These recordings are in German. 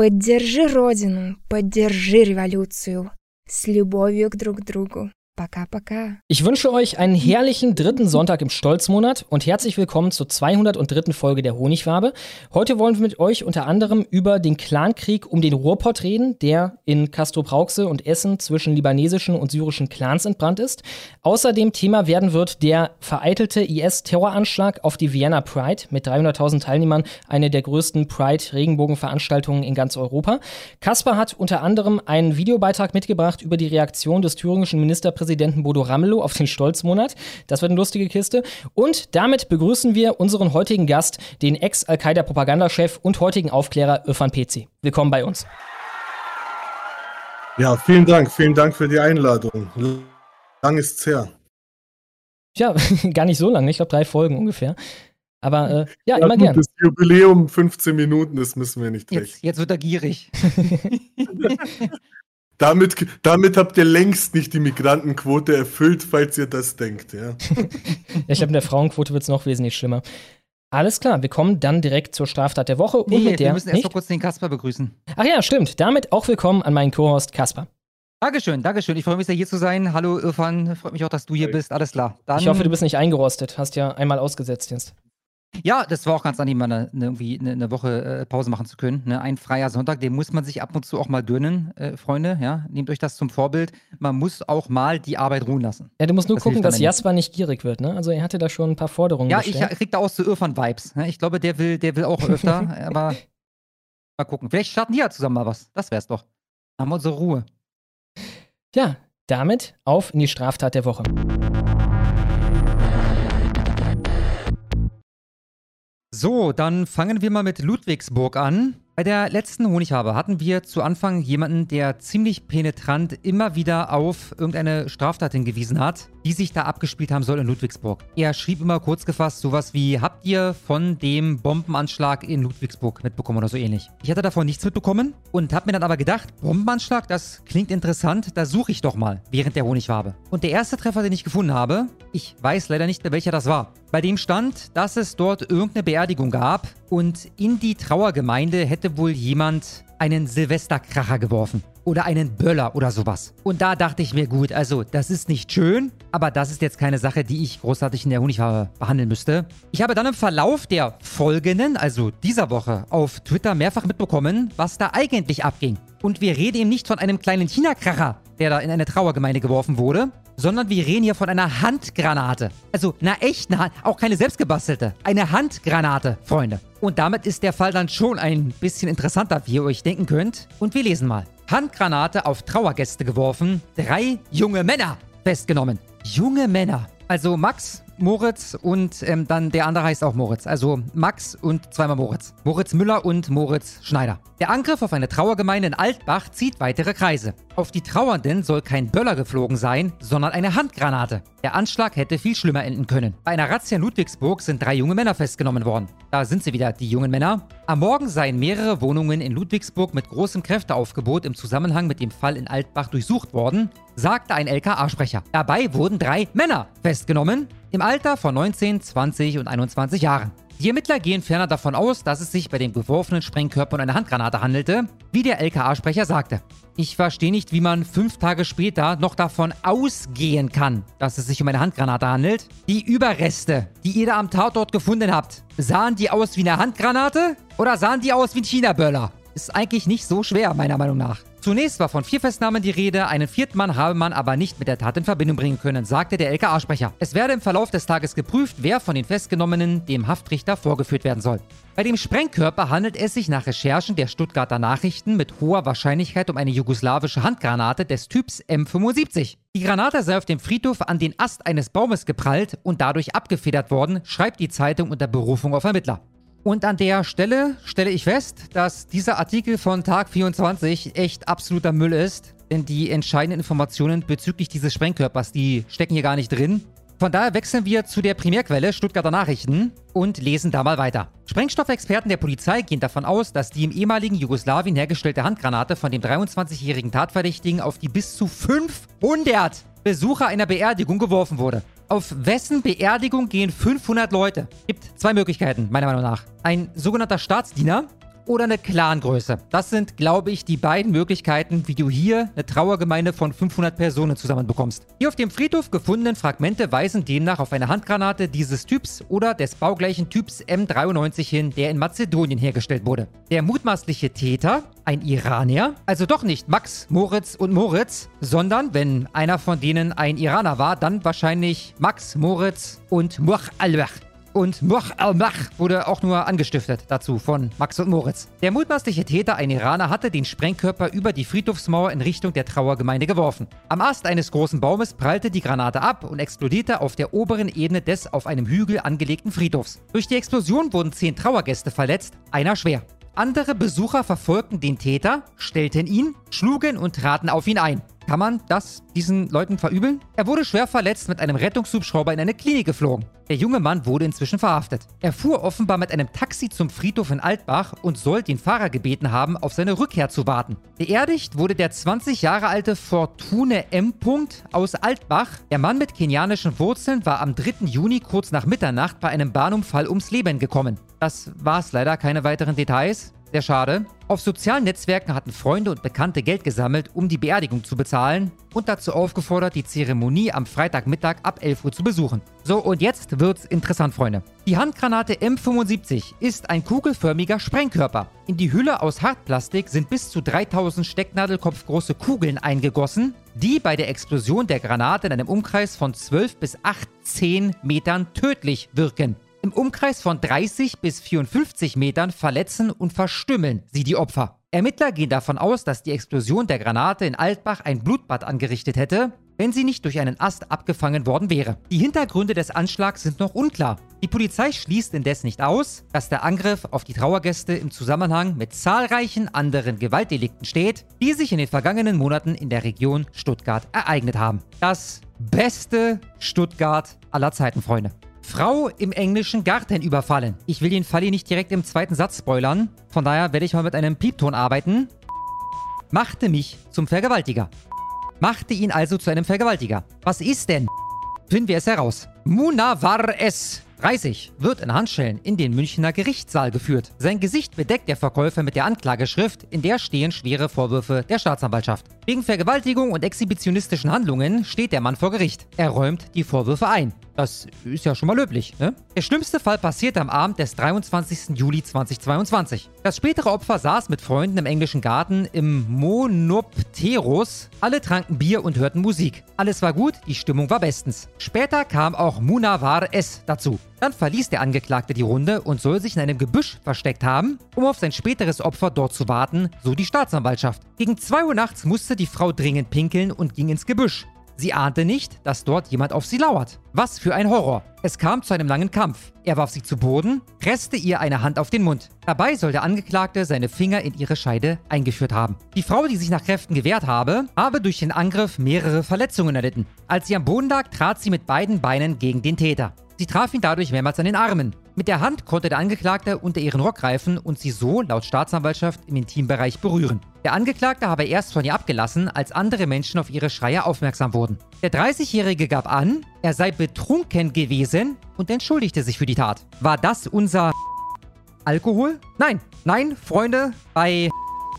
Поддержи Родину, поддержи революцию. С любовью к друг другу. Baka, baka. Ich wünsche euch einen herrlichen dritten Sonntag im Stolzmonat und herzlich willkommen zur 203. Folge der Honigwabe. Heute wollen wir mit euch unter anderem über den Clankrieg um den Ruhrpott reden, der in Castro Brauxel und Essen zwischen libanesischen und syrischen Clans entbrannt ist. Außerdem Thema werden wird der vereitelte IS-Terroranschlag auf die Vienna Pride mit 300.000 Teilnehmern, eine der größten Pride-Regenbogenveranstaltungen in ganz Europa. Kasper hat unter anderem einen Videobeitrag mitgebracht über die Reaktion des thüringischen Ministerpräsidenten Ministerpräsidenten Bodo Ramelow auf den Stolzmonat. Das wird eine lustige Kiste. Und damit begrüßen wir unseren heutigen Gast, den Ex-Al-Qaida-Propagandachef und heutigen Aufklärer Irfan Pezi. Willkommen bei uns. Ja, vielen Dank. Vielen Dank für die Einladung. Lang ist's her. Ja, gar nicht so lange. Ich glaube, drei Folgen ungefähr. Aber äh, ja, ja, immer gut, gern. Das Jubiläum 15 Minuten, das müssen wir nicht jetzt, jetzt wird er gierig. Damit, damit habt ihr längst nicht die Migrantenquote erfüllt, falls ihr das denkt, ja. ja ich glaube, in der Frauenquote wird es noch wesentlich schlimmer. Alles klar, wir kommen dann direkt zur Straftat der Woche. Nee, und mit der, wir müssen erst noch kurz den Kasper begrüßen. Ach ja, stimmt. Damit auch willkommen an meinen Co-Host Kasper. Dankeschön, Dankeschön. Ich freue mich sehr, hier zu sein. Hallo Irfan, freut mich auch, dass du hier bist. Alles klar. Dann ich hoffe, du bist nicht eingerostet. Hast ja einmal ausgesetzt jetzt. Ja, das war auch ganz angenehm, mal eine, irgendwie eine, eine Woche äh, Pause machen zu können. Ne? Ein freier Sonntag, den muss man sich ab und zu auch mal gönnen, äh, Freunde. Ja? Nehmt euch das zum Vorbild. Man muss auch mal die Arbeit ruhen lassen. Ja, du musst nur das gucken, dass Jasper nicht gierig wird. Ne? Also er hatte da schon ein paar Forderungen. Ja, gestellt. ich krieg da auch so Irrfan-Vibes. Ne? Ich glaube, der will, der will auch öfter. aber mal gucken. Vielleicht starten die ja zusammen mal was. Das wär's doch. Dann haben wir unsere Ruhe. Ja, damit auf in die Straftat der Woche. So, dann fangen wir mal mit Ludwigsburg an. Bei der letzten Honighabe hatten wir zu Anfang jemanden, der ziemlich penetrant immer wieder auf irgendeine Straftat hingewiesen hat, die sich da abgespielt haben soll in Ludwigsburg. Er schrieb immer kurz gefasst sowas wie, habt ihr von dem Bombenanschlag in Ludwigsburg mitbekommen oder so ähnlich. Ich hatte davon nichts mitbekommen und hab mir dann aber gedacht, Bombenanschlag, das klingt interessant, da suche ich doch mal während der Honigwabe. Und der erste Treffer, den ich gefunden habe, ich weiß leider nicht mehr welcher das war. Bei dem stand, dass es dort irgendeine Beerdigung gab und in die Trauergemeinde hätte wohl jemand einen Silvesterkracher geworfen. Oder einen Böller oder sowas. Und da dachte ich mir, gut, also das ist nicht schön, aber das ist jetzt keine Sache, die ich großartig in der Honigfarbe behandeln müsste. Ich habe dann im Verlauf der folgenden, also dieser Woche, auf Twitter mehrfach mitbekommen, was da eigentlich abging. Und wir reden eben nicht von einem kleinen China-Kracher, der da in eine Trauergemeinde geworfen wurde, sondern wir reden hier von einer Handgranate. Also einer echten Hand, auch keine selbstgebastelte. Eine Handgranate, Freunde. Und damit ist der Fall dann schon ein bisschen interessanter, wie ihr euch denken könnt. Und wir lesen mal. Handgranate auf Trauergäste geworfen, drei junge Männer festgenommen. Junge Männer. Also Max, Moritz und ähm, dann der andere heißt auch Moritz. Also Max und zweimal Moritz. Moritz Müller und Moritz Schneider. Der Angriff auf eine Trauergemeinde in Altbach zieht weitere Kreise. Auf die Trauernden soll kein Böller geflogen sein, sondern eine Handgranate. Der Anschlag hätte viel schlimmer enden können. Bei einer Razzia in Ludwigsburg sind drei junge Männer festgenommen worden. Da sind sie wieder, die jungen Männer. Am Morgen seien mehrere Wohnungen in Ludwigsburg mit großem Kräfteaufgebot im Zusammenhang mit dem Fall in Altbach durchsucht worden, sagte ein LKA-Sprecher. Dabei wurden drei Männer festgenommen, im Alter von 19, 20 und 21 Jahren. Die Ermittler gehen ferner davon aus, dass es sich bei dem geworfenen Sprengkörper um eine Handgranate handelte, wie der LKA-Sprecher sagte. Ich verstehe nicht, wie man fünf Tage später noch davon ausgehen kann, dass es sich um eine Handgranate handelt. Die Überreste, die ihr da am Tatort gefunden habt, sahen die aus wie eine Handgranate oder sahen die aus wie ein China-Böller? Ist eigentlich nicht so schwer, meiner Meinung nach. Zunächst war von vier Festnahmen die Rede, einen vierten Mann habe man aber nicht mit der Tat in Verbindung bringen können, sagte der LKA-Sprecher. Es werde im Verlauf des Tages geprüft, wer von den Festgenommenen dem Haftrichter vorgeführt werden soll. Bei dem Sprengkörper handelt es sich nach Recherchen der Stuttgarter Nachrichten mit hoher Wahrscheinlichkeit um eine jugoslawische Handgranate des Typs M75. Die Granate sei auf dem Friedhof an den Ast eines Baumes geprallt und dadurch abgefedert worden, schreibt die Zeitung unter Berufung auf Ermittler. Und an der Stelle stelle ich fest, dass dieser Artikel von Tag 24 echt absoluter Müll ist. Denn die entscheidenden Informationen bezüglich dieses Sprengkörpers, die stecken hier gar nicht drin. Von daher wechseln wir zu der Primärquelle Stuttgarter Nachrichten und lesen da mal weiter. Sprengstoffexperten der Polizei gehen davon aus, dass die im ehemaligen Jugoslawien hergestellte Handgranate von dem 23-jährigen Tatverdächtigen auf die bis zu 500 Besucher einer Beerdigung geworfen wurde. Auf wessen Beerdigung gehen 500 Leute? Gibt zwei Möglichkeiten, meiner Meinung nach. Ein sogenannter Staatsdiener, oder eine Clangröße. Das sind, glaube ich, die beiden Möglichkeiten, wie du hier eine Trauergemeinde von 500 Personen zusammenbekommst. Die auf dem Friedhof gefundenen Fragmente weisen demnach auf eine Handgranate dieses Typs oder des baugleichen Typs M93 hin, der in Mazedonien hergestellt wurde. Der mutmaßliche Täter, ein Iraner, also doch nicht Max, Moritz und Moritz, sondern wenn einer von denen ein Iraner war, dann wahrscheinlich Max, Moritz und Much al-Wach. Und Moch al-Mach wurde auch nur angestiftet dazu von Max und Moritz. Der mutmaßliche Täter, ein Iraner, hatte den Sprengkörper über die Friedhofsmauer in Richtung der Trauergemeinde geworfen. Am Ast eines großen Baumes prallte die Granate ab und explodierte auf der oberen Ebene des auf einem Hügel angelegten Friedhofs. Durch die Explosion wurden zehn Trauergäste verletzt, einer schwer. Andere Besucher verfolgten den Täter, stellten ihn, schlugen und traten auf ihn ein. Kann man das diesen Leuten verübeln? Er wurde schwer verletzt mit einem Rettungshubschrauber in eine Klinik geflogen. Der junge Mann wurde inzwischen verhaftet. Er fuhr offenbar mit einem Taxi zum Friedhof in Altbach und soll den Fahrer gebeten haben, auf seine Rückkehr zu warten. Beerdigt wurde der 20 Jahre alte Fortune M. aus Altbach. Der Mann mit kenianischen Wurzeln war am 3. Juni kurz nach Mitternacht bei einem Bahnunfall ums Leben gekommen. Das war's leider, keine weiteren Details. Sehr schade. Auf sozialen Netzwerken hatten Freunde und Bekannte Geld gesammelt, um die Beerdigung zu bezahlen und dazu aufgefordert, die Zeremonie am Freitagmittag ab 11 Uhr zu besuchen. So, und jetzt wird's interessant, Freunde. Die Handgranate M75 ist ein kugelförmiger Sprengkörper. In die Hülle aus Hartplastik sind bis zu 3000 Stecknadelkopfgroße Kugeln eingegossen, die bei der Explosion der Granate in einem Umkreis von 12 bis 18 Metern tödlich wirken. Im Umkreis von 30 bis 54 Metern verletzen und verstümmeln sie die Opfer. Ermittler gehen davon aus, dass die Explosion der Granate in Altbach ein Blutbad angerichtet hätte, wenn sie nicht durch einen Ast abgefangen worden wäre. Die Hintergründe des Anschlags sind noch unklar. Die Polizei schließt indes nicht aus, dass der Angriff auf die Trauergäste im Zusammenhang mit zahlreichen anderen Gewaltdelikten steht, die sich in den vergangenen Monaten in der Region Stuttgart ereignet haben. Das beste Stuttgart aller Zeiten, Freunde. Frau im englischen Garten überfallen. Ich will den Fall hier nicht direkt im zweiten Satz spoilern. Von daher werde ich mal mit einem Piepton arbeiten. Machte mich zum Vergewaltiger. Machte ihn also zu einem Vergewaltiger. Was ist denn? Finden wir es heraus. Muna war es. 30 wird in Handschellen in den Münchner Gerichtssaal geführt. Sein Gesicht bedeckt der Verkäufer mit der Anklageschrift, in der stehen schwere Vorwürfe der Staatsanwaltschaft. Wegen Vergewaltigung und exhibitionistischen Handlungen steht der Mann vor Gericht. Er räumt die Vorwürfe ein. Das ist ja schon mal löblich, ne? Der schlimmste Fall passierte am Abend des 23. Juli 2022. Das spätere Opfer saß mit Freunden im englischen Garten im Monopteros. Alle tranken Bier und hörten Musik. Alles war gut, die Stimmung war bestens. Später kam auch Munawar S. dazu. Dann verließ der Angeklagte die Runde und soll sich in einem Gebüsch versteckt haben, um auf sein späteres Opfer dort zu warten, so die Staatsanwaltschaft. Gegen 2 Uhr nachts musste die Frau dringend pinkeln und ging ins Gebüsch. Sie ahnte nicht, dass dort jemand auf sie lauert. Was für ein Horror. Es kam zu einem langen Kampf. Er warf sie zu Boden, presste ihr eine Hand auf den Mund. Dabei soll der Angeklagte seine Finger in ihre Scheide eingeführt haben. Die Frau, die sich nach Kräften gewehrt habe, habe durch den Angriff mehrere Verletzungen erlitten. Als sie am Boden lag, trat sie mit beiden Beinen gegen den Täter. Sie traf ihn dadurch mehrmals an den Armen. Mit der Hand konnte der Angeklagte unter ihren Rock greifen und sie so, laut Staatsanwaltschaft, im Intimbereich berühren. Der Angeklagte habe erst von ihr abgelassen, als andere Menschen auf ihre Schreie aufmerksam wurden. Der 30-Jährige gab an, er sei betrunken gewesen und entschuldigte sich für die Tat. War das unser Alkohol? Nein, nein, Freunde, bei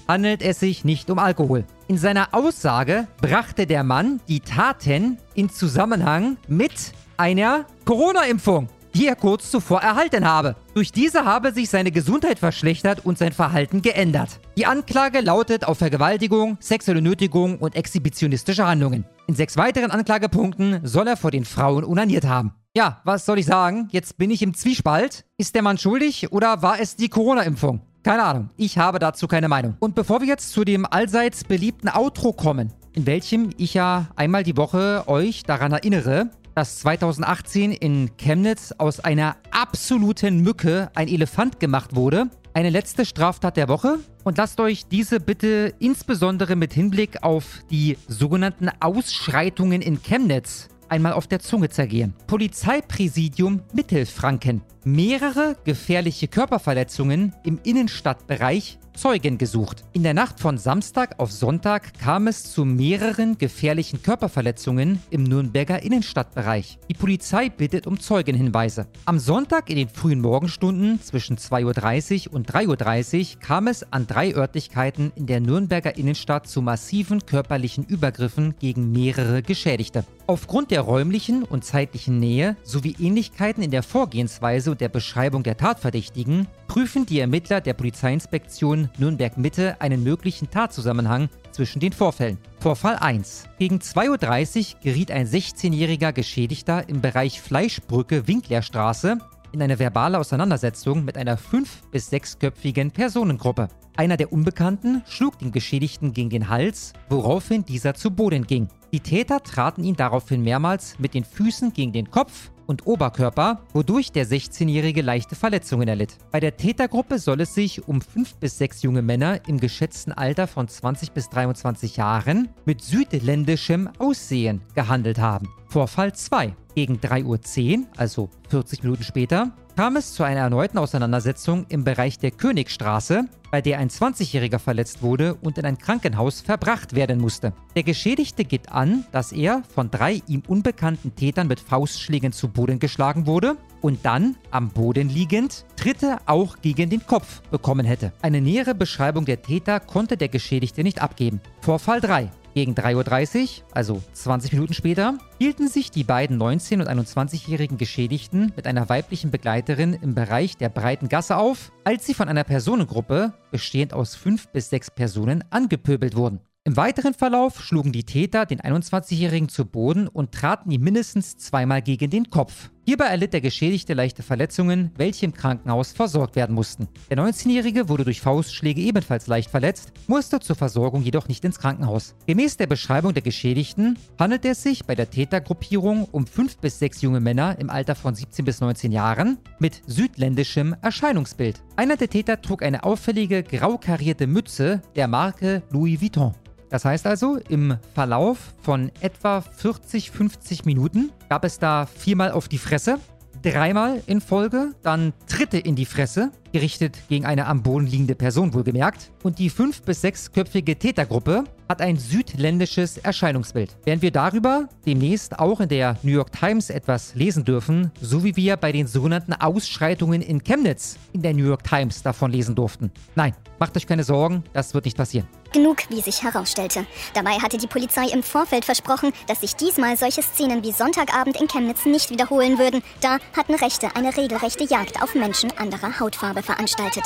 handelt es sich nicht um Alkohol. In seiner Aussage brachte der Mann die Taten in Zusammenhang mit einer Corona-Impfung, die er kurz zuvor erhalten habe. Durch diese habe sich seine Gesundheit verschlechtert und sein Verhalten geändert. Die Anklage lautet auf Vergewaltigung, sexuelle Nötigung und exhibitionistische Handlungen. In sechs weiteren Anklagepunkten soll er vor den Frauen unaniert haben. Ja, was soll ich sagen? Jetzt bin ich im Zwiespalt. Ist der Mann schuldig oder war es die Corona-Impfung? Keine Ahnung, ich habe dazu keine Meinung. Und bevor wir jetzt zu dem allseits beliebten Outro kommen, in welchem ich ja einmal die Woche euch daran erinnere, dass 2018 in Chemnitz aus einer absoluten Mücke ein Elefant gemacht wurde. Eine letzte Straftat der Woche. Und lasst euch diese bitte insbesondere mit Hinblick auf die sogenannten Ausschreitungen in Chemnitz einmal auf der Zunge zergehen. Polizeipräsidium Mittelfranken. Mehrere gefährliche Körperverletzungen im Innenstadtbereich Zeugen gesucht. In der Nacht von Samstag auf Sonntag kam es zu mehreren gefährlichen Körperverletzungen im Nürnberger Innenstadtbereich. Die Polizei bittet um Zeugenhinweise. Am Sonntag in den frühen Morgenstunden zwischen 2.30 Uhr und 3.30 Uhr kam es an drei Örtlichkeiten in der Nürnberger Innenstadt zu massiven körperlichen Übergriffen gegen mehrere Geschädigte. Aufgrund der räumlichen und zeitlichen Nähe sowie Ähnlichkeiten in der Vorgehensweise und der Beschreibung der Tatverdächtigen prüfen die Ermittler der Polizeiinspektion Nürnberg-Mitte einen möglichen Tatzusammenhang zwischen den Vorfällen. Vorfall 1. Gegen 2.30 Uhr geriet ein 16-jähriger Geschädigter im Bereich Fleischbrücke Winklerstraße in eine verbale Auseinandersetzung mit einer fünf- bis sechsköpfigen Personengruppe. Einer der Unbekannten schlug den Geschädigten gegen den Hals, woraufhin dieser zu Boden ging. Die Täter traten ihn daraufhin mehrmals mit den Füßen gegen den Kopf und Oberkörper, wodurch der 16-Jährige leichte Verletzungen erlitt. Bei der Tätergruppe soll es sich um fünf bis sechs junge Männer im geschätzten Alter von 20 bis 23 Jahren mit südländischem Aussehen gehandelt haben. Vorfall 2. Gegen 3.10 Uhr, also 40 Minuten später, kam es zu einer erneuten Auseinandersetzung im Bereich der Königstraße, bei der ein 20-Jähriger verletzt wurde und in ein Krankenhaus verbracht werden musste. Der Geschädigte gibt an, dass er von drei ihm unbekannten Tätern mit Faustschlägen zu Boden geschlagen wurde und dann, am Boden liegend, Tritte auch gegen den Kopf bekommen hätte. Eine nähere Beschreibung der Täter konnte der Geschädigte nicht abgeben. Vorfall 3. Gegen 3.30 Uhr, also 20 Minuten später, hielten sich die beiden 19- und 21-jährigen Geschädigten mit einer weiblichen Begleiterin im Bereich der breiten Gasse auf, als sie von einer Personengruppe, bestehend aus fünf bis sechs Personen, angepöbelt wurden. Im weiteren Verlauf schlugen die Täter den 21-Jährigen zu Boden und traten ihm mindestens zweimal gegen den Kopf. Hierbei erlitt der Geschädigte leichte Verletzungen, welche im Krankenhaus versorgt werden mussten. Der 19-Jährige wurde durch Faustschläge ebenfalls leicht verletzt, musste zur Versorgung jedoch nicht ins Krankenhaus. Gemäß der Beschreibung der Geschädigten handelt es sich bei der Tätergruppierung um fünf bis sechs junge Männer im Alter von 17 bis 19 Jahren mit südländischem Erscheinungsbild. Einer der Täter trug eine auffällige grau karierte Mütze der Marke Louis Vuitton. Das heißt also, im Verlauf von etwa 40, 50 Minuten gab es da viermal auf die Fresse, dreimal in Folge, dann Tritte in die Fresse, gerichtet gegen eine am Boden liegende Person wohlgemerkt. Und die fünf- bis sechsköpfige Tätergruppe hat ein südländisches Erscheinungsbild. Während wir darüber demnächst auch in der New York Times etwas lesen dürfen, so wie wir bei den sogenannten Ausschreitungen in Chemnitz in der New York Times davon lesen durften. Nein, macht euch keine Sorgen, das wird nicht passieren. Genug, wie sich herausstellte. Dabei hatte die Polizei im Vorfeld versprochen, dass sich diesmal solche Szenen wie Sonntagabend in Chemnitz nicht wiederholen würden. Da hatten Rechte eine regelrechte Jagd auf Menschen anderer Hautfarbe veranstaltet.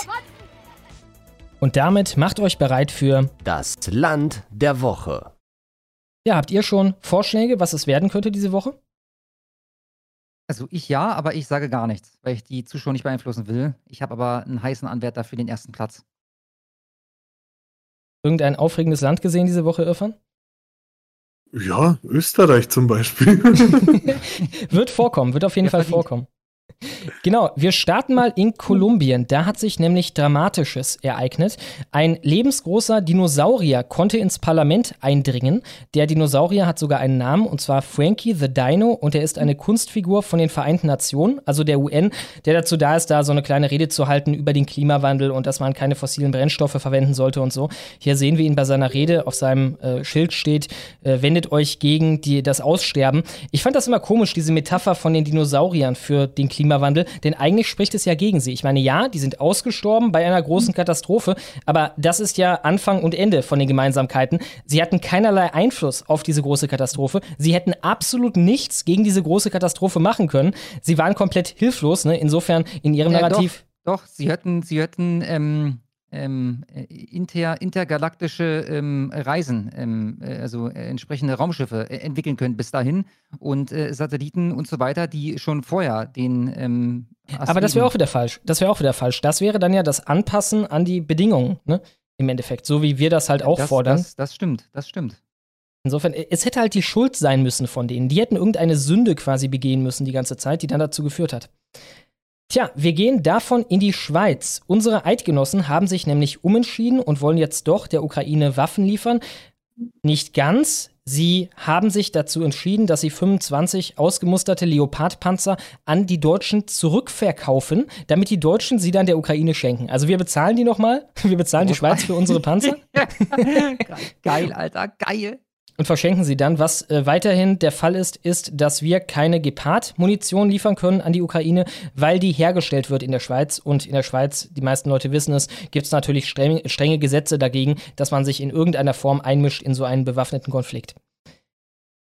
Und damit macht euch bereit für Das Land der Woche. Ja, habt ihr schon Vorschläge, was es werden könnte diese Woche? Also ich ja, aber ich sage gar nichts, weil ich die Zuschauer nicht beeinflussen will. Ich habe aber einen heißen Anwärter für den ersten Platz. Irgendein aufregendes Land gesehen diese Woche, Irfan? Ja, Österreich zum Beispiel. wird vorkommen, wird auf jeden Ja, Fall verdient. vorkommen. Genau, wir starten mal in Kolumbien. Da hat sich nämlich Dramatisches ereignet. Ein lebensgroßer Dinosaurier konnte ins Parlament eindringen. Der Dinosaurier hat sogar einen Namen, und zwar Frankie the Dino, und er ist eine Kunstfigur von den Vereinten Nationen, also der UN, der dazu da ist, da so eine kleine Rede zu halten über den Klimawandel und dass man keine fossilen Brennstoffe verwenden sollte und so. Hier sehen wir ihn bei seiner Rede, auf seinem äh, Schild steht, äh, wendet euch gegen die, das Aussterben. Ich fand das immer komisch, diese Metapher von den Dinosauriern für den Klimawandel, denn eigentlich spricht es ja gegen sie. Ich meine, ja, die sind ausgestorben bei einer großen Katastrophe, aber das ist ja Anfang und Ende von den Gemeinsamkeiten. Sie hatten keinerlei Einfluss auf diese große Katastrophe. Sie hätten absolut nichts gegen diese große Katastrophe machen können. Sie waren komplett hilflos, ne? insofern in ihrem Ja, Narrativ. Doch, doch, sie hätten, sie hätten ähm, ähm, äh, inter, intergalaktische ähm, Reisen, ähm, äh, also äh, entsprechende Raumschiffe äh, entwickeln können bis dahin und äh, Satelliten und so weiter, die schon vorher den ähm, Aber das wäre auch wieder falsch. Das wäre auch wieder falsch. Das wäre dann ja das Anpassen an die Bedingungen, ne? Im Endeffekt, so wie wir das halt auch das, fordern. Das, das stimmt, das stimmt. Insofern, es hätte halt die Schuld sein müssen von denen. Die hätten irgendeine Sünde quasi begehen müssen die ganze Zeit, die dann dazu geführt hat. Tja, wir gehen davon in die Schweiz. Unsere Eidgenossen haben sich nämlich umentschieden und wollen jetzt doch der Ukraine Waffen liefern. Nicht ganz. Sie haben sich dazu entschieden, dass sie 25 ausgemusterte Leopardpanzer an die Deutschen zurückverkaufen, damit die Deutschen sie dann der Ukraine schenken. Also wir bezahlen die nochmal. Wir bezahlen die Schweiz für unsere Panzer. geil, Alter, geil und verschenken sie dann. Was äh, weiterhin der Fall ist, ist, dass wir keine Gepard-Munition liefern können an die Ukraine, weil die hergestellt wird in der Schweiz. Und in der Schweiz, die meisten Leute wissen es, gibt es natürlich streng, strenge Gesetze dagegen, dass man sich in irgendeiner Form einmischt in so einen bewaffneten Konflikt.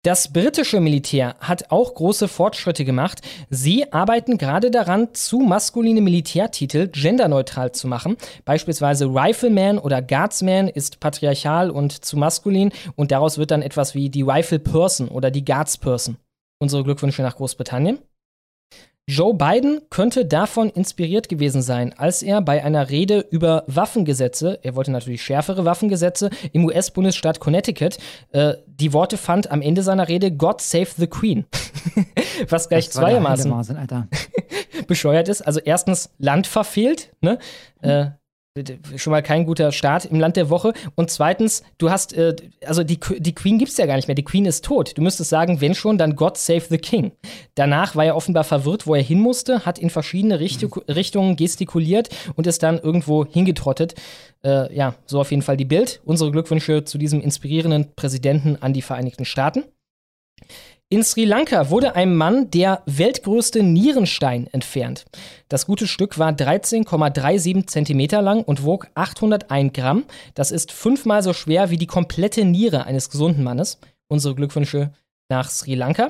Das britische Militär hat auch große Fortschritte gemacht. Sie arbeiten gerade daran, zu maskuline Militärtitel genderneutral zu machen. Beispielsweise Rifleman oder Guardsman ist patriarchal und zu maskulin und daraus wird dann etwas wie die Rifle Person oder die Guards Person. Unsere Glückwünsche nach Großbritannien. Joe Biden könnte davon inspiriert gewesen sein, als er bei einer Rede über Waffengesetze, er wollte natürlich schärfere Waffengesetze im US-Bundesstaat Connecticut, äh, die Worte fand am Ende seiner Rede God save the Queen. Was gleich zweiermaßen bescheuert ist. Also erstens Land verfehlt, ne? Äh, schon mal kein guter Start im Land der Woche. Und zweitens, du hast, äh, also die, die Queen gibt es ja gar nicht mehr. Die Queen ist tot. Du müsstest sagen, wenn schon, dann God save the King. Danach war er offenbar verwirrt, wo er hin musste, hat in verschiedene Richt mhm. Richtungen gestikuliert und ist dann irgendwo hingetrottet. Äh, ja, so auf jeden Fall die Bild. Unsere Glückwünsche zu diesem inspirierenden Präsidenten an die Vereinigten Staaten. In Sri Lanka wurde einem Mann der weltgrößte Nierenstein entfernt. Das gute Stück war 13,37 Zentimeter lang und wog 801 Gramm. Das ist fünfmal so schwer wie die komplette Niere eines gesunden Mannes. Unsere Glückwünsche nach Sri Lanka.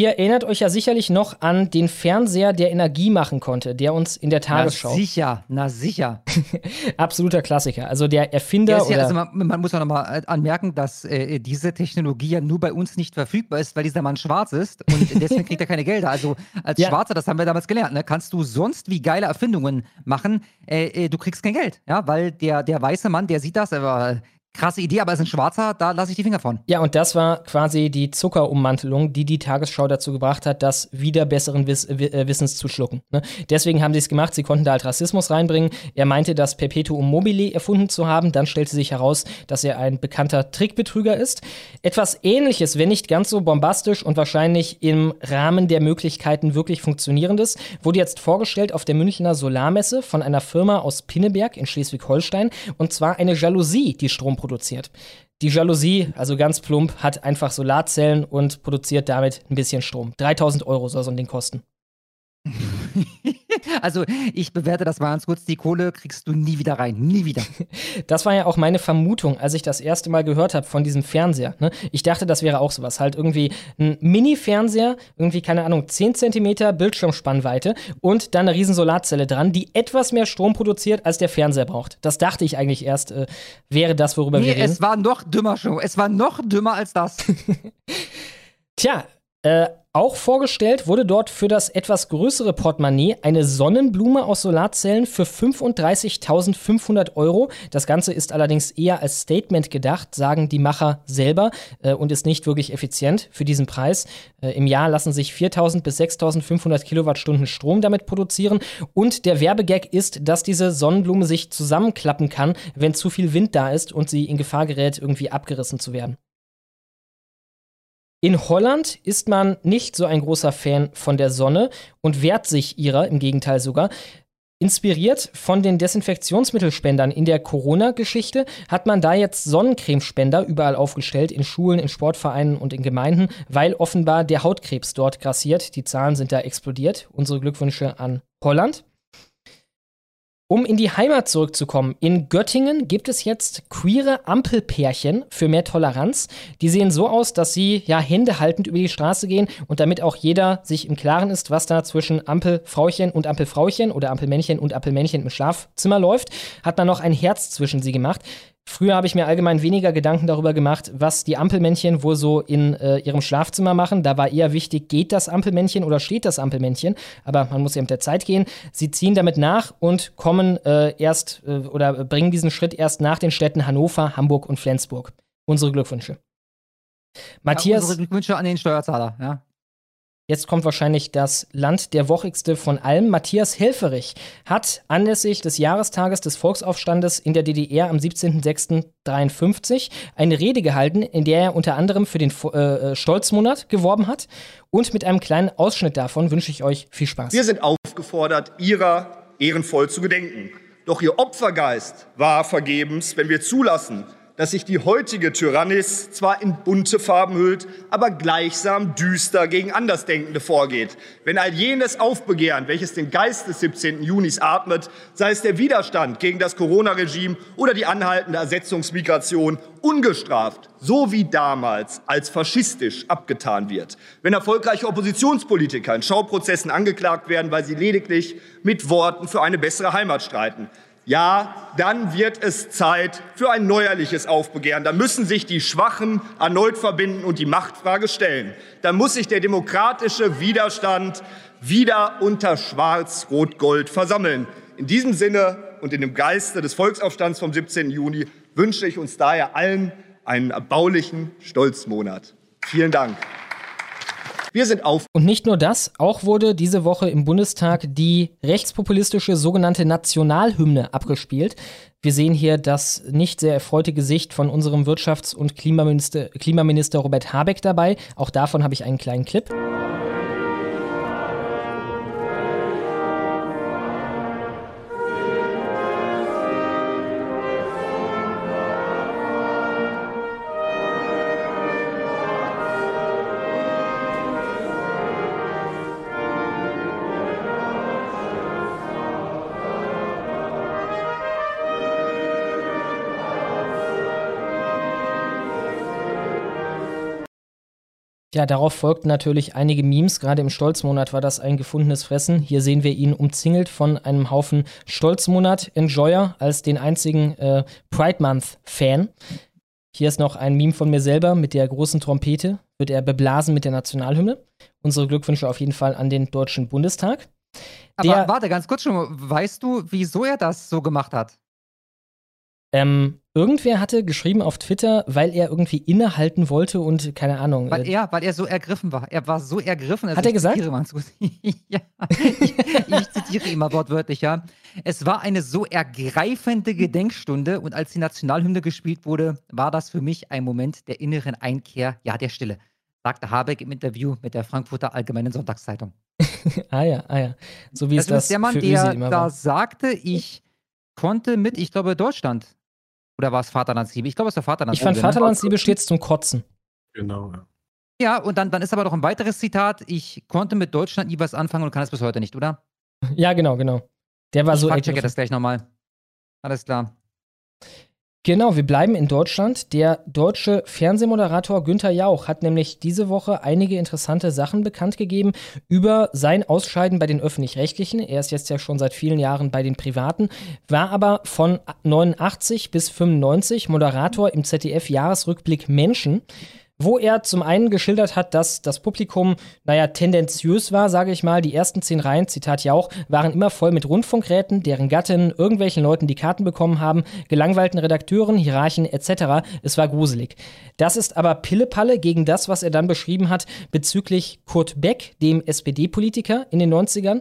Ihr erinnert euch ja sicherlich noch an den Fernseher, der Energie machen konnte, der uns in der Tagesschau. Na sicher, na sicher. Absoluter Klassiker. Also der Erfinder. Ja, also man, man, muss ja nochmal äh, anmerken, dass äh, diese Technologie ja nur bei uns nicht verfügbar ist, weil dieser Mann schwarz ist und deswegen kriegt er keine Gelder. Also als ja. Schwarzer, das haben wir damals gelernt, ne, kannst du sonst wie geile Erfindungen machen, äh, äh du kriegst kein Geld. Ja, weil der, der weiße Mann, der sieht das, aber krasse Idee, aber es ist ein schwarzer, da lasse ich die Finger von. Ja, und das war quasi die Zuckerummantelung, die die Tagesschau dazu gebracht hat, das wieder besseren Wiss äh, Wissens zu schlucken. Ne? Deswegen haben sie es gemacht, sie konnten da halt Rassismus reinbringen. Er meinte, das Perpetuum mobile erfunden zu haben. Dann stellte sich heraus, dass er ein bekannter Trickbetrüger ist. Etwas ähnliches, wenn nicht ganz so bombastisch und wahrscheinlich im Rahmen der Möglichkeiten wirklich funktionierendes, wurde jetzt vorgestellt auf der Münchner Solarmesse von einer Firma aus Pinneberg in Schleswig-Holstein. Und zwar eine Jalousie, die Strom produziert. Die Jalousie, also ganz plump, hat einfach Solarzellen und produziert damit ein bisschen Strom. 3000 Euro soll so ein Ding kosten. also ich bewerte das mal ganz kurz, die Kohle kriegst du nie wieder rein, nie wieder. Das war ja auch meine Vermutung, als ich das erste Mal gehört habe von diesem Fernseher. Ne? Ich dachte, das wäre auch sowas, halt irgendwie ein Mini-Fernseher, irgendwie, keine Ahnung, 10 cm Bildschirmspannweite und dann eine riesen Solarzelle dran, die etwas mehr Strom produziert, als der Fernseher braucht. Das dachte ich eigentlich erst, äh, wäre das, worüber nee, wir reden. es war noch dümmer schon, es war noch dümmer als das. Tja, äh, auch vorgestellt wurde dort für das etwas größere Portemonnaie eine Sonnenblume aus Solarzellen für 35.500 Euro. Das Ganze ist allerdings eher als Statement gedacht, sagen die Macher selber, äh, und ist nicht wirklich effizient für diesen Preis. Äh, Im Jahr lassen sich 4.000 bis 6.500 Kilowattstunden Strom damit produzieren. Und der Werbegag ist, dass diese Sonnenblume sich zusammenklappen kann, wenn zu viel Wind da ist und sie in Gefahr gerät, irgendwie abgerissen zu werden. In Holland ist man nicht so ein großer Fan von der Sonne und wehrt sich ihrer, im Gegenteil sogar. Inspiriert von den Desinfektionsmittelspendern in der Corona-Geschichte hat man da jetzt Sonnencremespender überall aufgestellt, in Schulen, in Sportvereinen und in Gemeinden, weil offenbar der Hautkrebs dort grassiert. Die Zahlen sind da explodiert. Unsere Glückwünsche an Holland. Um in die Heimat zurückzukommen, in Göttingen gibt es jetzt queere Ampelpärchen für mehr Toleranz. Die sehen so aus, dass sie ja händehaltend über die Straße gehen und damit auch jeder sich im Klaren ist, was da zwischen Ampelfrauchen und Ampelfrauchen oder Ampelmännchen und Ampelmännchen im Schlafzimmer läuft, hat man noch ein Herz zwischen sie gemacht. Früher habe ich mir allgemein weniger Gedanken darüber gemacht, was die Ampelmännchen wohl so in äh, ihrem Schlafzimmer machen. Da war eher wichtig, geht das Ampelmännchen oder steht das Ampelmännchen? Aber man muss ja mit der Zeit gehen. Sie ziehen damit nach und kommen äh, erst äh, oder bringen diesen Schritt erst nach den Städten Hannover, Hamburg und Flensburg. Unsere Glückwünsche. Matthias. Ja, unsere Glückwünsche an den Steuerzahler, ja. Jetzt kommt wahrscheinlich das Land der Wochigste von allem. Matthias Helferich hat anlässlich des Jahrestages des Volksaufstandes in der DDR am 17.06.53 eine Rede gehalten, in der er unter anderem für den äh, Stolzmonat geworben hat. Und mit einem kleinen Ausschnitt davon wünsche ich euch viel Spaß. Wir sind aufgefordert, ihrer ehrenvoll zu gedenken. Doch ihr Opfergeist war vergebens, wenn wir zulassen, dass sich die heutige Tyrannis zwar in bunte Farben hüllt, aber gleichsam düster gegen Andersdenkende vorgeht. Wenn all jenes Aufbegehren, welches den Geist des 17. Junis atmet, sei es der Widerstand gegen das Corona-Regime oder die anhaltende Ersetzungsmigration, ungestraft, so wie damals, als faschistisch abgetan wird. Wenn erfolgreiche Oppositionspolitiker in Schauprozessen angeklagt werden, weil sie lediglich mit Worten für eine bessere Heimat streiten, ja, dann wird es Zeit für ein neuerliches Aufbegehren. Da müssen sich die Schwachen erneut verbinden und die Machtfrage stellen. Da muss sich der demokratische Widerstand wieder unter Schwarz-Rot-Gold versammeln. In diesem Sinne und in dem Geiste des Volksaufstands vom 17. Juni wünsche ich uns daher allen einen erbaulichen Stolzmonat. Vielen Dank. Wir sind auf. Und nicht nur das, auch wurde diese Woche im Bundestag die rechtspopulistische sogenannte Nationalhymne abgespielt. Wir sehen hier das nicht sehr erfreute Gesicht von unserem Wirtschafts- und Klimaminister, Klimaminister Robert Habeck dabei. Auch davon habe ich einen kleinen Clip. Ja, darauf folgten natürlich einige Memes. Gerade im Stolzmonat war das ein gefundenes Fressen. Hier sehen wir ihn umzingelt von einem Haufen Stolzmonat-Enjoyer als den einzigen äh, Pride Month-Fan. Hier ist noch ein Meme von mir selber mit der großen Trompete. Wird er beblasen mit der Nationalhymne. Unsere Glückwünsche auf jeden Fall an den Deutschen Bundestag. Aber warte, ganz kurz schon. Weißt du, wieso er das so gemacht hat? Ähm, irgendwer hatte geschrieben auf Twitter, weil er irgendwie innehalten wollte und keine Ahnung. Weil äh, er, weil er so ergriffen war. Er war so ergriffen. Also hat er gesagt? ja, ich zitiere immer wortwörtlich, ja. Es war eine so ergreifende Gedenkstunde und als die Nationalhymne gespielt wurde, war das für mich ein Moment der inneren Einkehr, ja, der Stille, sagte Habeck im Interview mit der Frankfurter Allgemeinen Sonntagszeitung. ah ja, ah ja. So wie das es das ist der Mann, für der da sagte, ich konnte mit, ich glaube, Deutschland oder war es Vaterlandsliebe? Ich glaube, es war Vaterlandsliebe. Ich fand ne? Vaterlandsliebe stets zum Kotzen. Genau, ja. Ja, und dann, dann ist aber noch ein weiteres Zitat. Ich konnte mit Deutschland nie was anfangen und kann es bis heute nicht, oder? Ja, genau, genau. Der war ich so Ich checke das gleich nochmal. Alles klar. Genau, wir bleiben in Deutschland. Der deutsche Fernsehmoderator Günther Jauch hat nämlich diese Woche einige interessante Sachen bekannt gegeben über sein Ausscheiden bei den öffentlich-rechtlichen. Er ist jetzt ja schon seit vielen Jahren bei den privaten, war aber von 89 bis 95 Moderator im ZDF-Jahresrückblick Menschen wo er zum einen geschildert hat, dass das Publikum, naja, tendenziös war, sage ich mal. Die ersten zehn Reihen, Zitat ja auch, waren immer voll mit Rundfunkräten, deren Gattinnen irgendwelchen Leuten die Karten bekommen haben, gelangweilten Redakteuren, Hierarchen etc. Es war gruselig. Das ist aber Pillepalle gegen das, was er dann beschrieben hat bezüglich Kurt Beck, dem SPD-Politiker in den 90ern.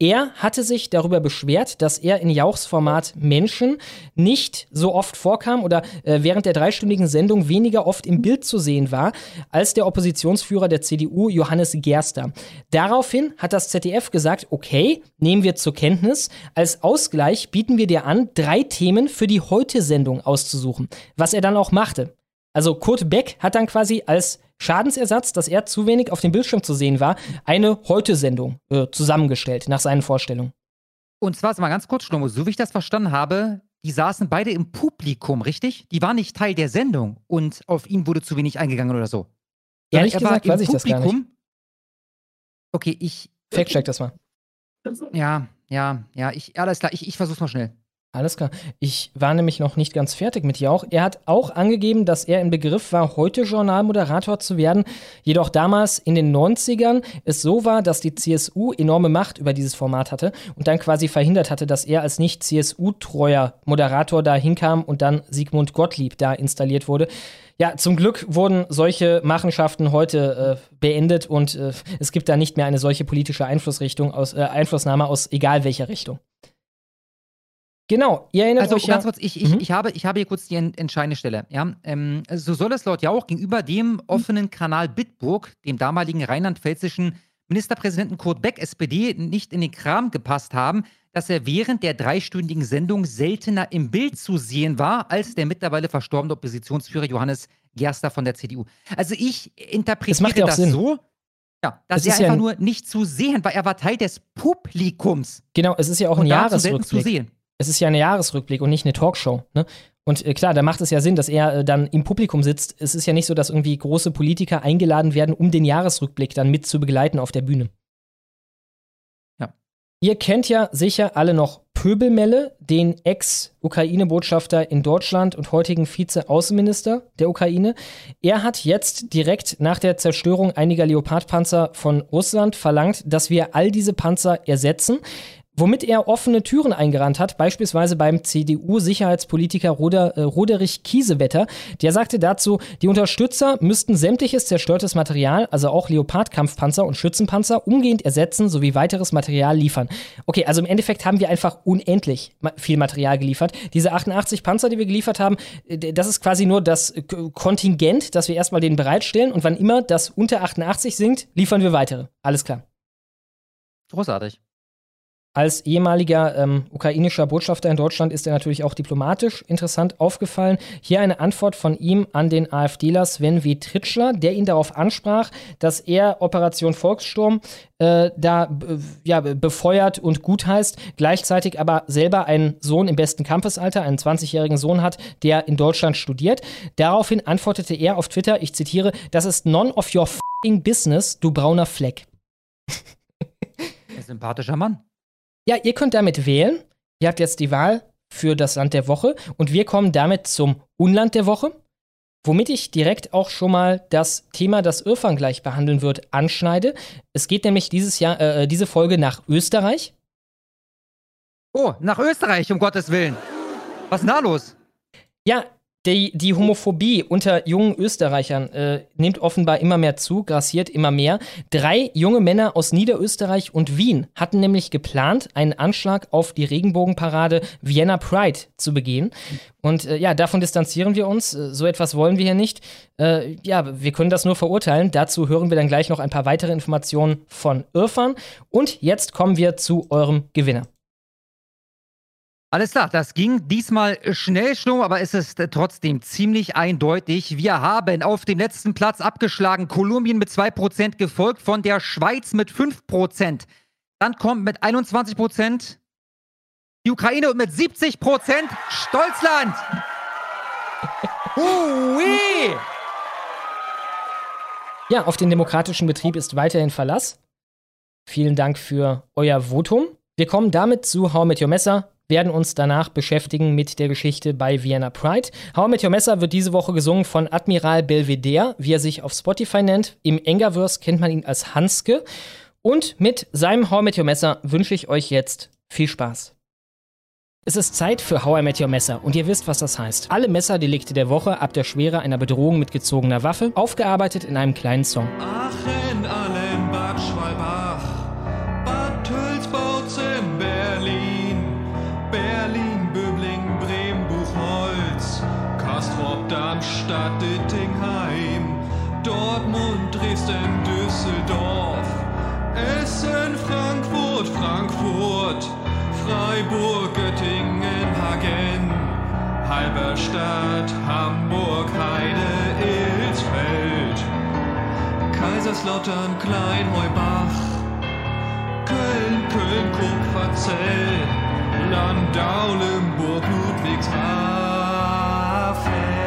Er hatte sich darüber beschwert, dass er in Jauchs Format Menschen nicht so oft vorkam oder äh, während der dreistündigen Sendung weniger oft im Bild zu sehen war als der Oppositionsführer der CDU Johannes Gerster. Daraufhin hat das ZDF gesagt, okay, nehmen wir zur Kenntnis. Als Ausgleich bieten wir dir an, drei Themen für die Heute-Sendung auszusuchen. Was er dann auch machte. Also Kurt Beck hat dann quasi als Schadensersatz, dass er zu wenig auf dem Bildschirm zu sehen war, eine Heute-Sendung äh, zusammengestellt nach seinen Vorstellungen. Und zwar, mal ganz kurz, Schlomo, so wie ich das verstanden habe, die saßen beide im Publikum, richtig? Die waren nicht Teil der Sendung und auf ihn wurde zu wenig eingegangen oder so. Ehrlich er gesagt, weiß ich Publikum. das gar nicht. Okay, ich. Fact-check das mal. Ja, ja, ja, ich, alles klar, ich, ich versuch's mal schnell. Alles klar. Ich war nämlich noch nicht ganz fertig mit Jauch. Er hat auch angegeben, dass er im Begriff war, heute Journalmoderator zu werden. Jedoch damals in den 90ern es so war, dass die CSU enorme Macht über dieses Format hatte und dann quasi verhindert hatte, dass er als nicht CSU-treuer Moderator da hinkam und dann Sigmund Gottlieb da installiert wurde. Ja, zum Glück wurden solche Machenschaften heute äh, beendet und äh, es gibt da nicht mehr eine solche politische Einflussrichtung aus, äh, Einflussnahme aus egal welcher Richtung. Genau, ihr erinnert Also euch ganz ja. kurz, ich, ich, Mhm. ich, habe, ich habe hier kurz die en- entscheidende Stelle. Ja? Ähm, so soll es laut Jauch gegenüber dem offenen Kanal Bitburg, dem damaligen rheinland-pfälzischen Ministerpräsidenten Kurt Beck, SPD, nicht in den Kram gepasst haben, dass er während der dreistündigen Sendung seltener im Bild zu sehen war, als der mittlerweile verstorbene Oppositionsführer Johannes Gerster von der CDU. Also ich Das interpretiere das Sinn. so, ja, dass Es er ist ja einfach ein- nur nicht zu sehen war. Er war Teil des Publikums. Genau, es ist ja auch ein selten zu Jahresrückblick. sehen. Es ist ja ein Jahresrückblick und nicht eine Talkshow. Ne? Und äh, klar, da macht es ja Sinn, dass er äh, dann im Publikum sitzt. Es ist ja nicht so, dass irgendwie große Politiker eingeladen werden, um den Jahresrückblick dann mit zu begleiten auf der Bühne. Ja. Ihr kennt ja sicher alle noch Pöbelmelle, den Ex-Ukraine-Botschafter in Deutschland und heutigen Vize-Außenminister der Ukraine. Er hat jetzt direkt nach der Zerstörung einiger Leopardpanzer von Russland verlangt, dass wir all diese Panzer ersetzen womit er offene Türen eingerannt hat, beispielsweise beim CDU-Sicherheitspolitiker Roder, äh, Roderich Kiesewetter. Der sagte dazu, die Unterstützer müssten sämtliches zerstörtes Material, also auch Leopard-Kampfpanzer und Schützenpanzer, umgehend ersetzen sowie weiteres Material liefern. Okay, also im Endeffekt haben wir einfach unendlich viel Material geliefert. Diese 88 Panzer, die wir geliefert haben, äh, das ist quasi nur das Kontingent, das wir erstmal denen bereitstellen und wann immer das unter 88 sinkt, liefern wir weitere. Alles klar. Großartig. Als ehemaliger ähm, ukrainischer Botschafter in Deutschland ist er natürlich auch diplomatisch interessant aufgefallen. Hier eine Antwort von ihm an den AfDler Sven W. Tritschler, der ihn darauf ansprach, dass er Operation Volkssturm äh, da b- ja, be- befeuert und gutheißt, gleichzeitig aber selber einen Sohn im besten Kampfesalter, einen 20-jährigen Sohn hat, der in Deutschland studiert. Daraufhin antwortete er auf Twitter, ich zitiere, das ist none of your f***ing business, du brauner Fleck. Ein sympathischer Mann. Ja, ihr könnt damit wählen. Ihr habt jetzt die Wahl für das Land der Woche und wir kommen damit zum Unland der Woche, womit ich direkt auch schon mal das Thema, das Irfan gleich behandeln wird, anschneide. Es geht nämlich dieses Jahr, äh, diese Folge nach Österreich. Oh, nach Österreich, um Gottes Willen. Was ist denn da los? Ja, die, die Homophobie unter jungen Österreichern äh, nimmt offenbar immer mehr zu, grassiert immer mehr. Drei junge Männer aus Niederösterreich und Wien hatten nämlich geplant, einen Anschlag auf die Regenbogenparade Vienna Pride zu begehen. Und äh, ja, davon distanzieren wir uns. Äh, so etwas wollen wir hier nicht. Äh, ja, wir können das nur verurteilen. Dazu hören wir dann gleich noch ein paar weitere Informationen von Irfan. Und jetzt kommen wir zu eurem Gewinner. Alles klar, das ging diesmal schnell schon, aber es ist äh, trotzdem ziemlich eindeutig. Wir haben auf dem letzten Platz abgeschlagen Kolumbien mit 2%, gefolgt von der Schweiz mit 5%. Dann kommt mit 21% die Ukraine und mit 70% Stolzland. Hui! Ja, auf den demokratischen Betrieb ist weiterhin Verlass. Vielen Dank für euer Votum. Wir kommen damit zu How Met Your Messer, werden uns danach beschäftigen mit der Geschichte bei Vienna Pride. How Met Your Messer wird diese Woche gesungen von Admiral Belvedere, wie er sich auf Spotify nennt. Im Engerverse kennt man ihn als Hanske. Und mit seinem How Met Your Messer wünsche ich euch jetzt viel Spaß. Es ist Zeit für How I Met Your Messer und ihr wisst, was das heißt. Alle Messerdelikte der Woche ab der Schwere einer Bedrohung mit gezogener Waffe, aufgearbeitet in einem kleinen Song. Aachen, Allen, Darmstadt, Dittingheim, Dortmund, Dresden, Düsseldorf, Essen, Frankfurt, Frankfurt, Freiburg, Göttingen, Hagen, Halberstadt, Hamburg, Heide, Ilsfeld. Kaiserslautern, Kleinheubach, Köln, Köln, Kupferzell, Landau, Limburg, Ludwigshafen,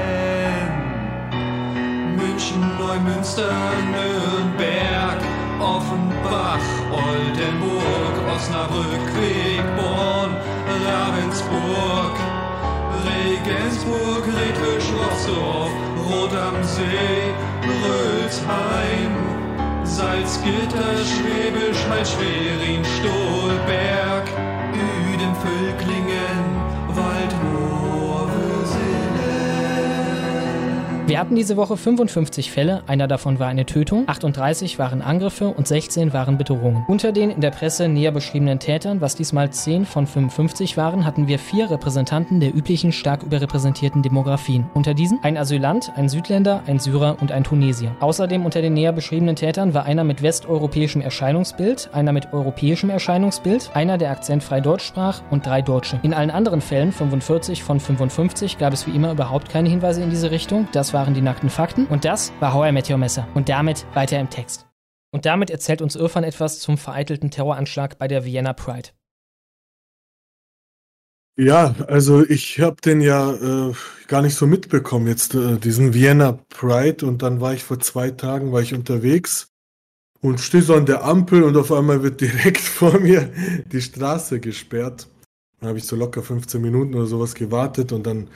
München, Neumünster, Nürnberg, Offenbach, Oldenburg, Osnabrück, Quickborn, Ravensburg, Regensburg, Redwisch, Rossdorf, Rot am See, Rölsheim, Salzgitter, Schwäbisch Hall, Schwerin, Stolberg, Üden, Völklingen, Wir hatten diese Woche 55 Fälle, einer davon war eine Tötung, 38 waren Angriffe und 16 waren Bedrohungen. Unter den in der Presse näher beschriebenen Tätern, was diesmal 10 von 55 waren, hatten wir vier Repräsentanten der üblichen stark überrepräsentierten Demografien. Unter diesen ein Asylant, ein Südländer, ein Syrer und ein Tunesier. Außerdem unter den näher beschriebenen Tätern war einer mit westeuropäischem Erscheinungsbild, einer mit europäischem Erscheinungsbild, einer, der akzentfrei Deutsch sprach und drei Deutsche. In allen anderen Fällen, 45 von 55, gab es wie immer überhaupt keine Hinweise in diese Richtung. Das waren die nackten Fakten. Und das war How I Met Your Messer. Und damit weiter im Text. Und damit erzählt uns Irfan etwas zum vereitelten Terroranschlag bei der Vienna Pride. Ja, also ich habe den ja äh, gar nicht so mitbekommen jetzt, äh, diesen Vienna Pride. Und dann war ich vor zwei Tagen, war ich unterwegs und stehe so an der Ampel und auf einmal wird direkt vor mir die Straße gesperrt. Dann habe ich so locker 15 Minuten oder sowas gewartet und dann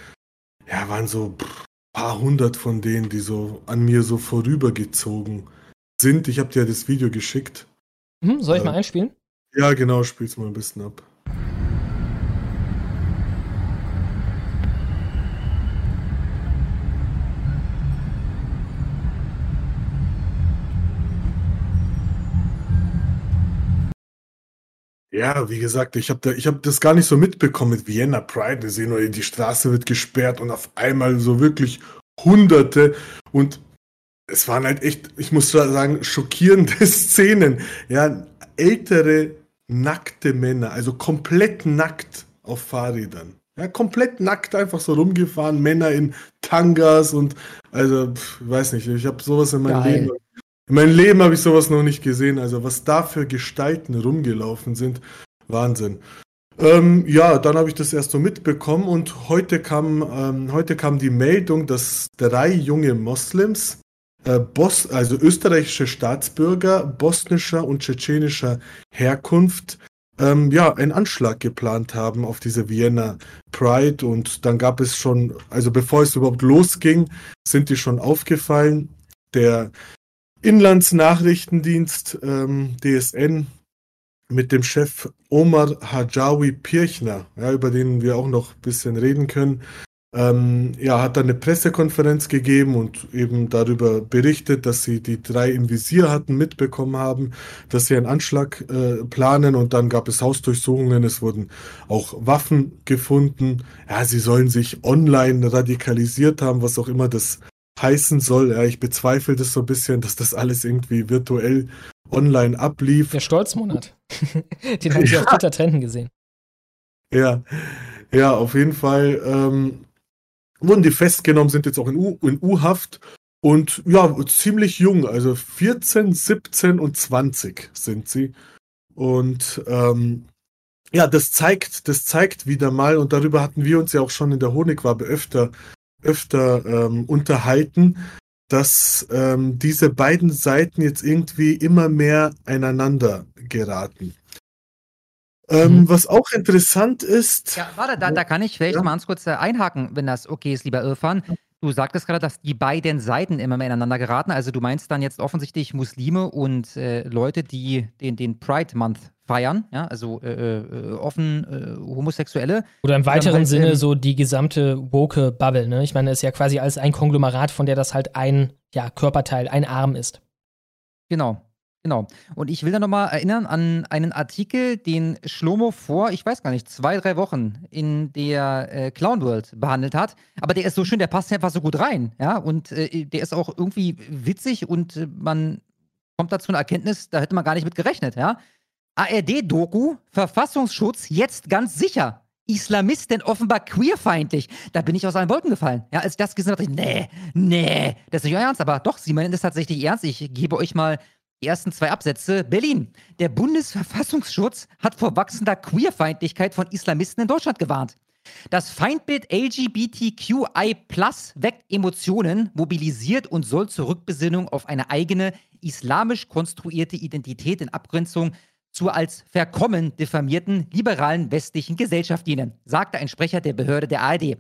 ja, waren so ein paar hundert von denen, die so an mir so vorübergezogen sind. Ich habe dir das Video geschickt. Mhm, soll ich Äh, mal einspielen? Ja, genau, spiel's mal ein bisschen ab. Ja, wie gesagt, ich habe da, ich hab das gar nicht so mitbekommen mit Vienna Pride. Wir sehen nur, die Straße wird gesperrt und auf einmal so wirklich Hunderte. Und es waren halt echt, ich muss sagen, schockierende Szenen. Ja, ältere, nackte Männer, also komplett nackt auf Fahrrädern. Ja, komplett nackt einfach so rumgefahren, Männer in Tangas und also, pf, weiß nicht, ich habe sowas in meinem Geil. Leben. In meinem Leben habe ich sowas noch nicht gesehen. Also, was da für Gestalten rumgelaufen sind, Wahnsinn. Ähm, ja, dann habe ich das erst so mitbekommen und heute kam, ähm, heute kam die Meldung, dass drei junge Moslems, äh, Bos also österreichische Staatsbürger bosnischer und tschetschenischer Herkunft, ähm, ja, einen Anschlag geplant haben auf diese Vienna Pride und dann gab es schon, also bevor es überhaupt losging, sind die schon aufgefallen. Der Inlandsnachrichtendienst ähm, DSN mit dem Chef Omar Hajawi Pirchner, ja, über den wir auch noch ein bisschen reden können, ähm, ja, hat dann eine Pressekonferenz gegeben und eben darüber berichtet, dass sie die drei im Visier hatten, mitbekommen haben, dass sie einen Anschlag äh, planen und dann gab es Hausdurchsuchungen, es wurden auch Waffen gefunden. Ja, sie sollen sich online radikalisiert haben, was auch immer das heißen soll. Ja, ich bezweifle das so ein bisschen, dass das alles irgendwie virtuell online ablief. Der Stolzmonat. Den haben Sie auf Twitter trenden gesehen. Ja, ja, auf jeden Fall ähm, wurden die festgenommen, sind jetzt auch in U-Haft und ja, ziemlich jung, also 14, 17 und 20 sind sie. Und ähm, ja, das zeigt, das zeigt wieder mal, und darüber hatten wir uns ja auch schon in der Honigwabe öfter, öfter ähm, unterhalten, dass ähm, diese beiden Seiten jetzt irgendwie immer mehr einander geraten. Ähm, Mhm. Was auch interessant ist, Ja, warte, da, da kann ich vielleicht Ja. mal ganz kurz äh, einhaken, wenn das okay ist, lieber Irfan. Du sagtest gerade, dass die beiden Seiten immer mehr ineinander geraten. Also du meinst dann jetzt offensichtlich Muslime und äh, Leute, die den, den Pride Month feiern, ja, also äh, äh, offen äh, Homosexuelle. Oder im weiteren halt, Sinne ähm, so die gesamte woke Bubble. Ne? Ich meine, es ist ja quasi als ein Konglomerat, von der das halt ein ja, Körperteil, ein Arm ist. Genau, genau. Und ich will da nochmal erinnern an einen Artikel, den Schlomo vor, ich weiß gar nicht, zwei, drei Wochen in der äh, Clown World behandelt hat. Aber der ist so schön, der passt einfach so gut rein. Ja, und äh, der ist auch irgendwie witzig und äh, man kommt dazu eine Erkenntnis, da hätte man gar nicht mit gerechnet. Ja. ARD-Doku, Verfassungsschutz, jetzt ganz sicher. Islamisten offenbar queerfeindlich. Da bin ich aus allen Wolken gefallen. Ja, als ich das gesehen habe, dachte ich, nee, nee, das ist nicht euer Ernst. Aber doch, sie meinen das tatsächlich ernst. Ich gebe euch mal die ersten zwei Absätze. Berlin. Der Bundesverfassungsschutz hat vor wachsender Queerfeindlichkeit von Islamisten in Deutschland gewarnt. Das Feindbild LGBTQI weckt Emotionen, mobilisiert und soll zur Rückbesinnung auf eine eigene islamisch konstruierte Identität in Abgrenzung zur als verkommen diffamierten liberalen westlichen Gesellschaft dienen, sagte ein Sprecher der Behörde der ARD.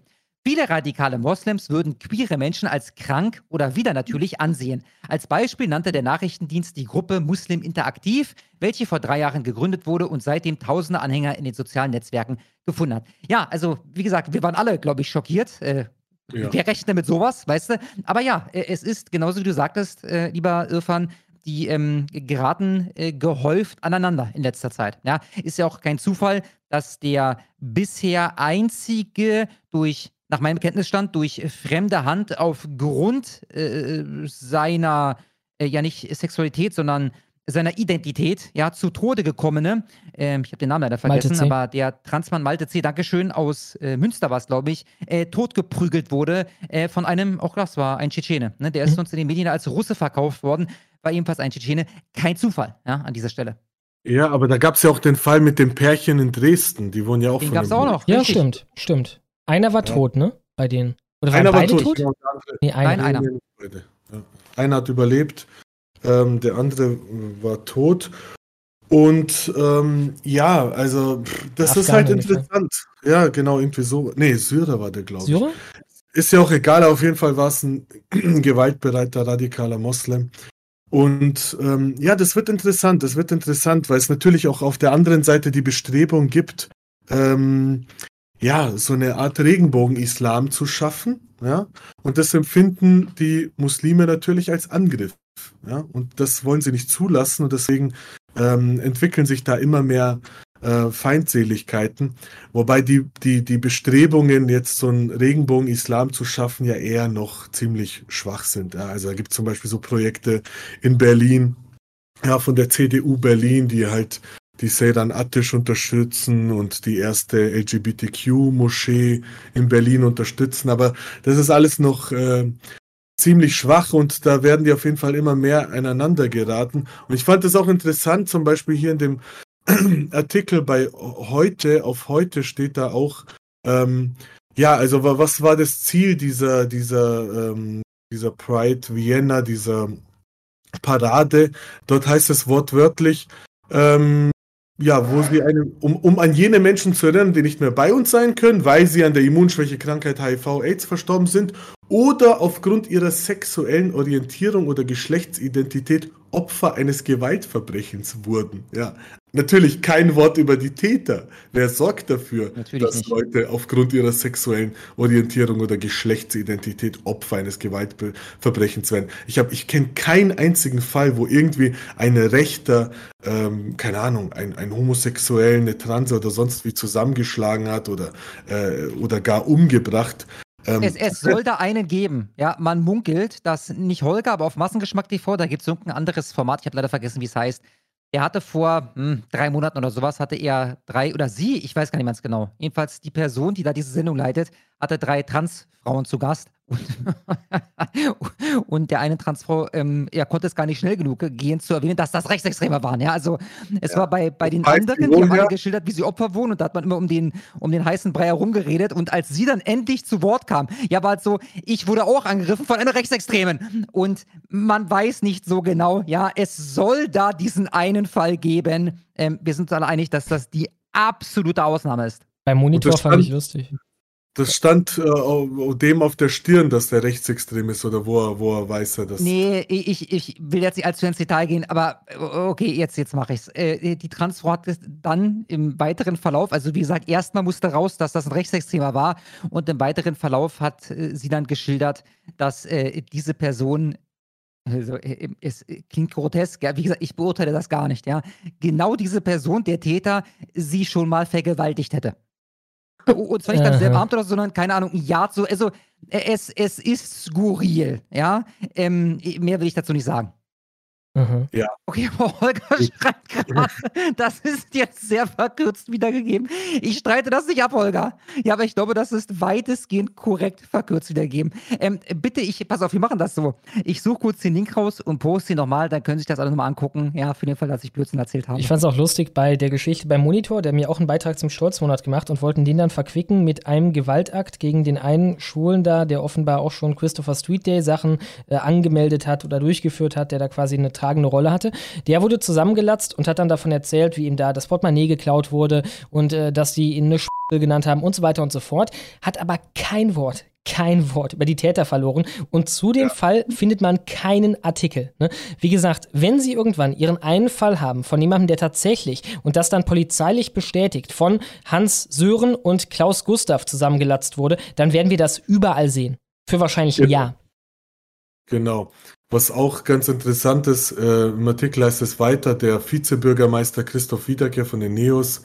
Viele radikale Moslems würden queere Menschen als krank oder widernatürlich ansehen. Als Beispiel nannte der Nachrichtendienst die Gruppe Muslim Interaktiv, welche vor drei Jahren gegründet wurde und seitdem tausende Anhänger in den sozialen Netzwerken gefunden hat. Ja, also wie gesagt, wir waren alle, glaube ich, schockiert. Äh, Ja. Wer rechnet mit sowas, weißt du? Aber ja, äh, es ist genauso wie du sagtest, äh, lieber Irfan, die ähm, geraten äh, gehäuft aneinander in letzter Zeit. Ja, ist ja auch kein Zufall, dass der bisher einzige durch nach meinem Kenntnisstand durch fremde Hand aufgrund äh, seiner äh, ja nicht Sexualität, sondern seiner Identität, ja, zu Tode gekommene, ähm, ich habe den Namen leider vergessen, aber der Transmann Malte C., Dankeschön, aus äh, Münster war es, glaube ich, äh, totgeprügelt wurde äh, von einem, auch das war ein Tschetschene, ne? der ist Mhm. uns in den Medien als Russe verkauft worden, war ebenfalls ein Tschetschene. Kein Zufall, ja, an dieser Stelle. Ja, aber da gab es ja auch den Fall mit dem Pärchen in Dresden. Die wurden ja auch Den von gab es auch noch. Ja, richtig. stimmt, stimmt. Einer war Ja. tot, ne? Bei denen. Oder waren Einer war beide tot. tot? andere- Nee, einer. Nein, einer. Ja. Einer hat überlebt, ähm, der andere äh, war tot. Und ähm, ja, also pff, das ist Afghanen halt ungefähr. interessant. Ja, genau, irgendwie so. Nee, Syrer war der, glaube ich. Syrer? Ist ja auch egal, auf jeden Fall war es ein gewaltbereiter, radikaler Moslem. Und ähm, ja, das wird interessant, das wird interessant, weil es natürlich auch auf der anderen Seite die Bestrebung gibt, ähm, ja, so eine Art Regenbogen-Islam zu schaffen, ja, und das empfinden die Muslime natürlich als Angriff, ja, und das wollen sie nicht zulassen und deswegen ähm, entwickeln sich da immer mehr äh, Feindseligkeiten, wobei die, die, die Bestrebungen, jetzt so einen Regenbogen-Islam zu schaffen, ja eher noch ziemlich schwach sind. Ja. Also da gibt es zum Beispiel so Projekte in Berlin, ja, von der CDU Berlin, die halt die Seyran Attisch unterstützen und die erste LGBTQ-Moschee in Berlin unterstützen. Aber das ist alles noch äh, ziemlich schwach und da werden die auf jeden Fall immer mehr aneinander geraten. Und ich fand das auch interessant, zum Beispiel hier in dem Artikel bei heute, auf heute steht da auch, ähm, ja, also wa- was war das Ziel dieser, dieser, ähm, dieser Pride Vienna, dieser Parade? Dort heißt es wortwörtlich, ähm, ja, wo sie eine, um, um an jene Menschen zu erinnern, die nicht mehr bei uns sein können, weil sie an der Immunschwächekrankheit HIV-AIDS verstorben sind oder aufgrund ihrer sexuellen Orientierung oder Geschlechtsidentität Opfer eines Gewaltverbrechens wurden. Ja, natürlich kein Wort über die Täter. Wer sorgt dafür, Natürlich dass nicht. Leute aufgrund ihrer sexuellen Orientierung oder Geschlechtsidentität Opfer eines Gewaltverbrechens werden? Ich habe, ich kenne keinen einzigen Fall, wo irgendwie ein Rechter, ähm, keine Ahnung, ein, ein Homosexuellen, eine Transe oder sonst wie zusammengeschlagen hat oder, äh, oder gar umgebracht. Ähm, Es, es soll da einen geben. Ja, man munkelt, dass nicht Holger, aber auf Massengeschmack TV, da gibt es irgendein anderes Format, ich habe leider vergessen, wie es heißt. Er hatte vor hm, drei Monaten oder sowas, hatte er drei, oder sie, ich weiß gar nicht ganz genau. Jedenfalls die Person, die da diese Sendung leitet, hatte drei Transfrauen zu Gast. Und, und der eine Transfrau, ähm, er konnte es gar nicht schnell genug gehen, zu erwähnen, dass das Rechtsextreme waren. Ja, also es Ja. war bei, bei den Weißt anderen, die haben alle geschildert, wie sie Opfer wohnen und da hat man immer um den, um den heißen Brei herumgeredet und als sie dann endlich zu Wort kam, ja, war halt so, ich wurde auch angegriffen von einer Rechtsextremen und man weiß nicht so genau, ja, es soll da diesen einen Fall geben. Ähm, wir sind uns alle einig, dass das die absolute Ausnahme ist. Beim Monitor fand ich lustig. Das stand äh, dem auf der Stirn, dass der rechtsextrem ist oder wo er, wo er weiß er das. Nee, ich, ich will jetzt nicht allzu ins Detail gehen, aber okay, jetzt, jetzt mache ich's. Äh, die Transfrau hat es dann im weiteren Verlauf, also wie gesagt, erstmal musste raus, dass das ein Rechtsextremer war und im weiteren Verlauf hat äh, sie dann geschildert, dass äh, diese Person also, äh, es klingt grotesk, ja. Wie gesagt, ich beurteile das gar nicht, ja. Genau diese Person, der Täter, sie schon mal vergewaltigt hätte. Und zwar nicht Aha. selben Abend oder so, sondern, keine Ahnung, Jahr so. Also, es, es ist skurril, ja. Ähm, mehr will ich dazu nicht sagen. Mhm. Okay, Holger schreibt gerade, das ist jetzt sehr verkürzt wiedergegeben. Ich streite das nicht ab, Holger. Ja, aber ich glaube, das ist weitestgehend korrekt verkürzt wiedergegeben. Ähm, bitte, ich, pass auf, wir machen das so. Ich suche kurz den Link raus und poste ihn nochmal, dann können Sie sich das alle nochmal angucken. Ja, für den Fall, dass ich Blödsinn erzählt habe. Ich fand es auch lustig bei der Geschichte beim Monitor, der mir auch einen Beitrag zum Stolzmonat gemacht und wollten den dann verquicken mit einem Gewaltakt gegen den einen Schwulen da, der offenbar auch schon Christopher Street Day Sachen äh, angemeldet hat oder durchgeführt hat, der da quasi eine tragende Rolle hatte. Der wurde zusammengelatzt und hat dann davon erzählt, wie ihm da das Portemonnaie geklaut wurde und äh, dass die ihn eine Sch genannt haben und so weiter und so fort. Hat aber kein Wort, kein Wort über die Täter verloren und zu dem ja. Fall findet man keinen Artikel. Ne? Wie gesagt, wenn Sie irgendwann Ihren einen Fall haben von jemandem, der tatsächlich und das dann polizeilich bestätigt von Hans Sören und Klaus Gustav zusammengelatzt wurde, dann werden wir das überall sehen. Für wahrscheinlich ein Jahr. Genau. Was auch ganz interessant ist, äh, im Artikel heißt es weiter, der Vizebürgermeister Christoph Wiedeker von den Neos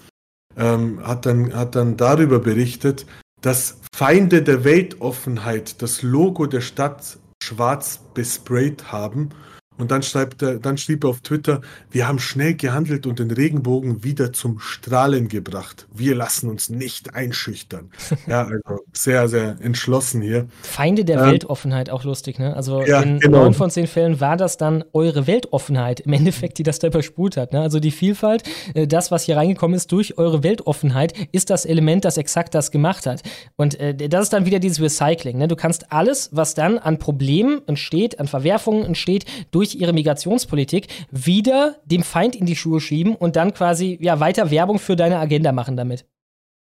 ähm, hat, dann, hat dann darüber berichtet, dass Feinde der Weltoffenheit das Logo der Stadt schwarz besprayt haben und dann, schreibt er, dann schrieb er auf Twitter, wir haben schnell gehandelt und den Regenbogen wieder zum Strahlen gebracht. Wir lassen uns nicht einschüchtern. ja, also sehr, sehr entschlossen hier. Feinde der ähm, Weltoffenheit, auch lustig, ne? Also ja, in genau. neun von zehn Fällen war das dann eure Weltoffenheit im Endeffekt, die das da überspult hat. Ne? Also die Vielfalt, äh, das, was hier reingekommen ist durch eure Weltoffenheit, ist das Element, das exakt das gemacht hat. Und äh, das ist dann wieder dieses Recycling. Ne? Du kannst alles, was dann an Problemen entsteht, an Verwerfungen entsteht, durch durch ihre Migrationspolitik wieder dem Feind in die Schuhe schieben und dann quasi ja weiter Werbung für deine Agenda machen damit.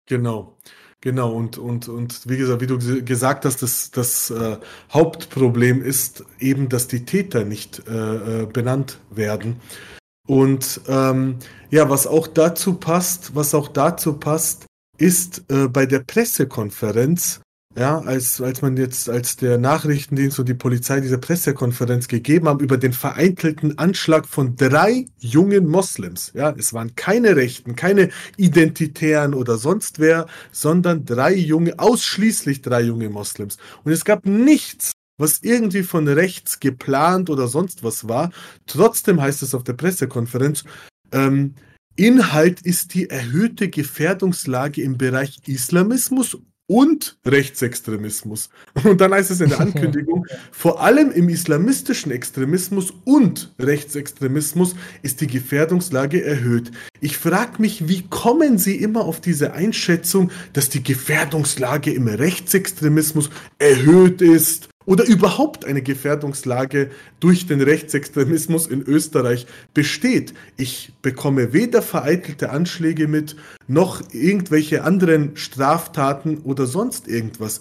Genau. Genau, und, und, und wie gesagt, wie du gesagt hast, das, das äh, Hauptproblem ist eben, dass die Täter nicht äh, äh, benannt werden. Und ähm, ja, was auch dazu passt, was auch dazu passt, ist äh, bei der Pressekonferenz ja, als, als man jetzt, als der Nachrichtendienst und die Polizei diese Pressekonferenz gegeben haben über den vereinzelten Anschlag von drei jungen Moslems. Ja, es waren keine Rechten, keine Identitären oder sonst wer, sondern drei junge, ausschließlich drei junge Moslems. Und es gab nichts, was irgendwie von rechts geplant oder sonst was war. Trotzdem heißt es auf der Pressekonferenz, ähm, Inhalt ist die erhöhte Gefährdungslage im Bereich Islamismus und Rechtsextremismus. Und dann heißt es in der Ankündigung, vor allem im islamistischen Extremismus und Rechtsextremismus ist die Gefährdungslage erhöht. Ich frage mich, wie kommen Sie immer auf diese Einschätzung, dass die Gefährdungslage im Rechtsextremismus erhöht ist? Oder überhaupt eine Gefährdungslage durch den Rechtsextremismus in Österreich besteht. Ich bekomme weder vereitelte Anschläge mit, noch irgendwelche anderen Straftaten oder sonst irgendwas.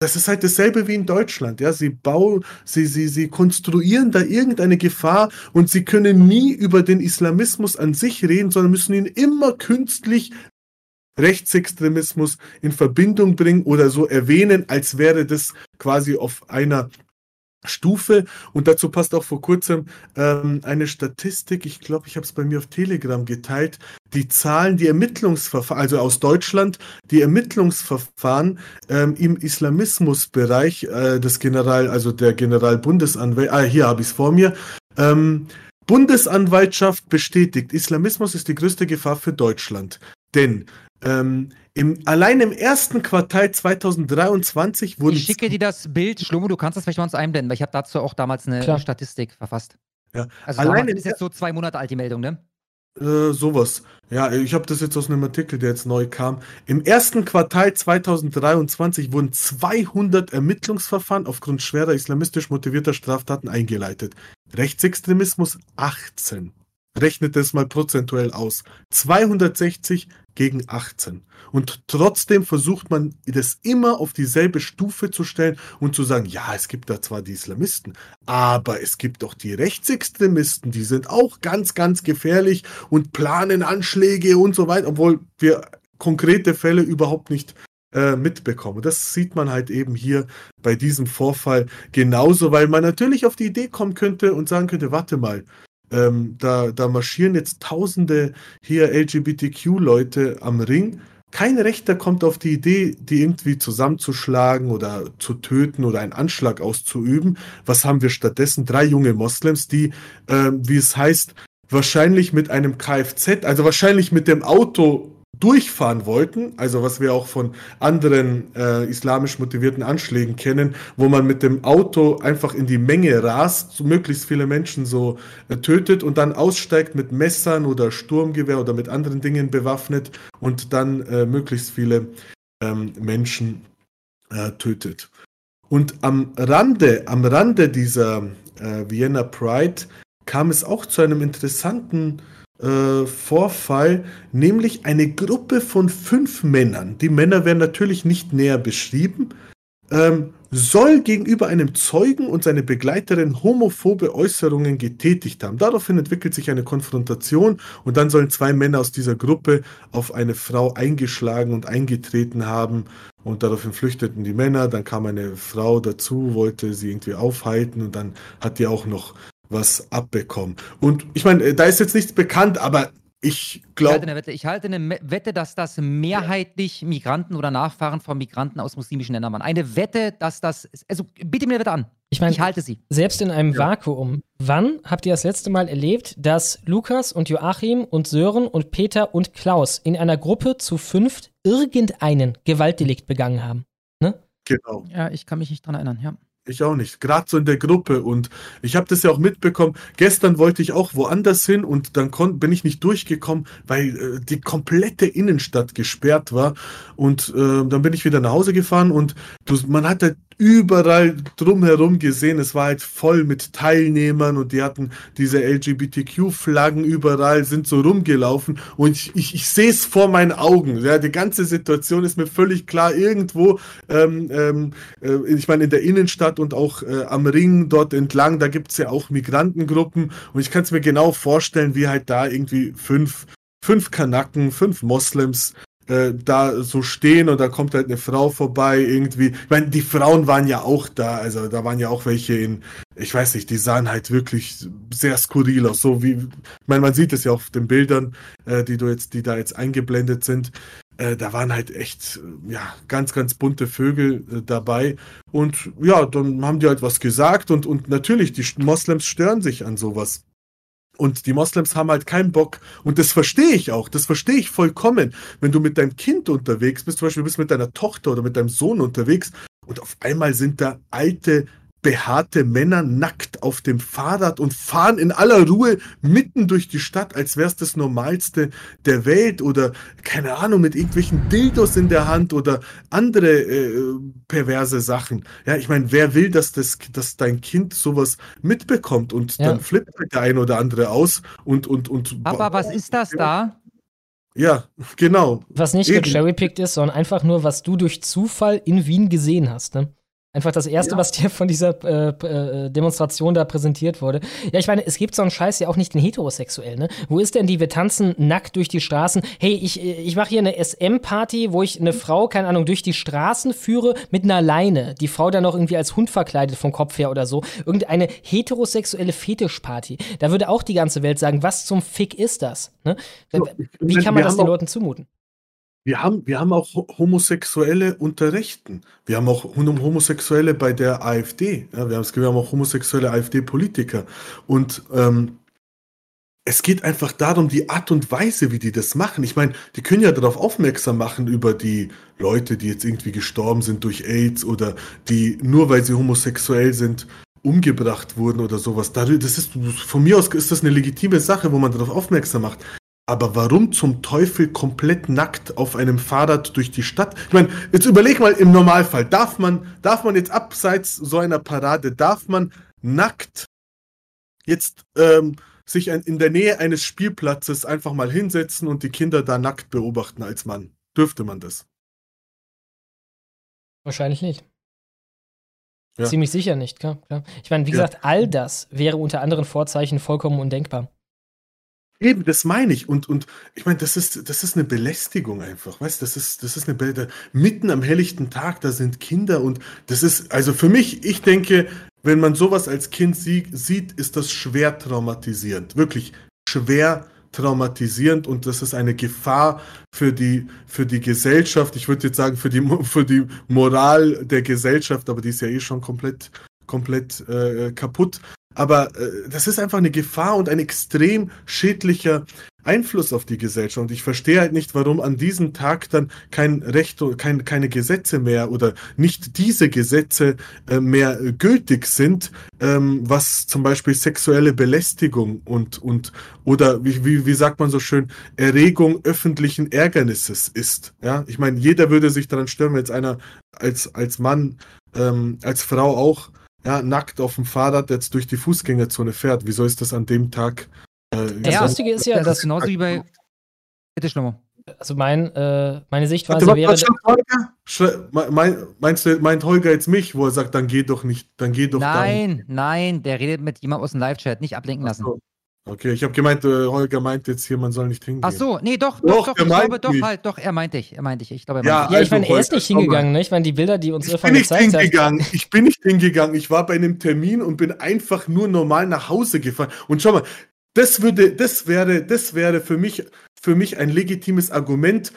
Das ist halt dasselbe wie in Deutschland. Ja, sie bauen, sie, sie, sie konstruieren da irgendeine Gefahr und sie können nie über den Islamismus an sich reden, sondern müssen ihn immer künstlich Rechtsextremismus in Verbindung bringen oder so erwähnen, als wäre das quasi auf einer Stufe. Und dazu passt auch vor kurzem ähm, eine Statistik, ich glaube, ich habe es bei mir auf Telegram geteilt, die Zahlen, die Ermittlungsverfahren, also aus Deutschland, die Ermittlungsverfahren ähm, im Islamismusbereich äh, des General, also der Generalbundesanwalt, ah, hier habe ich es vor mir, ähm, Bundesanwaltschaft bestätigt, Islamismus ist die größte Gefahr für Deutschland. Denn ähm, im, allein im ersten Quartal 2023 wurden. Ich schicke dir das Bild, Schlomo, du kannst das vielleicht mal uns einblenden, weil ich habe dazu auch damals eine Klar. Statistik verfasst. Ja. Also allein ist jetzt so zwei Monate alt die Meldung, ne? Äh, sowas. Ja, ich habe das jetzt aus einem Artikel, der jetzt neu kam. Im ersten Quartal 2023 wurden 200 Ermittlungsverfahren aufgrund schwerer islamistisch motivierter Straftaten eingeleitet. Rechtsextremismus 18. Rechnet es mal prozentuell aus. 260 gegen 18. Und trotzdem versucht man das immer auf dieselbe Stufe zu stellen und zu sagen, ja, es gibt da zwar die Islamisten, aber es gibt auch die Rechtsextremisten, die sind auch ganz, ganz gefährlich und planen Anschläge und so weiter, obwohl wir konkrete Fälle überhaupt nicht äh, mitbekommen. Das sieht man halt eben hier bei diesem Vorfall genauso, weil man natürlich auf die Idee kommen könnte und sagen könnte, warte mal, ähm, da, da marschieren jetzt tausende hier LGBTQ-Leute am Ring. Kein Rechter kommt auf die Idee, die irgendwie zusammenzuschlagen oder zu töten oder einen Anschlag auszuüben. Was haben wir stattdessen? Drei junge Moslems, die, äh, wie es heißt, wahrscheinlich mit einem Kfz, also wahrscheinlich mit dem Auto durchfahren wollten, also was wir auch von anderen äh, islamisch motivierten Anschlägen kennen, wo man mit dem Auto einfach in die Menge rast, so möglichst viele Menschen so äh, tötet und dann aussteigt mit Messern oder Sturmgewehr oder mit anderen Dingen bewaffnet und dann äh, möglichst viele ähm, Menschen äh, tötet. Und am Rande, am Rande dieser äh, Vienna Pride kam es auch zu einem interessanten äh, Vorfall, nämlich eine Gruppe von fünf Männern. Die Männer werden natürlich nicht näher beschrieben, ähm, soll gegenüber einem Zeugen und seine Begleiterin homophobe Äußerungen getätigt haben. Daraufhin entwickelt sich eine Konfrontation und dann sollen zwei Männer aus dieser Gruppe auf eine Frau eingeschlagen und eingetreten haben und daraufhin flüchteten die Männer. Dann kam eine Frau dazu, wollte sie irgendwie aufhalten und dann hat die auch noch was abbekommen. Und ich meine, äh, da ist jetzt nichts bekannt, aber ich Ich halte glaube, eine Wette, ich halte eine Wette, dass das mehrheitlich Migranten oder Nachfahren von Migranten aus muslimischen Ländern waren. Eine Wette, dass das. Also biete mir eine Wette an. Ich meine, Ich halte sie. selbst in einem Vakuum, wann habt ihr das letzte Mal erlebt, dass Lukas und Joachim und Sören und Peter und Klaus in einer Gruppe zu fünft irgendeinen Gewaltdelikt begangen haben? genau. Ja, ich kann mich nicht dran erinnern, ja. Ich auch nicht. Gerade so in der Gruppe. Und ich habe das ja auch mitbekommen. Gestern wollte ich auch woanders hin und dann bin ich nicht durchgekommen, weil äh, die komplette Innenstadt gesperrt war. Und äh, dann bin ich wieder nach Hause gefahren und man hat halt überall drumherum gesehen, es war halt voll mit Teilnehmern und die hatten diese LGBTQ-Flaggen überall, sind so rumgelaufen und ich, ich, ich sehe es vor meinen Augen. Ja, die ganze Situation ist mir völlig klar. Irgendwo, ähm, ähm, äh, ich meine, in der Innenstadt und auch äh, am Ring dort entlang, da gibt's ja auch Migrantengruppen und ich kann es mir genau vorstellen, wie halt da irgendwie fünf, fünf Kanaken, fünf Moslems äh, da so stehen und da kommt halt eine Frau vorbei irgendwie. Ich meine, die Frauen waren ja auch da, also da waren ja auch welche in, ich weiß nicht, die sahen halt wirklich sehr skurril aus, so wie, ich meine, man sieht es ja auf den Bildern, äh, die du jetzt, die da jetzt eingeblendet sind. Äh, da waren halt echt, ja, ganz, ganz bunte Vögel äh, dabei. Und ja, dann haben die halt was gesagt und, und natürlich, die Moslems stören sich an sowas. Und die Moslems haben halt keinen Bock. Und das verstehe ich auch. Das verstehe ich vollkommen. Wenn du mit deinem Kind unterwegs bist, zum Beispiel du bist mit deiner Tochter oder mit deinem Sohn unterwegs und auf einmal sind da alte, behaarte Männer nackt auf dem Fahrrad und fahren in aller Ruhe mitten durch die Stadt, als wäre es das Normalste der Welt oder keine Ahnung, mit irgendwelchen Dildos in der Hand oder andere äh, perverse Sachen. Ja, ich meine, wer will, dass, das, dass dein Kind sowas mitbekommt und Ja. dann flippt halt der ein oder andere aus und und und Papa, was ist das da? ja, genau. Was nicht gecherrypickt ist, sondern einfach nur, was du durch Zufall in Wien gesehen hast. Ne? Einfach das Erste, Ja. was dir von dieser äh, äh, Demonstration da präsentiert wurde. Ja, ich meine, es gibt so einen Scheiß ja auch nicht in heterosexuell, ne? Wo ist denn die, wir tanzen nackt durch die Straßen? Hey, ich, äh, ich mache hier eine SM-Party, wo ich eine Frau, keine Ahnung, durch die Straßen führe mit einer Leine. Die Frau dann noch irgendwie als Hund verkleidet vom Kopf her oder so. Irgendeine heterosexuelle Fetischparty. Da würde auch die ganze Welt sagen, was zum Fick ist das? Ne? Wie kann man das den Leuten zumuten? Wir haben, wir haben auch Ho- Homosexuelle unter Rechten. Wir haben auch Hom- Homosexuelle bei der AfD. Ja, wir, haben, wir haben auch homosexuelle AfD-Politiker. Und ähm, es geht einfach darum, die Art und Weise, wie die das machen. Ich meine, die können ja darauf aufmerksam machen über die Leute, die jetzt irgendwie gestorben sind durch AIDS oder die nur weil sie homosexuell sind umgebracht wurden oder sowas. Das ist von mir aus ist das eine legitime Sache, wo man darauf aufmerksam macht. Aber warum zum Teufel komplett nackt auf einem Fahrrad durch die Stadt? Ich meine, jetzt überleg mal im Normalfall, darf man, darf man jetzt abseits so einer Parade, darf man nackt jetzt ähm, sich ein, in der Nähe eines Spielplatzes einfach mal hinsetzen und die Kinder da nackt beobachten als Mann? Dürfte man das? Wahrscheinlich nicht. Ja. Ziemlich sicher nicht, klar. klar. Ich meine, wie Ja. gesagt, all das wäre unter anderen Vorzeichen vollkommen undenkbar. Eben, das meine ich. Und, und ich meine, das ist, das ist eine Belästigung einfach. Weißt das ist, das ist eine Be da, mitten am helllichten Tag, da sind Kinder und das ist, also für mich, ich denke, wenn man sowas als Kind sie, sieht, ist das schwer traumatisierend. Wirklich schwer traumatisierend und das ist eine Gefahr für die, für die Gesellschaft. Ich würde jetzt sagen, für die, für die Moral der Gesellschaft, aber die ist ja eh schon komplett, komplett äh, kaputt. Aber äh, das ist einfach eine Gefahr und ein extrem schädlicher Einfluss auf die Gesellschaft. Und ich verstehe halt nicht, warum an diesem Tag dann kein Recht, kein, keine Gesetze mehr oder nicht diese Gesetze äh, mehr gültig sind, ähm, was zum Beispiel sexuelle Belästigung und, und oder wie, wie, wie sagt man so schön, Erregung öffentlichen Ärgernisses ist. Ja, ich meine, jeder würde sich daran stören, wenn jetzt einer als, als Mann, ähm, als Frau auch ja, nackt auf dem Fahrrad jetzt durch die Fußgängerzone fährt. Wieso ist das an dem Tag? Äh, Das Lustige ist ja, Das ist genauso wie bei. Bitte, Schlimmer. Also mein, äh, meine Sichtweise Warte, wäre. Holger? Meinst du, meint Holger jetzt mich, wo er sagt, dann geh doch nicht, dann geh doch Nein, dann. nein, der redet mit jemandem aus dem Live-Chat, nicht ablenken lassen. So. Okay, ich habe gemeint, äh, Holger meint jetzt hier, man soll nicht hingehen. Ach so, nee, doch, doch, doch, doch ich glaube, doch, halt, doch, er meinte ich, er meinte ich. Ich glaube, er meinte ja, ja, ich meine, er ist nicht hingegangen, ne? Ich meine, die Bilder, die uns Irfan gezeigt hat. Hingegangen. Ich bin nicht hingegangen, ich war bei einem Termin und bin einfach nur normal nach Hause gefahren. Und schau mal, das würde, das wäre, das wäre für mich, für mich ein legitimes Argument,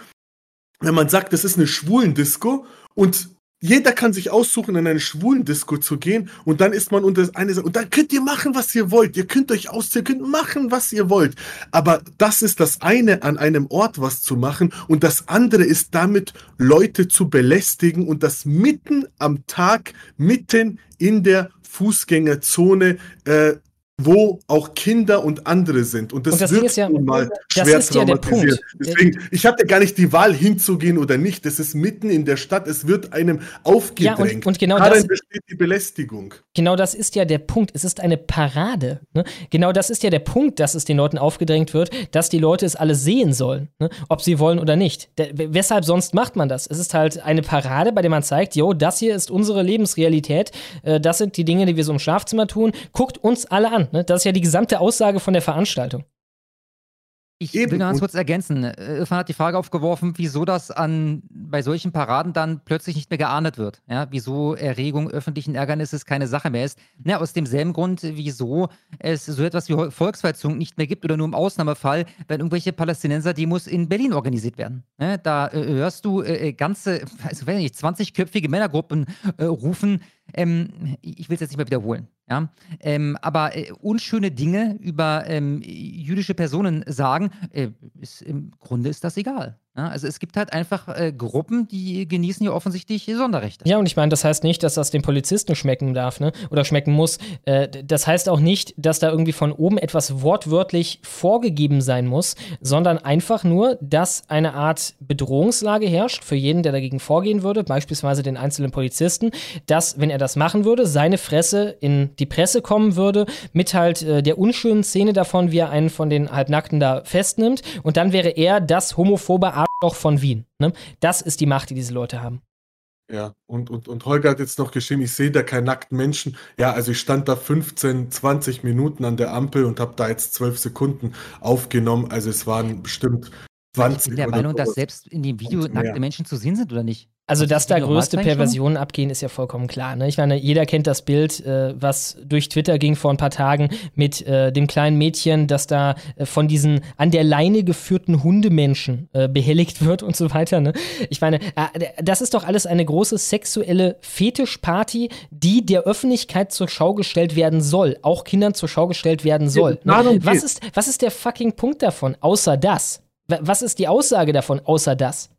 wenn man sagt, das ist eine Schwulendisco und jeder kann sich aussuchen, in eine schwulen Disco zu gehen und dann ist man unter eine und dann könnt ihr machen, was ihr wollt. Ihr könnt euch ausziehen, ihr könnt machen, was ihr wollt. Aber das ist das eine, an einem Ort was zu machen und das andere ist damit Leute zu belästigen und das mitten am Tag, mitten in der Fußgängerzone äh, wo auch Kinder und andere sind. Und das, und das wird ja, mal schwer ist ja der Punkt. Deswegen, ich hatte gar nicht die Wahl hinzugehen oder nicht. Das ist mitten in der Stadt. Es wird einem aufgedrängt. Ja, und, und genau Darin das, besteht die Belästigung. Genau das ist ja der Punkt. Es ist eine Parade. Ne? Genau das ist ja der Punkt, dass es den Leuten aufgedrängt wird, dass die Leute es alle sehen sollen, ne? ob sie wollen oder nicht. Der, weshalb sonst macht man das? Es ist halt eine Parade, bei der man zeigt, jo, das hier ist unsere Lebensrealität. Äh, das sind die Dinge, die wir so im Schlafzimmer tun. Guckt uns alle an. Ne? Das ist ja die gesamte Aussage von der Veranstaltung. Ich Eben. will ganz kurz ergänzen. Irfan hat die Frage aufgeworfen, wieso das an, bei solchen Paraden dann plötzlich nicht mehr geahndet wird. Ja, wieso Erregung öffentlichen Ärgernisses keine Sache mehr ist. Ja, aus demselben Grund, wieso es so etwas wie Volksverhetzung nicht mehr gibt oder nur im Ausnahmefall, wenn irgendwelche Palästinenser-Demos in Berlin organisiert werden. Ja, da äh, hörst du äh, ganze, also wenn nicht, 20-köpfige Männergruppen äh, rufen, ähm, ich will es jetzt nicht mehr wiederholen, ja, ähm, aber äh, unschöne Dinge über ähm, jüdische Personen sagen, äh, ist, im Grunde ist das egal. Ja, also es gibt halt einfach äh, Gruppen, die genießen hier offensichtlich Sonderrechte. Ja, und ich meine, das heißt nicht, dass das den Polizisten schmecken darf, ne? Oder schmecken muss. Äh, das heißt auch nicht, dass da irgendwie von oben etwas wortwörtlich vorgegeben sein muss, sondern einfach nur, dass eine Art Bedrohungslage herrscht für jeden, der dagegen vorgehen würde, beispielsweise den einzelnen Polizisten, dass, wenn er das machen würde, seine Fresse in die Presse kommen würde, mit halt äh, der unschönen Szene davon, wie er einen von den Halbnackten da festnimmt. Und dann wäre er das homophobe Arschloch von Wien. Ne? Das ist die Macht, die diese Leute haben. Ja, und, und, und Holger hat jetzt noch geschrieben, ich sehe da keinen nackten Menschen. Ja, also ich stand da 15, 20 Minuten an der Ampel und habe da jetzt 12 Sekunden aufgenommen. Also es waren bestimmt 20 Ich bin der Meinung, dass selbst in dem Video nackte Menschen zu sehen sind, oder nicht? Also, dass da größte Perversionen abgehen, ist ja vollkommen klar. Ne? Ich meine, jeder kennt das Bild, äh, was durch Twitter ging vor ein paar Tagen mit äh, dem kleinen Mädchen, das da äh, von diesen an der Leine geführten Hundemenschen äh, behelligt wird und so weiter. Ne? Ich meine, äh, das ist doch alles eine große sexuelle Fetischparty, die der Öffentlichkeit zur Schau gestellt werden soll, auch Kindern zur Schau gestellt werden soll. Ja, ne? was, ist, was ist der fucking Punkt davon, außer das? Was ist die Aussage davon, außer das?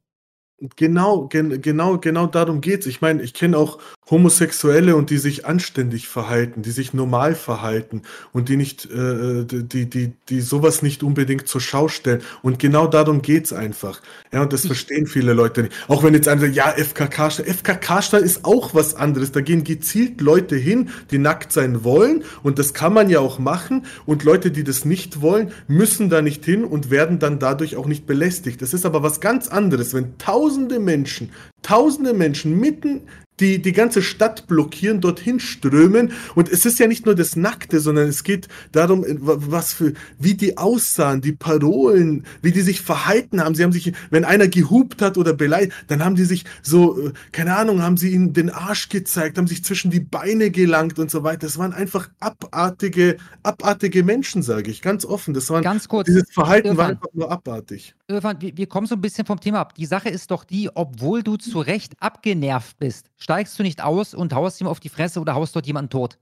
Genau, gen genau, genau darum geht's. Ich meine, ich kenne auch Homosexuelle und die sich anständig verhalten, die sich normal verhalten und die nicht, äh, die, die, die sowas nicht unbedingt zur Schau stellen. Und genau darum geht's einfach. Ja, und das ich verstehen viele Leute nicht. Auch wenn jetzt einer sagt, ja, FKK-Stall, FKK-Stall ist auch was anderes. Da gehen gezielt Leute hin, die nackt sein wollen. Und das kann man ja auch machen. Und Leute, die das nicht wollen, müssen da nicht hin und werden dann dadurch auch nicht belästigt. Das ist aber was ganz anderes, wenn tausende Menschen, tausende Menschen mitten die die ganze Stadt blockieren, dorthin strömen. Und es ist ja nicht nur das Nackte, sondern es geht darum, was für, wie die aussahen, die Parolen, wie die sich verhalten haben. Sie haben sich, wenn einer gehupt hat oder beleidigt, dann haben die sich so, äh, keine Ahnung, haben sie ihnen den Arsch gezeigt, haben sich zwischen die Beine gelangt und so weiter. Das waren einfach abartige, abartige Menschen, sage ich, ganz offen. Das waren, ganz kurz, dieses Verhalten Irfan, war einfach nur abartig. Irfan, wir, wir kommen so ein bisschen vom Thema ab. Die Sache ist doch die, obwohl du zu Recht abgenervt bist, steigst du nicht aus und haust ihm auf die Fresse oder haust dort jemanden tot.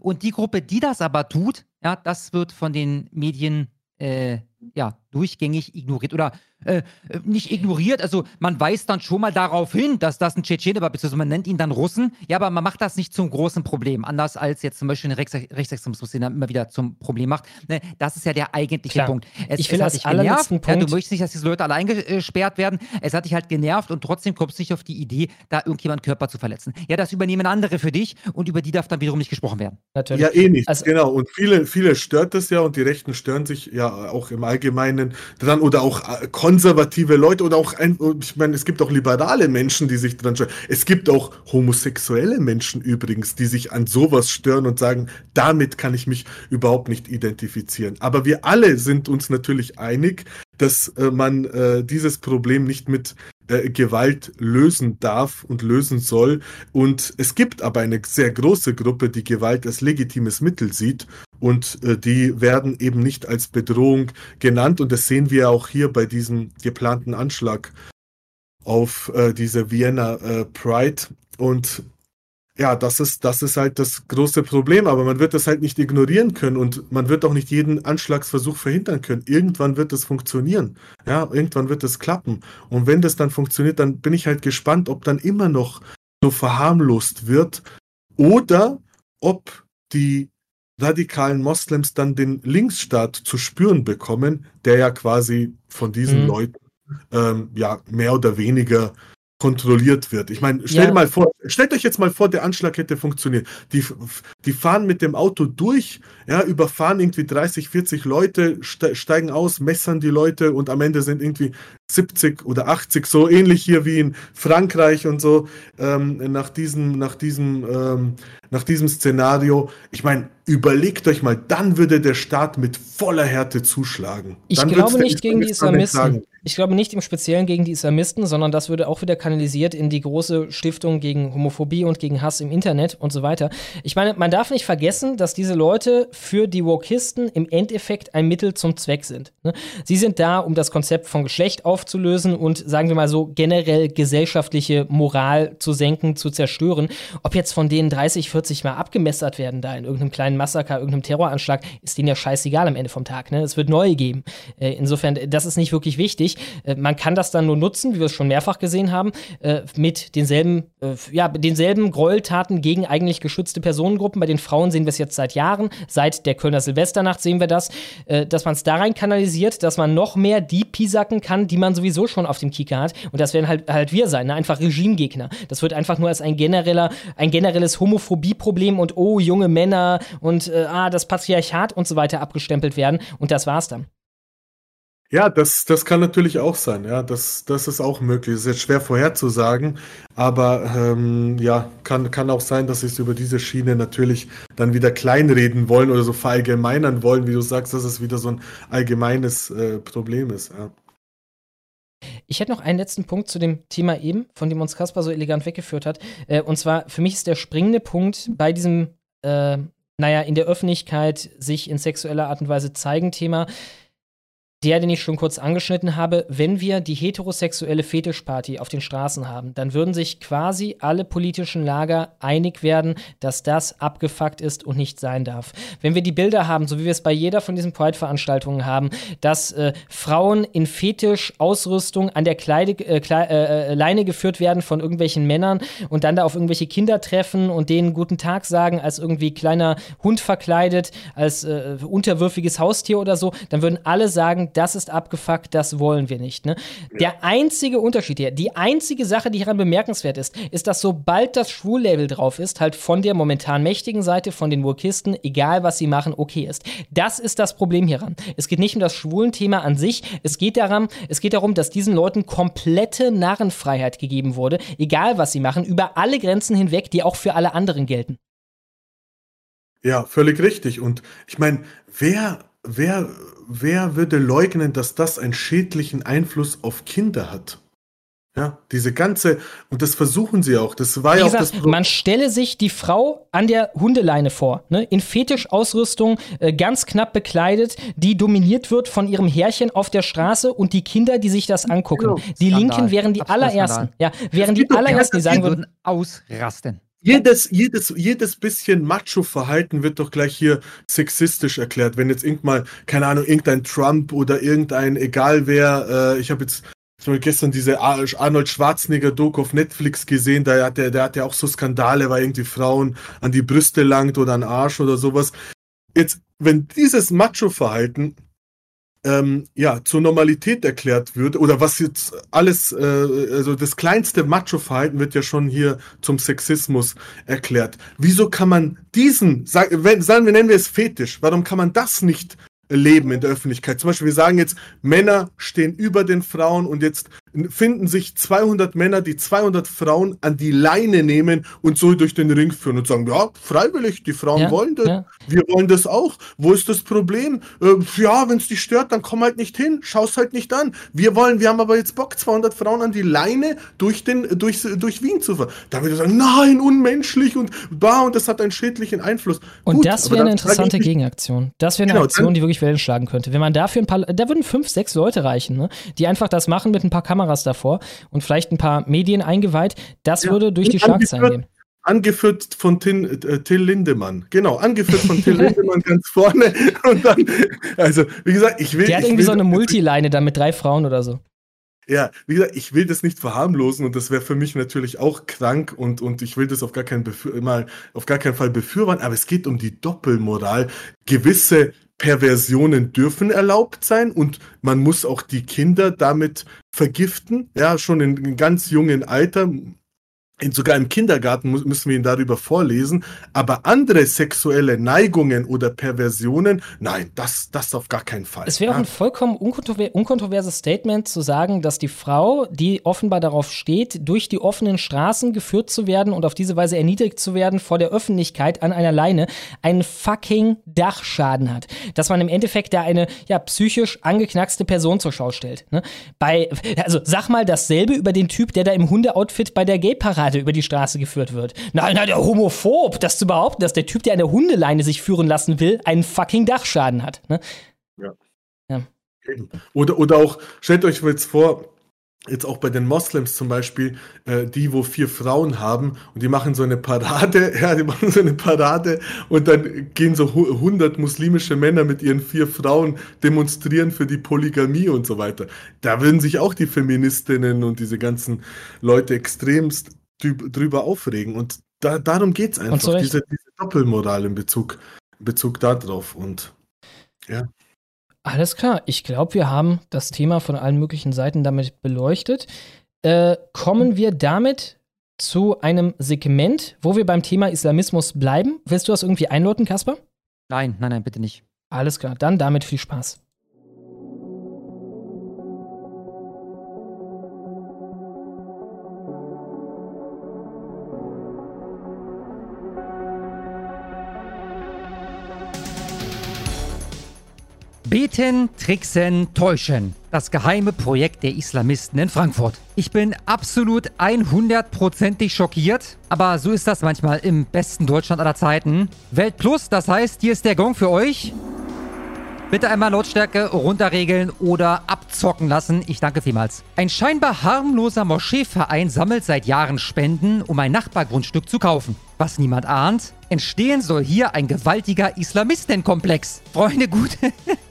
Und die Gruppe, die das aber tut, ja, das wird von den Medien äh, ja, durchgängig ignoriert oder äh, nicht ignoriert. Also man weist dann schon mal darauf hin, dass das ein Tschetschener war, beziehungsweise man nennt ihn dann Russen. Ja, aber man macht das nicht zum großen Problem. Anders als jetzt zum Beispiel ein Rechts Rechtsextremismus, den er immer wieder zum Problem macht. Ne, das ist ja der eigentliche Klar. Punkt. Es, ich will es hat dich genervt. Punkt. Ja, du möchtest nicht, dass diese Leute alle eingesperrt werden. Es hat dich halt genervt und trotzdem kommst du nicht auf die Idee, da irgendjemand Körper zu verletzen. Ja, das übernehmen andere für dich und über die darf dann wiederum nicht gesprochen werden. Natürlich. Ja, eh nicht. Also, genau. Und viele, viele stört das ja und die Rechten stören sich ja auch im Allgemeinen dran oder auch äh, konservative Leute oder auch ein, ich meine, es gibt auch liberale Menschen, die sich dran stören. Es gibt auch homosexuelle Menschen übrigens, die sich an sowas stören und sagen, damit kann ich mich überhaupt nicht identifizieren. Aber wir alle sind uns natürlich einig, dass äh, man äh, dieses Problem nicht mit äh, Gewalt lösen darf und lösen soll. Und es gibt aber eine sehr große Gruppe, die Gewalt als legitimes Mittel sieht. Und äh, die werden eben nicht als Bedrohung genannt. Und das sehen wir auch hier bei diesem geplanten Anschlag auf äh, diese Vienna äh, Pride. Und ja, das ist, das ist halt das große Problem, aber man wird das halt nicht ignorieren können und man wird auch nicht jeden Anschlagsversuch verhindern können. Irgendwann wird es funktionieren. Ja, irgendwann wird es klappen. Und wenn das dann funktioniert, dann bin ich halt gespannt, ob dann immer noch so verharmlost wird oder ob die radikalen Moslems dann den Linksstaat zu spüren bekommen, der ja quasi von diesen mhm. Leuten ähm, ja mehr oder weniger kontrolliert wird. Ich meine, stellt ja. mal vor, stellt euch jetzt mal vor, der Anschlag hätte funktioniert. Die, die fahren mit dem Auto durch, ja, überfahren irgendwie 30, 40 Leute, steigen aus, messern die Leute und am Ende sind irgendwie 70 oder 80, so ähnlich hier wie in Frankreich und so, ähm, nach diesem, nach diesem, ähm, nach diesem Szenario. Ich meine, überlegt euch mal, dann würde der Staat mit voller Härte zuschlagen. Ich dann glaube nicht gegen die Islamisten. Ich glaube nicht im Speziellen gegen die Islamisten, sondern das würde auch wieder kanalisiert in die große Stiftung gegen Homophobie und gegen Hass im Internet und so weiter. Ich meine, man darf nicht vergessen, dass diese Leute für die Wokisten im Endeffekt ein Mittel zum Zweck sind. Ne? Sie sind da, um das Konzept von Geschlecht aufzulösen und, sagen wir mal so, generell gesellschaftliche Moral zu senken, zu zerstören. Ob jetzt von denen 30, 40 Mal abgemessert werden da in irgendeinem kleinen Massaker, irgendeinem Terroranschlag, ist denen ja scheißegal am Ende vom Tag. Ne? Es wird neue geben. Äh, insofern, das ist nicht wirklich wichtig. Äh, man kann das dann nur nutzen, wie wir es schon mehrfach gesehen haben, äh, mit denselben, äh, ja, denselben Gräueltaten gegen eigentlich geschützte Personengruppen. Bei den Frauen sehen wir es jetzt seit Jahren. Seit der Kölner Silvesternacht sehen wir das, äh, dass man es da rein kanalisiert, dass man noch mehr die pisacken kann, die man sowieso schon auf dem Kieker hat. Und das werden halt, halt wir sein, ne? einfach Regimegegner. Das wird einfach nur als ein genereller, ein generelles Homophobieproblem und oh, junge Männer und äh, ah, das Patriarchat und so weiter abgestempelt werden. Und das war's dann. Ja, das, das kann natürlich auch sein. Ja, das, das ist auch möglich. Das ist jetzt schwer vorherzusagen, aber ähm, ja, kann, kann auch sein, dass sie es über diese Schiene natürlich dann wieder kleinreden wollen oder so verallgemeinern wollen, wie du sagst, dass es wieder so ein allgemeines äh, Problem ist. Ja. Ich hätte noch einen letzten Punkt zu dem Thema eben, von dem uns Kaspar so elegant weggeführt hat. Äh, und zwar, für mich ist der springende Punkt bei diesem, äh, naja, in der Öffentlichkeit sich in sexueller Art und Weise zeigen Thema der, den ich schon kurz angeschnitten habe, wenn wir die heterosexuelle Fetischparty auf den Straßen haben, dann würden sich quasi alle politischen Lager einig werden, dass das abgefuckt ist und nicht sein darf. Wenn wir die Bilder haben, so wie wir es bei jeder von diesen Pride-Veranstaltungen haben, dass äh, Frauen in Fetisch-Ausrüstung an der Kleide, äh, Kle äh, äh, Leine geführt werden von irgendwelchen Männern und dann da auf irgendwelche Kinder treffen und denen guten Tag sagen, als irgendwie kleiner Hund verkleidet, als äh, unterwürfiges Haustier oder so, dann würden alle sagen, das ist abgefuckt, das wollen wir nicht. Ne? Ja. Der einzige Unterschied hier, die einzige Sache, die hieran bemerkenswert ist, ist, dass sobald das Schwul-Label drauf ist, halt von der momentan mächtigen Seite, von den Wokisten, egal was sie machen, okay ist. Das ist das Problem hieran. Es geht nicht um das schwulen Thema an sich, es geht daran, es geht darum, dass diesen Leuten komplette Narrenfreiheit gegeben wurde, egal was sie machen, über alle Grenzen hinweg, die auch für alle anderen gelten. Ja, völlig richtig. Und ich meine, wer, wer wer würde leugnen, dass das einen schädlichen Einfluss auf Kinder hat? Ja, diese ganze, und das versuchen sie auch. Das war Wie ja auch gesagt, das Man stelle sich die Frau an der Hundeleine vor, ne? in Fetischausrüstung, äh, ganz knapp bekleidet, die dominiert wird von ihrem Herrchen auf der Straße und die Kinder, die sich das angucken. Die Linken wären die allerersten. Ja, wären die allerersten, die sagen würden, ausrasten jedes, jedes, jedes bisschen Macho-Verhalten wird doch gleich hier sexistisch erklärt. Wenn jetzt irgendwann, keine Ahnung, irgendein Trump oder irgendein, egal wer, äh, ich habe jetzt ich habe gestern diese Arnold Schwarzenegger-Doku auf Netflix gesehen, da hat der, der hat ja auch so Skandale, weil irgendwie Frauen an die Brüste langt oder an Arsch oder sowas. Jetzt, wenn dieses Macho-Verhalten ähm, ja, zur Normalität erklärt wird, oder was jetzt alles, äh, also das kleinste Macho-Verhalten wird ja schon hier zum Sexismus erklärt. Wieso kann man diesen, sagen, wir, nennen wir es Fetisch, warum kann man das nicht leben in der Öffentlichkeit. Zum Beispiel, wir sagen jetzt, Männer stehen über den Frauen und jetzt finden sich 200 Männer, die 200 Frauen an die Leine nehmen und so durch den Ring führen und sagen, ja, freiwillig, die Frauen Ja, wollen das, ja. wir wollen das auch. Wo ist das Problem? Äh, ja, wenn es dich stört, dann komm halt nicht hin, schau's halt nicht an. Wir wollen, wir haben aber jetzt Bock, 200 Frauen an die Leine durch den, durch, durch Wien zu fahren. Da würde ich sagen, nein, unmenschlich und bah, und das hat einen schädlichen Einfluss. Und Gut, das wäre eine interessante Gegenaktion. Das wäre eine Genau, Aktion, die wirklich Wellen schlagen könnte. Wenn man dafür ein paar, da würden fünf, sechs Leute reichen, ne? die einfach das machen mit ein paar Kameras davor und vielleicht ein paar Medien eingeweiht. Das Ja. würde durch die Schlagzeilen angeführt- gehen. Angeführt von Tin, äh, Till Lindemann. Genau, angeführt von Till Lindemann ganz vorne. Und dann, also, wie gesagt, ich will. Der hat irgendwie will so eine Multileine da mit drei Frauen oder so. Ja, wie gesagt, ich will das nicht verharmlosen und das wäre für mich natürlich auch krank und, und ich will das auf gar, keinen Befür mal, auf gar keinen Fall befürworten, aber es geht um die Doppelmoral. Gewisse Perversionen dürfen erlaubt sein und man muss auch die Kinder damit vergiften, ja, schon in, in ganz jungen Alter. In, sogar im Kindergarten müssen wir ihn darüber vorlesen, aber andere sexuelle Neigungen oder Perversionen, nein, das, das auf gar keinen Fall. Es wäre auch ein vollkommen unkontrover unkontroverses Statement zu sagen, dass die Frau, die offenbar darauf steht, durch die offenen Straßen geführt zu werden und auf diese Weise erniedrigt zu werden vor der Öffentlichkeit an einer Leine, einen fucking Dachschaden hat. Dass man im Endeffekt da eine ja, psychisch angeknackste Person zur Schau stellt. Ne? Bei, also sag mal dasselbe über den Typ, der da im Hundeoutfit bei der Gay-Parade über die Straße geführt wird. Nein, nein, der homophob, das zu behaupten, dass der Typ, der an der Hundeleine sich führen lassen will, einen fucking Dachschaden hat. Ne? Eben. Oder, oder auch, stellt euch jetzt vor, jetzt auch bei den Moslems zum Beispiel, äh, die, wo vier Frauen haben und die machen so eine Parade, ja, die machen so eine Parade und dann gehen so hu- 100 muslimische Männer mit ihren vier Frauen demonstrieren für die Polygamie und so weiter. Da würden sich auch die Feministinnen und diese ganzen Leute extremst drüber aufregen und da, darum geht es einfach, diese, diese Doppelmoral in Bezug, in Bezug darauf und Alles klar, ich glaube, wir haben das Thema von allen möglichen Seiten damit beleuchtet. Äh, kommen wir damit zu einem Segment, wo wir beim Thema Islamismus bleiben. Willst du das irgendwie einläuten, Kasper? Nein, nein, nein, bitte nicht. Alles klar, dann damit viel Spaß. Beten, Tricksen, Täuschen. Das geheime Projekt der Islamisten in Frankfurt. Ich bin absolut 100%ig schockiert, aber so ist das manchmal im besten Deutschland aller Zeiten. Welt Plus, das heißt, hier ist der Gong für euch. Bitte einmal Lautstärke runterregeln oder abzocken lassen. Ich danke vielmals. Ein scheinbar harmloser Moscheeverein sammelt seit Jahren Spenden, um ein Nachbargrundstück zu kaufen. Was niemand ahnt, entstehen soll hier ein gewaltiger Islamistenkomplex. Freunde, gute,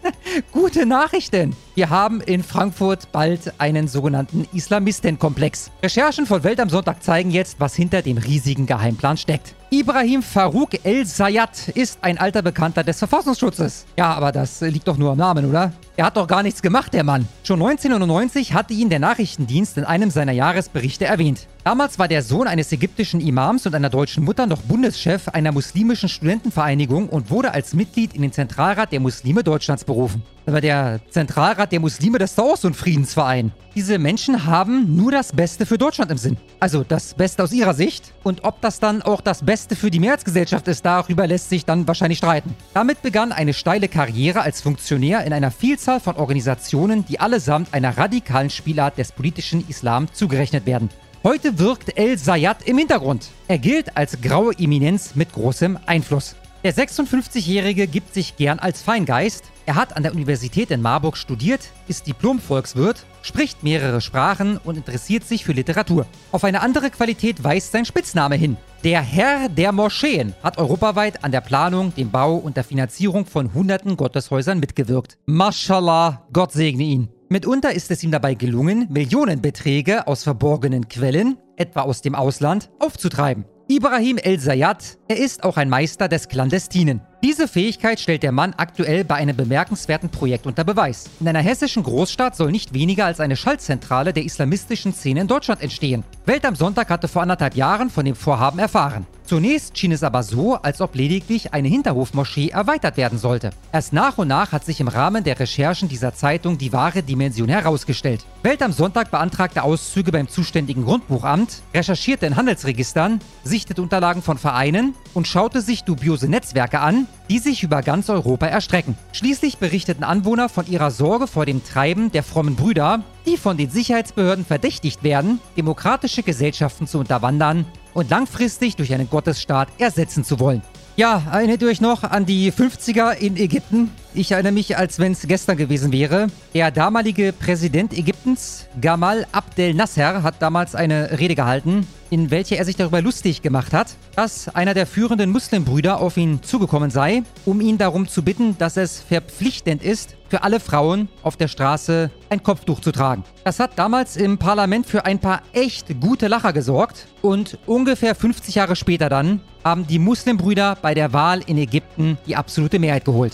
gute Nachrichten. Wir haben in Frankfurt bald einen sogenannten Islamistenkomplex. Recherchen von Welt am Sonntag zeigen jetzt, was hinter dem riesigen Geheimplan steckt. Ibrahim Farouk El-Sayat ist ein alter Bekannter des Verfassungsschutzes. Ja, aber das liegt doch nur am Namen, oder? Er hat doch gar nichts gemacht, der Mann. Schon 1999 hatte ihn der Nachrichtendienst in einem seiner Jahresberichte erwähnt. Damals war der Sohn eines ägyptischen Imams und einer deutschen Mutter noch Bundeschef einer muslimischen Studentenvereinigung und wurde als Mitglied in den Zentralrat der Muslime Deutschlands berufen. Aber der Zentralrat der Muslime, das ist doch auch so ein Friedensverein. Diese Menschen haben nur das Beste für Deutschland im Sinn. Also das Beste aus ihrer Sicht. Und ob das dann auch das Beste für die Mehrheitsgesellschaft ist, darüber lässt sich dann wahrscheinlich streiten. Damit begann eine steile Karriere als Funktionär in einer Vielzahl von Organisationen, die allesamt einer radikalen Spielart des politischen Islam zugerechnet werden. Heute wirkt El Sayat im Hintergrund. Er gilt als graue Eminenz mit großem Einfluss. Der 56-Jährige gibt sich gern als Feingeist. Er hat an der Universität in Marburg studiert, ist Diplom-Volkswirt, spricht mehrere Sprachen und interessiert sich für Literatur. Auf eine andere Qualität weist sein Spitzname hin. Der Herr der Moscheen hat europaweit an der Planung, dem Bau und der Finanzierung von hunderten Gotteshäusern mitgewirkt. Mashallah, Gott segne ihn. Mitunter ist es ihm dabei gelungen, Millionenbeträge aus verborgenen Quellen, etwa aus dem Ausland, aufzutreiben. Ibrahim El-Sayat Er ist auch ein Meister des Clandestinen. Diese Fähigkeit stellt der Mann aktuell bei einem bemerkenswerten Projekt unter Beweis. In einer hessischen Großstadt soll nicht weniger als eine Schaltzentrale der islamistischen Szene in Deutschland entstehen. Welt am Sonntag hatte vor anderthalb Jahren von dem Vorhaben erfahren. Zunächst schien es aber so, als ob lediglich eine Hinterhofmoschee erweitert werden sollte. Erst nach und nach hat sich im Rahmen der Recherchen dieser Zeitung die wahre Dimension herausgestellt. Welt am Sonntag beantragte Auszüge beim zuständigen Grundbuchamt, recherchierte in Handelsregistern, sichtete Unterlagen von Vereinen und schaute sich dubiose Netzwerke an, die sich über ganz Europa erstrecken. Schließlich berichteten Anwohner von ihrer Sorge vor dem Treiben der frommen Brüder, die von den Sicherheitsbehörden verdächtigt werden, demokratische Gesellschaften zu unterwandern und langfristig durch einen Gottesstaat ersetzen zu wollen. Ja, erinnert ihr euch noch an die 50er in Ägypten? Ich erinnere mich, als wenn es gestern gewesen wäre. Der damalige Präsident Ägyptens, Gamal Abdel Nasser, hat damals eine Rede gehalten, in welcher er sich darüber lustig gemacht hat, dass einer der führenden Muslimbrüder auf ihn zugekommen sei, um ihn darum zu bitten, dass es verpflichtend ist, für alle Frauen auf der Straße ein Kopftuch zu tragen. Das hat damals im Parlament für ein paar echt gute Lacher gesorgt und ungefähr 50 Jahre später dann haben die Muslimbrüder bei der Wahl in Ägypten die absolute Mehrheit geholt.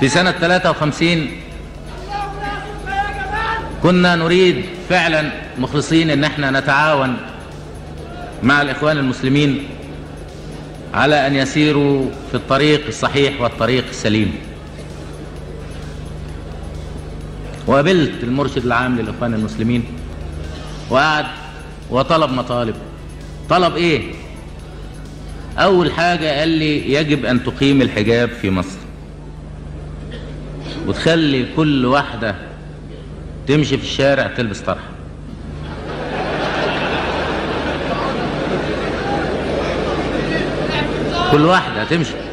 في سنة 53 كنا نريد فعلا مخلصين إن إحنا نتعاون مع الإخوان المسلمين على أن يسيروا في الطريق الصحيح والطريق السليم. وقابلت المرشد العام للإخوان المسلمين. وقعد وطلب مطالب. طلب إيه؟ أول حاجة قال لي يجب أن تقيم الحجاب في مصر. وتخلي كل واحدة تمشي في الشارع تلبس طرحة. كل واحدة تمشي.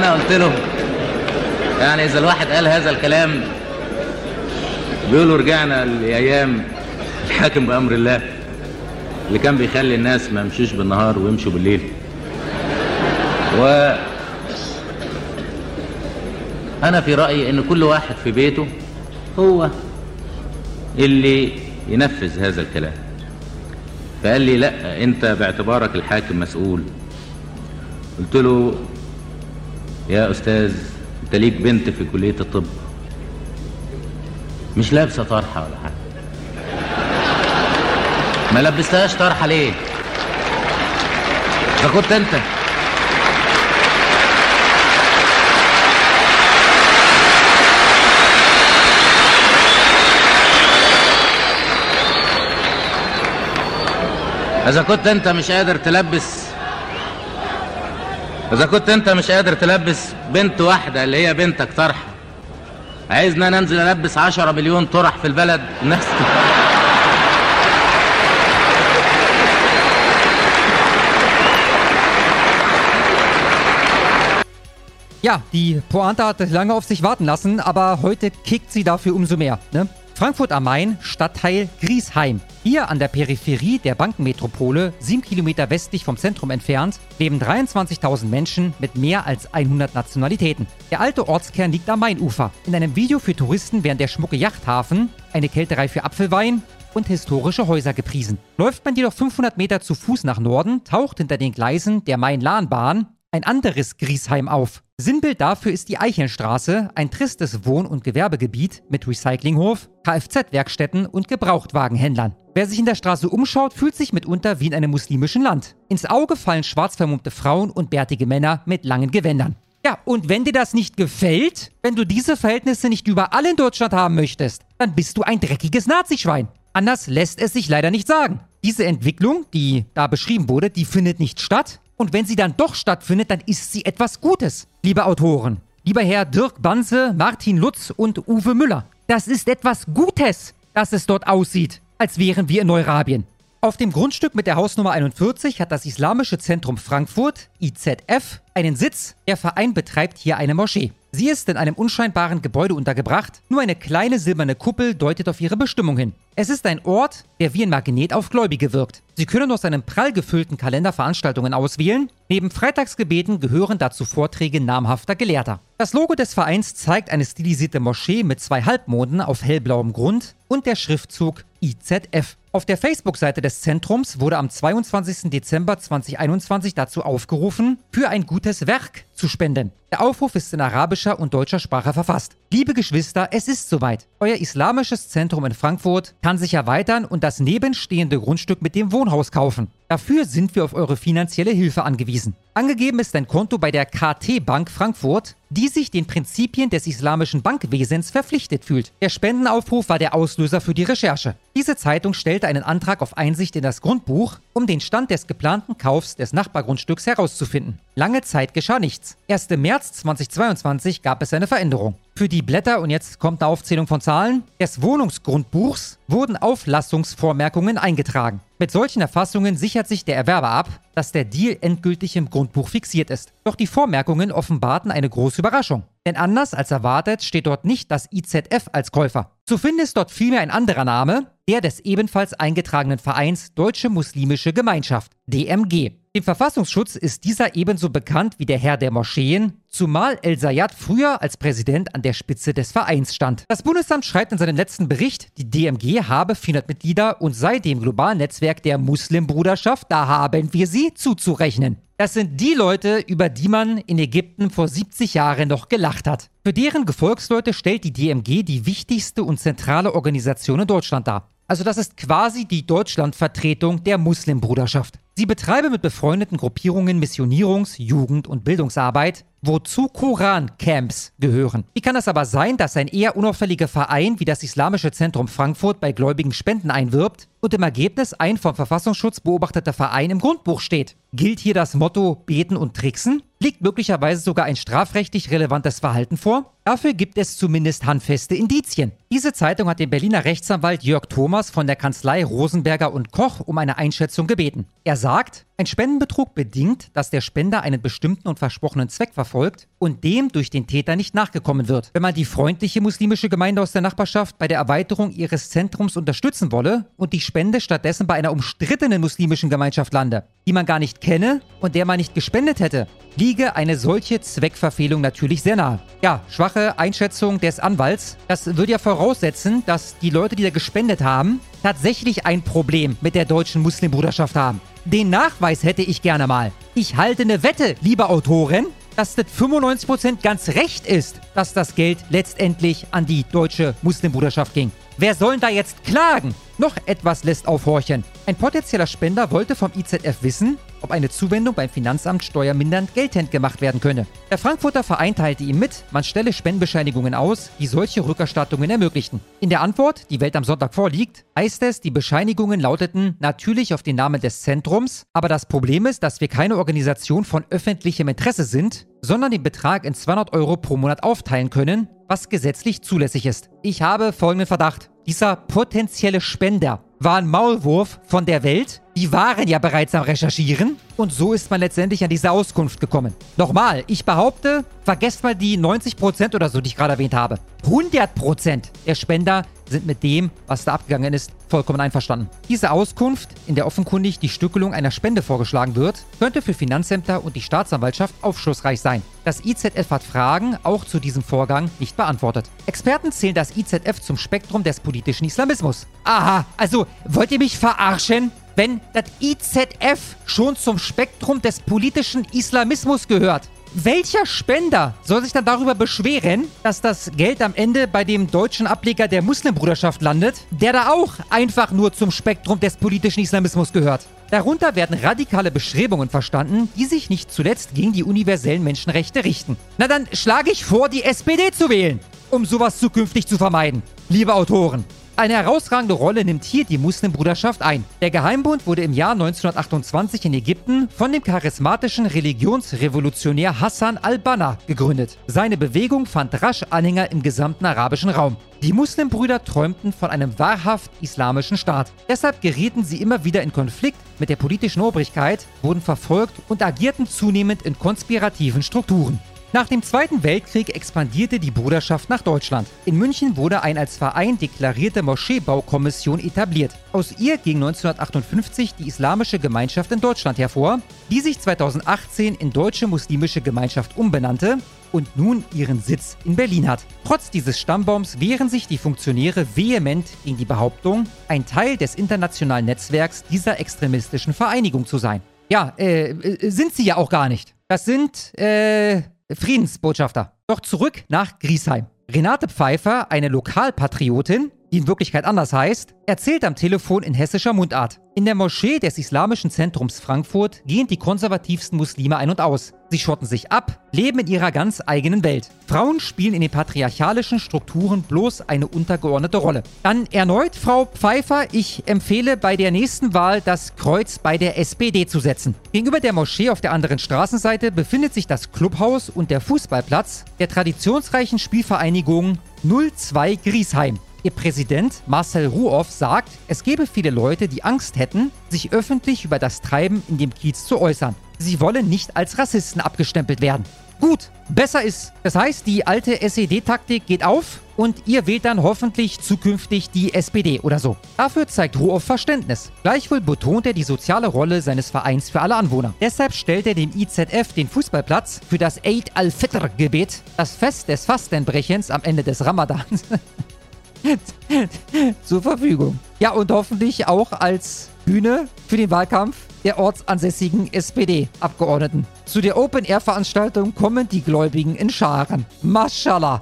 وأنا قلت له يعني إذا الواحد قال هذا الكلام بيقولوا رجعنا لايام الحاكم بأمر الله اللي كان بيخلي الناس ما يمشوش بالنهار ويمشوا بالليل. و أنا في رأيي إن كل واحد في بيته هو اللي ينفذ هذا الكلام. فقال لي لا أنت باعتبارك الحاكم مسؤول. قلت له يا أستاذ أنت ليك بنت في كلية الطب. مش لابسة طرحة ولا حاجة. ما لبستهاش طرحة ليه؟ ده كنت أنت. إذا كنت أنت مش قادر تلبس اذا كنت انت مش قادر تلبس بنت واحده اللي هي بنتك طرحه عايزنا ننزل البس عشرة مليون طرح في البلد الناس Ja, die Pointe hat lange auf sich warten lassen, aber heute kickt sie dafür umso mehr. Ne? Frankfurt am Main, Stadtteil Griesheim. Hier an der Peripherie der Bankenmetropole, sieben Kilometer westlich vom Zentrum entfernt, leben 23.000 Menschen mit mehr als 100 Nationalitäten. Der alte Ortskern liegt am Mainufer. In einem Video für Touristen werden der schmucke Yachthafen, eine Kälterei für Apfelwein und historische Häuser gepriesen. Läuft man jedoch 500 Meter zu Fuß nach Norden, taucht hinter den Gleisen der Main-Lahn-Bahn ein anderes Griesheim auf. Sinnbild dafür ist die Eichelstraße, ein tristes Wohn- und Gewerbegebiet mit Recyclinghof, Kfz-Werkstätten und Gebrauchtwagenhändlern. Wer sich in der Straße umschaut, fühlt sich mitunter wie in einem muslimischen Land. Ins Auge fallen schwarz vermummte Frauen und bärtige Männer mit langen Gewändern. Ja, und wenn dir das nicht gefällt, wenn du diese Verhältnisse nicht überall in Deutschland haben möchtest, dann bist du ein dreckiges Nazischwein. Anders lässt es sich leider nicht sagen. Diese Entwicklung, die da beschrieben wurde, die findet nicht statt. Und wenn sie dann doch stattfindet, dann ist sie etwas Gutes, liebe Autoren. Lieber Herr Dirk Banse, Martin Lutz und Uwe Müller. Das ist etwas Gutes, dass es dort aussieht, als wären wir in Neurabien. Auf dem Grundstück mit der Hausnummer 41 hat das Islamische Zentrum Frankfurt, IZF, einen Sitz. Der Verein betreibt hier eine Moschee. Sie ist in einem unscheinbaren Gebäude untergebracht. Nur eine kleine silberne Kuppel deutet auf ihre Bestimmung hin. Es ist ein Ort, der wie ein Magnet auf Gläubige wirkt. Sie können aus einem prall gefüllten Kalender Veranstaltungen auswählen. Neben Freitagsgebeten gehören dazu Vorträge namhafter Gelehrter. Das Logo des Vereins zeigt eine stilisierte Moschee mit zwei Halbmonden auf hellblauem Grund und der Schriftzug IZF. Auf der Facebook-Seite des Zentrums wurde am 22. Dezember 2021 dazu aufgerufen, für ein gutes Werk zu spenden. Der Aufruf ist in arabischer und deutscher Sprache verfasst. Liebe Geschwister, es ist soweit. Euer islamisches Zentrum in Frankfurt kann sich erweitern und das nebenstehende Grundstück mit dem Wohnhaus kaufen. Dafür sind wir auf eure finanzielle Hilfe angewiesen. Angegeben ist ein Konto bei der KT Bank Frankfurt, die sich den Prinzipien des islamischen Bankwesens verpflichtet fühlt. Der Spendenaufruf war der Auslöser für die Recherche. Diese Zeitung stellte einen Antrag auf Einsicht in das Grundbuch, um den Stand des geplanten Kaufs des Nachbargrundstücks herauszufinden. Lange Zeit geschah nichts. Erst im März 2022 gab es eine Veränderung. Für die Blätter, und jetzt kommt eine Aufzählung von Zahlen, des Wohnungsgrundbuchs wurden Auflassungsvormerkungen eingetragen. Mit solchen Erfassungen sichert sich der Erwerber ab, dass der Deal endgültig im Grundbuch fixiert ist. Doch die Vormerkungen offenbarten eine große Überraschung. Denn anders als erwartet steht dort nicht das IZF als Käufer. Zu finden ist dort vielmehr ein anderer Name, der des ebenfalls eingetragenen Vereins Deutsche Muslimische Gemeinschaft, DMG. Dem Verfassungsschutz ist dieser ebenso bekannt wie der Herr der Moscheen, zumal El Sayad früher als Präsident an der Spitze des Vereins stand. Das Bundesamt schreibt in seinem letzten Bericht, die DMG habe 400 Mitglieder und sei dem globalen Netzwerk der Muslimbruderschaft, da haben wir sie zuzurechnen. Das sind die Leute, über die man in Ägypten vor 70 Jahren noch gelacht hat. Für deren Gefolgsleute stellt die DMG die wichtigste und zentrale Organisation in Deutschland dar. Also das ist quasi die Deutschlandvertretung der Muslimbruderschaft. Sie betreibe mit befreundeten Gruppierungen Missionierungs-, Jugend- und Bildungsarbeit, wozu Koran-Camps gehören. Wie kann es aber sein, dass ein eher unauffälliger Verein wie das Islamische Zentrum Frankfurt bei gläubigen Spenden einwirbt und im Ergebnis ein vom Verfassungsschutz beobachteter Verein im Grundbuch steht? Gilt hier das Motto Beten und Tricksen? Liegt möglicherweise sogar ein strafrechtlich relevantes Verhalten vor? Dafür gibt es zumindest handfeste Indizien. Diese Zeitung hat den Berliner Rechtsanwalt Jörg Thomas von der Kanzlei Rosenberger und Koch um eine Einschätzung gebeten. Er sagt, ein Spendenbetrug bedingt, dass der Spender einen bestimmten und versprochenen Zweck verfolgt und dem durch den Täter nicht nachgekommen wird. Wenn man die freundliche muslimische Gemeinde aus der Nachbarschaft bei der Erweiterung ihres Zentrums unterstützen wolle und die Spende stattdessen bei einer umstrittenen muslimischen Gemeinschaft lande, die man gar nicht kenne und der man nicht gespendet hätte, liege eine solche Zweckverfehlung natürlich sehr nahe. Ja, schwache Einschätzung des Anwalts. Das würde ja voraussetzen, dass die Leute, die da gespendet haben, tatsächlich ein Problem mit der deutschen Muslimbruderschaft haben. Den Nachweis hätte ich gerne mal. Ich halte eine Wette, liebe Autorin, dass das 95% ganz recht ist, dass das Geld letztendlich an die deutsche Muslimbruderschaft ging. Wer soll denn da jetzt klagen? Noch etwas lässt aufhorchen. Ein potenzieller Spender wollte vom IZF wissen, ob eine Zuwendung beim Finanzamt steuermindernd geltend gemacht werden könne. Der Frankfurter Verein teilte ihm mit, man stelle Spendenbescheinigungen aus, die solche Rückerstattungen ermöglichten. In der Antwort, die Welt am Sonntag vorliegt, heißt es, die Bescheinigungen lauteten natürlich auf den Namen des Zentrums, aber das Problem ist, dass wir keine Organisation von öffentlichem Interesse sind, sondern den Betrag in 200 Euro pro Monat aufteilen können, was gesetzlich zulässig ist. Ich habe folgenden Verdacht. Dieser potenzielle Spender war ein Maulwurf von der Welt. Die waren ja bereits am Recherchieren. Und so ist man letztendlich an diese Auskunft gekommen. Nochmal, ich behaupte, vergesst mal die 90% oder so, die ich gerade erwähnt habe. 100% der Spender sind mit dem, was da abgegangen ist, vollkommen einverstanden. Diese Auskunft, in der offenkundig die Stückelung einer Spende vorgeschlagen wird, könnte für Finanzämter und die Staatsanwaltschaft aufschlussreich sein. Das IZF hat Fragen auch zu diesem Vorgang nicht beantwortet. Experten zählen das IZF zum Spektrum des politischen Islamismus. Aha, also wollt ihr mich verarschen? Wenn das IZF schon zum Spektrum des politischen Islamismus gehört, welcher Spender soll sich dann darüber beschweren, dass das Geld am Ende bei dem deutschen Ableger der Muslimbruderschaft landet, der da auch einfach nur zum Spektrum des politischen Islamismus gehört? Darunter werden radikale Bestrebungen verstanden, die sich nicht zuletzt gegen die universellen Menschenrechte richten. Na dann schlage ich vor, die SPD zu wählen, um sowas zukünftig zu vermeiden. Liebe Autoren, Eine herausragende Rolle nimmt hier die Muslimbruderschaft ein. Der Geheimbund wurde im Jahr 1928 in Ägypten von dem charismatischen Religionsrevolutionär Hassan al-Banna gegründet. Seine Bewegung fand rasch Anhänger im gesamten arabischen Raum. Die Muslimbrüder träumten von einem wahrhaft islamischen Staat. Deshalb gerieten sie immer wieder in Konflikt mit der politischen Obrigkeit, wurden verfolgt und agierten zunehmend in konspirativen Strukturen. Nach dem Zweiten Weltkrieg expandierte die Bruderschaft nach Deutschland. In München wurde eine als Verein deklarierte Moscheebaukommission etabliert. Aus ihr ging 1958 die Islamische Gemeinschaft in Deutschland hervor, die sich 2018 in Deutsche Muslimische Gemeinschaft umbenannte und nun ihren Sitz in Berlin hat. Trotz dieses Stammbaums wehren sich die Funktionäre vehement gegen die Behauptung, ein Teil des internationalen Netzwerks dieser extremistischen Vereinigung zu sein. Ja, äh, äh sind sie ja auch gar nicht. Das sind, äh, Friedensbotschafter. Doch zurück nach Griesheim. Renate Pfeiffer, eine Lokalpatriotin, die in Wirklichkeit anders heißt, erzählt am Telefon in hessischer Mundart. In der Moschee des Islamischen Zentrums Frankfurt gehen die konservativsten Muslime ein und aus. Sie schotten sich ab, leben in ihrer ganz eigenen Welt. Frauen spielen in den patriarchalischen Strukturen bloß eine untergeordnete Rolle. Dann erneut, Frau Pfeiffer, ich empfehle bei der nächsten Wahl das Kreuz bei der SPD zu setzen. Gegenüber der Moschee auf der anderen Straßenseite befindet sich das Clubhaus und der Fußballplatz der traditionsreichen Spielvereinigung 02 Griesheim. Ihr Präsident Marcel Ruoff sagt, es gebe viele Leute, die Angst hätten, sich öffentlich über das Treiben in dem Kiez zu äußern. Sie wollen nicht als Rassisten abgestempelt werden. Gut, besser ist. Das heißt, die alte SED-Taktik geht auf und ihr wählt dann hoffentlich zukünftig die SPD oder so. Dafür zeigt Ruoff Verständnis. Gleichwohl betont er die soziale Rolle seines Vereins für alle Anwohner. Deshalb stellt er dem IZF den Fußballplatz für das Eid al-Fitr-Gebet, das Fest des Fastenbrechens am Ende des Ramadans, zur Verfügung. Ja, und hoffentlich auch als Bühne für den Wahlkampf der ortsansässigen SPD-Abgeordneten. Zu der Open-Air-Veranstaltung kommen die Gläubigen in Scharen. Mashallah.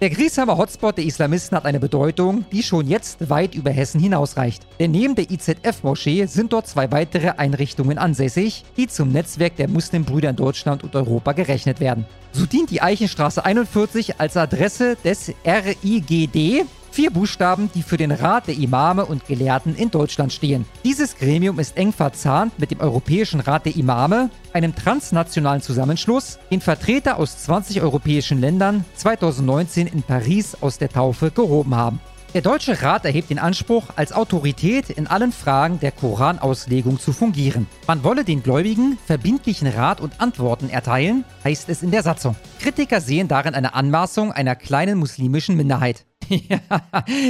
Der Griesheimer Hotspot der Islamisten hat eine Bedeutung, die schon jetzt weit über Hessen hinausreicht. Denn neben der IZF-Moschee sind dort zwei weitere Einrichtungen ansässig, die zum Netzwerk der Muslimbrüder in Deutschland und Europa gerechnet werden. So dient die Eichenstraße 41 als Adresse des RIGD, Vier Buchstaben, die für den Rat der Imame und Gelehrten in Deutschland stehen. Dieses Gremium ist eng verzahnt mit dem Europäischen Rat der Imame, einem transnationalen Zusammenschluss, den Vertreter aus 20 europäischen Ländern 2019 in Paris aus der Taufe gehoben haben. Der Deutsche Rat erhebt den Anspruch, als Autorität in allen Fragen der Koranauslegung zu fungieren. Man wolle den Gläubigen verbindlichen Rat und Antworten erteilen, heißt es in der Satzung. Kritiker sehen darin eine Anmaßung einer kleinen muslimischen Minderheit. ja,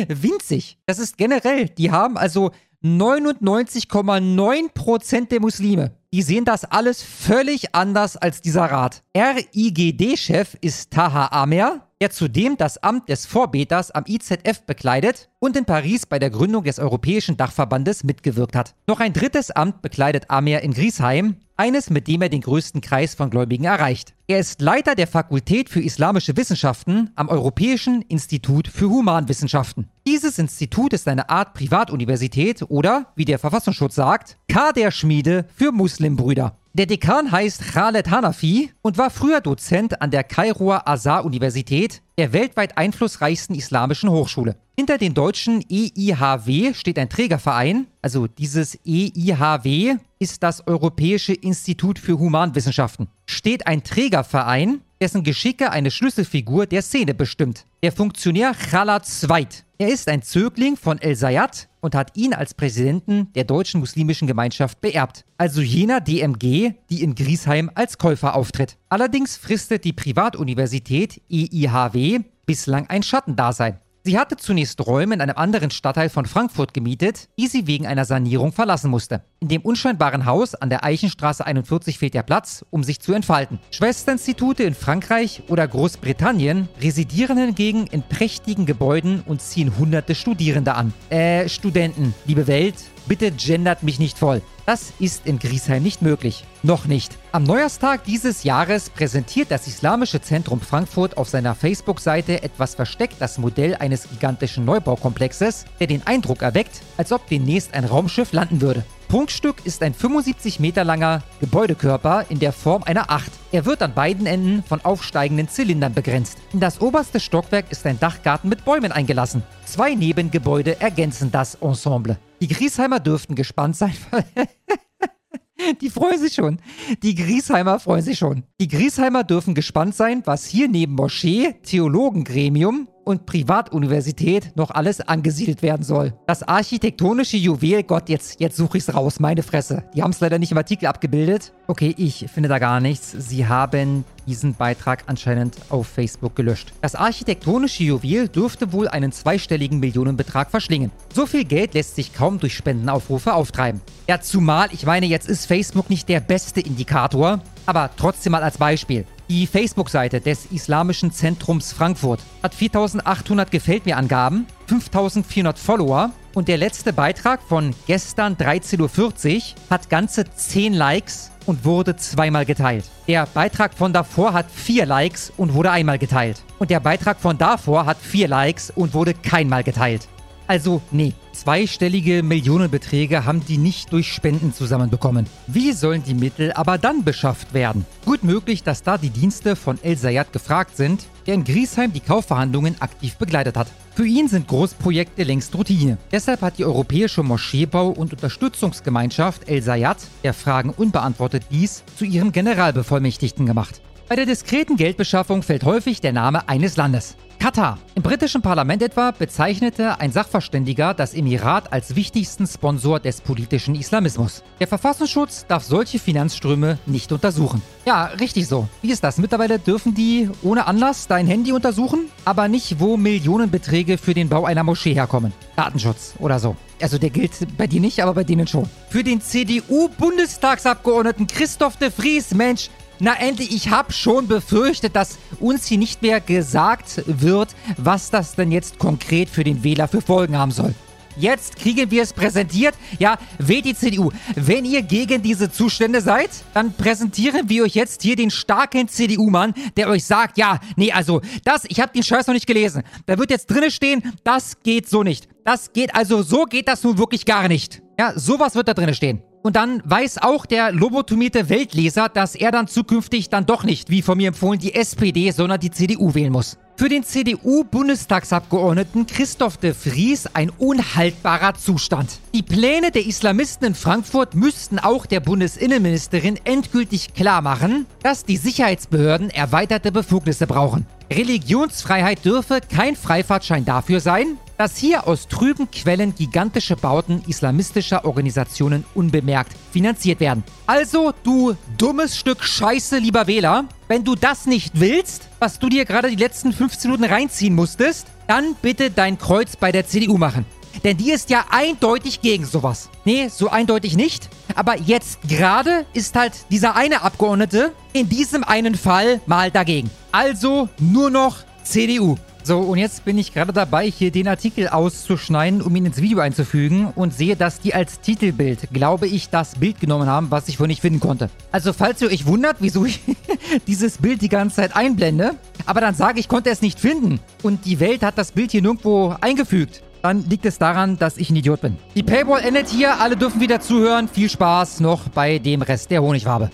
winzig. Das ist generell. Die haben also 99,9% der Muslime. Die sehen das alles völlig anders als dieser Rat. RIGD-Chef ist Taha Amer, der zudem das Amt des Vorbeters am IZF bekleidet und in Paris bei der Gründung des Europäischen Dachverbandes mitgewirkt hat. Noch ein drittes Amt bekleidet Amer in Griesheim, eines, mit dem er den größten Kreis von Gläubigen erreicht. Er ist Leiter der Fakultät für Islamische Wissenschaften am Europäischen Institut für Humanwissenschaften. Dieses Institut ist eine Art Privatuniversität oder, wie der Verfassungsschutz sagt, Kaderschmiede für Muslimbrüder. Der Dekan heißt Khaled Hanafi und war früher Dozent an der Kairoer Azhar-Universität, der weltweit einflussreichsten islamischen Hochschule. Hinter den deutschen EIHW steht ein Trägerverein, also dieses EIHW ist das Europäische Institut für Humanwissenschaften. Steht ein Trägerverein, dessen Geschicke eine Schlüsselfigur der Szene bestimmt. Der Funktionär Khalad Zweit. Er ist ein Zögling von El Sayat und hat ihn als Präsidenten der Deutschen Muslimischen Gemeinschaft beerbt. Also jener DMG, die in Griesheim als Käufer auftritt. Allerdings fristet die Privatuniversität EIHW bislang ein Schattendasein. Sie hatte zunächst Räume in einem anderen Stadtteil von Frankfurt gemietet, die sie wegen einer Sanierung verlassen musste. In dem unscheinbaren Haus an der Eichenstraße 41 fehlt der Platz, um sich zu entfalten. Schwesterinstitute in Frankreich oder Großbritannien residieren hingegen in prächtigen Gebäuden und ziehen hunderte Studierende an. Äh, Studenten, liebe Welt, bitte gendert mich nicht voll. Das ist in Griesheim nicht möglich. Noch nicht. Am Neujahrstag dieses Jahres präsentiert das Islamische Zentrum Frankfurt auf seiner Facebook-Seite etwas versteckt das Modell eines gigantischen Neubaukomplexes, der den Eindruck erweckt, als ob demnächst ein Raumschiff landen würde. Prunkstück ist ein 75 Meter langer Gebäudekörper in der Form einer Acht. Er wird an beiden Enden von aufsteigenden Zylindern begrenzt. In das oberste Stockwerk ist ein Dachgarten mit Bäumen eingelassen. Zwei Nebengebäude ergänzen das Ensemble. Die Griesheimer dürften gespannt sein. Die freuen sich schon. Die Griesheimer freuen sich schon. Die Griesheimer dürfen gespannt sein, was hier neben Moschee, Theologengremium und Privatuniversität noch alles angesiedelt werden soll. Das architektonische Juwel, Gott, jetzt, jetzt suche es raus, meine Fresse. Die haben es leider nicht im Artikel abgebildet. Okay, ich finde da gar nichts. Sie haben diesen Beitrag anscheinend auf Facebook gelöscht. Das architektonische Juwel dürfte wohl einen zweistelligen Millionenbetrag verschlingen. So viel Geld lässt sich kaum durch Spendenaufrufe auftreiben. Ja, zumal, ich meine, jetzt ist Facebook nicht der beste Indikator, aber trotzdem mal als Beispiel. Die Facebook-Seite des Islamischen Zentrums Frankfurt hat 4800 Gefällt mir Angaben, 5400 Follower und der letzte Beitrag von gestern 13.40 Uhr hat ganze 10 Likes und wurde zweimal geteilt. Der Beitrag von davor hat 4 Likes und wurde einmal geteilt. Und der Beitrag von davor hat 4 Likes und wurde keinmal geteilt. Also, nee, zweistellige Millionenbeträge haben die nicht durch Spenden zusammenbekommen. Wie sollen die Mittel aber dann beschafft werden? Gut möglich, dass da die Dienste von El Sayat gefragt sind, der in Griesheim die Kaufverhandlungen aktiv begleitet hat. Für ihn sind Großprojekte längst Routine. Deshalb hat die Europäische Moscheebau- und Unterstützungsgemeinschaft El Sayat, der Fragen unbeantwortet ließ, zu ihrem Generalbevollmächtigten gemacht. Bei der diskreten Geldbeschaffung fällt häufig der Name eines Landes. Katar. Im britischen Parlament etwa bezeichnete ein Sachverständiger das Emirat als wichtigsten Sponsor des politischen Islamismus. Der Verfassungsschutz darf solche Finanzströme nicht untersuchen. Ja, richtig so. Wie ist das? Mittlerweile dürfen die ohne Anlass dein Handy untersuchen, aber nicht, wo Millionenbeträge für den Bau einer Moschee herkommen. Datenschutz oder so. Also der gilt bei dir nicht, aber bei denen schon. Für den CDU-Bundestagsabgeordneten Christoph de Vries, Mensch, na endlich, ich habe schon befürchtet, dass uns hier nicht mehr gesagt wird, was das denn jetzt konkret für den Wähler für Folgen haben soll. Jetzt kriegen wir es präsentiert. Ja, wählt die CDU. Wenn ihr gegen diese Zustände seid, dann präsentieren wir euch jetzt hier den starken CDU-Mann, der euch sagt, ja, nee, also das, ich habe den Scheiß noch nicht gelesen. Da wird jetzt drinne stehen, das geht so nicht. Das geht also, so geht das nun wirklich gar nicht. Ja, sowas wird da drinne stehen. Und dann weiß auch der lobotomierte Weltleser, dass er dann zukünftig dann doch nicht, wie von mir empfohlen, die SPD, sondern die CDU wählen muss. Für den CDU-Bundestagsabgeordneten Christoph de Vries ein unhaltbarer Zustand. Die Pläne der Islamisten in Frankfurt müssten auch der Bundesinnenministerin endgültig klar machen, dass die Sicherheitsbehörden erweiterte Befugnisse brauchen. Religionsfreiheit dürfe kein Freifahrtschein dafür sein, dass hier aus trüben Quellen gigantische Bauten islamistischer Organisationen unbemerkt finanziert werden. Also, du dummes Stück Scheiße, lieber Wähler, wenn du das nicht willst, was du dir gerade die letzten 15 Minuten reinziehen musstest, dann bitte dein Kreuz bei der CDU machen. Denn die ist ja eindeutig gegen sowas. Nee, so eindeutig nicht. Aber jetzt gerade ist halt dieser eine Abgeordnete in diesem einen Fall mal dagegen. Also nur noch CDU. So, und jetzt bin ich gerade dabei, hier den Artikel auszuschneiden, um ihn ins Video einzufügen und sehe, dass die als Titelbild, glaube ich, das Bild genommen haben, was ich vorhin nicht finden konnte. Also, falls ihr euch wundert, wieso ich dieses Bild die ganze Zeit einblende, aber dann sage ich, konnte es nicht finden und die Welt hat das Bild hier nirgendwo eingefügt. Dann liegt es daran, dass ich ein Idiot bin. Die Paywall endet hier, alle dürfen wieder zuhören. Viel Spaß noch bei dem Rest der Honigwabe.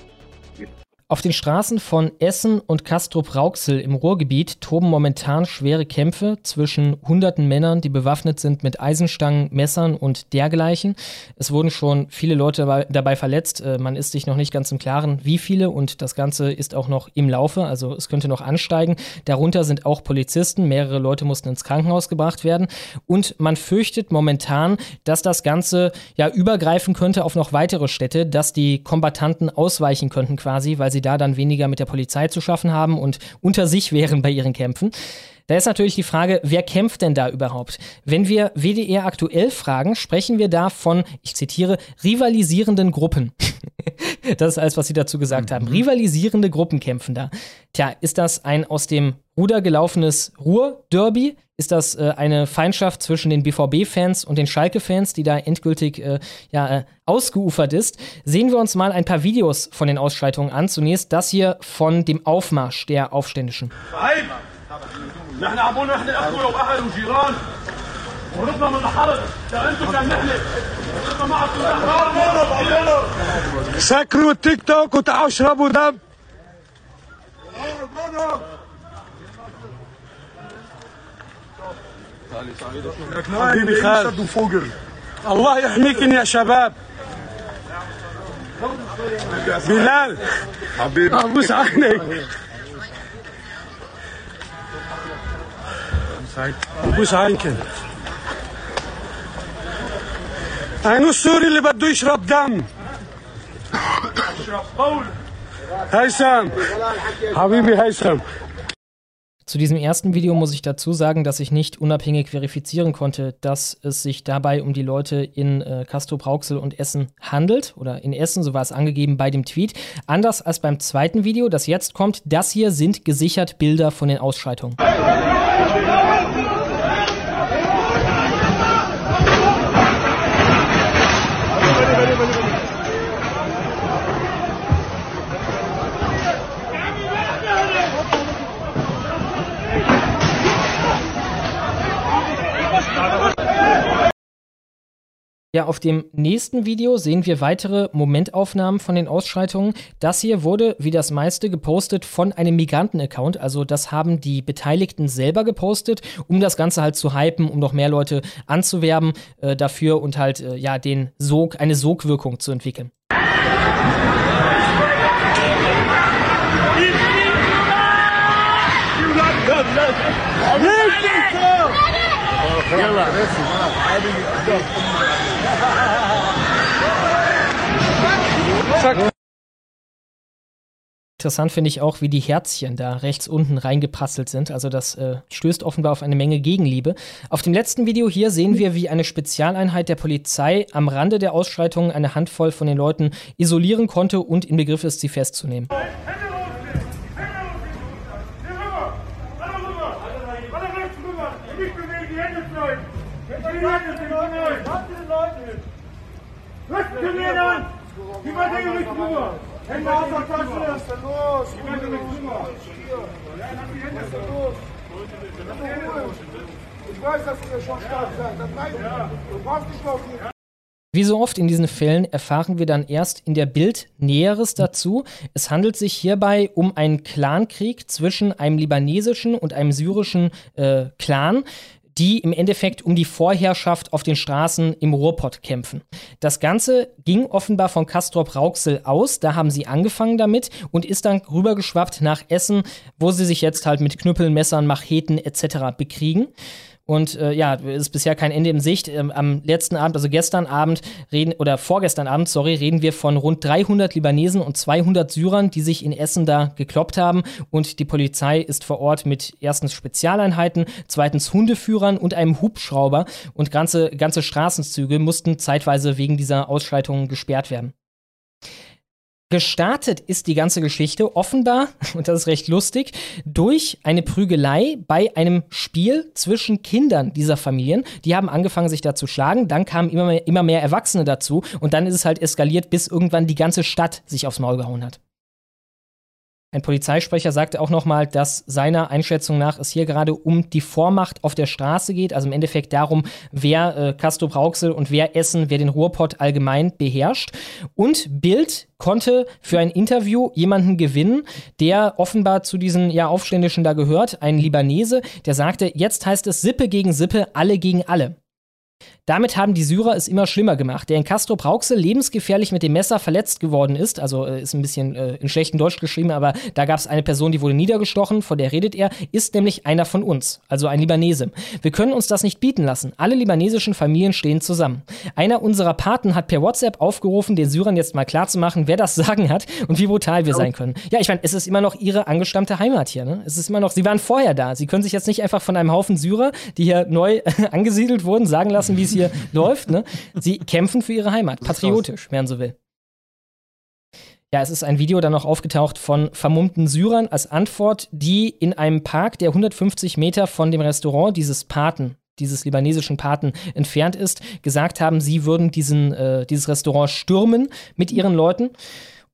Auf den Straßen von Essen und Castrop-Rauxel im Ruhrgebiet toben momentan schwere Kämpfe zwischen hunderten Männern, die bewaffnet sind mit Eisenstangen, Messern und dergleichen. Es wurden schon viele Leute dabei, verletzt. Äh, man ist sich noch nicht ganz im Klaren, wie viele und das Ganze ist auch noch im Laufe, also es könnte noch ansteigen. Darunter sind auch Polizisten. Mehrere Leute mussten ins Krankenhaus gebracht werden und man fürchtet momentan, dass das Ganze ja übergreifen könnte auf noch weitere Städte, dass die Kombattanten ausweichen könnten quasi, weil sie da dann weniger mit der Polizei zu schaffen haben und unter sich wären bei ihren Kämpfen. Da ist natürlich die Frage, wer kämpft denn da überhaupt? Wenn wir WDR aktuell fragen, sprechen wir da von, ich zitiere, rivalisierenden Gruppen. das ist alles, was sie dazu gesagt mhm. haben. Rivalisierende Gruppen kämpfen da. Tja, ist das ein aus dem Ruder gelaufenes Ruhr-Derby? Ist das äh, eine Feindschaft zwischen den BVB-Fans und den Schalke-Fans, die da endgültig äh, ja, äh, ausgeufert ist? Sehen wir uns mal ein paar Videos von den Ausschreitungen an. Zunächst das hier von dem Aufmarsch der Aufständischen. Verheimat. لو سكروا التيك توك وتعالوا اشربوا دم. حبيبي خالد. الله يحميكن يا شباب. بلال. حبيبي. ابوس عنك عينك ابوس عينكن عينو السوري اللي بده يشرب دم هيثم حبيبي هيثم Zu diesem ersten Video muss ich dazu sagen, dass ich nicht unabhängig verifizieren konnte, dass es sich dabei um die Leute in äh, Castro Brauxel und Essen handelt oder in Essen, so war es angegeben bei dem Tweet. Anders als beim zweiten Video, das jetzt kommt, das hier sind gesichert Bilder von den Ausschreitungen. Ja, auf dem nächsten Video sehen wir weitere Momentaufnahmen von den Ausschreitungen. Das hier wurde, wie das meiste, gepostet von einem Migranten-Account. Also das haben die Beteiligten selber gepostet, um das Ganze halt zu hypen, um noch mehr Leute anzuwerben äh, dafür und halt äh, ja den Sog, eine Sogwirkung zu entwickeln. Interessant finde ich auch, wie die Herzchen da rechts unten reingeprasselt sind. Also das äh, stößt offenbar auf eine Menge Gegenliebe. Auf dem letzten Video hier sehen wir, wie eine Spezialeinheit der Polizei am Rande der Ausschreitungen eine Handvoll von den Leuten isolieren konnte und in Begriff ist, sie festzunehmen. Hände aus der Tasche! Was ist denn los? Die Hände mit Zimmer! Ich weiß, dass ihr schon stark seid. Das weiß ich. Du brauchst nicht laufen. Wie so oft in diesen Fällen erfahren wir dann erst in der Bild Näheres dazu. Es handelt sich hierbei um einen Clankrieg zwischen einem libanesischen und einem syrischen äh, Clan die im Endeffekt um die Vorherrschaft auf den Straßen im Ruhrpott kämpfen. Das Ganze ging offenbar von Castrop Rauxel aus, da haben sie angefangen damit und ist dann rübergeschwappt nach Essen, wo sie sich jetzt halt mit Knüppeln, Messern, Macheten etc. bekriegen. Und äh, ja, ist bisher kein Ende in Sicht. Ähm, am letzten Abend, also gestern Abend, reden, oder vorgestern Abend, sorry, reden wir von rund 300 Libanesen und 200 Syrern, die sich in Essen da gekloppt haben. Und die Polizei ist vor Ort mit erstens Spezialeinheiten, zweitens Hundeführern und einem Hubschrauber. Und ganze, ganze Straßenzüge mussten zeitweise wegen dieser Ausschreitungen gesperrt werden. Gestartet ist die ganze Geschichte offenbar, und das ist recht lustig, durch eine Prügelei bei einem Spiel zwischen Kindern dieser Familien. Die haben angefangen, sich da zu schlagen, dann kamen immer mehr, immer mehr Erwachsene dazu und dann ist es halt eskaliert, bis irgendwann die ganze Stadt sich aufs Maul gehauen hat. Ein Polizeisprecher sagte auch nochmal, dass seiner Einschätzung nach es hier gerade um die Vormacht auf der Straße geht, also im Endeffekt darum, wer äh, Castro Brauxel und wer Essen, wer den Ruhrpott allgemein beherrscht. Und Bild konnte für ein Interview jemanden gewinnen, der offenbar zu diesen ja, Aufständischen da gehört, ein Libanese, der sagte, jetzt heißt es Sippe gegen Sippe, alle gegen alle. Damit haben die Syrer es immer schlimmer gemacht. Der in Castro Brauxel lebensgefährlich mit dem Messer verletzt geworden ist, also äh, ist ein bisschen äh, in schlechtem Deutsch geschrieben, aber da gab es eine Person, die wurde niedergestochen, von der redet er, ist nämlich einer von uns, also ein Libanese. Wir können uns das nicht bieten lassen. Alle libanesischen Familien stehen zusammen. Einer unserer Paten hat per WhatsApp aufgerufen, den Syrern jetzt mal klarzumachen, wer das Sagen hat und wie brutal wir sein können. Ja, ich meine, es ist immer noch ihre angestammte Heimat hier. Ne? Es ist immer noch, sie waren vorher da. Sie können sich jetzt nicht einfach von einem Haufen Syrer, die hier neu angesiedelt wurden, sagen lassen, wie es hier läuft. Ne? Sie kämpfen für ihre Heimat, patriotisch, wenn man so will. Ja, es ist ein Video dann noch aufgetaucht von vermummten Syrern als Antwort, die in einem Park, der 150 Meter von dem Restaurant dieses Paten, dieses libanesischen Paten entfernt ist, gesagt haben, sie würden diesen, äh, dieses Restaurant stürmen mit ihren Leuten.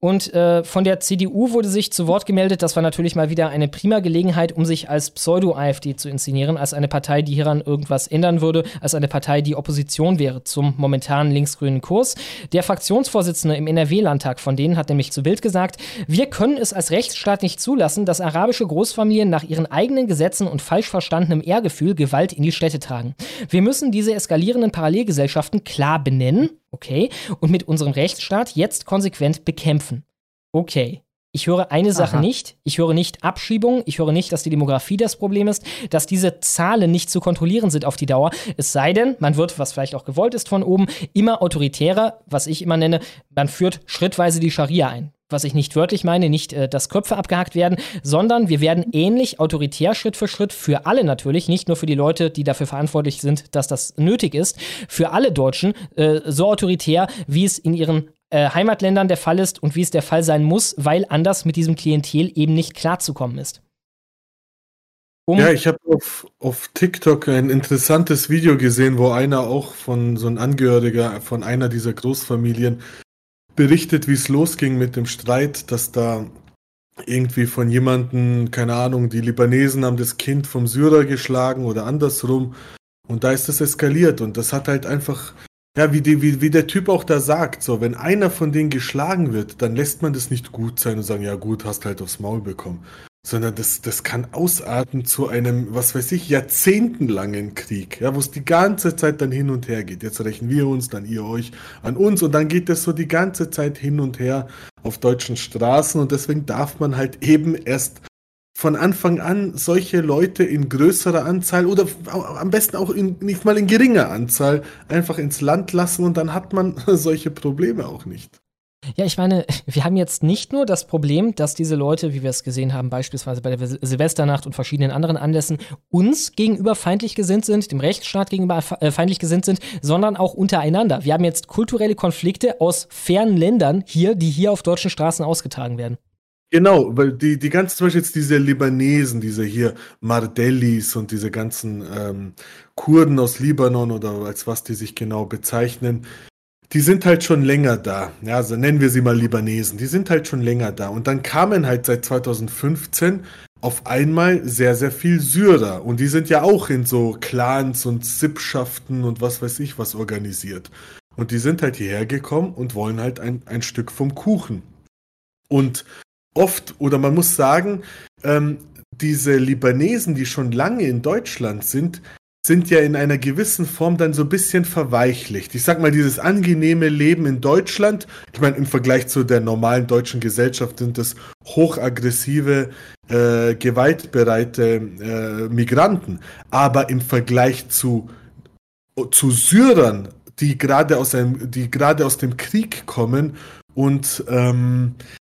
Und äh, von der CDU wurde sich zu Wort gemeldet, das war natürlich mal wieder eine prima Gelegenheit, um sich als Pseudo-AfD zu inszenieren, als eine Partei, die hieran irgendwas ändern würde, als eine Partei, die Opposition wäre zum momentanen linksgrünen Kurs. Der Fraktionsvorsitzende im NRW-Landtag von denen hat nämlich zu Bild gesagt, wir können es als Rechtsstaat nicht zulassen, dass arabische Großfamilien nach ihren eigenen Gesetzen und falsch verstandenem Ehrgefühl Gewalt in die Städte tragen. Wir müssen diese eskalierenden Parallelgesellschaften klar benennen Okay. Und mit unserem Rechtsstaat jetzt konsequent bekämpfen. Okay. Ich höre eine Sache Aha. nicht. Ich höre nicht Abschiebung. Ich höre nicht, dass die Demografie das Problem ist, dass diese Zahlen nicht zu kontrollieren sind auf die Dauer. Es sei denn, man wird, was vielleicht auch gewollt ist von oben, immer autoritärer, was ich immer nenne, man führt schrittweise die Scharia ein was ich nicht wörtlich meine, nicht, äh, dass Köpfe abgehackt werden, sondern wir werden ähnlich autoritär Schritt für Schritt für alle natürlich, nicht nur für die Leute, die dafür verantwortlich sind, dass das nötig ist, für alle Deutschen äh, so autoritär, wie es in ihren äh, Heimatländern der Fall ist und wie es der Fall sein muss, weil anders mit diesem Klientel eben nicht klarzukommen ist. Um ja, ich habe auf, auf TikTok ein interessantes Video gesehen, wo einer auch von so ein Angehöriger von einer dieser Großfamilien berichtet, wie es losging mit dem Streit, dass da irgendwie von jemandem, keine Ahnung, die Libanesen haben das Kind vom Syrer geschlagen oder andersrum. Und da ist das eskaliert und das hat halt einfach, ja, wie, die, wie, wie der Typ auch da sagt, so, wenn einer von denen geschlagen wird, dann lässt man das nicht gut sein und sagen, ja gut, hast halt aufs Maul bekommen sondern das, das kann ausarten zu einem, was weiß ich, jahrzehntelangen Krieg, ja, wo es die ganze Zeit dann hin und her geht. Jetzt rechnen wir uns, dann ihr euch an uns und dann geht es so die ganze Zeit hin und her auf deutschen Straßen und deswegen darf man halt eben erst von Anfang an solche Leute in größerer Anzahl oder am besten auch in, nicht mal in geringer Anzahl einfach ins Land lassen und dann hat man solche Probleme auch nicht. Ja, ich meine, wir haben jetzt nicht nur das Problem, dass diese Leute, wie wir es gesehen haben, beispielsweise bei der Silvesternacht und verschiedenen anderen Anlässen, uns gegenüber feindlich gesinnt sind, dem Rechtsstaat gegenüber äh, feindlich gesinnt sind, sondern auch untereinander. Wir haben jetzt kulturelle Konflikte aus fernen Ländern hier, die hier auf deutschen Straßen ausgetragen werden. Genau, weil die, die ganzen, zum Beispiel jetzt diese Libanesen, diese hier Mardellis und diese ganzen ähm, Kurden aus Libanon oder als was die sich genau bezeichnen, die sind halt schon länger da. Ja, also nennen wir sie mal Libanesen. Die sind halt schon länger da. Und dann kamen halt seit 2015 auf einmal sehr, sehr viel Syrer. Und die sind ja auch in so Clans und Sippschaften und was weiß ich was organisiert. Und die sind halt hierher gekommen und wollen halt ein, ein Stück vom Kuchen. Und oft, oder man muss sagen, ähm, diese Libanesen, die schon lange in Deutschland sind, sind ja in einer gewissen Form dann so ein bisschen verweichlicht. Ich sag mal, dieses angenehme Leben in Deutschland, ich meine, im Vergleich zu der normalen deutschen Gesellschaft sind das hochaggressive, äh, gewaltbereite äh, Migranten. Aber im Vergleich zu, zu Syrern, die gerade aus einem, die gerade aus dem Krieg kommen und ähm,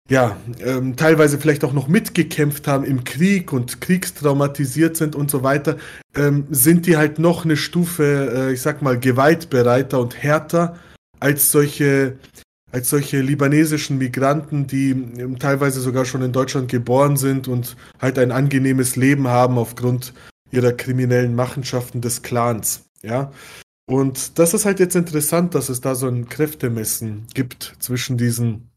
ja, ähm, teilweise vielleicht auch noch mitgekämpft haben im Krieg und kriegstraumatisiert sind und so weiter, ähm, sind die halt noch eine Stufe, äh, ich sag mal, gewaltbereiter und härter als solche, als solche libanesischen Migranten, die ähm, teilweise sogar schon in Deutschland geboren sind und halt ein angenehmes Leben haben aufgrund ihrer kriminellen Machenschaften des Clans. Ja. Und das ist halt jetzt interessant, dass es da so ein Kräftemessen gibt zwischen diesen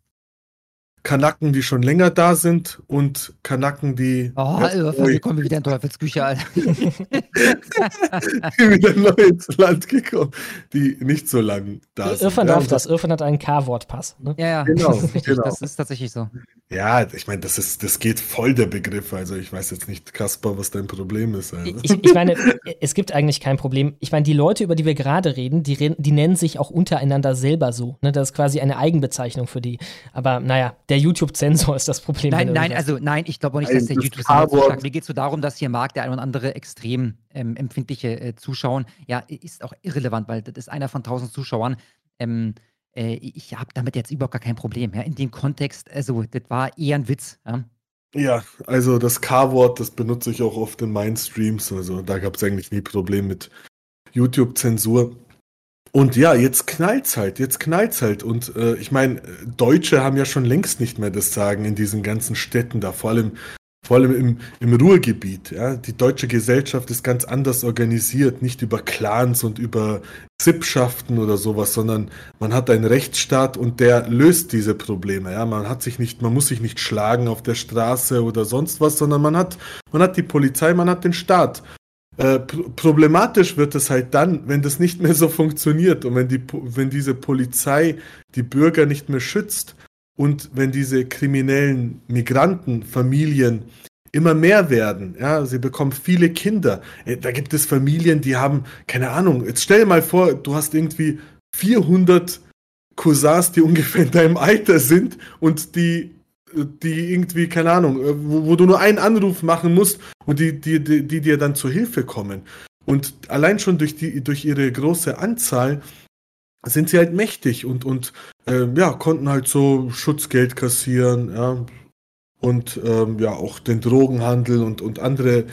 Kanaken, die schon länger da sind und Kanaken, die. Oh, wir kommen wieder in Teufelsküche, Alter. die wieder neu ins Land gekommen, die nicht so lange da sind. Irfan darf das. Irfan hat einen K-Wortpass. Ne? Ja, ja. Genau, das ist, richtig, genau. das ist tatsächlich so. Ja, ich meine, das ist, das geht voll der Begriff. Also ich weiß jetzt nicht, Kaspar, was dein Problem ist. Also. Ich, ich, meine, es gibt eigentlich kein Problem. Ich meine, die Leute, über die wir gerade reden, die, die nennen sich auch untereinander selber so. Ne? Das ist quasi eine Eigenbezeichnung für die. Aber naja, der YouTube-Zensor ist das Problem. Nein, nein, also nein, ich glaube auch nicht, dass der YouTube-Zensor so stark Mir geht es so darum, dass hier mag der ein oder andere extrem ähm, empfindliche äh, Zuschauen. Ja, ist auch irrelevant, weil das ist einer von tausend Zuschauern. Ähm, äh, ich habe damit jetzt überhaupt gar kein Problem. Ja? In dem Kontext, also das war eher ein Witz. Ja, ja also das K-Wort, das benutze ich auch oft in meinen Streams. Also da gab es eigentlich nie Problem mit YouTube-Zensur. Und ja, jetzt knallt's halt, jetzt knallt's halt. Und äh, ich meine, Deutsche haben ja schon längst nicht mehr das Sagen in diesen ganzen Städten da, vor allem, vor allem im, im Ruhrgebiet. Ja? Die deutsche Gesellschaft ist ganz anders organisiert, nicht über Clans und über Sippschaften oder sowas, sondern man hat einen Rechtsstaat und der löst diese Probleme. Ja? Man hat sich nicht, man muss sich nicht schlagen auf der Straße oder sonst was, sondern man hat, man hat die Polizei, man hat den Staat. Äh, problematisch wird es halt dann, wenn das nicht mehr so funktioniert und wenn, die, wenn diese Polizei die Bürger nicht mehr schützt und wenn diese kriminellen Migrantenfamilien immer mehr werden. Ja, sie bekommen viele Kinder. Äh, da gibt es Familien, die haben, keine Ahnung, jetzt stell dir mal vor, du hast irgendwie 400 Cousins, die ungefähr in deinem Alter sind und die die irgendwie, keine Ahnung, äh, wo, wo, du nur einen Anruf machen musst und die, die, die, die dir dann zur Hilfe kommen. Und allein schon durch, die, durch ihre große Anzahl sind sie halt mächtig und, und äh, ja, konnten halt so Schutzgeld kassieren, ja, und ähm, ja, auch den Drogenhandel und, und andere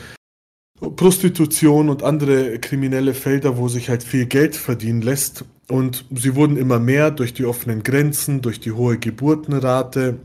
Prostitution und andere kriminelle Felder, wo sich halt viel Geld verdienen lässt. Und sie wurden immer mehr durch die offenen Grenzen, durch die hohe Geburtenrate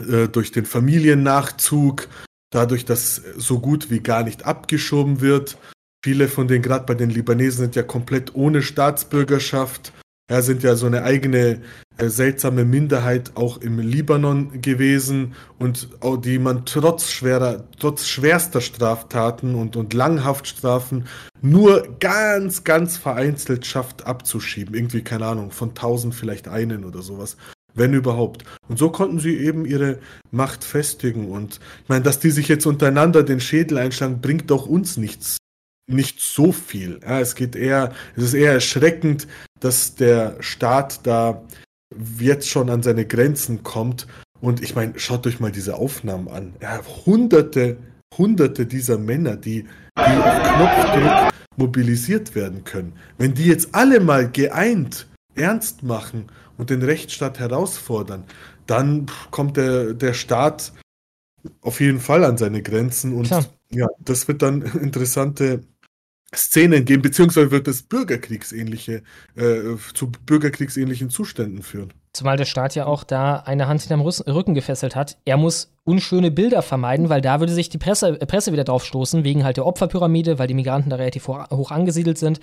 äh, durch den Familiennachzug, dadurch, dass so gut wie gar nicht abgeschoben wird. Viele von denen, gerade bei den Libanesen, sind ja komplett ohne Staatsbürgerschaft. Ja, sind ja so eine eigene äh, seltsame Minderheit auch im Libanon gewesen und auch die man trotz schwerer, trotz schwerster Straftaten und, und Langhaftstrafen nur ganz, ganz vereinzelt schafft abzuschieben. Irgendwie, keine Ahnung, von tausend vielleicht einen oder sowas wenn überhaupt. Und so konnten sie eben ihre Macht festigen. Und ich meine, dass die sich jetzt untereinander den Schädel einschlagen, bringt doch uns nichts, nicht so viel. Ja, es geht eher, es ist eher erschreckend, dass der Staat da jetzt schon an seine Grenzen kommt. Und ich meine, schaut euch mal diese Aufnahmen an. Ja, hunderte, hunderte dieser Männer, die, die auf Knopfdruck mobilisiert werden können. Wenn die jetzt alle mal geeint ernst machen und den Rechtsstaat herausfordern, dann kommt der, der Staat auf jeden Fall an seine Grenzen und Klar. ja, das wird dann interessante Szenen geben, beziehungsweise wird es Bürgerkriegsähnliche, äh, zu bürgerkriegsähnlichen Zuständen führen. Zumal der Staat ja auch da eine Hand hinterm Rücken gefesselt hat. Er muss unschöne Bilder vermeiden, weil da würde sich die Presse, Presse wieder drauf stoßen, wegen halt der Opferpyramide, weil die Migranten da relativ hoch angesiedelt sind.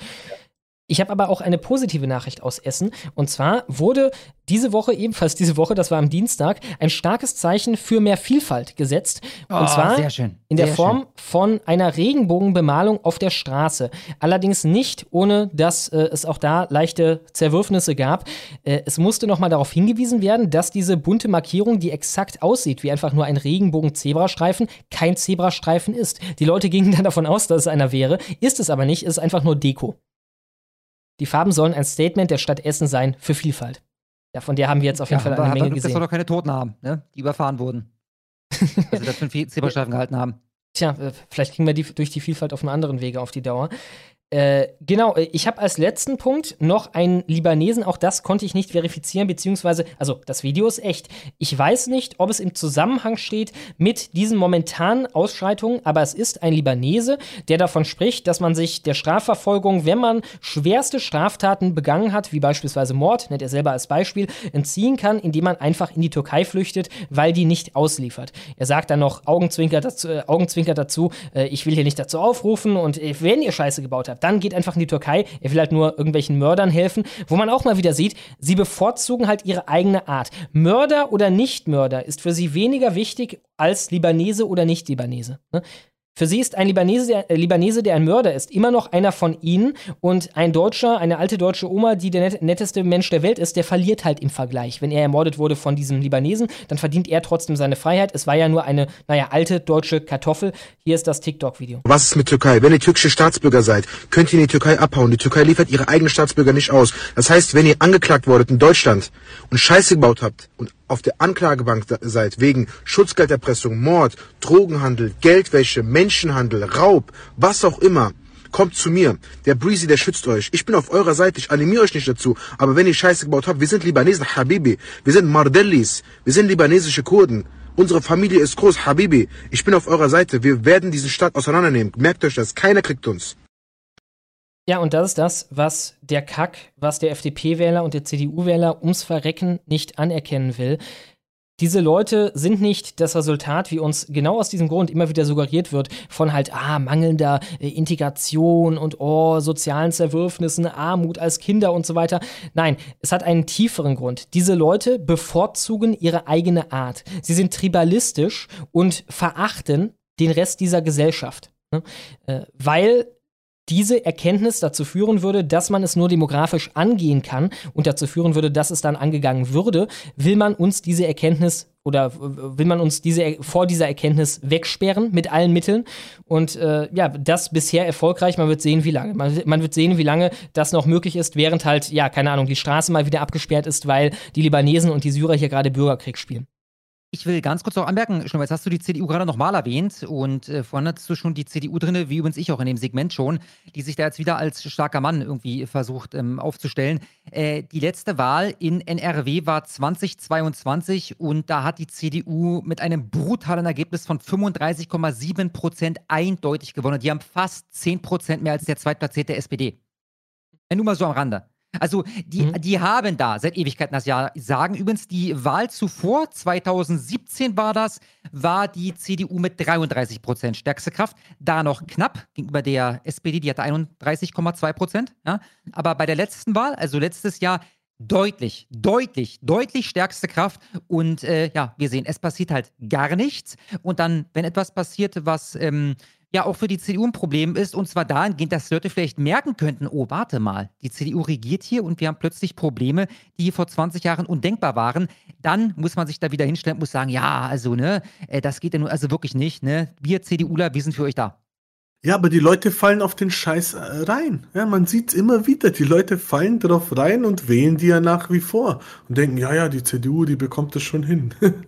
Ich habe aber auch eine positive Nachricht aus Essen. Und zwar wurde diese Woche, ebenfalls diese Woche, das war am Dienstag, ein starkes Zeichen für mehr Vielfalt gesetzt. Und oh, zwar in der Form schön. von einer Regenbogenbemalung auf der Straße. Allerdings nicht, ohne dass äh, es auch da leichte Zerwürfnisse gab. Äh, es musste nochmal darauf hingewiesen werden, dass diese bunte Markierung, die exakt aussieht wie einfach nur ein Regenbogen-Zebrastreifen, kein Zebrastreifen ist. Die Leute gingen dann davon aus, dass es einer wäre. Ist es aber nicht, ist einfach nur Deko. Die Farben sollen ein Statement der Stadt Essen sein für Vielfalt. Ja, von der haben wir jetzt auf jeden ja, Fall eine Menge gesehen. Dass wir noch keine Toten haben, ne? die überfahren wurden. also das für einen Zebrastreifen gehalten haben. Tja, äh, vielleicht kriegen wir die durch die Vielfalt auf einem anderen Wege auf die Dauer. Äh, genau, äh, ich habe als letzten Punkt noch einen Libanesen, auch das konnte ich nicht verifizieren, beziehungsweise, also das Video ist echt. Ich weiß nicht, ob es im Zusammenhang steht mit diesen momentanen Ausschreitungen, aber es ist ein Libanese, der davon spricht, dass man sich der Strafverfolgung, wenn man schwerste Straftaten begangen hat, wie beispielsweise Mord, nennt er selber als Beispiel, entziehen kann, indem man einfach in die Türkei flüchtet, weil die nicht ausliefert. Er sagt dann noch Augenzwinker dazu, äh, Augenzwinker dazu äh, ich will hier nicht dazu aufrufen und äh, wenn ihr Scheiße gebaut habt, dann geht einfach in die Türkei. Er will halt nur irgendwelchen Mördern helfen, wo man auch mal wieder sieht, sie bevorzugen halt ihre eigene Art. Mörder oder Nichtmörder ist für sie weniger wichtig als Libanese oder Nicht-Libanese. Ne? Für sie ist ein Libanese der, äh, Libanese, der ein Mörder ist, immer noch einer von ihnen. Und ein Deutscher, eine alte deutsche Oma, die der net netteste Mensch der Welt ist, der verliert halt im Vergleich. Wenn er ermordet wurde von diesem Libanesen, dann verdient er trotzdem seine Freiheit. Es war ja nur eine, naja, alte deutsche Kartoffel. Hier ist das TikTok-Video. Was ist mit Türkei? Wenn ihr türkische Staatsbürger seid, könnt ihr in die Türkei abhauen. Die Türkei liefert ihre eigenen Staatsbürger nicht aus. Das heißt, wenn ihr angeklagt wurdet in Deutschland und Scheiße gebaut habt und auf der Anklagebank seid wegen Schutzgelderpressung, Mord, Drogenhandel, Geldwäsche, Menschenhandel, Raub, was auch immer, kommt zu mir. Der Breezy, der schützt euch. Ich bin auf eurer Seite, ich animiere euch nicht dazu. Aber wenn ihr Scheiße gebaut habt, wir sind Libanesen, Habibi. Wir sind Mardellis. Wir sind libanesische Kurden. Unsere Familie ist groß, Habibi. Ich bin auf eurer Seite. Wir werden diesen Staat auseinandernehmen. Merkt euch das. Keiner kriegt uns. Ja, und das ist das, was der Kack, was der FDP-Wähler und der CDU-Wähler ums Verrecken nicht anerkennen will. Diese Leute sind nicht das Resultat, wie uns genau aus diesem Grund immer wieder suggeriert wird, von halt, ah, mangelnder äh, Integration und oh, sozialen Zerwürfnissen, Armut als Kinder und so weiter. Nein, es hat einen tieferen Grund. Diese Leute bevorzugen ihre eigene Art. Sie sind tribalistisch und verachten den Rest dieser Gesellschaft. Ne? Äh, weil diese Erkenntnis dazu führen würde, dass man es nur demografisch angehen kann und dazu führen würde, dass es dann angegangen würde, will man uns diese Erkenntnis oder will man uns diese vor dieser Erkenntnis wegsperren mit allen Mitteln und äh, ja, das bisher erfolgreich. Man wird sehen, wie lange. Man, man, wird sehen, wie lange das noch möglich ist, während halt ja keine Ahnung die Straße mal wieder abgesperrt ist, weil die Libanesen und die Syrer hier gerade Bürgerkrieg spielen. Ich will ganz kurz noch anmerken, schon jetzt hast du die CDU gerade nochmal erwähnt und äh, vorhin hattest du schon die CDU drin, wie übrigens ich auch in dem Segment schon, die sich da jetzt wieder als starker Mann irgendwie versucht ähm, aufzustellen. Äh, die letzte Wahl in NRW war 2022 und da hat die CDU mit einem brutalen Ergebnis von 35,7 Prozent eindeutig gewonnen. Die haben fast 10 Prozent mehr als der zweitplatzierte SPD. Nur mal so am Rande. Also die, mhm. die haben da seit Ewigkeiten das Jahr sagen. Übrigens, die Wahl zuvor, 2017 war das, war die CDU mit 33 Prozent stärkste Kraft. Da noch knapp gegenüber der SPD, die hatte 31,2 Prozent. Ja? Aber bei der letzten Wahl, also letztes Jahr, deutlich, deutlich, deutlich stärkste Kraft. Und äh, ja, wir sehen, es passiert halt gar nichts. Und dann, wenn etwas passiert, was ähm, ja auch für die CDU ein Problem ist. Und zwar dahingehend, dass Leute vielleicht merken könnten, oh, warte mal, die CDU regiert hier und wir haben plötzlich Probleme, die vor 20 Jahren undenkbar waren. Dann muss man sich da wieder hinstellen und muss sagen, ja, also, ne, äh, das geht ja nur, also wirklich nicht, ne? Wir CDUler, wir sind für euch da. Ja, aber die Leute fallen auf den Scheiß äh, rein. Ja, man sieht es immer wieder. Die Leute fallen drauf rein und wählen die ja nach wie vor und denken, ja, ja, die CDU, die bekommt es schon hin.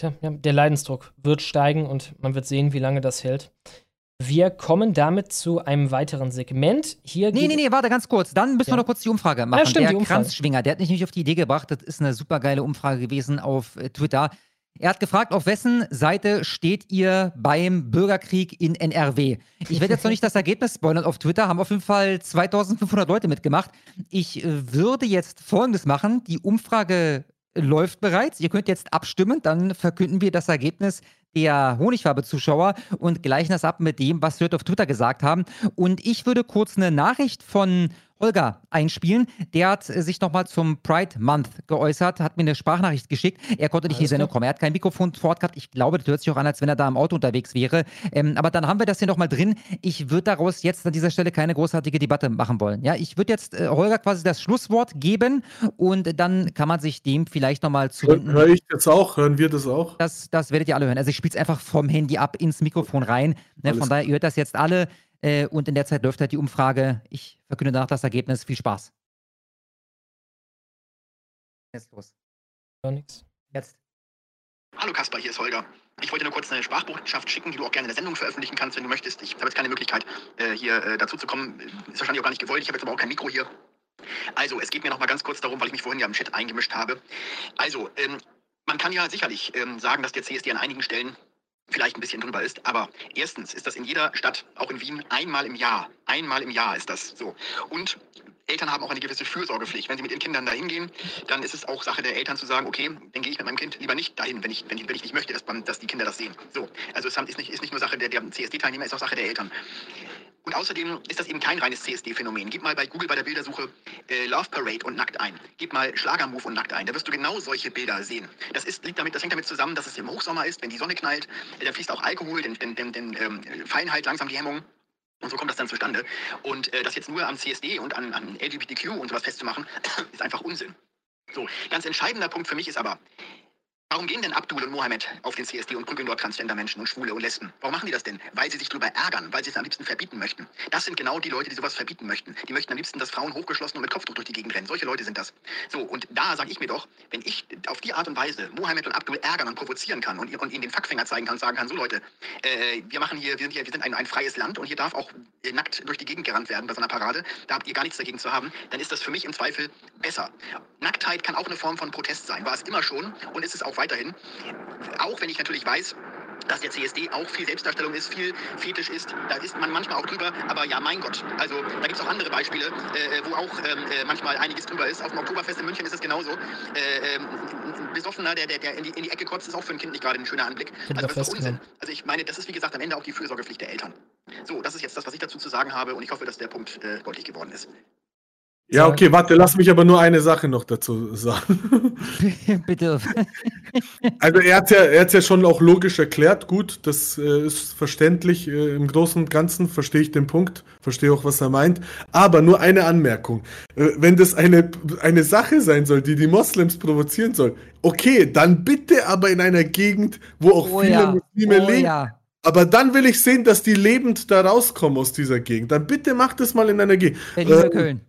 Tja, ja, der Leidensdruck wird steigen und man wird sehen, wie lange das hält. Wir kommen damit zu einem weiteren Segment. Hier nee, nee, nee, warte ganz kurz. Dann müssen ja. wir noch kurz die Umfrage machen. Ja, stimmt, der Kranzschwinger, der hat mich nicht auf die Idee gebracht. Das ist eine super geile Umfrage gewesen auf äh, Twitter. Er hat gefragt, auf wessen Seite steht ihr beim Bürgerkrieg in NRW? Ich werde jetzt noch nicht das Ergebnis spoilern auf Twitter, haben auf jeden Fall 2500 Leute mitgemacht. Ich äh, würde jetzt Folgendes machen: Die Umfrage läuft bereits. Ihr könnt jetzt abstimmen, dann verkünden wir das Ergebnis der Honigfarbe-Zuschauer und gleichen das ab mit dem, was wir auf Twitter gesagt haben. Und ich würde kurz eine Nachricht von Holger einspielen. Der hat äh, sich nochmal zum Pride Month geäußert, hat mir eine Sprachnachricht geschickt. Er konnte nicht in die Sendung kommen. Er hat kein Mikrofon vor Ort gehabt. Ich glaube, das hört sich auch an, als wenn er da im Auto unterwegs wäre. Ähm, aber dann haben wir das hier nochmal drin. Ich würde daraus jetzt an dieser Stelle keine großartige Debatte machen wollen. Ja, ich würde jetzt äh, Holger quasi das Schlusswort geben und dann kann man sich dem vielleicht nochmal zuwenden. Höre ich jetzt auch? Hören wir das auch? Das, das werdet ihr alle hören. Also ich spiele es einfach vom Handy ab ins Mikrofon rein. Ne, von daher, ihr hört das jetzt alle. Äh, und in der Zeit läuft halt die Umfrage. Ich verkünde danach das Ergebnis. Viel Spaß. Jetzt los. Gar nichts. Jetzt. Hallo Kasper, hier ist Holger. Ich wollte nur kurz eine Sprachbotschaft schicken, die du auch gerne in der Sendung veröffentlichen kannst, wenn du möchtest. Ich habe jetzt keine Möglichkeit, äh, hier äh, dazu zu kommen. Ist wahrscheinlich auch gar nicht gewollt. Ich habe jetzt aber auch kein Mikro hier. Also, es geht mir noch mal ganz kurz darum, weil ich mich vorhin ja im Chat eingemischt habe. Also, ähm, man kann ja sicherlich ähm, sagen, dass der CSD an einigen Stellen vielleicht ein bisschen drüber ist. Aber erstens ist das in jeder Stadt, auch in Wien, einmal im Jahr. Einmal im Jahr ist das so. Und Eltern haben auch eine gewisse Fürsorgepflicht. Wenn sie mit ihren Kindern dahin gehen, dann ist es auch Sache der Eltern zu sagen, okay, dann gehe ich mit meinem Kind lieber nicht dahin, wenn ich, wenn ich, wenn ich nicht möchte, dass, man, dass die Kinder das sehen. So, also es ist nicht, ist nicht nur Sache der, der CSD-Teilnehmer, es ist auch Sache der Eltern. Und außerdem ist das eben kein reines CSD-Phänomen. Gib mal bei Google bei der Bildersuche äh, Love Parade und nackt ein. Gib mal Schlagermove und nackt ein. Da wirst du genau solche Bilder sehen. Das, ist, liegt damit, das hängt damit zusammen, dass es im Hochsommer ist, wenn die Sonne knallt, äh, dann fließt auch Alkohol, dann, dann, dann, dann ähm, fallen halt langsam die Hemmungen. Und so kommt das dann zustande. Und äh, das jetzt nur am CSD und an, an LGBTQ und sowas festzumachen, ist einfach Unsinn. So, ganz entscheidender Punkt für mich ist aber, Warum gehen denn Abdul und Mohammed auf den CSD und prügeln dort Transgender-Menschen und Schwule und Lesben? Warum machen die das denn? Weil sie sich darüber ärgern, weil sie es am liebsten verbieten möchten. Das sind genau die Leute, die sowas verbieten möchten. Die möchten am liebsten, dass Frauen hochgeschlossen und mit Kopftuch durch die Gegend rennen. Solche Leute sind das. So, und da sage ich mir doch, wenn ich auf die Art und Weise Mohammed und Abdul ärgern und provozieren kann und, und ihnen den Fackfinger zeigen kann und sagen kann, so Leute, äh, wir machen hier, wir sind hier, wir sind ein, ein freies Land und hier darf auch äh, nackt durch die Gegend gerannt werden bei so einer Parade, da habt ihr gar nichts dagegen zu haben, dann ist das für mich im Zweifel besser. Nacktheit kann auch eine Form von Protest sein, war es immer schon und ist es auch weiterhin. Auch wenn ich natürlich weiß, dass der CSD auch viel Selbstdarstellung ist, viel Fetisch ist. Da ist man manchmal auch drüber, aber ja, mein Gott. Also da gibt es auch andere Beispiele, äh, wo auch ähm, äh, manchmal einiges drüber ist. Auf dem Oktoberfest in München ist es genauso. Äh, ähm, ein Besoffener, der, der, der in, die, in die Ecke kotzt, ist auch für ein Kind nicht gerade ein schöner Anblick. Also was für Unsinn. Also ich meine, das ist wie gesagt am Ende auch die Fürsorgepflicht der Eltern. So, das ist jetzt das, was ich dazu zu sagen habe und ich hoffe, dass der Punkt äh, deutlich geworden ist. Ja, okay, warte, lass mich aber nur eine Sache noch dazu sagen. Bitte. Also er hat ja, er hat's ja schon auch logisch erklärt, gut, das äh, ist verständlich. Äh, Im Großen und Ganzen verstehe ich den Punkt, verstehe auch, was er meint. Aber nur eine Anmerkung. Äh, wenn das eine, eine Sache sein soll, die die Moslems provozieren soll, okay, dann bitte aber in einer Gegend, wo auch Oh viele ja. Muslime Oh leben. ja. Aber dann will ich sehen, dass die lebend da rauskommen aus dieser Gegend. Dann bitte macht es mal in einer Gegend. Berlin Äh, Köln.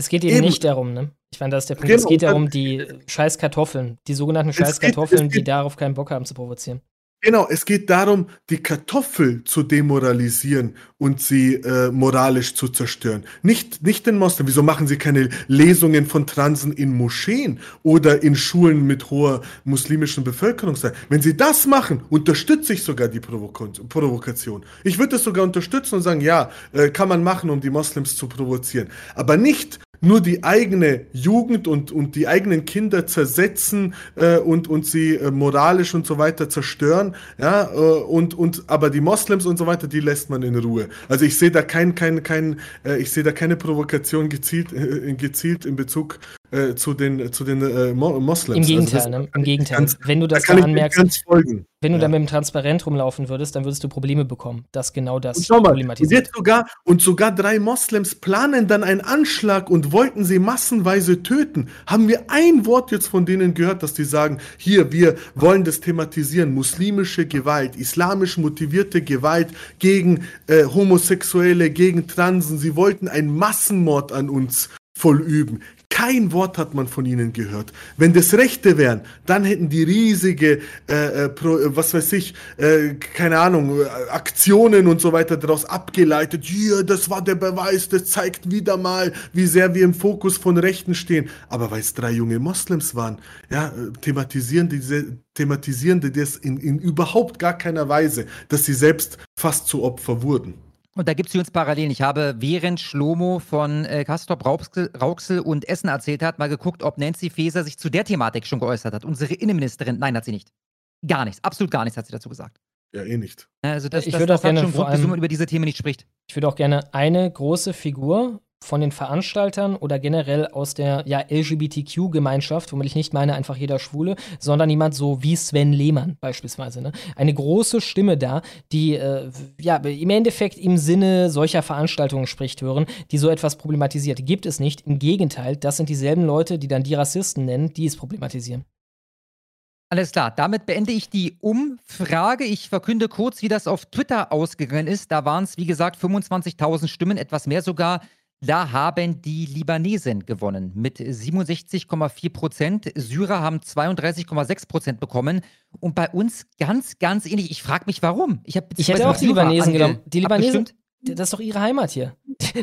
Es geht eben, Eben. nicht darum, ne? Ich meine, das ist der Punkt. Genau, es geht darum, die scheiß Kartoffeln, die sogenannten Es scheiß geht- Kartoffeln, es die darauf keinen Bock haben zu provozieren. Genau, es geht darum, die Kartoffel zu demoralisieren und sie äh, moralisch zu zerstören. Nicht, nicht den Moslem. Wieso machen sie keine Lesungen von Transen in Moscheen oder in Schulen mit hoher muslimischen Bevölkerungszahl? Wenn sie das machen, unterstütze ich sogar die Provoko Provokation. Ich würde es sogar unterstützen und sagen, ja, äh, kann man machen, um die Moslems zu provozieren. Aber nicht nur die eigene Jugend und, und die eigenen Kinder zersetzen äh, und, und sie äh, moralisch und so weiter zerstören, ja, äh, und, und aber die Moslems und so weiter, die lässt man in Ruhe. Also ich sehe da kein, kein, kein, äh, ich sehe da keine Provokation gezielt, äh, gezielt in Bezug äh, zu den, zu den äh, Mo Moslems. Im Also Gegenteil, das- ne? Im Gegenteil. ganz- wenn du das da anmerkst, folgen. wenn du Ja. da mit dem Transparent rumlaufen würdest, dann würdest du Probleme bekommen, dass genau das Und schau mal, und problematisiert. sogar, und sogar drei Moslems planen dann einen Anschlag und wollten sie massenweise töten. Haben wir ein Wort jetzt von denen gehört, dass die sagen, hier, wir wollen das thematisieren, muslimische Gewalt, islamisch motivierte Gewalt gegen äh, Homosexuelle, gegen Transen. Sie wollten einen Massenmord an uns vollüben. Kein Wort hat man von ihnen gehört. Wenn das Rechte wären, dann hätten die riesige, äh, äh, pro, äh, was weiß ich, äh, keine Ahnung, äh, Aktionen und so weiter daraus abgeleitet. Hier, das war der Beweis, das zeigt wieder mal, wie sehr wir im Fokus von Rechten stehen. Aber weil es drei junge Moslems waren, ja, thematisieren diese, thematisieren die das in, in überhaupt gar keiner Weise, dass sie selbst fast zu Opfer wurden. Und da gibt es übrigens Parallelen. Ich habe, während Schlomo von äh, Castrop Rauxel, und Essen erzählt hat, mal geguckt, ob Nancy Faeser sich zu der Thematik schon geäußert hat. Unsere Innenministerin. Nein, hat sie nicht. Gar nichts. Absolut gar nichts hat sie dazu gesagt. Ja, eh nicht. Also das, Ich das, würde das auch gerne hat schon Grund, allem- man über diese Themen nicht spricht. Ich würde auch gerne eine große Figur von den Veranstaltern oder generell aus der ja, LGBTQ-Gemeinschaft, womit ich nicht meine einfach jeder Schwule, sondern jemand so wie Sven Lehmann beispielsweise. Ne? Eine große Stimme da, die äh, ja im Endeffekt im Sinne solcher Veranstaltungen spricht, hören, die so etwas problematisiert. Gibt es nicht. Im Gegenteil, das sind dieselben Leute, die dann die Rassisten nennen, die es problematisieren. Alles klar, damit beende ich die Umfrage. Ich verkünde kurz, wie das auf Twitter ausgegangen ist. Da waren es, wie gesagt, 25.000 Stimmen, etwas mehr sogar. Da haben die Libanesen gewonnen mit 67,4 Prozent. Syrer haben 32,6 Prozent bekommen. Und bei uns ganz, ganz ähnlich. Ich frage mich, warum. Ich, Ich hätte auch die Libanesen genommen. Die Libanesen, abgestimmt. das ist doch ihre Heimat hier.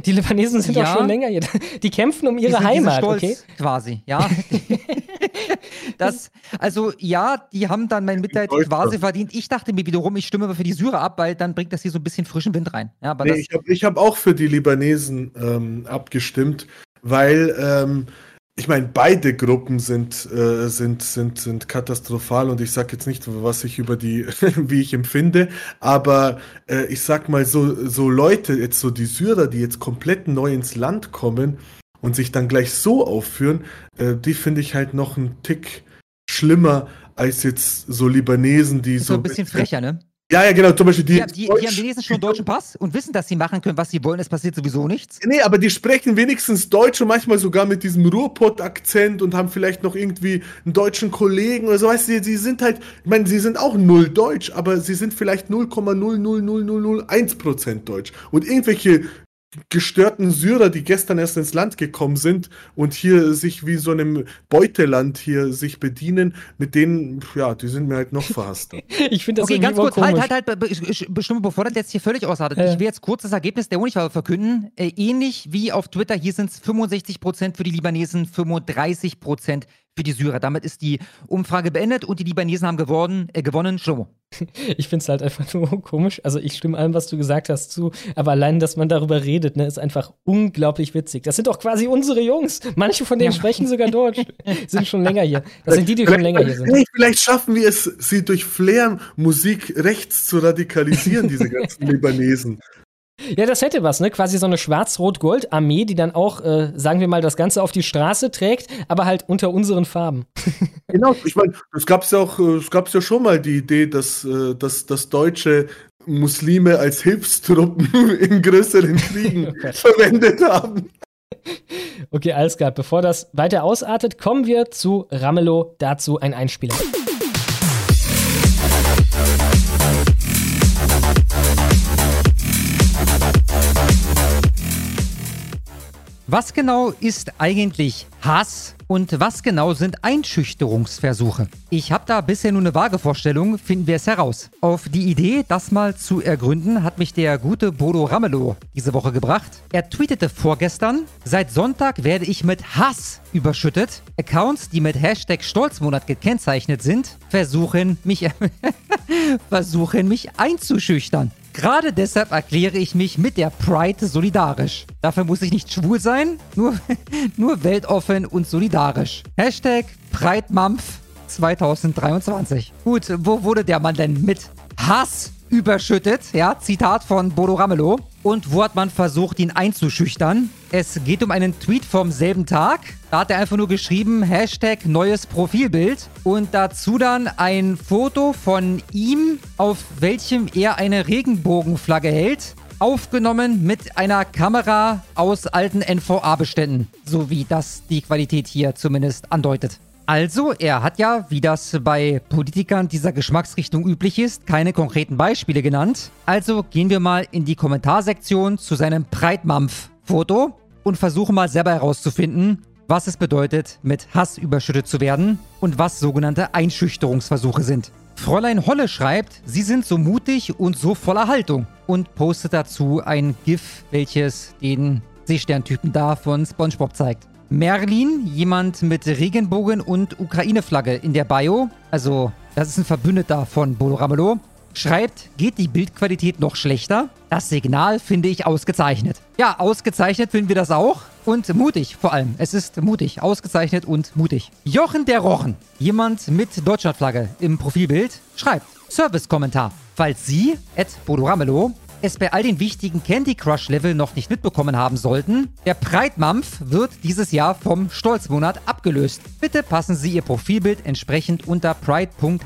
Die Libanesen sind doch Ja. schon länger hier. Die kämpfen um ihre die sind Heimat, stolz, okay? Quasi, ja. das, also ja, die haben dann mein Mitleid quasi verdient. Ich dachte mir wiederum, ich stimme aber für die Syrer ab, weil dann bringt das hier so ein bisschen frischen Wind rein. Ja, aber Nee, ich habe hab auch für die Libanesen ähm, abgestimmt, weil ähm, ich meine, beide Gruppen sind, äh, sind, sind, sind katastrophal und ich sage jetzt nicht, was ich über die, wie ich empfinde, aber äh, ich sag mal so, so Leute, jetzt so die Syrer, die jetzt komplett neu ins Land kommen und sich dann gleich so aufführen, äh, die finde ich halt noch einen Tick schlimmer als jetzt so Libanesen, die so so ein bisschen frecher, ne? Ja, ja, genau, zum Beispiel die. Die, die, die haben wenigstens schon einen deutschen Pass und wissen, dass sie machen können, was sie wollen. Es passiert sowieso nichts. Nee, aber die sprechen wenigstens Deutsch und manchmal sogar mit diesem Ruhrpott-Akzent und haben vielleicht noch irgendwie einen deutschen Kollegen oder so. Weißt du, sie sind halt, ich meine, sie sind auch null Deutsch, aber sie sind vielleicht 0,00001% Deutsch. Und irgendwelche gestörten Syrer, die gestern erst ins Land gekommen sind und hier sich wie so einem Beuteland hier sich bedienen, mit denen, ja, die sind mir halt noch verhasst. Ich finde das Okay, ganz kurz, halt, komisch. halt, halt, be- bestimmt, bevor das jetzt hier völlig ausartet. Ja. Ich will jetzt kurz das Ergebnis der Honigwabe verkünden. Äh, ähnlich wie auf Twitter, hier sind es 65% für die Libanesen, 35% für die Syrer. Damit ist die Umfrage beendet und die Libanesen haben gewonnen. Äh, gewonnen. Schlomo. Ich finde es halt einfach nur komisch. Also ich stimme allem, was du gesagt hast, zu. Aber allein, dass man darüber redet, ne, ist einfach unglaublich witzig. Das sind doch quasi unsere Jungs. Manche von denen ja. sprechen sogar Deutsch. sind schon länger hier. Das sind die, die schon länger hier sind. Vielleicht schaffen wir es, sie durch Flair-Musik rechts zu radikalisieren, diese ganzen Libanesen. Ja, das hätte was, ne? Quasi so eine Schwarz-Rot-Gold-Armee, die dann auch, äh, sagen wir mal, das Ganze auf die Straße trägt, aber halt unter unseren Farben. genau, ich meine, es gab ja auch, es gab ja schon mal die Idee, dass, äh, dass, dass deutsche Muslime als Hilfstruppen in größeren Kriegen oh verwendet haben. Okay, alles klar. Bevor das weiter ausartet, kommen wir zu Ramelow. Dazu ein Einspieler. Was genau ist eigentlich Hass und was genau sind Einschüchterungsversuche? Ich habe da bisher nur eine vage Vorstellung, finden wir es heraus. Auf die Idee, das mal zu ergründen, hat mich der gute Bodo Ramelow diese Woche gebracht. Er tweetete vorgestern, seit Sonntag werde ich mit Hass überschüttet. Accounts, die mit Hashtag Stolzmonat gekennzeichnet sind, versuchen mich, versuchen mich einzuschüchtern. Gerade deshalb erkläre ich mich mit der Pride solidarisch. Dafür muss ich nicht schwul sein, nur, nur weltoffen und solidarisch. Hashtag Pride Month 2023. Gut, wo wurde der Mann denn mit Hass überschüttet? Ja, Zitat von Bodo Ramelow. Und wo hat man versucht, ihn einzuschüchtern? Es geht um einen Tweet vom selben Tag. Da hat er einfach nur geschrieben, Hashtag neues Profilbild. Und dazu dann ein Foto von ihm, auf welchem er eine Regenbogenflagge hält. Aufgenommen mit einer Kamera aus alten NVA-Beständen. So wie das die Qualität hier zumindest andeutet. Also, er hat ja, wie das bei Politikern dieser Geschmacksrichtung üblich ist, keine konkreten Beispiele genannt. Also gehen wir mal in die Kommentarsektion zu seinem Breitmampf-Foto und versuchen mal selber herauszufinden, was es bedeutet, mit Hass überschüttet zu werden und was sogenannte Einschüchterungsversuche sind. Fräulein Holle schreibt, sie sind so mutig und so voller Haltung und postet dazu ein GIF, welches den Seesterntypen da von SpongeBob zeigt. Merlin, jemand mit Regenbogen und Ukraine-Flagge in der Bio, also das ist ein Verbündeter von Bodo Ramelow, schreibt, geht die Bildqualität noch schlechter? Das Signal finde ich ausgezeichnet. Ja, ausgezeichnet finden wir das auch. Und mutig vor allem. Es ist mutig. Ausgezeichnet und mutig. Jochen der Rochen, jemand mit Deutschlandflagge im Profilbild, schreibt, Service-Kommentar. Falls Sie, Ed Bodo Ramelow, es bei all den wichtigen Candy Crush Level noch nicht mitbekommen haben sollten, der Pride-Mampf wird dieses Jahr vom Stolzmonat abgelöst. Bitte passen Sie Ihr Profilbild entsprechend unter pride.hvz.wtf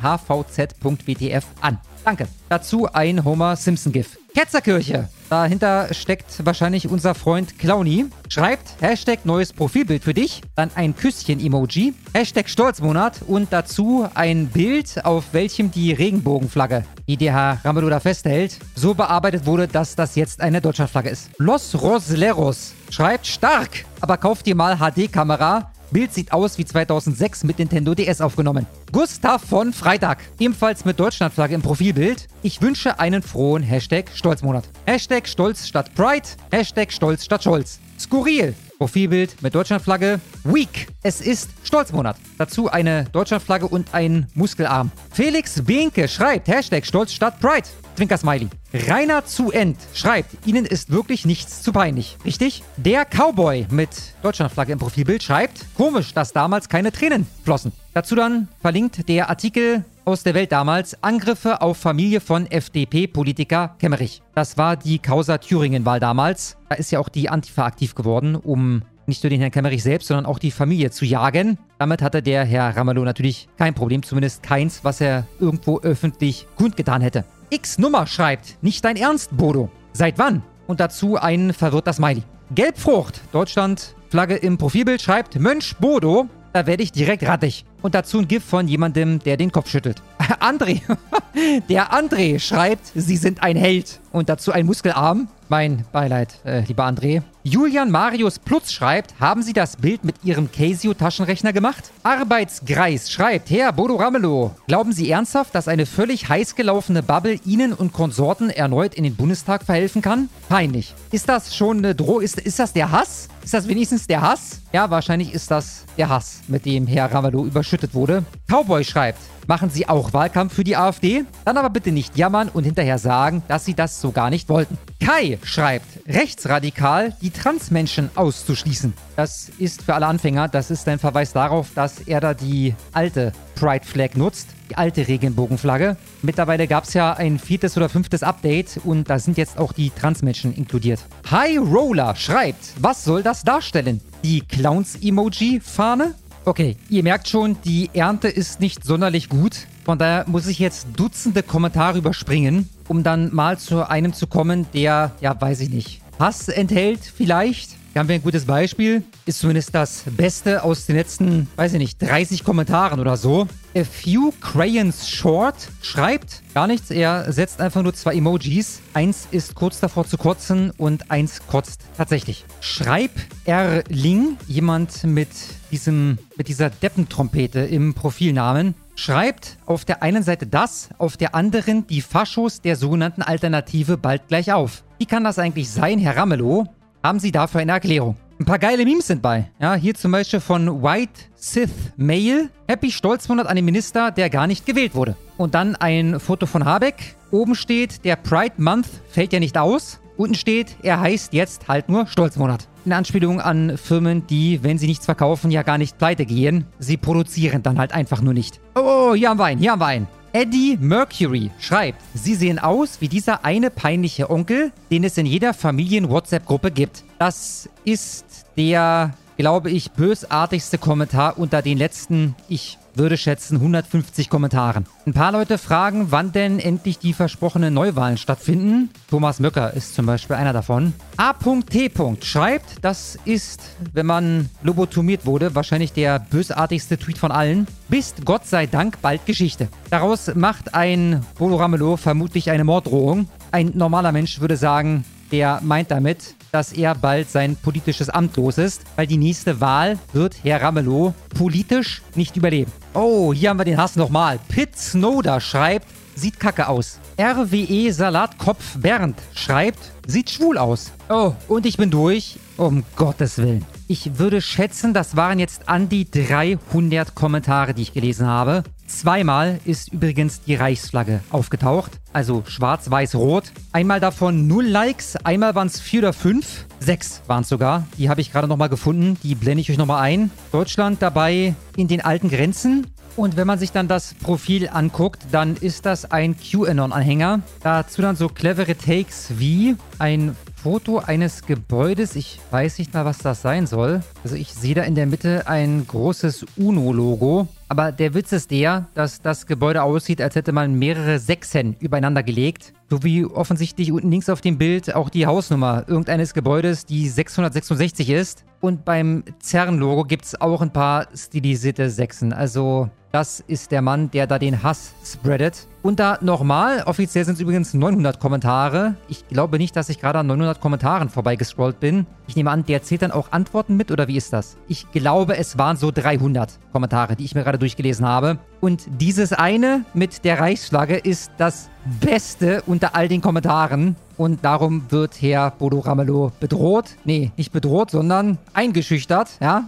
an. Danke. Dazu ein Homer Simpson-GIF. Ketzerkirche. Dahinter steckt wahrscheinlich unser Freund Clowny. Schreibt Hashtag neues Profilbild für dich, dann ein Küsschen-Emoji, Hashtag Stolzmonat und dazu ein Bild, auf welchem die Regenbogenflagge, die der Herr Ramelow da festhält, so bearbeitet wurde, dass das jetzt eine Deutschlandflagge ist. Los Rosleros schreibt stark, aber kauft dir mal HD-Kamera, Bild sieht aus wie 2006 mit Nintendo DS aufgenommen. Gustav von Freitag, ebenfalls mit Deutschlandflagge im Profilbild. Ich wünsche einen frohen Hashtag Stolzmonat. Hashtag Stolz statt Pride, Hashtag Stolz statt Scholz. Skurril, Profilbild mit Deutschlandflagge. Weak, es ist Stolzmonat. Dazu eine Deutschlandflagge und ein Muskelarm. Felix Behnke schreibt Hashtag Stolz statt Pride. Zwinker-Smiley. Rainer zu End schreibt, Ihnen ist wirklich nichts zu peinlich. Richtig? Der Cowboy mit Deutschlandflagge im Profilbild schreibt, komisch, dass damals keine Tränen flossen. Dazu dann verlinkt der Artikel aus der Welt damals Angriffe auf Familie von FDP-Politiker Kemmerich. Das war die Causa Thüringen-Wahl damals. Da ist ja auch die Antifa aktiv geworden, um nicht nur den Herrn Kemmerich selbst, sondern auch die Familie zu jagen. Damit hatte der Herr Ramelow natürlich kein Problem, zumindest keins, was er irgendwo öffentlich kundgetan hätte. X-Nummer schreibt, nicht dein Ernst, Bodo. Seit wann? Und dazu ein verwirrter Smiley. Gelbfrucht, Deutschland, Flagge im Profilbild schreibt, Mönch Bodo, da werde ich direkt rattig. Und dazu ein GIF von jemandem, der den Kopf schüttelt. André, der André schreibt, sie sind ein Held. Und dazu ein Muskelarm. Mein Beileid, äh, lieber André. Julian Marius Plutz schreibt, haben Sie das Bild mit Ihrem Casio-Taschenrechner gemacht? Arbeitsgreis schreibt, Herr Bodo Ramelow, glauben Sie ernsthaft, dass eine völlig heiß gelaufene Bubble Ihnen und Konsorten erneut in den Bundestag verhelfen kann? Peinlich. Ist das schon eine Droh... Ist, ist das der Hass? Ist das wenigstens der Hass? Ja, wahrscheinlich ist das der Hass, mit dem Herr Ramelow überschüttet wurde. Cowboy schreibt, Machen Sie auch Wahlkampf für die AfD? Dann aber bitte nicht jammern und hinterher sagen, dass Sie das so gar nicht wollten. Kai schreibt, rechtsradikal die Transmenschen auszuschließen. Das ist für alle Anfänger, das ist ein Verweis darauf, dass er da die alte Pride Flag nutzt, die alte Regenbogenflagge. Mittlerweile gab es ja ein viertes oder fünftes Update und da sind jetzt auch die Transmenschen inkludiert. High Roller schreibt, was soll das darstellen? Die Clowns-Emoji-Fahne? Okay, ihr merkt schon, die Ernte ist nicht sonderlich gut. Von daher muss ich jetzt Dutzende Kommentare überspringen, um dann mal zu einem zu kommen, der, ja, weiß ich nicht, Hass enthält vielleicht. Hier haben wir ein gutes Beispiel. Ist zumindest das Beste aus den letzten, weiß ich nicht, 30 Kommentaren oder so. A Few Crayons Short schreibt gar nichts. Er setzt einfach nur zwei Emojis. Eins ist kurz davor zu kotzen und eins kotzt tatsächlich. Schreib Erling, jemand mit diesem, mit dieser Deppentrompete im Profilnamen, schreibt auf der einen Seite das, auf der anderen die Faschos der sogenannten Alternative bald gleich auf. Wie kann das eigentlich sein, Herr Ramelow? Haben Sie dafür eine Erklärung? Ein paar geile Memes sind bei. Ja, hier zum Beispiel von White Sith Mail. Happy Stolzmonat an den Minister, der gar nicht gewählt wurde. Und dann ein Foto von Habeck. Oben steht, der Pride Month fällt ja nicht aus. Unten steht, er heißt jetzt halt nur Stolzmonat. In Anspielung an Firmen, die, wenn sie nichts verkaufen, ja gar nicht pleite gehen. Sie produzieren dann halt einfach nur nicht. Oh, oh, hier haben wir einen, hier haben wir einen. Eddie Mercury schreibt, Sie sehen aus wie dieser eine peinliche Onkel, den es in jeder Familien-WhatsApp-Gruppe gibt. Das ist der, glaube ich, bösartigste Kommentar unter den letzten, ich würde schätzen, 150 Kommentaren. Ein paar Leute fragen, wann denn endlich die versprochenen Neuwahlen stattfinden. Thomas Möcker ist zum Beispiel einer davon. A.T. schreibt, das ist, wenn man lobotomiert wurde, wahrscheinlich der bösartigste Tweet von allen. Bist Gott sei Dank bald Geschichte. Daraus macht ein Bodo Ramelow vermutlich eine Morddrohung. Ein normaler Mensch würde sagen, der meint damit, dass er bald sein politisches Amt los ist, weil die nächste Wahl wird Herr Ramelow politisch nicht überleben. Oh, hier haben wir den Hass nochmal. Pitt Snowder schreibt, sieht kacke aus. RWE Salatkopf Bernd schreibt, sieht schwul aus. Oh, und ich bin durch. Um Gottes Willen. Ich würde schätzen, das waren jetzt an die 300 Kommentare, die ich gelesen habe. Zweimal ist übrigens die Reichsflagge aufgetaucht. Also schwarz, weiß, rot. Einmal davon 0 Likes, einmal waren es 4 oder 5. 6 waren es sogar. Die habe ich gerade nochmal gefunden. Die blende ich euch nochmal ein. Deutschland dabei in den alten Grenzen. Und wenn man sich dann das Profil anguckt, dann ist das ein QAnon-Anhänger. Dazu dann so clevere Takes wie ein Foto eines Gebäudes. Ich weiß nicht mal, was das sein soll. Also ich sehe da in der Mitte ein großes UNO-Logo. Aber der Witz ist der, dass das Gebäude aussieht, als hätte man mehrere Sechsen übereinander gelegt. So wie offensichtlich unten links auf dem Bild auch die Hausnummer irgendeines Gebäudes, die 666 ist. Und beim CERN-Logo gibt es auch ein paar stilisierte Sechsen. Also das ist der Mann, der da den Hass spreadet. Und da nochmal, offiziell sind es übrigens 900 Kommentare. Ich glaube nicht, dass ich gerade an 900 Kommentaren vorbeigescrollt bin. Ich nehme an, der zählt dann auch Antworten mit oder wie ist das? Ich glaube, es waren so 300 Kommentare, die ich mir gerade durchgelesen habe. Und dieses eine mit der Reichsflagge ist das Beste unter all den Kommentaren. Und darum wird Herr Bodo Ramelow bedroht. Nee, nicht bedroht, sondern eingeschüchtert. Ja,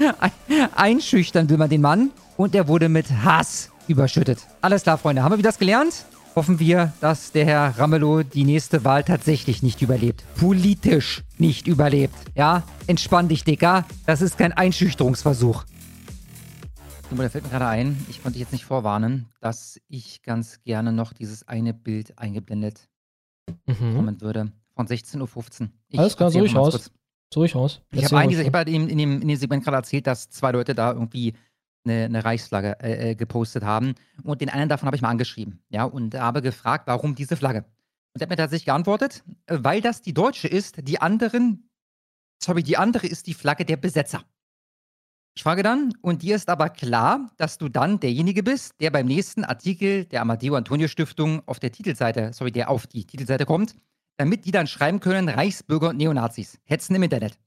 einschüchtern will man den Mann und er wurde mit Hass überschüttet. Alles klar, Freunde. Haben wir wieder das gelernt? Hoffen wir, dass der Herr Ramelow die nächste Wahl tatsächlich nicht überlebt. Politisch nicht überlebt. Ja, entspann dich, Dicker. Das ist kein Einschüchterungsversuch. Da fällt mir gerade ein, ich konnte jetzt nicht vorwarnen, dass ich ganz gerne noch dieses eine Bild eingeblendet Mhm. kommen würde. Von 16.15 Uhr. Ich Alles klar, so ich aus. kurz. So ich aus. Ich habe halt in, in, dem, in dem Segment gerade erzählt, dass zwei Leute da irgendwie eine, eine Reichsflagge äh, äh, gepostet haben. Und den einen davon habe ich mal angeschrieben. Ja, und habe gefragt, warum diese Flagge? Und er hat mir tatsächlich geantwortet, weil das die deutsche ist, die anderen, sorry, die andere ist die Flagge der Besetzer. Ich frage dann, und dir ist aber klar, dass du dann derjenige bist, der beim nächsten Artikel der Amadeo Antonio Stiftung auf der Titelseite, sorry, der auf die Titelseite kommt, damit die dann schreiben können, Reichsbürger und Neonazis. Hetzen im Internet.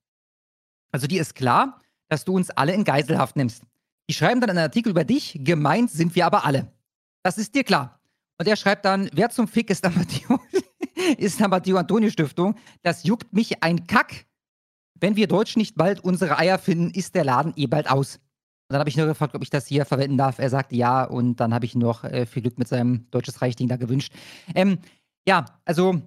Also dir ist klar, dass du uns alle in Geiselhaft nimmst. Die schreiben dann einen Artikel über dich, gemeint sind wir aber alle. Das ist dir klar. Und er schreibt dann, wer zum Fick ist Amadeo, ist Amadeo Antonio Stiftung? Das juckt mich ein Kack. Wenn wir Deutschen nicht bald unsere Eier finden, ist der Laden eh bald aus. Und dann habe ich nur gefragt, ob ich das hier verwenden darf. Er sagte ja und dann habe ich noch äh, viel Glück mit seinem Deutsches Reich-Ding da gewünscht. Ähm, ja, also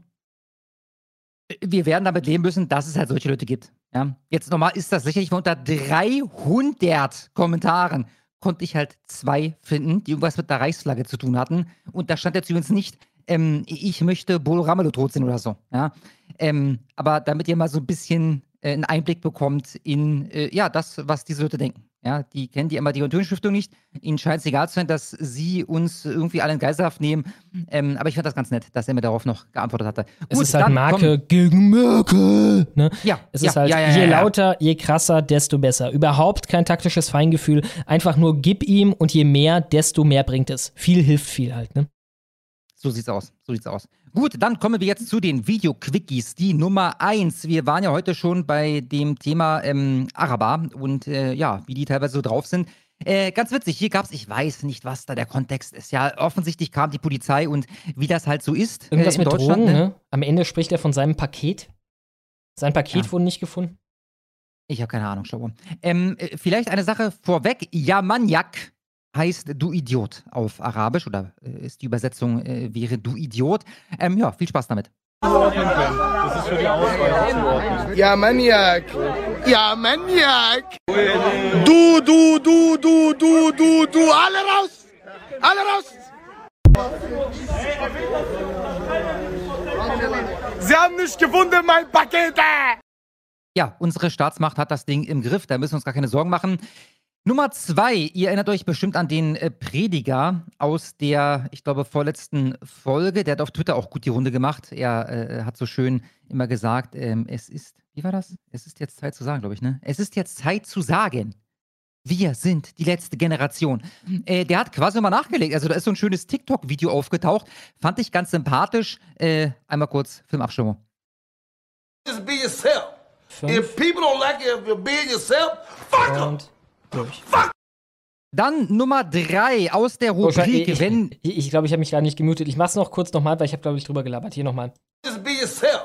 äh, wir werden damit leben müssen, dass es halt solche Leute gibt. Ja? Jetzt nochmal ist das sicherlich unter 300 Kommentaren konnte ich halt zwei finden, die irgendwas mit der Reichsflagge zu tun hatten. Und da stand jetzt übrigens nicht, ähm, ich möchte Bolo Ramelow tot sehen oder so. Ja? Ähm, aber damit ihr mal so ein bisschen äh, einen Einblick bekommt in äh, ja, das, was diese Leute denken. Ja, die kennen die immer die Stiftung nicht. Ihnen scheint es egal zu sein, dass sie uns irgendwie alle in Geiselhaft nehmen. Ähm, aber ich fand das ganz nett, dass er mir darauf noch geantwortet hatte. Es ist halt Marke komm. gegen Merkel. Ne? Ja. Es ja, ist halt, ja, ja, je lauter, je krasser, desto besser. Überhaupt kein taktisches Feingefühl. Einfach nur gib ihm und je mehr, desto mehr bringt es. Viel hilft viel halt, ne? So sieht's aus. So sieht's aus. Gut, dann kommen wir jetzt zu den Video-Quickies. Die Nummer eins. Wir waren ja heute schon bei dem Thema ähm, Araber und äh, ja, wie die teilweise so drauf sind. Äh, ganz witzig, hier gab es, ich weiß nicht, was da der Kontext ist. Ja, offensichtlich kam die Polizei und wie das halt so ist. Irgendwas äh, in mit Deutschland. Drogen, ne? ne? Am Ende spricht er von seinem Paket. Sein Paket Ja. wurde nicht gefunden. Ich habe keine Ahnung, schau mal. Ähm, äh, vielleicht eine Sache vorweg. Yamaniak heißt du Idiot auf Arabisch oder äh, ist die Übersetzung äh, wäre du Idiot. Ähm, ja, viel Spaß damit. Das ist für die Auswahl Ja, Maniak. Ja, Maniak. Du, du, du, du, du, du, du. Alle raus. Alle raus. Sie haben nicht gefunden, mein Paket. Ja, unsere Staatsmacht hat das Ding im Griff, da müssen wir uns gar keine Sorgen machen. Nummer zwei, ihr erinnert euch bestimmt an den äh, Prediger aus der, ich glaube, vorletzten Folge. Der hat auf Twitter auch gut die Runde gemacht. Er äh, hat so schön immer gesagt, ähm, es ist, wie war das? Es ist jetzt Zeit zu sagen, glaube ich, ne? Es ist jetzt Zeit zu sagen. Wir sind die letzte Generation. Äh, der hat quasi mal nachgelegt. Also da ist so ein schönes TikTok-Video aufgetaucht. Fand ich ganz sympathisch. Äh, einmal kurz Filmabstimmung. Just be yourself. If people don't like you, if you're being yourself, fuck them. Durch. Dann Nummer drei aus der Oh, Rubrik, ich wenn. glaube, ich, ich, glaub, ich habe mich gar nicht gemutet. Ich mach's noch kurz nochmal, weil ich habe, glaube ich, drüber gelabert. Hier nochmal. Just be yourself.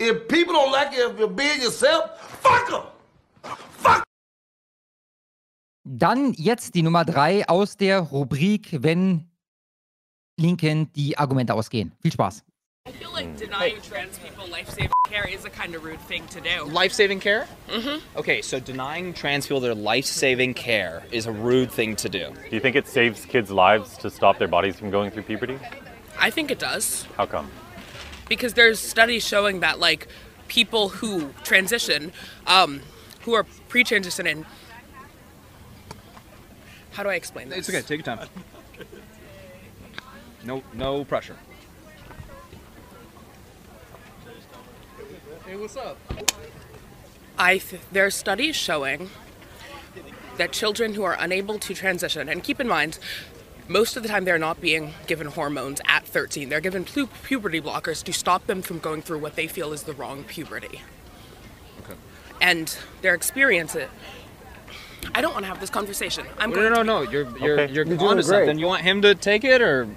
If people don't like you, if you're being yourself, fuck them. Dann jetzt die Nummer drei aus der Rubrik, wenn Linken die Argumente ausgehen. Viel Spaß. I feel like denying trans people life-saving care is a kind of rude thing to do. Life saving care? Mm-hmm. Okay, so denying trans people their life saving care is a rude thing to do. Do you think it saves kids' lives to stop their bodies from going through puberty? I think it does How come? because there's studies showing that like people who transition, um, who are pre-transitioning. How do I explain this? It's okay, take your time. No, no pressure. Hey, what's up? I th- there's studies showing that children who are unable to transition, and keep in mind, most of the time they're not being given hormones at 13. They're given pu- puberty blockers to stop them from going through what they feel is the wrong puberty. Okay. And their experience it. I don't want to have this conversation. I'm no, going no, to no, no. You're you're Okay. you're, You're on to something. You want him to take it or?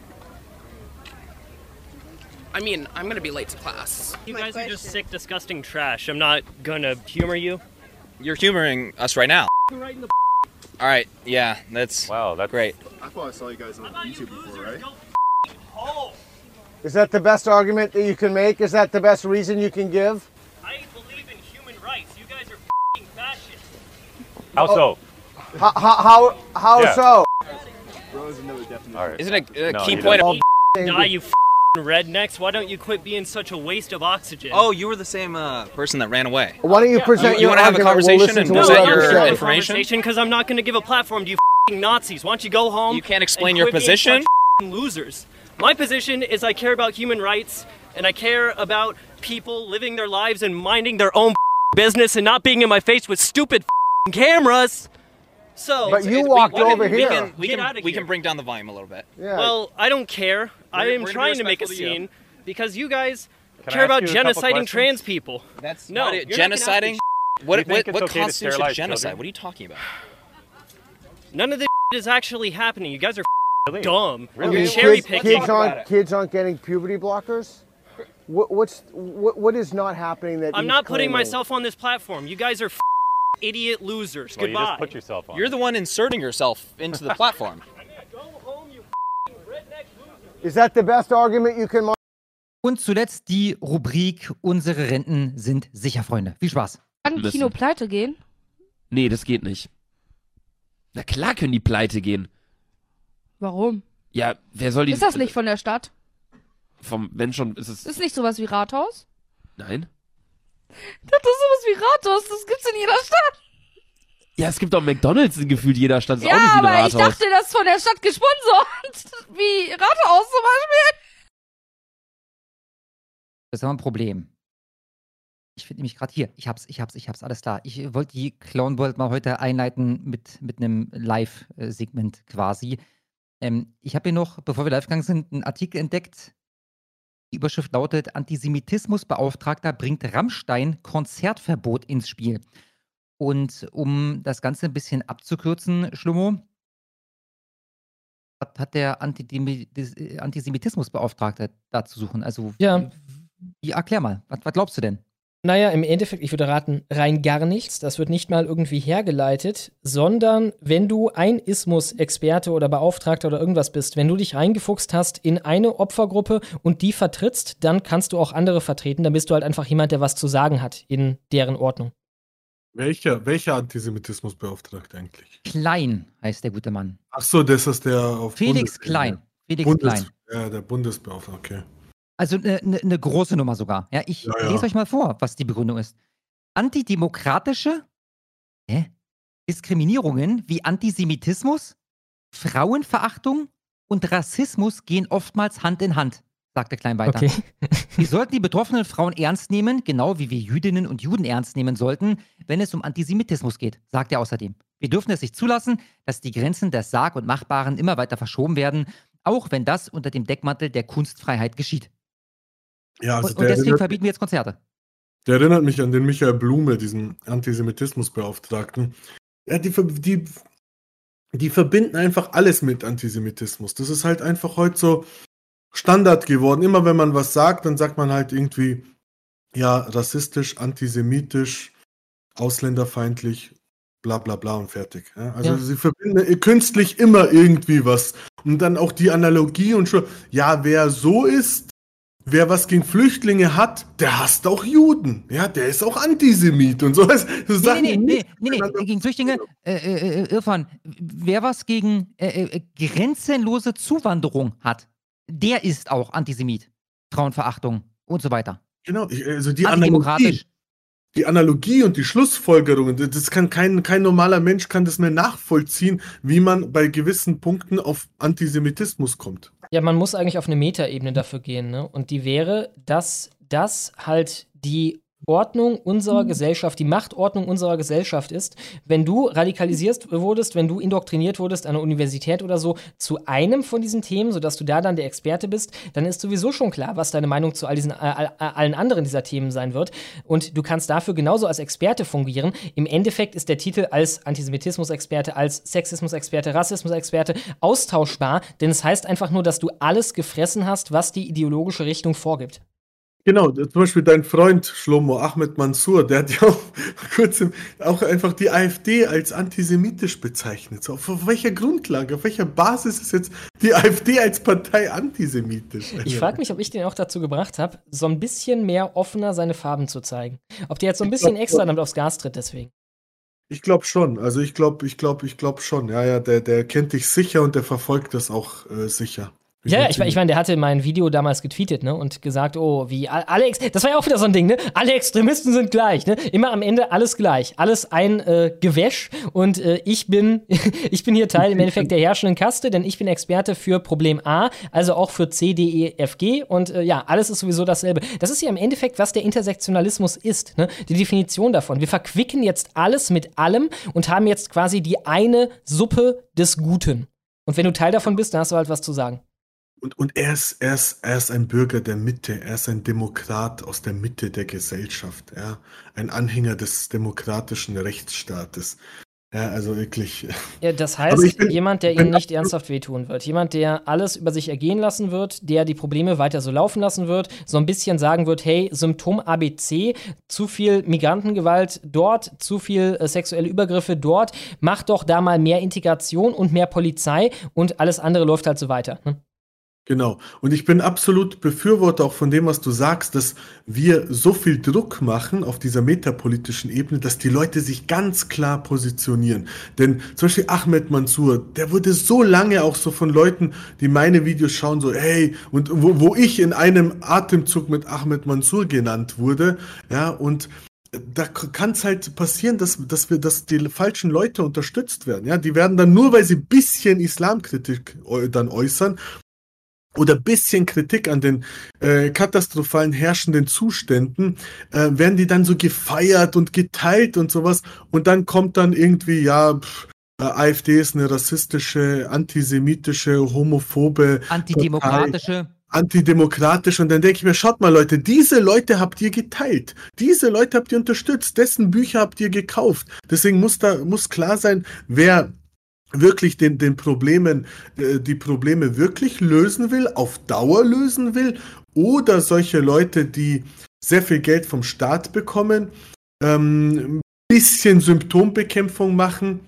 I mean, I'm going to be late to class. You guys are just sick, disgusting trash. I'm not gonna humor you. You're humoring us right now. Right in the All right. Yeah, that's wow. That's great. I thought I saw you guys on YouTube before, right? Is that the best argument that you can make? Is that the best reason you can give? I believe in human rights. You guys are f***ing fascists. How so? How how how, how Yeah. so? Bro is another definition. All right. Isn't it a No, key point doesn't. of? Die, you f***ing rednecks. Why don't you quit being such a waste of oxygen? Oh, you were the same uh, person that ran away. Why don't you present You, your want to have a argument? We'll conversation and to present you have to your say. information? Because I'm not gonna give a platform to you f***ing Nazis. Why don't you go home? You can't explain and your quit being position? such losers. My position is I care about human rights and I care about people living their lives and minding their own f***ing business and not being in my face with stupid f***ing cameras. So, But you walked we over we here. Can, we can, we can bring down the volume a little bit. Yeah. Well, I don't care. I am we're gonna be trying to make a respectful you. scene because you guys I care I about you a couple genociding questions? trans people. That's no, not it. you're not gonna have Genociding? What, you what, think it's what okay to constitutes a sterilize genocide? children? What are you talking about? None of this is actually happening. You guys are dumb. You You're cherry kids, picking. kids aren't kids aren't getting puberty blockers. What, what's what, what is not happening that I'm he's not putting claiming? myself on this platform. You guys are idiot losers. Well, you Goodbye. just put yourself on. You're the one inserting yourself into the platform. Is that the best argument you can? Und zuletzt die Rubrik Unsere Renten sind sicher, Freunde. Viel Spaß. Kann ein Kino pleite gehen? Nee, das geht nicht. Na klar können die pleite gehen. Warum? Ja, wer soll die. Ist das nicht von der Stadt? Vom, wenn schon, ist es. Ist nicht sowas wie Rathaus? Nein? Das ist sowas wie Rathaus, das gibt's in jeder Stadt. Ja, es gibt auch McDonalds in gefühlt jeder Stadt. Ist auch ja, nicht wie ein aber ich dachte, das ist von der Stadt gesponsert. Wie Rathaus zum Beispiel. Das ist aber ein Problem. Ich finde nämlich gerade hier, ich hab's, ich hab's, ich hab's, alles klar. Ich wollte die Clown World mal heute einleiten mit, mit einem Live-Segment quasi. Ähm, ich habe hier noch, bevor wir live gegangen sind, einen Artikel entdeckt. Die Überschrift lautet: Antisemitismusbeauftragter bringt Rammstein Konzertverbot ins Spiel. Und um das Ganze ein bisschen abzukürzen, Schlummo, was hat der Antidemi- äh, Antisemitismusbeauftragte da zu suchen? Also, Ja. wie, erklär mal, was, was glaubst du denn? Naja, im Endeffekt, ich würde raten, rein gar nichts. Das wird nicht mal irgendwie hergeleitet, sondern wenn du ein Ismus-Experte oder Beauftragter oder irgendwas bist, wenn du dich reingefuchst hast in eine Opfergruppe und die vertrittst, dann kannst du auch andere vertreten. Dann bist du halt einfach jemand, der was zu sagen hat in deren Ordnung. Welcher, welcher Antisemitismusbeauftragte eigentlich? Klein heißt der gute Mann. Ach so, das ist der auf Felix Bundesebene. Klein. Felix Bundes Klein. Ja, der Bundesbeauftragte, okay. Also eine ne, ne große Nummer sogar. Ja, ich Ja, ja. lese euch mal vor, was die Begründung ist. Antidemokratische hä? Diskriminierungen wie Antisemitismus, Frauenverachtung und Rassismus gehen oftmals Hand in Hand, sagte Klein weiter. Okay. Wir sollten die betroffenen Frauen ernst nehmen, genau wie wir Jüdinnen und Juden ernst nehmen sollten, wenn es um Antisemitismus geht, sagt er außerdem. Wir dürfen es nicht zulassen, dass die Grenzen des Sarg- und Machbaren immer weiter verschoben werden, auch wenn das unter dem Deckmantel der Kunstfreiheit geschieht. Ja, also und, und deswegen verbieten wir jetzt Konzerte. Der erinnert mich an den Michael Blume, diesen Antisemitismusbeauftragten. Ja, die, die, die verbinden einfach alles mit Antisemitismus. Das ist halt einfach heute so Standard geworden. Immer wenn man was sagt, dann sagt man halt irgendwie, ja, rassistisch, antisemitisch, ausländerfeindlich, bla bla bla und fertig. Ja, also Ja. sie verbinden künstlich immer irgendwie was. Und dann auch die Analogie und schon, ja, wer so ist, wer was gegen Flüchtlinge hat, der hasst auch Juden. Ja, der ist auch Antisemit und so. So Nee, Sachen, nee, nee, nee, nee, nee, gegen Flüchtlinge, äh, äh, äh, Irfan, wer was gegen äh, äh, grenzenlose Zuwanderung hat, der ist auch Antisemit. Frauenverachtung und so weiter. Genau, also die Antidemokratisch. Analogie, die Analogie und die Schlussfolgerungen, das- das kann kein, kein normaler Mensch kann das mehr nachvollziehen, wie man bei gewissen Punkten auf Antisemitismus kommt. Ja, man muss eigentlich auf eine Metaebene dafür gehen, ne? Und die wäre, dass das halt die Ordnung unserer Gesellschaft, die Machtordnung unserer Gesellschaft ist. Wenn du radikalisiert wurdest, wenn du indoktriniert wurdest an der Universität oder so zu einem von diesen Themen, sodass du da dann der Experte bist, dann ist sowieso schon klar, was deine Meinung zu all diesen, all- allen anderen dieser Themen sein wird. Und du kannst dafür genauso als Experte fungieren. Im Endeffekt ist der Titel als Antisemitismus-Experte, als Sexismus-Experte, Rassismus-Experte austauschbar, denn es heißt einfach nur, dass du alles gefressen hast, was die ideologische Richtung vorgibt. Genau, zum Beispiel dein Freund Shlomo Ahmed Mansour, der hat ja auch kurz im, auch einfach die AfD als antisemitisch bezeichnet. So, auf, welcher Grundlage, auf welcher Basis ist jetzt die AfD als Partei antisemitisch? Ich frage mich, ob ich den auch dazu gebracht habe, so ein bisschen mehr offener seine Farben zu zeigen. Ob der jetzt so ein bisschen glaub, extra damit aufs Gas tritt, deswegen. Ich glaube schon. Also ich glaube, ich glaube, ich glaube schon. Ja, ja, der, der kennt dich sicher und der verfolgt das auch äh, sicher. Ja, ich, ich meine, der hatte mein Video damals getweetet, ne, und gesagt, oh, wie a- alle, Ex das war ja auch wieder so ein Ding, ne, alle Extremisten sind gleich, ne, immer am Ende alles gleich, alles ein äh, Gewäsch und äh, ich bin, ich bin hier Teil im Endeffekt der herrschenden Kaste, denn ich bin Experte für Problem A, also auch für C, D, E, F, G und äh, ja, alles ist sowieso dasselbe. Das ist ja im Endeffekt, was der Intersektionalismus ist, ne, die Definition davon. Wir verquicken jetzt alles mit allem und haben jetzt quasi die eine Suppe des Guten. Und wenn du Teil davon bist, dann hast du halt was zu sagen. Und, und er, ist, er, ist, er ist ein Bürger der Mitte, er ist ein Demokrat aus der Mitte der Gesellschaft, ja? ein Anhänger des demokratischen Rechtsstaates. Ja, also wirklich. Ja, das heißt, bin- jemand, der ihnen nicht ernsthaft wehtun wird. Jemand, der alles über sich ergehen lassen wird, der die Probleme weiter so laufen lassen wird, so ein bisschen sagen wird, hey, Symptom ABC, zu viel Migrantengewalt dort, zu viel äh, sexuelle Übergriffe dort, mach doch da mal mehr Integration und mehr Polizei und alles andere läuft halt so weiter. Ne? Genau. Und ich bin absolut Befürworter auch von dem, was du sagst, dass wir so viel Druck machen auf dieser metapolitischen Ebene, dass die Leute sich ganz klar positionieren. Denn zum Beispiel Ahmed Mansour, der wurde so lange auch so von Leuten, die meine Videos schauen, so, hey, und wo, wo ich in einem Atemzug mit Ahmed Mansour genannt wurde, ja, und da kann es halt passieren, dass, dass wir, dass die falschen Leute unterstützt werden. Ja, die werden dann nur, weil sie bisschen Islamkritik äu- dann äußern, oder bisschen Kritik an den äh, katastrophalen herrschenden Zuständen, äh, werden die dann so gefeiert und geteilt und sowas. Und dann kommt dann irgendwie, ja, pff, äh, AfD ist eine rassistische, antisemitische, homophobe, Antidemokratische. Partei, antidemokratisch. Und dann denke ich mir, schaut mal, Leute, diese Leute habt ihr geteilt. Diese Leute habt ihr unterstützt. Dessen Bücher habt ihr gekauft. Deswegen muss da, muss klar sein, wer wirklich den, den Problemen, äh, die Probleme wirklich lösen will, auf Dauer lösen will, oder solche Leute, die sehr viel Geld vom Staat bekommen, ähm, ein bisschen Symptombekämpfung machen,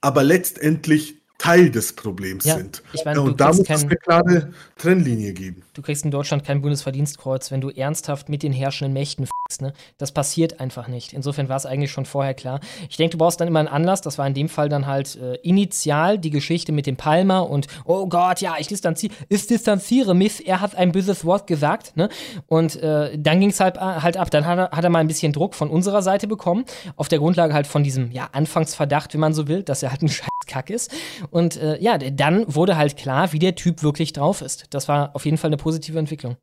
aber letztendlich Teil des Problems Ja, sind. ich meine, und da muss es eine klare Trennlinie geben. Du kriegst in Deutschland kein Bundesverdienstkreuz, wenn du ernsthaft mit den herrschenden Mächten f***st, ne? Das passiert einfach nicht. Insofern war es eigentlich schon vorher klar. Ich denke, du brauchst dann immer einen Anlass. Das war in dem Fall dann halt äh, initial die Geschichte mit dem Palmer und oh Gott, ja, ich distanziere, ich distanziere mich. Er hat ein böses Wort gesagt, ne? Und äh, dann ging es halt, halt ab. Dann hat er, hat er mal ein bisschen Druck von unserer Seite bekommen, auf der Grundlage halt von diesem, ja, Anfangsverdacht, wenn man so will, dass er halt ein scheiß Kack ist. Und äh, ja, dann wurde halt klar, wie der Typ wirklich drauf ist. Das war auf jeden Fall eine positive Entwicklung.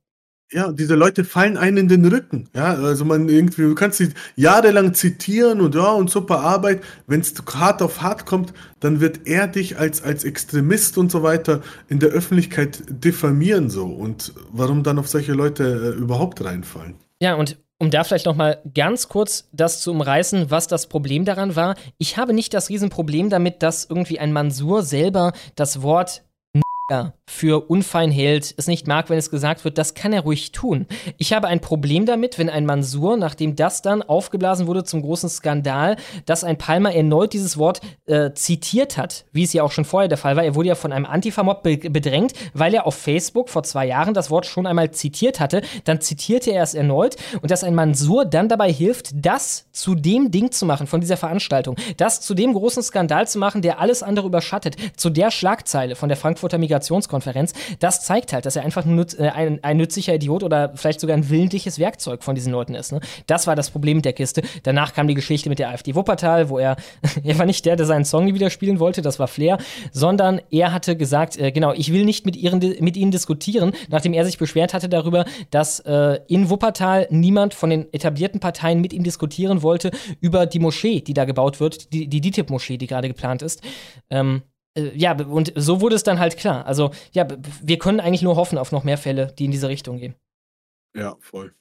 Ja, diese Leute fallen einen in den Rücken. Ja, also man irgendwie, du kannst sie jahrelang zitieren und ja, und super Arbeit. Wenn es hart auf hart kommt, dann wird er dich als, als Extremist und so weiter in der Öffentlichkeit diffamieren so. Und warum dann auf solche Leute äh, überhaupt reinfallen? Ja, und um da vielleicht noch mal ganz kurz das zu umreißen, was das Problem daran war. Ich habe nicht das Riesenproblem damit, dass irgendwie ein Mansur selber das Wort Für unfein hält, es nicht mag, wenn es gesagt wird, das kann er ruhig tun. Ich habe ein Problem damit, wenn ein Mansur, nachdem das dann aufgeblasen wurde zum großen Skandal, dass ein Palmer erneut dieses Wort äh, zitiert hat, wie es ja auch schon vorher der Fall war. Er wurde ja von einem Antifa-Mob be bedrängt, weil er auf Facebook vor zwei Jahren das Wort schon einmal zitiert hatte. Dann zitierte er es erneut und dass ein Mansur dann dabei hilft, das zu dem Ding zu machen von dieser Veranstaltung, das zu dem großen Skandal zu machen, der alles andere überschattet, zu der Schlagzeile von der Frankfurter Migrationskonferenz, das zeigt halt, dass er einfach nütz, äh, ein, ein nützlicher Idiot oder vielleicht sogar ein willentliches Werkzeug von diesen Leuten ist. Ne? Das war das Problem mit der Kiste. Danach kam die Geschichte mit der AfD Wuppertal, wo er, er war nicht der, der seinen Song wieder spielen wollte, das war Flair, sondern er hatte gesagt, äh, genau, ich will nicht mit, ihren, mit ihnen diskutieren, nachdem er sich beschwert hatte darüber, dass äh, in Wuppertal niemand von den etablierten Parteien mit ihm diskutieren wollte über die Moschee, die da gebaut wird, die, die DITIB-Moschee, die gerade geplant ist. Ähm, äh, ja, und so wurde es dann halt klar. Also, ja, wir können eigentlich nur hoffen auf noch mehr Fälle, die in diese Richtung gehen. Ja, voll.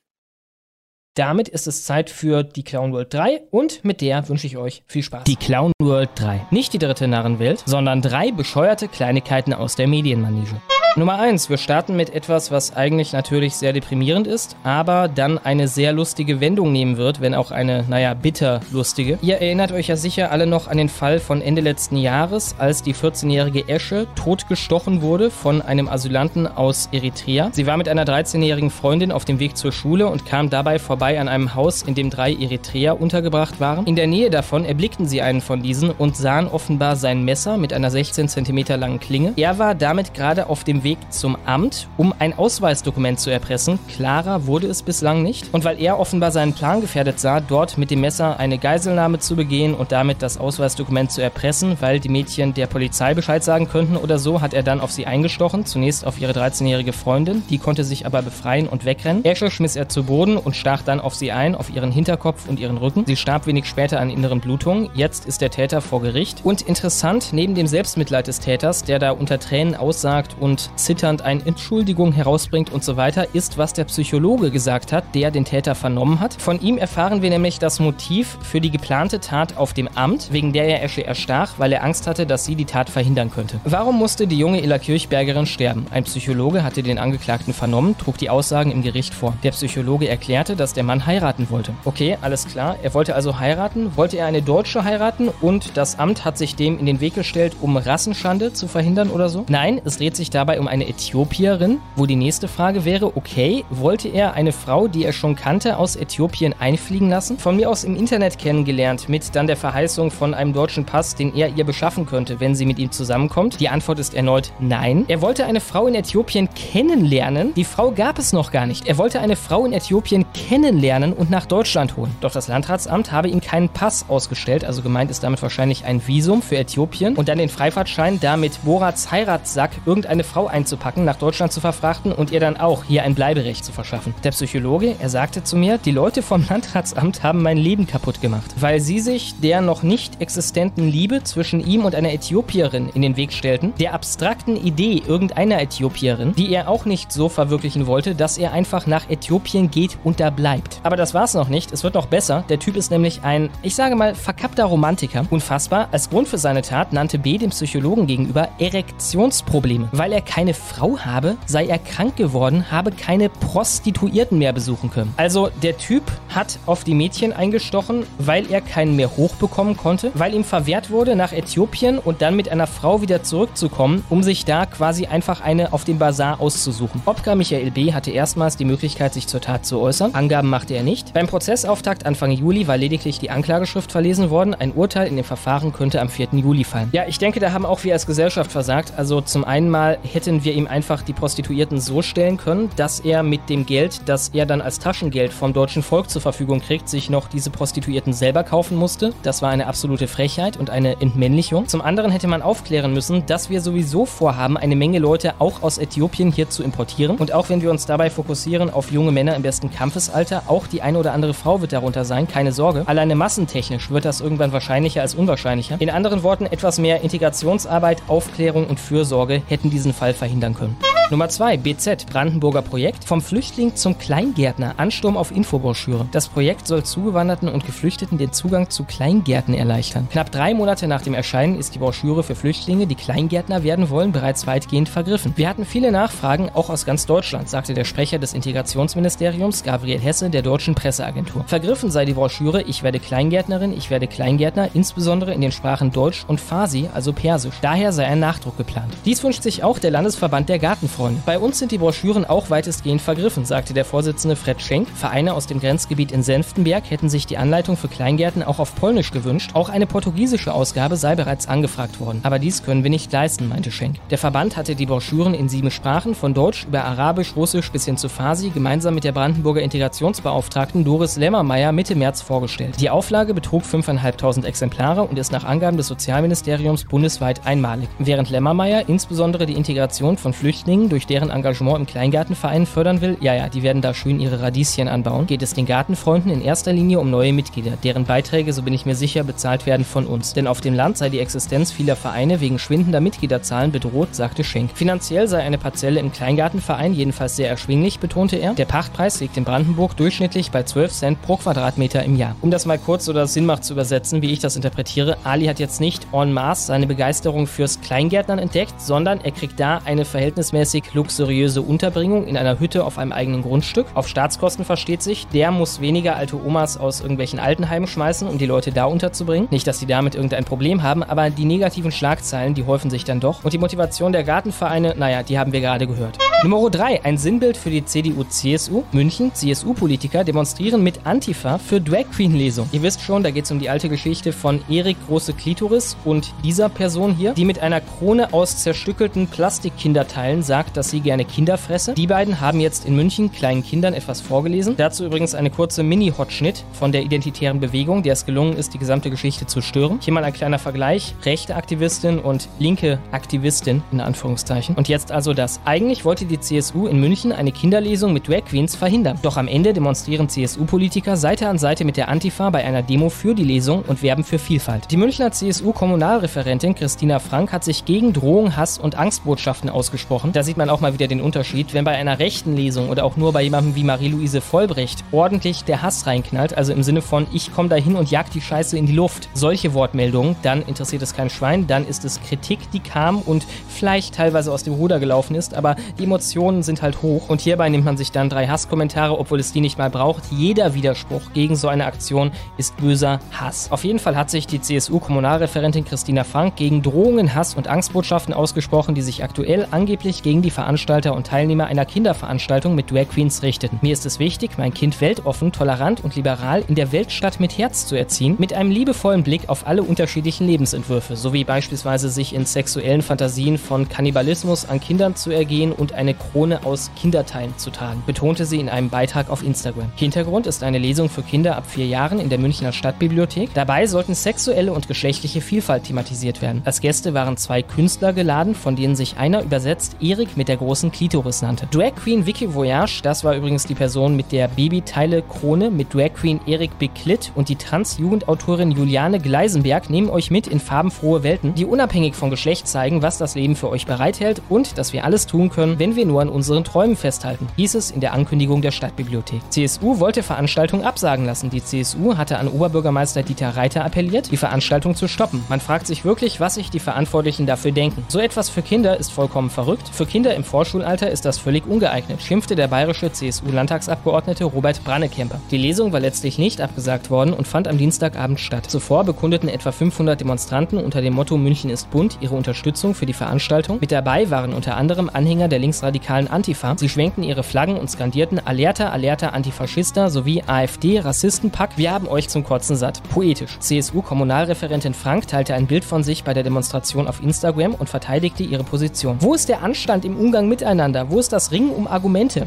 Damit ist es Zeit für die Clown World 3 und mit der wünsche ich euch viel Spaß. Die Clown World 3. Nicht die dritte Narrenwelt, sondern drei bescheuerte Kleinigkeiten aus der Medienmanege. Nummer 1. Wir starten mit etwas, was eigentlich natürlich sehr deprimierend ist, aber dann eine sehr lustige Wendung nehmen wird, wenn auch eine, naja, bitter lustige. Ihr erinnert euch ja sicher alle noch an den Fall von Ende letzten Jahres, als die 14-jährige Esche totgestochen wurde von einem Asylanten aus Eritrea. Sie war mit einer 13-jährigen Freundin auf dem Weg zur Schule und kam dabei vorbei an einem Haus, in dem drei Eritreer untergebracht waren. In der Nähe davon erblickten sie einen von diesen und sahen offenbar sein Messer mit einer 16 cm langen Klinge. Er war damit gerade auf dem Weg zum Amt, um ein Ausweisdokument zu erpressen. Klarer wurde es bislang nicht. Und weil er offenbar seinen Plan gefährdet sah, dort mit dem Messer eine Geiselnahme zu begehen und damit das Ausweisdokument zu erpressen, weil die Mädchen der Polizei Bescheid sagen könnten oder so, hat er dann auf sie eingestochen. Zunächst auf ihre 13-jährige Freundin, die konnte sich aber befreien und wegrennen. Esche schmiss er zu Boden und stach dann auf sie ein, auf ihren Hinterkopf und ihren Rücken. Sie starb wenig später an inneren Blutungen. Jetzt ist der Täter vor Gericht. Und interessant, neben dem Selbstmitleid des Täters, der da unter Tränen aussagt und zitternd ein Entschuldigung herausbringt und so weiter, ist, was der Psychologe gesagt hat, der den Täter vernommen hat. Von ihm erfahren wir nämlich das Motiv für die geplante Tat auf dem Amt, wegen der er Esche erstach, weil er Angst hatte, dass sie die Tat verhindern könnte. Warum musste die junge Ella Kirchbergerin sterben? Ein Psychologe hatte den Angeklagten vernommen, trug die Aussagen im Gericht vor. Der Psychologe erklärte, dass der Mann heiraten wollte. Okay, alles klar. Er wollte also heiraten. Wollte er eine Deutsche heiraten und das Amt hat sich dem in den Weg gestellt, um Rassenschande zu verhindern oder so? Nein, es dreht sich dabei um eine Äthiopierin, wo die nächste Frage wäre, okay, wollte er eine Frau, die er schon kannte, aus Äthiopien einfliegen lassen? Von mir aus im Internet kennengelernt, mit dann der Verheißung von einem deutschen Pass, den er ihr beschaffen könnte, wenn sie mit ihm zusammenkommt. Die Antwort ist erneut nein. Er wollte eine Frau in Äthiopien kennenlernen. Die Frau gab es noch gar nicht. Er wollte eine Frau in Äthiopien kennenlernen und nach Deutschland holen. Doch das Landratsamt habe ihm keinen Pass ausgestellt, also gemeint ist damit wahrscheinlich ein Visum für Äthiopien und dann den Freifahrtschein, da mit Borats Heiratssack irgendeine Frau einzupacken, nach Deutschland zu verfrachten und ihr dann auch hier ein Bleiberecht zu verschaffen. Der Psychologe, er sagte zu mir, die Leute vom Landratsamt haben mein Leben kaputt gemacht, weil sie sich der noch nicht existenten Liebe zwischen ihm und einer Äthiopierin in den Weg stellten, der abstrakten Idee irgendeiner Äthiopierin, die er auch nicht so verwirklichen wollte, dass er einfach nach Äthiopien geht und da bleibt. Aber das war's noch nicht, es wird noch besser. Der Typ ist nämlich ein, ich sage mal, verkappter Romantiker. Unfassbar, als Grund für seine Tat nannte B dem Psychologen gegenüber Erektionsprobleme. Weil er keine Frau habe, sei er krank geworden, habe keine Prostituierten mehr besuchen können. Also der Typ hat auf die Mädchen eingestochen, weil er keinen mehr hochbekommen konnte, weil ihm verwehrt wurde, nach Äthiopien und dann mit einer Frau wieder zurückzukommen, um sich da quasi einfach eine auf dem Bazar auszusuchen. Obka Michael B. hatte erstmals die Möglichkeit, sich zur Tat zu äußern. Angaben machte er nicht. Beim Prozessauftakt Anfang Juli war lediglich die Anklageschrift verlesen worden. Ein Urteil in dem Verfahren könnte am 4. Juli fallen. Ja, ich denke, da haben auch wir als Gesellschaft versagt. Also zum einen mal hätten wir ihm einfach die Prostituierten so stellen können, dass er mit dem Geld, das er dann als Taschengeld vom deutschen Volk zur Verfügung kriegt, sich noch diese Prostituierten selber kaufen musste. Das war eine absolute Frechheit und eine Entmännlichung. Zum anderen hätte man aufklären müssen, dass wir sowieso vorhaben, eine Menge Leute auch aus Äthiopien hier zu importieren. Und auch wenn wir uns dabei fokussieren auf junge Männer im besten Kampfesalter, auch die eine oder andere Frau wird darunter sein, keine Sorge. Alleine massentechnisch wird das irgendwann wahrscheinlicher als unwahrscheinlicher. In anderen Worten, etwas mehr Integrationsarbeit, Aufklärung und Fürsorge hätten diesen Fall verhindern können. Nummer 2, BZ, Brandenburger Projekt. Vom Flüchtling zum Kleingärtner, Ansturm auf Infobroschüre. Das Projekt soll Zugewanderten und Geflüchteten den Zugang zu Kleingärten erleichtern. Knapp drei Monate nach dem Erscheinen ist die Broschüre für Flüchtlinge, die Kleingärtner werden wollen, bereits weitgehend vergriffen. Wir hatten viele Nachfragen, auch aus ganz Deutschland, sagte der Sprecher des Integrationsministeriums, Gabriel Hesse, der deutschen Presseagentur. Vergriffen sei die Broschüre Ich werde Kleingärtnerin, ich werde Kleingärtner, insbesondere in den Sprachen Deutsch und Farsi, also Persisch. Daher sei ein Nachdruck geplant. Dies wünscht sich auch der Landesverband der Gartenfreunde. Bei uns sind die Broschüren auch weitestgehend vergriffen, sagte der Vorsitzende Fred Schenk. Vereine aus dem Grenzgebiet in Senftenberg hätten sich die Anleitung für Kleingärten auch auf Polnisch gewünscht. Auch eine portugiesische Ausgabe sei bereits angefragt worden. Aber dies können wir nicht leisten, meinte Schenk. Der Verband hatte die Broschüren in sieben Sprachen, von Deutsch über Arabisch, Russisch bis hin zu Farsi, gemeinsam mit der Brandenburger Integrationsbeauftragten Doris Lemmermeier Mitte März vorgestellt. Die Auflage betrug 5.500 Exemplare und ist nach Angaben des Sozialministeriums bundesweit einmalig. Während Lemmermeier insbesondere die Integration von Flüchtlingen durch deren Engagement im Kleingartenverein fördern will, ja, ja, die werden da schön ihre Radieschen anbauen, geht es den Gartenfreunden in erster Linie um neue Mitglieder, deren Beiträge, so bin ich mir sicher, bezahlt werden von uns. Denn auf dem Land sei die Existenz vieler Vereine wegen schwindender Mitgliederzahlen bedroht, sagte Schenk. Finanziell sei eine Parzelle im Kleingartenverein jedenfalls sehr erschwinglich, betonte er. Der Pachtpreis liegt in Brandenburg durchschnittlich bei 12 Cent pro Quadratmeter im Jahr. Um das mal kurz oder sinnhaft zu übersetzen, wie ich das interpretiere, Ali hat jetzt nicht en masse seine Begeisterung fürs Kleingärtnern entdeckt, sondern er kriegt da eine verhältnismäßig luxuriöse Unterbringung in einer Hütte auf einem eigenen Grundstück. Auf Staatskosten versteht sich, der muss weniger alte Omas aus irgendwelchen Altenheimen schmeißen, um die Leute da unterzubringen. Nicht, dass sie damit irgendein Problem haben, aber die negativen Schlagzeilen, die häufen sich dann doch. Und die Motivation der Gartenvereine, naja, die haben wir gerade gehört. Nummer 3, ein Sinnbild für die CDU-CSU. München, CSU-Politiker demonstrieren mit Antifa für Drag Queen-Lesung. Ihr wisst schon, da geht es um die alte Geschichte von Erik Große Klitoris und dieser Person hier, die mit einer Krone aus zerstückelten Plastikkinderteilen sagt, dass sie gerne Kinder fresse. Die beiden haben jetzt in München kleinen Kindern etwas vorgelesen. Dazu übrigens eine kurze Mini-Hotschnitt von der identitären Bewegung, der es gelungen ist, die gesamte Geschichte zu stören. Hier mal ein kleiner Vergleich. Rechte Aktivistin und linke Aktivistin in Anführungszeichen. Und jetzt also das. Eigentlich wollte die CSU in München eine Kinderlesung mit Drag Queens verhindern. Doch am Ende demonstrieren CSU-Politiker Seite an Seite mit der Antifa bei einer Demo für die Lesung und werben für Vielfalt. Die Münchner CSU-Kommunalreferentin Christina Frank hat sich gegen Drohung, Hass und Angstbotschaften ausgesprochen, da sie sieht man auch mal wieder den Unterschied. Wenn bei einer rechten Lesung oder auch nur bei jemandem wie Marie-Louise Vollbrecht ordentlich der Hass reinknallt, also im Sinne von ich komme da hin und jag die Scheiße in die Luft, solche Wortmeldungen, dann interessiert es kein Schwein, dann ist es Kritik, die kam und vielleicht teilweise aus dem Ruder gelaufen ist, aber die Emotionen sind halt hoch und hierbei nimmt man sich dann drei Hasskommentare, obwohl es die nicht mal braucht. Jeder Widerspruch gegen so eine Aktion ist böser Hass. Auf jeden Fall hat sich die CSU-Kommunalreferentin Christina Frank gegen Drohungen, Hass und Angstbotschaften ausgesprochen, die sich aktuell angeblich gegen die Veranstalter und Teilnehmer einer Kinderveranstaltung mit Drag Queens richteten. Mir ist es wichtig, mein Kind weltoffen, tolerant und liberal in der Weltstadt mit Herz zu erziehen, mit einem liebevollen Blick auf alle unterschiedlichen Lebensentwürfe, sowie beispielsweise sich in sexuellen Fantasien von Kannibalismus an Kindern zu ergehen und eine Krone aus Kinderteilen zu tragen, betonte sie in einem Beitrag auf Instagram. Hintergrund ist eine Lesung für Kinder ab vier Jahren in der Münchner Stadtbibliothek. Dabei sollten sexuelle und geschlechtliche Vielfalt thematisiert werden. Als Gäste waren zwei Künstler geladen, von denen sich einer übersetzt Erik mit der großen Klitoris nannte. Drag Queen Vicky Voyage, das war übrigens die Person mit der Babyteile-Krone mit Drag Queen Erik Beklitt und die Trans-Jugendautorin Juliane Gleisenberg nehmen euch mit in farbenfrohe Welten, die unabhängig von Geschlecht zeigen, was das Leben für euch bereithält und dass wir alles tun können, wenn wir nur an unseren Träumen festhalten, hieß es in der Ankündigung der Stadtbibliothek. CSU wollte Veranstaltung absagen lassen. Die CSU hatte an Oberbürgermeister Dieter Reiter appelliert, die Veranstaltung zu stoppen. Man fragt sich wirklich, was sich die Verantwortlichen dafür denken. So etwas für Kinder ist vollkommen verrückt. Für Kinder im Vorschulalter ist das völlig ungeeignet, schimpfte der bayerische CSU-Landtagsabgeordnete Robert Brannekemper. Die Lesung war letztlich nicht abgesagt worden und fand am Dienstagabend statt. Zuvor bekundeten etwa 500 Demonstranten unter dem Motto München ist bunt ihre Unterstützung für die Veranstaltung. Mit dabei waren unter anderem Anhänger der linksradikalen Antifa. Sie schwenkten ihre Flaggen und skandierten Alerta, Alerta, Antifaschista sowie AfD, Rassistenpack. Wir haben euch zum Kotzen satt. Poetisch. CSU-Kommunalreferentin Frank teilte ein Bild von sich bei der Demonstration auf Instagram und verteidigte ihre Position. Wo ist der Anstand im Umgang miteinander? Wo ist das Ringen um Argumente?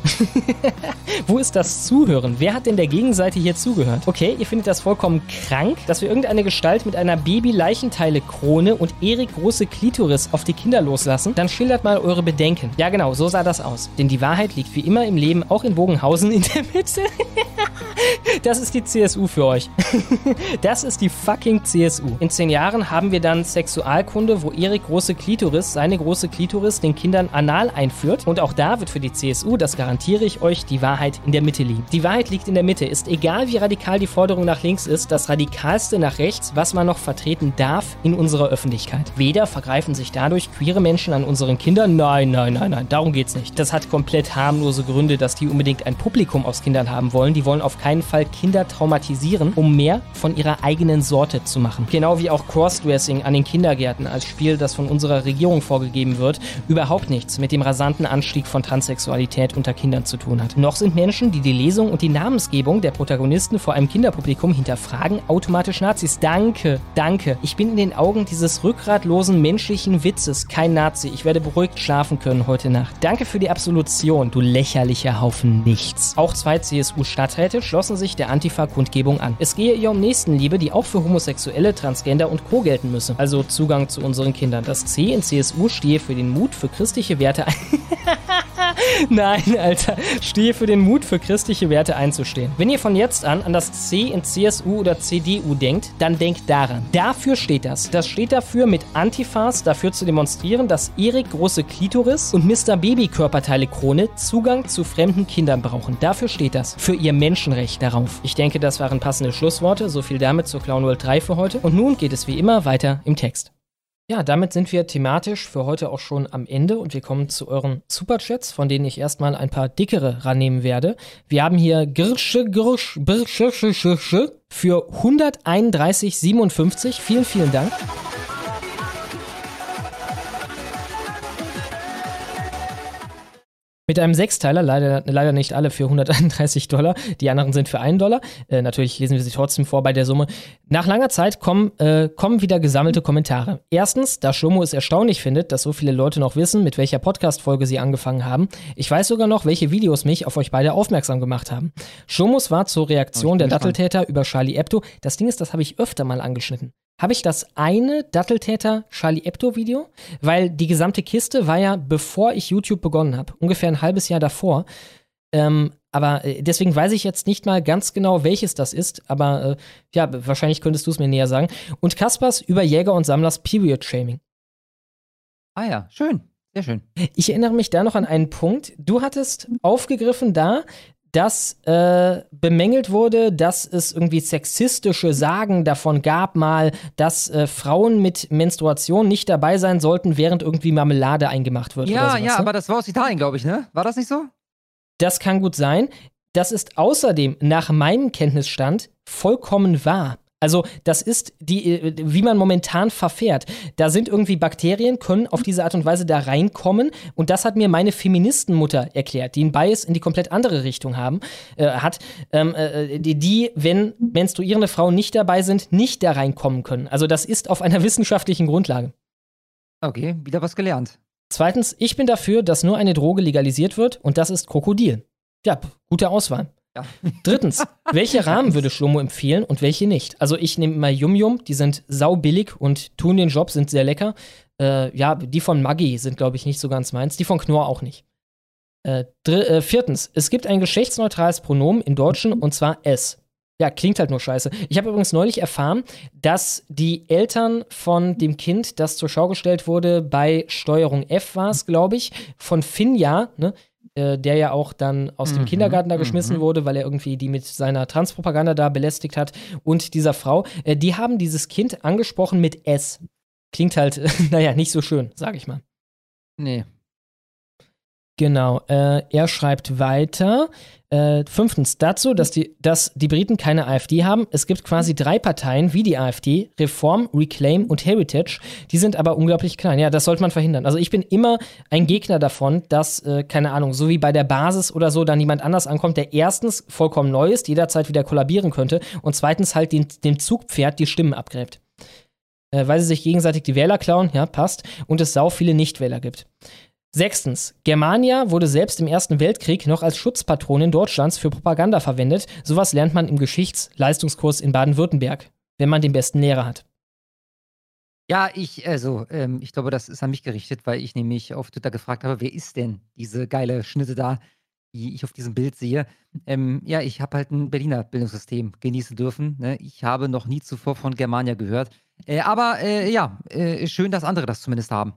Wo ist das Zuhören? Wer hat denn der Gegenseite hier zugehört? Okay, ihr findet das vollkommen krank, dass wir irgendeine Gestalt mit einer Baby-Leichenteile-Krone und Erik große Klitoris auf die Kinder loslassen? Dann schildert mal eure Bedenken. Ja genau, so sah das aus. Denn die Wahrheit liegt wie immer im Leben, auch in Bogenhausen in der Mitte. Das ist die CSU für euch. Das ist die fucking CSU. In zehn Jahren haben wir dann Sexualkunde, wo Erik große Klitoris, seine große Klitoris, den Kindern anal einführt. Und auch da wird für die CSU, das garantiere ich euch, die Wahrheit in der Mitte liegen. Die Wahrheit liegt in der Mitte. Ist egal, wie radikal die Forderung nach links ist, das radikalste nach rechts, was man noch vertreten darf in unserer Öffentlichkeit. Weder vergreifen sich dadurch queere Menschen an unseren Kindern. Nein, nein, nein, nein, darum geht's nicht. Das hat komplett harmlose Gründe, dass die unbedingt ein Publikum aus Kindern haben wollen. Die wollen auf keinen Fall Kinder traumatisieren, um mehr von ihrer eigenen Sorte zu machen. Genau wie auch Crossdressing an den Kindergärten als Spiel, das von unserer Regierung vorgegeben wird, überhaupt nichts mit dem rasanten Anstieg von Transsexualität unter Kindern zu tun hat. Noch sind Menschen, die die Lesung und die Namensgebung der Protagonisten vor einem Kinderpublikum hinterfragen, automatisch Nazis. Danke, danke. Ich bin in den Augen dieses rückgratlosen menschlichen Witzes kein Nazi. Ich werde beruhigt schlafen können heute Nacht. Danke für die Absolution, du lächerlicher Haufen Nichts. Auch zwei CSU-Stadträte schlossen sich der Antifa-Kundgebung an. Es gehe ihr um Nächstenliebe, die auch für Homosexuelle, Transgender und Co. gelten müsse. Also Zugang zu unseren Kindern. Das C in CSU stehe für den Mut für christliche Werte ein. Nein, Alter. Stehe für den Mut, für christliche Werte einzustehen. Wenn ihr von jetzt an an das C in CSU oder CDU denkt, dann denkt daran. Dafür steht das. Das steht dafür, mit Antifas dafür zu demonstrieren, dass Erik große Klitoris und Mr. Baby Körperteile Krone Zugang zu fremden Kindern brauchen. Dafür steht das. Für ihr Menschenrecht darauf. Ich denke, das waren passende Schlussworte. So viel damit zur Clown World 3 für heute. Und nun geht es wie immer weiter im Text. Ja, damit sind wir thematisch für heute auch schon am Ende und wir kommen zu euren Superchats, von denen ich erstmal ein paar dickere rannehmen werde. Wir haben hier Girsche, Girsch, Birsche, Sche, für 131,57. Vielen, vielen Dank. Mit einem Sechsteiler, leider, leider nicht alle für 131 Dollar, die anderen sind für einen Dollar. Äh, natürlich lesen wir sie trotzdem vor bei der Summe. Nach langer Zeit kommen, äh, kommen wieder gesammelte Kommentare. Erstens, da Schlomo es erstaunlich findet, dass so viele Leute noch wissen, mit welcher Podcast-Folge sie angefangen haben. Ich weiß sogar noch, welche Videos mich auf euch beide aufmerksam gemacht haben. Schomos war zur Reaktion der Datteltäter über Charlie Hebdo. Das Ding ist, das habe ich öfter mal angeschnitten habe ich das eine Datteltäter Charlie Hebdo Video, weil die gesamte Kiste war ja bevor ich YouTube begonnen habe, ungefähr ein halbes Jahr davor. Ähm, aber äh, deswegen weiß ich jetzt nicht mal ganz genau, welches das ist, aber äh, ja, wahrscheinlich könntest du es mir näher sagen. Und Kaspers über Jäger und Sammlers Period Shaming. Ah ja, schön. Sehr schön. Ich erinnere mich da noch an einen Punkt. Du hattest aufgegriffen da, dass äh, bemängelt wurde, dass es irgendwie sexistische Sagen davon gab, mal, dass äh, Frauen mit Menstruation nicht dabei sein sollten, während irgendwie Marmelade eingemacht wird. Ja, oder sowas, ja, ne? aber das war aus Italien, glaube ich, ne? War das nicht so? Das kann gut sein. Das ist außerdem nach meinem Kenntnisstand vollkommen wahr. Also, das ist die, äh, wie man momentan verfährt. Da sind irgendwie Bakterien, können auf diese Art und Weise da reinkommen. Und das hat mir meine Feministenmutter erklärt, die einen Bias in die komplett andere Richtung haben, äh, hat, ähm, äh, die, die, wenn menstruierende Frauen nicht dabei sind, nicht da reinkommen können. Also, das ist auf einer wissenschaftlichen Grundlage. Okay, wieder was gelernt. Zweitens, ich bin dafür, dass nur eine Droge legalisiert wird und das ist Krokodil. Ja, gute Auswahl. Ja. Drittens, welche Rahmen würde Schlomo empfehlen und welche nicht? Also ich nehme immer Yum Yum, die sind saubillig und tun den Job, sind sehr lecker. Äh, ja, die von Maggi sind, glaube ich, nicht so ganz meins. Die von Knorr auch nicht. Äh, äh, viertens, es gibt ein geschlechtsneutrales Pronomen im Deutschen und zwar es. Ja, klingt halt nur scheiße. Ich habe übrigens neulich erfahren, dass die Eltern von dem Kind, das zur Schau gestellt wurde, bei Steuerung F war es, glaube ich, von Finja, ne, äh, der ja auch dann aus dem Mhm, Kindergarten da geschmissen mhm. wurde, weil er irgendwie die mit seiner Transpropaganda da belästigt hat. Und dieser Frau, äh, die haben dieses Kind angesprochen mit S. Klingt halt, naja, nicht so schön, sag ich mal. Nee. Genau, äh, er schreibt weiter. Äh, fünftens, dazu, dass die, dass die Briten keine AfD haben. Es gibt quasi drei Parteien wie die AfD, Reform, Reclaim und Heritage. Die sind aber unglaublich klein. Ja, das sollte man verhindern. Also ich bin immer ein Gegner davon, dass, äh, keine Ahnung, so wie bei der Basis oder so, dann jemand anders ankommt, der erstens vollkommen neu ist, jederzeit wieder kollabieren könnte und zweitens halt den, dem Zugpferd die Stimmen abgräbt. Äh, weil sie sich gegenseitig die Wähler klauen, ja, passt, und es sau viele Nichtwähler gibt. Sechstens, Germania wurde selbst im Ersten Weltkrieg noch als Schutzpatronin Deutschlands für Propaganda verwendet. Sowas lernt man im Geschichtsleistungskurs in Baden-Württemberg, wenn man den besten Lehrer hat. Ja, ich, also, ähm, ich glaube, das ist an mich gerichtet, weil ich nämlich auf Twitter gefragt habe, wer ist denn diese geile Schnitte da, die ich auf diesem Bild sehe? Ähm, ja, ich habe halt ein Berliner Bildungssystem genießen dürfen. Ne? Ich habe noch nie zuvor von Germania gehört. Äh, aber äh, ja, äh, schön, dass andere das zumindest haben.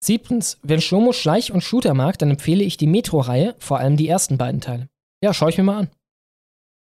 Siebtens, wenn Schlomo Schleich und Shooter mag, dann empfehle ich die Metro-Reihe, vor allem die ersten beiden Teile. Ja, schaue ich mir mal an.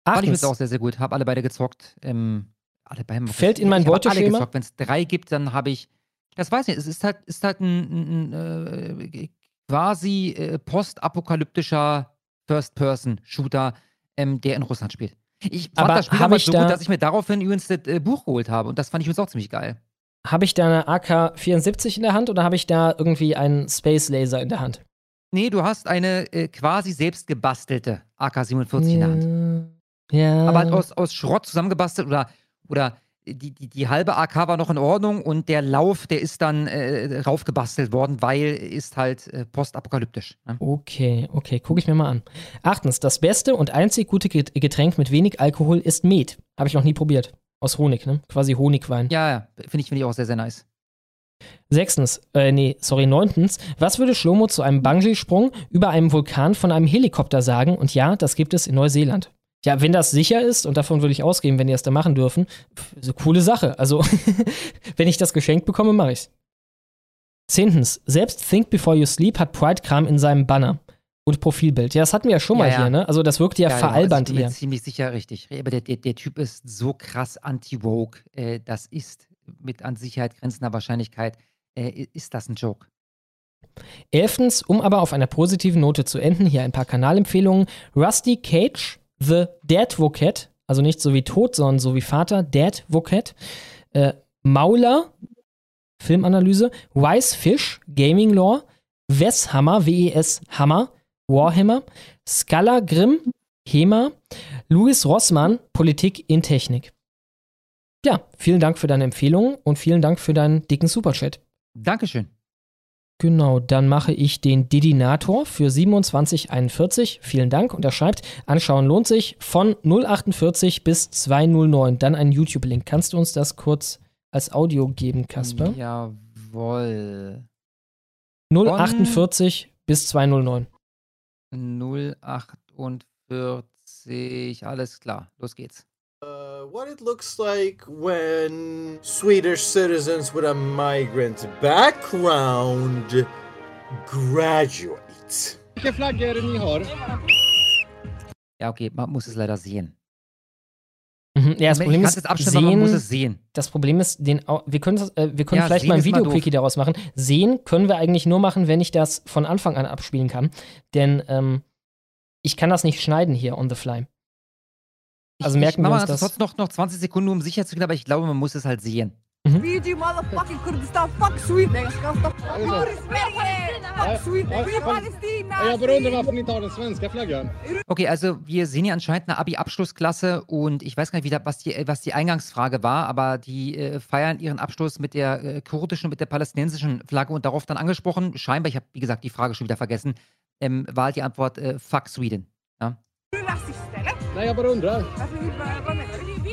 Fand ich Achtens, auch sehr, sehr gut. Habe alle beide gezockt. Ähm, alle beide. Fällt in mein hab Beuteschema? Wenn es drei gibt, dann habe ich. Das weiß ich nicht. Es ist halt, ist halt ein, ein, ein äh, quasi äh, postapokalyptischer First-Person-Shooter, ähm, der in Russland spielt. Ich fand Aber das Spiel hab ich so da- gut, dass ich mir daraufhin übrigens das äh, Buch geholt habe. Und das fand ich übrigens auch ziemlich geil. Habe ich da eine AK-74 in der Hand oder habe ich da irgendwie einen Space Laser in der Hand? Nee, du hast eine äh, quasi selbst gebastelte AK-47 in der Hand. Ja. Aber halt aus, aus Schrott zusammengebastelt oder, oder die, die, die halbe AK war noch in Ordnung und der Lauf, der ist dann äh, raufgebastelt worden, weil ist halt äh, postapokalyptisch. Ne? Okay, okay, gucke ich mir mal an. Achtens, das beste und einzig gute Get- Getränk mit wenig Alkohol ist Met. Habe ich noch nie probiert. Aus Honig, ne? Quasi Honigwein. Ja, ja, finde ich, finde ich auch sehr, sehr nice. Sechstens, äh, nee, sorry, neuntens, was würde Schlomo zu einem Bungee-Sprung über einem Vulkan von einem Helikopter sagen? Und ja, das gibt es in Neuseeland. Ja, wenn das sicher ist, und davon würde ich ausgehen, wenn die das da machen dürfen, so coole Sache. Also, wenn ich das geschenkt bekomme, mache ich's. Zehntens, selbst Think Before You Sleep hat Pride-Kram in seinem Banner und Profilbild. Ja, das hatten wir ja schon mal Ja, ja. hier, ne? Also, das wirkt ja, genau, veralbernd also ich bin mir ziemlich sicher richtig. Aber der, der, der Typ ist so krass anti-woke. Äh, das ist mit an Sicherheit grenzender Wahrscheinlichkeit, äh, ist das ein Joke. Elftens, um aber auf einer positiven Note zu enden, hier ein paar Kanalempfehlungen. Rusty Cage, The Dead Vocat, also nicht so wie Tod, sondern so wie Vater, Dead Vocat. Äh, Mauler, Filmanalyse. Wise Fish, Gaming Lore. Wes Hammer, W-E-S Hammer, Warhammer. Scala Grimm, HEMA. Louis Rossmann, Politik in Technik. Ja, vielen Dank für deine Empfehlungen und vielen Dank für deinen dicken Superchat. Dankeschön. Genau, dann mache ich den Didinator für 2741. Vielen Dank. Und er schreibt, anschauen lohnt sich von 048 bis 209. Dann ein YouTube-Link. Kannst du uns das kurz als Audio geben, Kasper? Jawohl. 048 bis 209. 048, alles klar, los geht's. Uh, what it looks like when Swedish citizens with a migrant background graduate. Är det ni har? Ja, okay, man muss es leider sehen. Mhm, ja, das Ich Problem kann's ist, abstellen, aber man muss es sehen. Das Problem ist, den, wir können, äh, wir können Ja, vielleicht sehen mal ein Video-Quickie daraus machen. Sehen können wir eigentlich nur machen, wenn ich das von Anfang an abspielen kann. Denn ähm, ich kann das nicht schneiden hier on the fly. Also ich, merken ich wir uns das das. trotzdem noch, noch 20 Sekunden, um sicher zu gehen, aber ich glaube, man muss es halt sehen. BG motherfucking Kurdistan, fuck Sweden! Bara undrar varför ni inte har den svenska flaggan. Okay, also wir sehen hier anscheinend eine Abi-Abschlussklasse und ich weiß gar nicht, wie da, was, die, was die Eingangsfrage war, aber die äh, feiern ihren Abschluss mit der äh, kurdischen, mit der palästinensischen Flagge und darauf dann angesprochen. Scheinbar, ich habe, wie gesagt, die Frage schon wieder vergessen, ähm, war halt die Antwort äh, Fuck Sweden. Ja? Nej, jag bara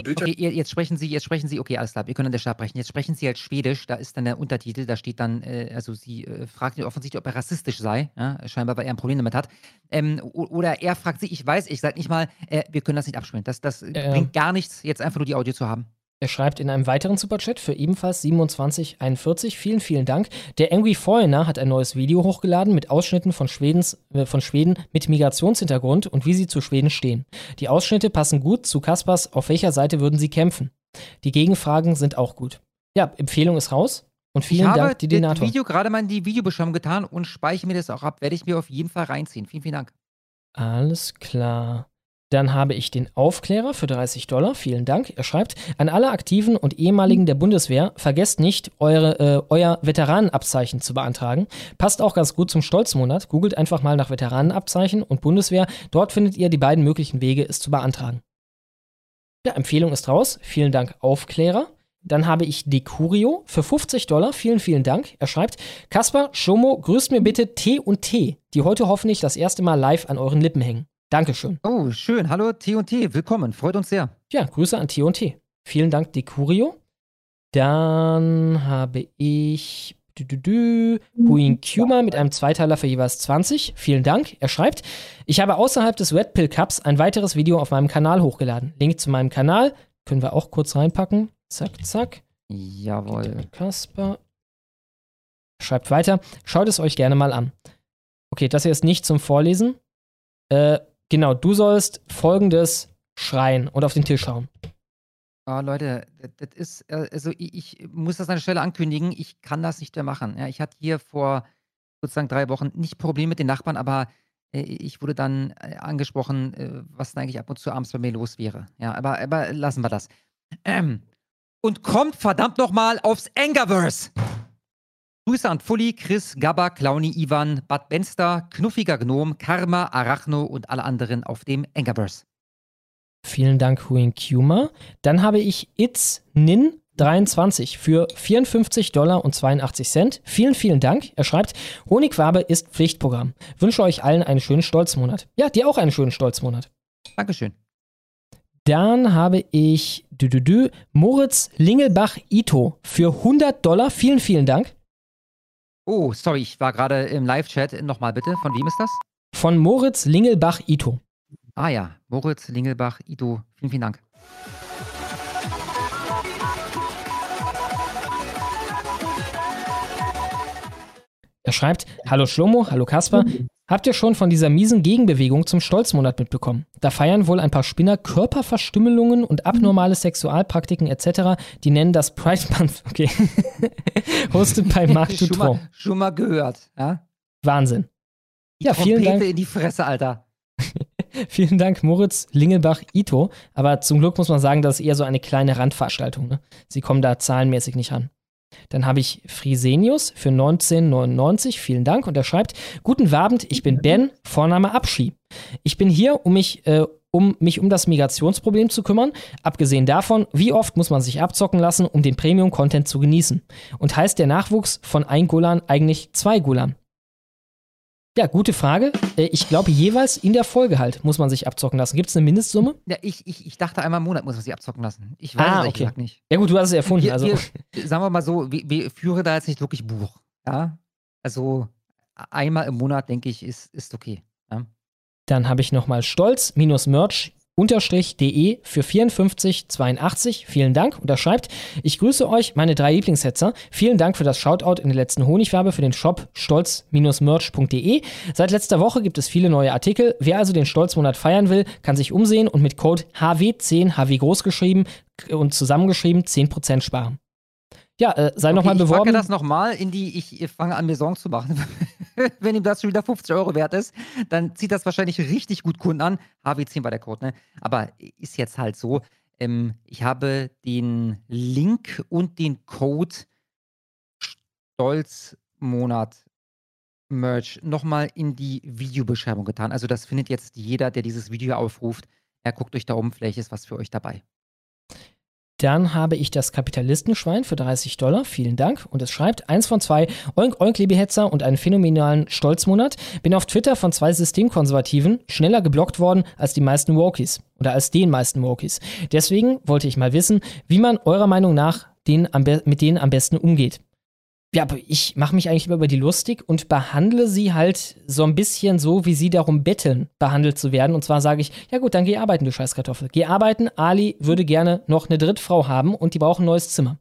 undrar. Okay, jetzt sprechen Sie, jetzt sprechen Sie, okay, alles klar, wir können an der Stelle abbrechen. Jetzt sprechen Sie halt Schwedisch, da ist dann der Untertitel, da steht dann, äh, also sie äh, fragt ihn offensichtlich, ob er rassistisch sei, ja, scheinbar, weil er ein Problem damit hat. Ähm, oder er fragt sich, ich weiß, ich sag nicht mal, äh, wir können das nicht abspielen. Das, das bringt gar nichts, jetzt einfach nur die Audio zu haben. Er schreibt in einem weiteren Superchat für ebenfalls 2741. Vielen, vielen Dank. Der Angry Foreigner hat ein neues Video hochgeladen mit Ausschnitten von, Schwedens, äh, von Schweden mit Migrationshintergrund und wie sie zu Schweden stehen. Die Ausschnitte passen gut zu Kaspers, auf welcher Seite würden sie kämpfen. Die Gegenfragen sind auch gut. Ja, Empfehlung ist raus. Und vielen ich habe Dank, die das Denator. Video gerade mal in die Videobeschreibung getan und speichere mir das auch ab. Werde ich mir auf jeden Fall reinziehen. Vielen, vielen Dank. Alles klar. Dann habe ich den Aufklärer für 30 Dollar. Vielen Dank. Er schreibt, an alle Aktiven und ehemaligen der Bundeswehr, vergesst nicht, eure, äh, euer Veteranenabzeichen zu beantragen. Passt auch ganz gut zum Stolzmonat. Googelt einfach mal nach Veteranenabzeichen und Bundeswehr. Dort findet ihr die beiden möglichen Wege, es zu beantragen. Ja, Empfehlung ist raus. Vielen Dank, Aufklärer. Dann habe ich Decurio für 50 Dollar. Vielen, vielen Dank. Er schreibt, Kaspar, Schomo, grüßt mir bitte T und T, die heute hoffentlich das erste Mal live an euren Lippen hängen. Dankeschön. Oh, schön. Hallo T&T, willkommen. Freut uns sehr. Ja, Grüße an T und T. Vielen Dank, Decurio. Dann habe ich Huin Kuma mit einem Zweiteiler für jeweils 20. Vielen Dank. Er schreibt, ich habe außerhalb des Red Pill Cups ein weiteres Video auf meinem Kanal hochgeladen. Link zu meinem Kanal können wir auch kurz reinpacken. Zack, zack. Jawohl. Kasper. Schreibt weiter. Schaut es euch gerne mal an. Okay, das hier ist nicht zum Vorlesen. Äh, genau, du sollst folgendes schreien und auf den Tisch schauen. Oh, Leute, das, ist, äh, also ich, ich muss das an der Stelle ankündigen, ich kann das nicht mehr machen. Ja, ich hatte hier vor sozusagen drei Wochen nicht Probleme mit den Nachbarn, aber äh, ich wurde dann äh, angesprochen, was denn eigentlich ab und zu abends bei mir los wäre. Ja, aber, aber lassen wir das. Ähm, und kommt verdammt nochmal aufs Angerverse! Grüße an Fully, Chris, Gabba, Clowny, Ivan, Bad Benster, Knuffiger Gnom, Karma, Arachno und alle anderen auf dem Angerverse. Vielen Dank, Huin Kuma. Dann habe ich It's Nin 23 für 54 Dollar und 82 Cent. Vielen, vielen Dank. Er schreibt, Honigwabe ist Pflichtprogramm. Wünsche euch allen einen schönen Stolzmonat. Ja, dir auch einen schönen Stolzmonat. Dankeschön. Dann habe ich dü, dü, dü, Moritz Lingelbach Ito für 100 Dollar. Vielen, vielen Dank. Oh, sorry, ich war gerade im Live-Chat. Nochmal bitte, von wem ist das? Von Moritz Lingelbach Ito. Ah ja, Moritz Lingelbach, Ido, vielen, vielen Dank. Er schreibt, Hallo Schlomo, hallo Kasper. Habt ihr schon von dieser miesen Gegenbewegung zum Stolzmonat mitbekommen? Da feiern wohl ein paar Spinner Körperverstümmelungen und abnormale Sexualpraktiken etc. Die nennen das Pride Month. Okay. Hostet bei Marc schon, Dutron. mal, schon mal gehört, ja? Wahnsinn. Ja, vielen Trompete Dank. in die Fresse, Alter. Vielen Dank, Moritz Lingelbach Ito. Aber zum Glück muss man sagen, das ist eher so eine kleine Randveranstaltung. Ne? Sie kommen da zahlenmäßig nicht ran. Dann habe ich Frisenius für 1999. Vielen Dank. Und er schreibt: Guten Abend, ich bin Ben, Vorname Abschi. Ich bin hier, um mich, äh, um mich um das Migrationsproblem zu kümmern. Abgesehen davon, wie oft muss man sich abzocken lassen, um den Premium-Content zu genießen? Und heißt der Nachwuchs von ein Golan eigentlich zwei Golan? Ja, gute Frage. Äh, Ich glaube, jeweils in der Folge halt muss man sich abzocken lassen. Gibt es eine Mindestsumme? Ja, ich, ich, ich dachte, einmal im Monat muss man sich abzocken lassen. Ich weiß es Ah, ehrlich okay. nicht. Ja gut, du hast es erfunden. Wir, also. wir, sagen wir mal so, wir, wir führen da jetzt nicht wirklich Buch. Ja? Also einmal im Monat, denke ich, ist, ist okay. Ja? Dann habe ich nochmal Stolz minus Merch de für 54,82. Vielen Dank. Und er schreibt, ich grüße euch, meine drei Lieblingshetzer. Vielen Dank für das Shoutout in der letzten Honigfarbe für den Shop stolz-merch.de. Seit letzter Woche gibt es viele neue Artikel. Wer also den Stolzmonat feiern will, kann sich umsehen und mit Code HW10, HW groß geschrieben und zusammengeschrieben 10% sparen. Ja, äh, sei okay, nochmal Ich beworben. packe das nochmal in die, ich fange an, mir Sorgen zu machen. Wenn ihm das schon wieder 50 Euro wert ist, dann zieht das wahrscheinlich richtig gut Kunden an. HW10 war der Code, ne? Aber ist jetzt halt so. Ähm, ich habe den Link und den Code Stolzmonat Merch nochmal in die Videobeschreibung getan. Also das findet jetzt jeder, der dieses Video aufruft. Er guckt euch da um, vielleicht ist was für euch dabei. Dann habe ich das Kapitalistenschwein für 30 Dollar. Vielen Dank. Und es schreibt, eins von zwei, Oink Oink Liebe-Hetzer und einen phänomenalen Stolzmonat. Bin auf Twitter von zwei Systemkonservativen schneller geblockt worden als die meisten Wokies. Oder als den meisten Wokies. Deswegen wollte ich mal wissen, wie man eurer Meinung nach den am be- mit denen am besten umgeht. Ja, aber ich mache mich eigentlich immer über die lustig und behandle sie halt so ein bisschen so, wie sie darum betteln, behandelt zu werden. Und zwar sage ich, ja gut, dann geh arbeiten, du Scheißkartoffel. Geh arbeiten, Ali würde gerne noch eine Drittfrau haben und die braucht ein neues Zimmer.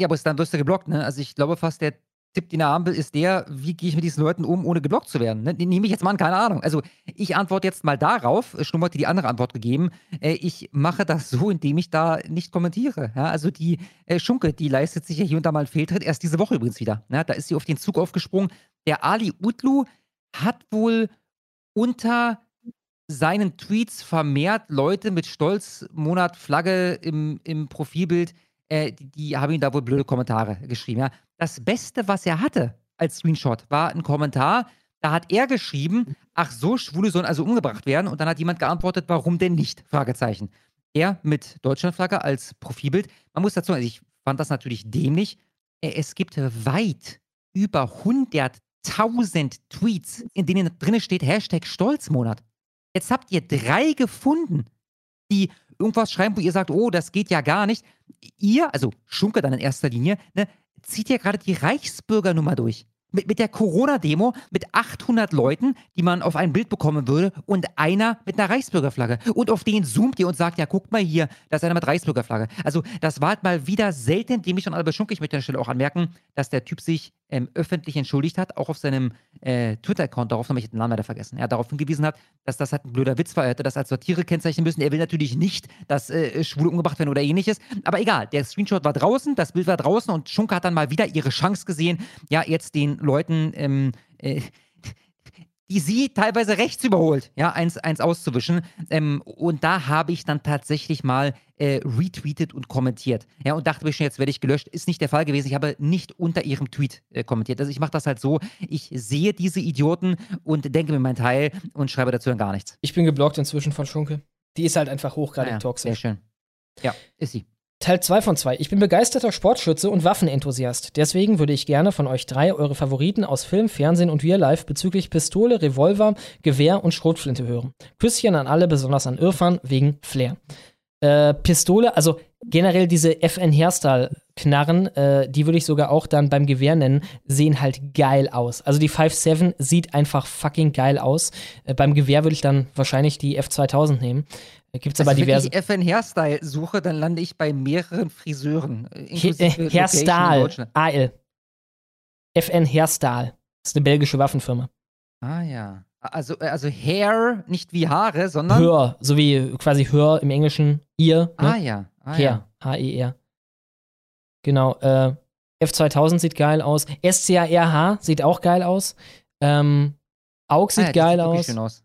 Ja, aber dann wirst du geblockt, ne? Also ich glaube fast, der Tipp, den er haben will, ist der, wie gehe ich mit diesen Leuten um, ohne geblockt zu werden? Ne? Den nehme ich jetzt mal an, keine Ahnung. Also ich antworte jetzt mal darauf, Schnumm hat dir die andere Antwort gegeben. Äh, ich mache das so, indem ich da nicht kommentiere. Ja? Also die äh, Schunke, die leistet sich ja hier und da mal einen Fehltritt, erst diese Woche übrigens wieder. Ne? Da ist sie auf den Zug aufgesprungen. Der Ali Utlu hat wohl unter seinen Tweets vermehrt Leute mit Stolzmonat Flagge im, im Profilbild, äh, die, die haben ihm da wohl blöde Kommentare geschrieben. Ja. Das Beste, was er hatte als Screenshot, war ein Kommentar. Da hat er geschrieben, ach so, Schwule sollen also umgebracht werden. Und dann hat jemand geantwortet, warum denn nicht? Fragezeichen. Er mit Deutschlandflagge als Profilbild. Man muss dazu sagen, also ich fand das natürlich dämlich. Äh, Es gibt weit über 100.000 Tweets, in denen drin steht Hashtag Stolzmonat. Jetzt habt ihr drei gefunden, die irgendwas schreiben, wo ihr sagt, oh, das geht ja gar nicht. Ihr, also Schunke dann in erster Linie, ne, zieht ja gerade die Reichsbürgernummer durch. Mit, mit der Corona-Demo mit 800 Leuten, die man auf ein Bild bekommen würde und einer mit einer Reichsbürgerflagge. Und auf den zoomt ihr und sagt, ja, guckt mal hier, da ist einer mit Reichsbürgerflagge. Also das war halt mal wieder selten, dem ich schon Albert Schunke, ich möchte an der Stelle auch anmerken, dass der Typ sich ähm, öffentlich entschuldigt hat, auch auf seinem äh, Twitter-Account, darauf habe ich den Namen leider vergessen, er darauf hingewiesen hat, dass das halt ein blöder Witz war, er hätte das als Satire kennzeichnen müssen. Er will natürlich nicht, dass äh, Schwule umgebracht werden oder ähnliches, aber egal, der Screenshot war draußen, das Bild war draußen und Schunke hat dann mal wieder ihre Chance gesehen, ja, jetzt den Leuten, ähm, äh, die sie teilweise rechts überholt, ja, eins, eins auszuwischen. Ähm, und da habe ich dann tatsächlich mal äh, retweetet und kommentiert. Ja, und dachte mir schon, jetzt werde ich gelöscht. Ist nicht der Fall gewesen. Ich habe nicht unter ihrem Tweet äh, kommentiert. Also ich mache das halt so, ich sehe diese Idioten und denke mir meinen Teil und schreibe dazu dann gar nichts. Ich bin geblockt inzwischen von Schunke. Die ist halt einfach hochgradig Ah ja, toxisch. Sehr schön. Ja, ist sie. Teil 2 von 2. Ich bin begeisterter Sportschütze und Waffenenthusiast. Deswegen würde ich gerne von euch drei eure Favoriten aus Film, Fernsehen und Real Life bezüglich Pistole, Revolver, Gewehr und Schrotflinte hören. Küsschen an alle, besonders an Irfan, wegen Flair. Äh, Pistole, also generell diese FN Hairstyle-Knarren, äh, die würde ich sogar auch dann beim Gewehr nennen, sehen halt geil aus. Also die 5.7 sieht einfach fucking geil aus. Äh, beim Gewehr würde ich dann wahrscheinlich die F2000 nehmen. Gibt's aber also diverse. Wenn ich FN Hairstyle suche, dann lande ich bei mehreren Friseuren. äh, äh. Deutschland. AL. FN Herstahl. Das ist eine belgische Waffenfirma. Ah ja. Also, äh, also Hair, nicht wie Haare, sondern. Hör, so wie quasi Hör im Englischen, ihr. Ne? Ah ja. Ah, Her, ja. H-E-R. Genau, äh, F2000 sieht geil aus. SCARH sieht auch geil aus. Ähm, AUG sieht ah, ja, geil sieht aus. Aus.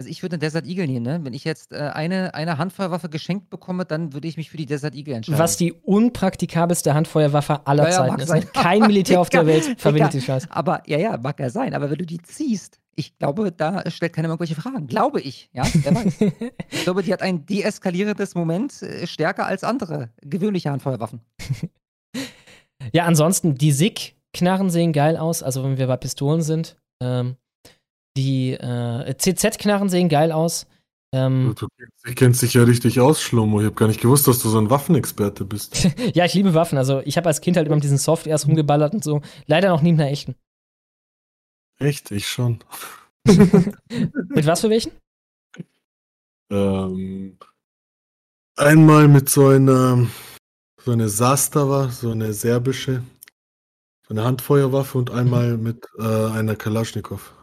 Also ich würde den Desert Eagle nehmen, ne? Wenn ich jetzt äh, eine, eine Handfeuerwaffe geschenkt bekomme, dann würde ich mich für die Desert Eagle entscheiden. Was die unpraktikabelste Handfeuerwaffe aller Ja, ja, Zeiten mag ist. sein. ne? Kein Militär auf der Welt verwendet Digga. den Scheiß. Aber ja, ja, mag ja sein. Aber wenn du die ziehst, ich glaube, da stellt keiner irgendwelche Fragen. Glaube ich, ja, wer weiß. ich glaube, die hat ein deeskalierendes Moment äh, stärker als andere gewöhnliche Handfeuerwaffen. Ja, ansonsten, die SIG-Knarren sehen geil aus, also wenn wir bei Pistolen sind. Ähm, die äh, CZ-Knarren sehen geil aus. Ähm, Du kennst dich ja richtig aus, Schlomo. Ich habe gar nicht gewusst, dass du so ein Waffenexperte bist. ja, ich liebe Waffen. Also ich habe als Kind halt immer mit diesen Softwares rumgeballert und so. Leider noch nie mit einer echten. Echt? Ich schon. Mit was für welchen? Ähm, einmal mit so einer, so eine Sastava, so eine serbische, so eine Handfeuerwaffe und einmal mit äh, einer Kalaschnikow.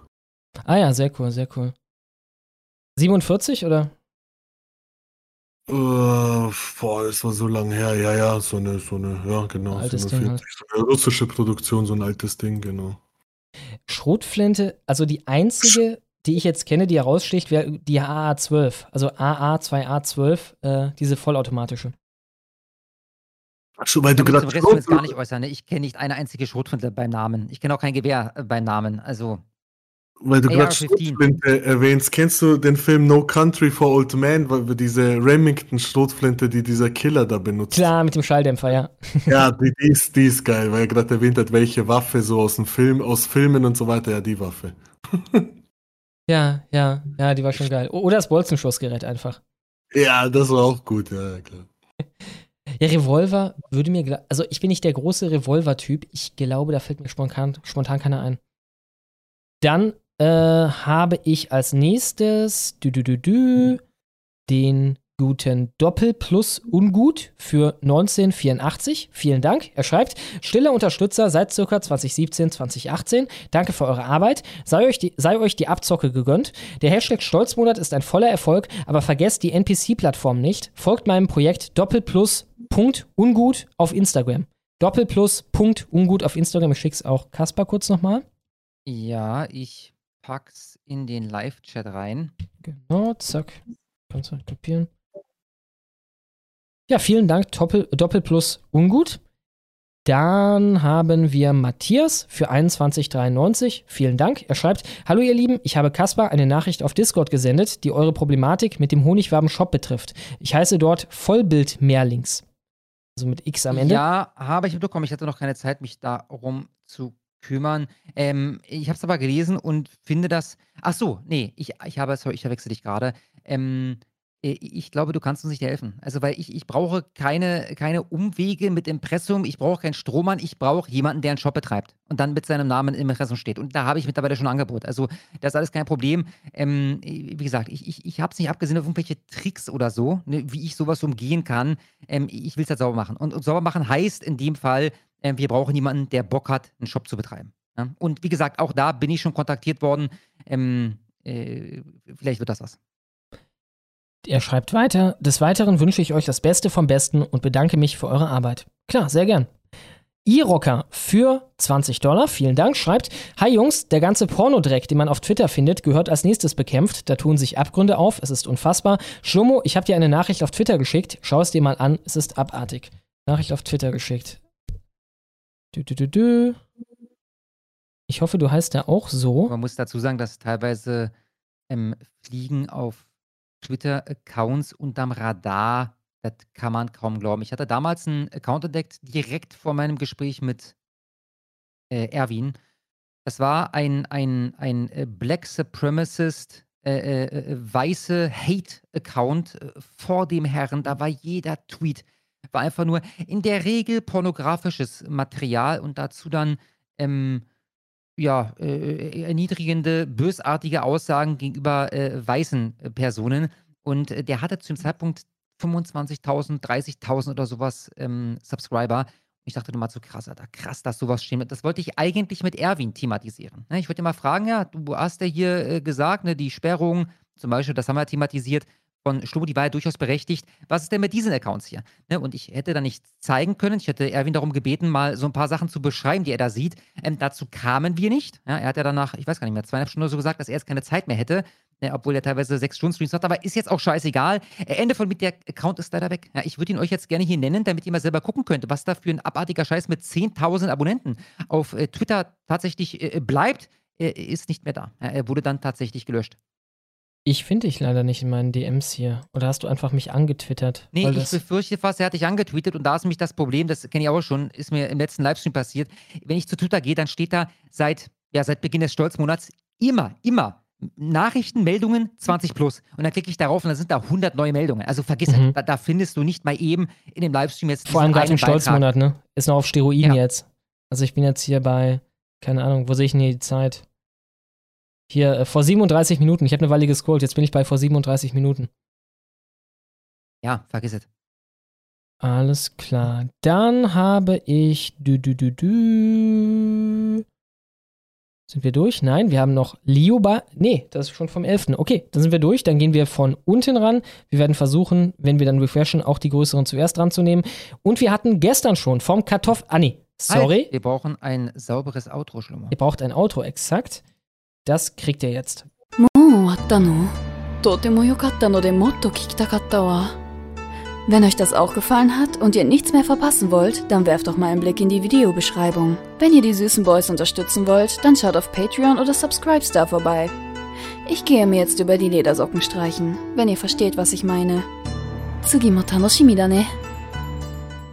Ah ja, sehr cool, sehr cool. 47 oder? Äh, boah, das war so lange her. Ja, ja, so eine, so eine, ja, genau. Altes so Ding eine, halt. 40, so eine russische Produktion, so ein altes Ding, genau. Schrotflinte, also die einzige, die ich jetzt kenne, die heraussticht, wäre die AA12. Also AA2A12, äh, diese vollautomatische. Achso, weil du Rest will ich jetzt gar nicht äußern. Ne? Ich kenne nicht eine einzige Schrotflinte beim Namen. Ich kenne auch kein Gewehr äh, beim Namen. Also, Weil du gerade AR-15. Schrotflinte erwähnst, kennst du den Film No Country for Old Men, weil wir diese Remington-Schrotflinte, die dieser Killer da benutzt? Klar, mit dem Schalldämpfer, ja. Ja, die, die, ist, die ist geil, weil er gerade erwähnt hat, welche Waffe so aus dem Film, aus Filmen und so weiter, ja, die Waffe. Ja, ja, ja, die war schon geil. Oder das Bolzenschussgerät einfach. Ja, das war auch gut, ja, klar. Ja, Revolver würde mir, also ich bin nicht der große Revolver-Typ. Ich glaube, da fällt mir spontan, spontan keiner ein. Dann äh, habe ich als nächstes dü, dü, dü, dü, den guten Doppel plus Ungut für 1984. Vielen Dank. Er schreibt, stiller Unterstützer seit circa 2017, 2018. Danke für eure Arbeit. Sei euch die, sei euch die Abzocke gegönnt. Der Hashtag Stolzmonat ist ein voller Erfolg, aber vergesst die NPC-Plattform nicht. Folgt meinem Projekt Doppelplus.ungut auf Instagram. Doppelplus.ungut auf Instagram. Ich schick's auch Kaspar kurz nochmal. ja, ich pack's in den Live-Chat rein. Genau, zack. Kannst du kopieren. Ja, vielen Dank, Doppel, Doppelplus Ungut. Dann haben wir Matthias für 2193. Vielen Dank. Er schreibt: Hallo, ihr Lieben, ich habe Kaspar eine Nachricht auf Discord gesendet, die eure Problematik mit dem Honigwaben-Shop betrifft. Ich heiße dort Vollbild Mehrlinks. Also mit X am Ende. Ja, habe ich mitbekommen. Ich hatte noch keine Zeit, mich darum zu kümmern. Ähm, ich habe es aber gelesen und finde das. Ach so, nee, ich, ich habe, sorry, ich verwechsel dich gerade. Ähm, äh, ich glaube, du kannst uns nicht helfen. Also, weil ich, ich brauche keine, keine Umwege mit Impressum, ich brauche keinen Strohmann, ich brauche jemanden, der einen Shop betreibt und dann mit seinem Namen im Impressum steht. Und da habe ich mittlerweile schon ein Angebot. Also, das ist alles kein Problem. Ähm, wie gesagt, ich, ich, ich habe es nicht abgesehen auf irgendwelche Tricks oder so, ne, wie ich sowas umgehen kann. Ähm, ich will es halt sauber machen. Und, und sauber machen heißt in dem Fall, äh, wir brauchen jemanden, der Bock hat, einen Shop zu betreiben. Ja? Und wie gesagt, auch da bin ich schon kontaktiert worden. Ähm, äh, vielleicht wird das was. Er schreibt weiter. Des Weiteren wünsche ich euch das Beste vom Besten und bedanke mich für eure Arbeit. Klar, sehr gern. E-Rocker für 20 Dollar, vielen Dank, schreibt, Hi Jungs, der ganze Pornodreck, den man auf Twitter findet, gehört als nächstes bekämpft. Da tun sich Abgründe auf, es ist unfassbar. Schlomo, ich habe dir eine Nachricht auf Twitter geschickt, schau es dir mal an, es ist abartig. Nachricht auf Twitter geschickt. Dü, dü, dü. Ich hoffe, du heißt da auch so. Man muss dazu sagen, dass teilweise ähm, Fliegen auf Twitter-Accounts unterm Radar, das kann man kaum glauben. Ich hatte damals einen Account entdeckt, direkt vor meinem Gespräch mit äh, Erwin. Das war ein, ein, ein äh, Black Supremacist, äh, äh, äh, weiße Hate-Account äh, vor dem Herren. Da war jeder Tweet, war einfach nur in der Regel pornografisches Material und dazu dann ähm, ja, äh, erniedrigende, bösartige Aussagen gegenüber äh, weißen äh, Personen. Und äh, der hatte zu dem Zeitpunkt 25.000, 30.000 oder sowas ähm, Subscriber. Ich dachte nur mal so krass, Alter, krass, dass sowas steht. Das wollte ich eigentlich mit Erwin thematisieren. Ne? Ich wollte mal fragen, ja, du hast ja hier äh, gesagt, ne, die Sperrung, zum Beispiel, das haben wir thematisiert, von Schlomo, die war ja durchaus berechtigt. Was ist denn mit diesen Accounts hier? Ne? Und ich hätte da nicht zeigen können. Ich hätte Erwin darum gebeten, mal so ein paar Sachen zu beschreiben, die er da sieht. Ähm, dazu kamen wir nicht. Ja, er hat ja danach, ich weiß gar nicht mehr, zweieinhalb Stunden oder so gesagt, dass er jetzt keine Zeit mehr hätte. Ne, obwohl er teilweise sechs Stunden Streams hat, aber ist jetzt auch scheißegal. Äh, Ende von mit der Account ist leider weg. Ja, ich würde ihn euch jetzt gerne hier nennen, damit ihr mal selber gucken könnt, was da für ein abartiger Scheiß mit 10.000 Abonnenten auf äh, Twitter tatsächlich äh, bleibt. Er ist nicht mehr da. Ja, er wurde dann tatsächlich gelöscht. Ich finde dich leider nicht in meinen DMs hier. Oder hast du einfach mich angetwittert? Nee, ich befürchte fast, er hat dich angetweetet und da ist nämlich das Problem, das kenne ich auch schon, ist mir im letzten Livestream passiert. Wenn ich zu Twitter gehe, dann steht da seit, ja, seit Beginn des Stolzmonats immer, immer Nachrichten, Meldungen 20 plus. Und dann klicke ich darauf und dann sind da 100 neue Meldungen. Also vergiss Mhm. da, da findest du nicht mal eben in dem Livestream jetzt Vor allem gerade im. Stolzmonat, ne? Ist noch auf Steroiden jetzt. Also ich bin jetzt hier bei, keine Ahnung, wo sehe ich denn hier die Zeit? Hier, äh, vor 37 Minuten. Ich habe eine Weile gescrollt, jetzt bin ich bei vor 37 Minuten. Ja, vergiss es. Alles klar. Dann habe ich. Dü, dü, dü, dü. Sind wir durch? Nein, wir haben noch Lioba. Nee, das ist schon vom 11. Okay, dann sind wir durch. Dann gehen wir von unten ran. Wir werden versuchen, wenn wir dann refreshen, auch die größeren zuerst dran zu nehmen. Und wir hatten gestern schon vom Kartoffel. Ah, nee, sorry. Halt, wir brauchen ein sauberes Outro, Schlummer. Ihr braucht ein Outro, exakt. Das kriegt ihr jetzt. もう終わったのとても良かったのでもっと聞きたかったわ。Wenn euch das auch gefallen hat und ihr nichts mehr verpassen wollt, dann werft doch mal einen Blick in die Videobeschreibung. Wenn ihr die süßen Boys unterstützen wollt, dann schaut auf Patreon oder Subscribestar vorbei. Ich gehe mir jetzt über die Ledersocken streichen, wenn ihr versteht, was ich meine. Tsugimo tanoshimi da ne.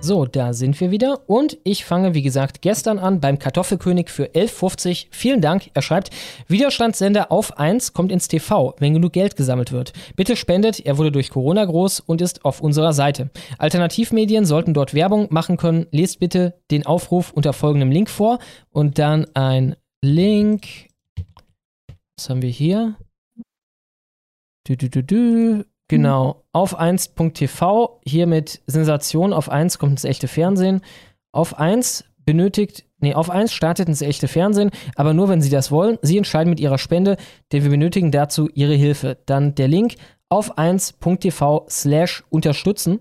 So, da sind wir wieder und ich fange, wie gesagt, gestern an beim Kartoffelkönig für 11,50. Vielen Dank. Er schreibt, Widerstandssender auf 1 kommt ins TV, wenn genug Geld gesammelt wird. Bitte spendet, er wurde durch Corona groß und ist auf unserer Seite. Alternativmedien sollten dort Werbung machen können. Lest bitte den Aufruf unter folgendem Link vor und dann ein Link. Was haben wir hier? Du, du, du, du. Genau, auf 1.tv, hier mit Sensation auf 1 kommt ins echte Fernsehen. Auf 1 benötigt, nee, auf 1 startet ins echte Fernsehen, aber nur wenn Sie das wollen. Sie entscheiden mit Ihrer Spende, denn wir benötigen dazu Ihre Hilfe. Dann der Link auf 1.tv slash unterstützen.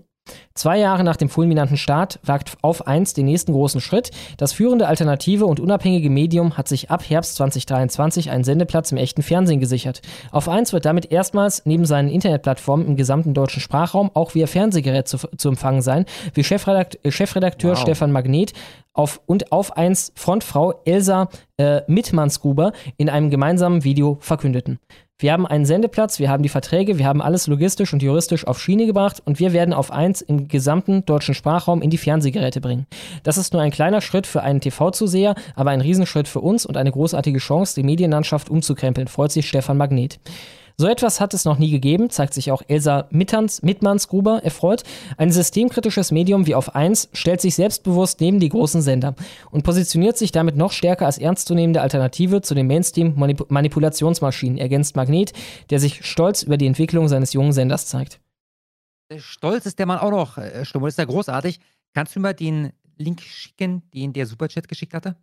Zwei Jahre nach dem fulminanten Start wagt auf 1 den nächsten großen Schritt. Das führende alternative und unabhängige Medium hat sich ab Herbst 2023 einen Sendeplatz im echten Fernsehen gesichert. Auf 1 wird damit erstmals neben seinen Internetplattformen im gesamten deutschen Sprachraum auch via Fernsehgerät zu, zu empfangen sein, wie Chefredakt Chefredakteur Wow. Stefan Magnet auf, und auf 1 Frontfrau Elsa äh, Mittmannsgruber in einem gemeinsamen Video verkündeten. Wir haben einen Sendeplatz, wir haben die Verträge, wir haben alles logistisch und juristisch auf Schiene gebracht und wir werden auf 1 im gesamten deutschen Sprachraum in die Fernsehgeräte bringen. Das ist nur ein kleiner Schritt für einen TV-Zuseher, aber ein Riesenschritt für uns und eine großartige Chance, die Medienlandschaft umzukrempeln, freut sich Stefan Magnet. So etwas hat es noch nie gegeben, zeigt sich auch Elsa Mittmannsgruber erfreut. Ein systemkritisches Medium wie auf 1 stellt sich selbstbewusst neben die großen Sender und positioniert sich damit noch stärker als ernstzunehmende Alternative zu den Mainstream-Manipulationsmaschinen, ergänzt Magnet, der sich stolz über die Entwicklung seines jungen Senders zeigt. Stolz ist der Mann auch noch, äh. Das ist ja großartig. Kannst du mir mal den Link schicken, den der Superchat geschickt hatte?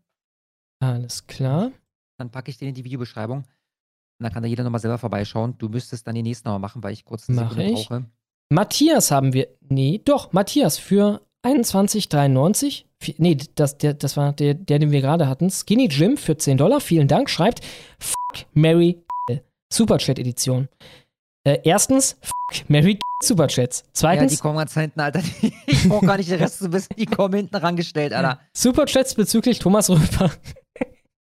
Alles klar. Dann packe ich den in die Videobeschreibung. Und dann kann da jeder nochmal selber vorbeischauen. Du müsstest dann die nächsten nochmal machen, weil ich kurz eine Mach Sekunde ich. brauche. Matthias haben wir. Nee, doch, Matthias für 21,93. Vi- Nee, das, der, das war der, der, den wir gerade hatten. Skinny Jim für 10 Dollar. Vielen Dank. Schreibt Fuck Mary Superchat-Edition. Äh, erstens, Fuck Mary Superchats. Ja, die Zweitens, kommen ganz hinten, Alter. Ich brauche gar nicht den Rest zu wissen. Die kommen hinten rangestellt, Alter. Superchats bezüglich Thomas Röper.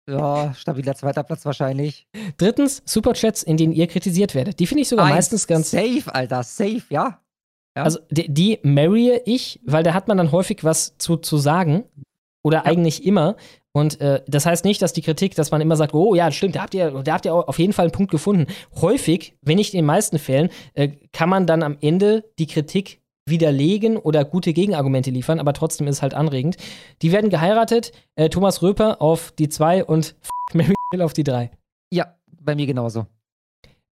Ja, stabiler zweiter Platz wahrscheinlich. Drittens, Superchats, in denen ihr kritisiert werdet. Die finde ich sogar Eins, meistens ganz. Safe, Alter, safe, ja. ja. Also die, die marry ich, weil da hat man dann häufig was zu, zu sagen. Oder eigentlich immer. Und äh, das heißt nicht, dass die Kritik, dass man immer sagt, oh ja, stimmt, da habt ihr, da habt ihr auf jeden Fall einen Punkt gefunden. Häufig, wenn nicht in den meisten Fällen, äh, kann man dann am Ende die Kritik widerlegen oder gute Gegenargumente liefern, aber trotzdem ist es halt anregend. Die werden geheiratet, äh, Thomas Röper auf die 2 und Mary Kill auf die 3. Ja, bei mir genauso.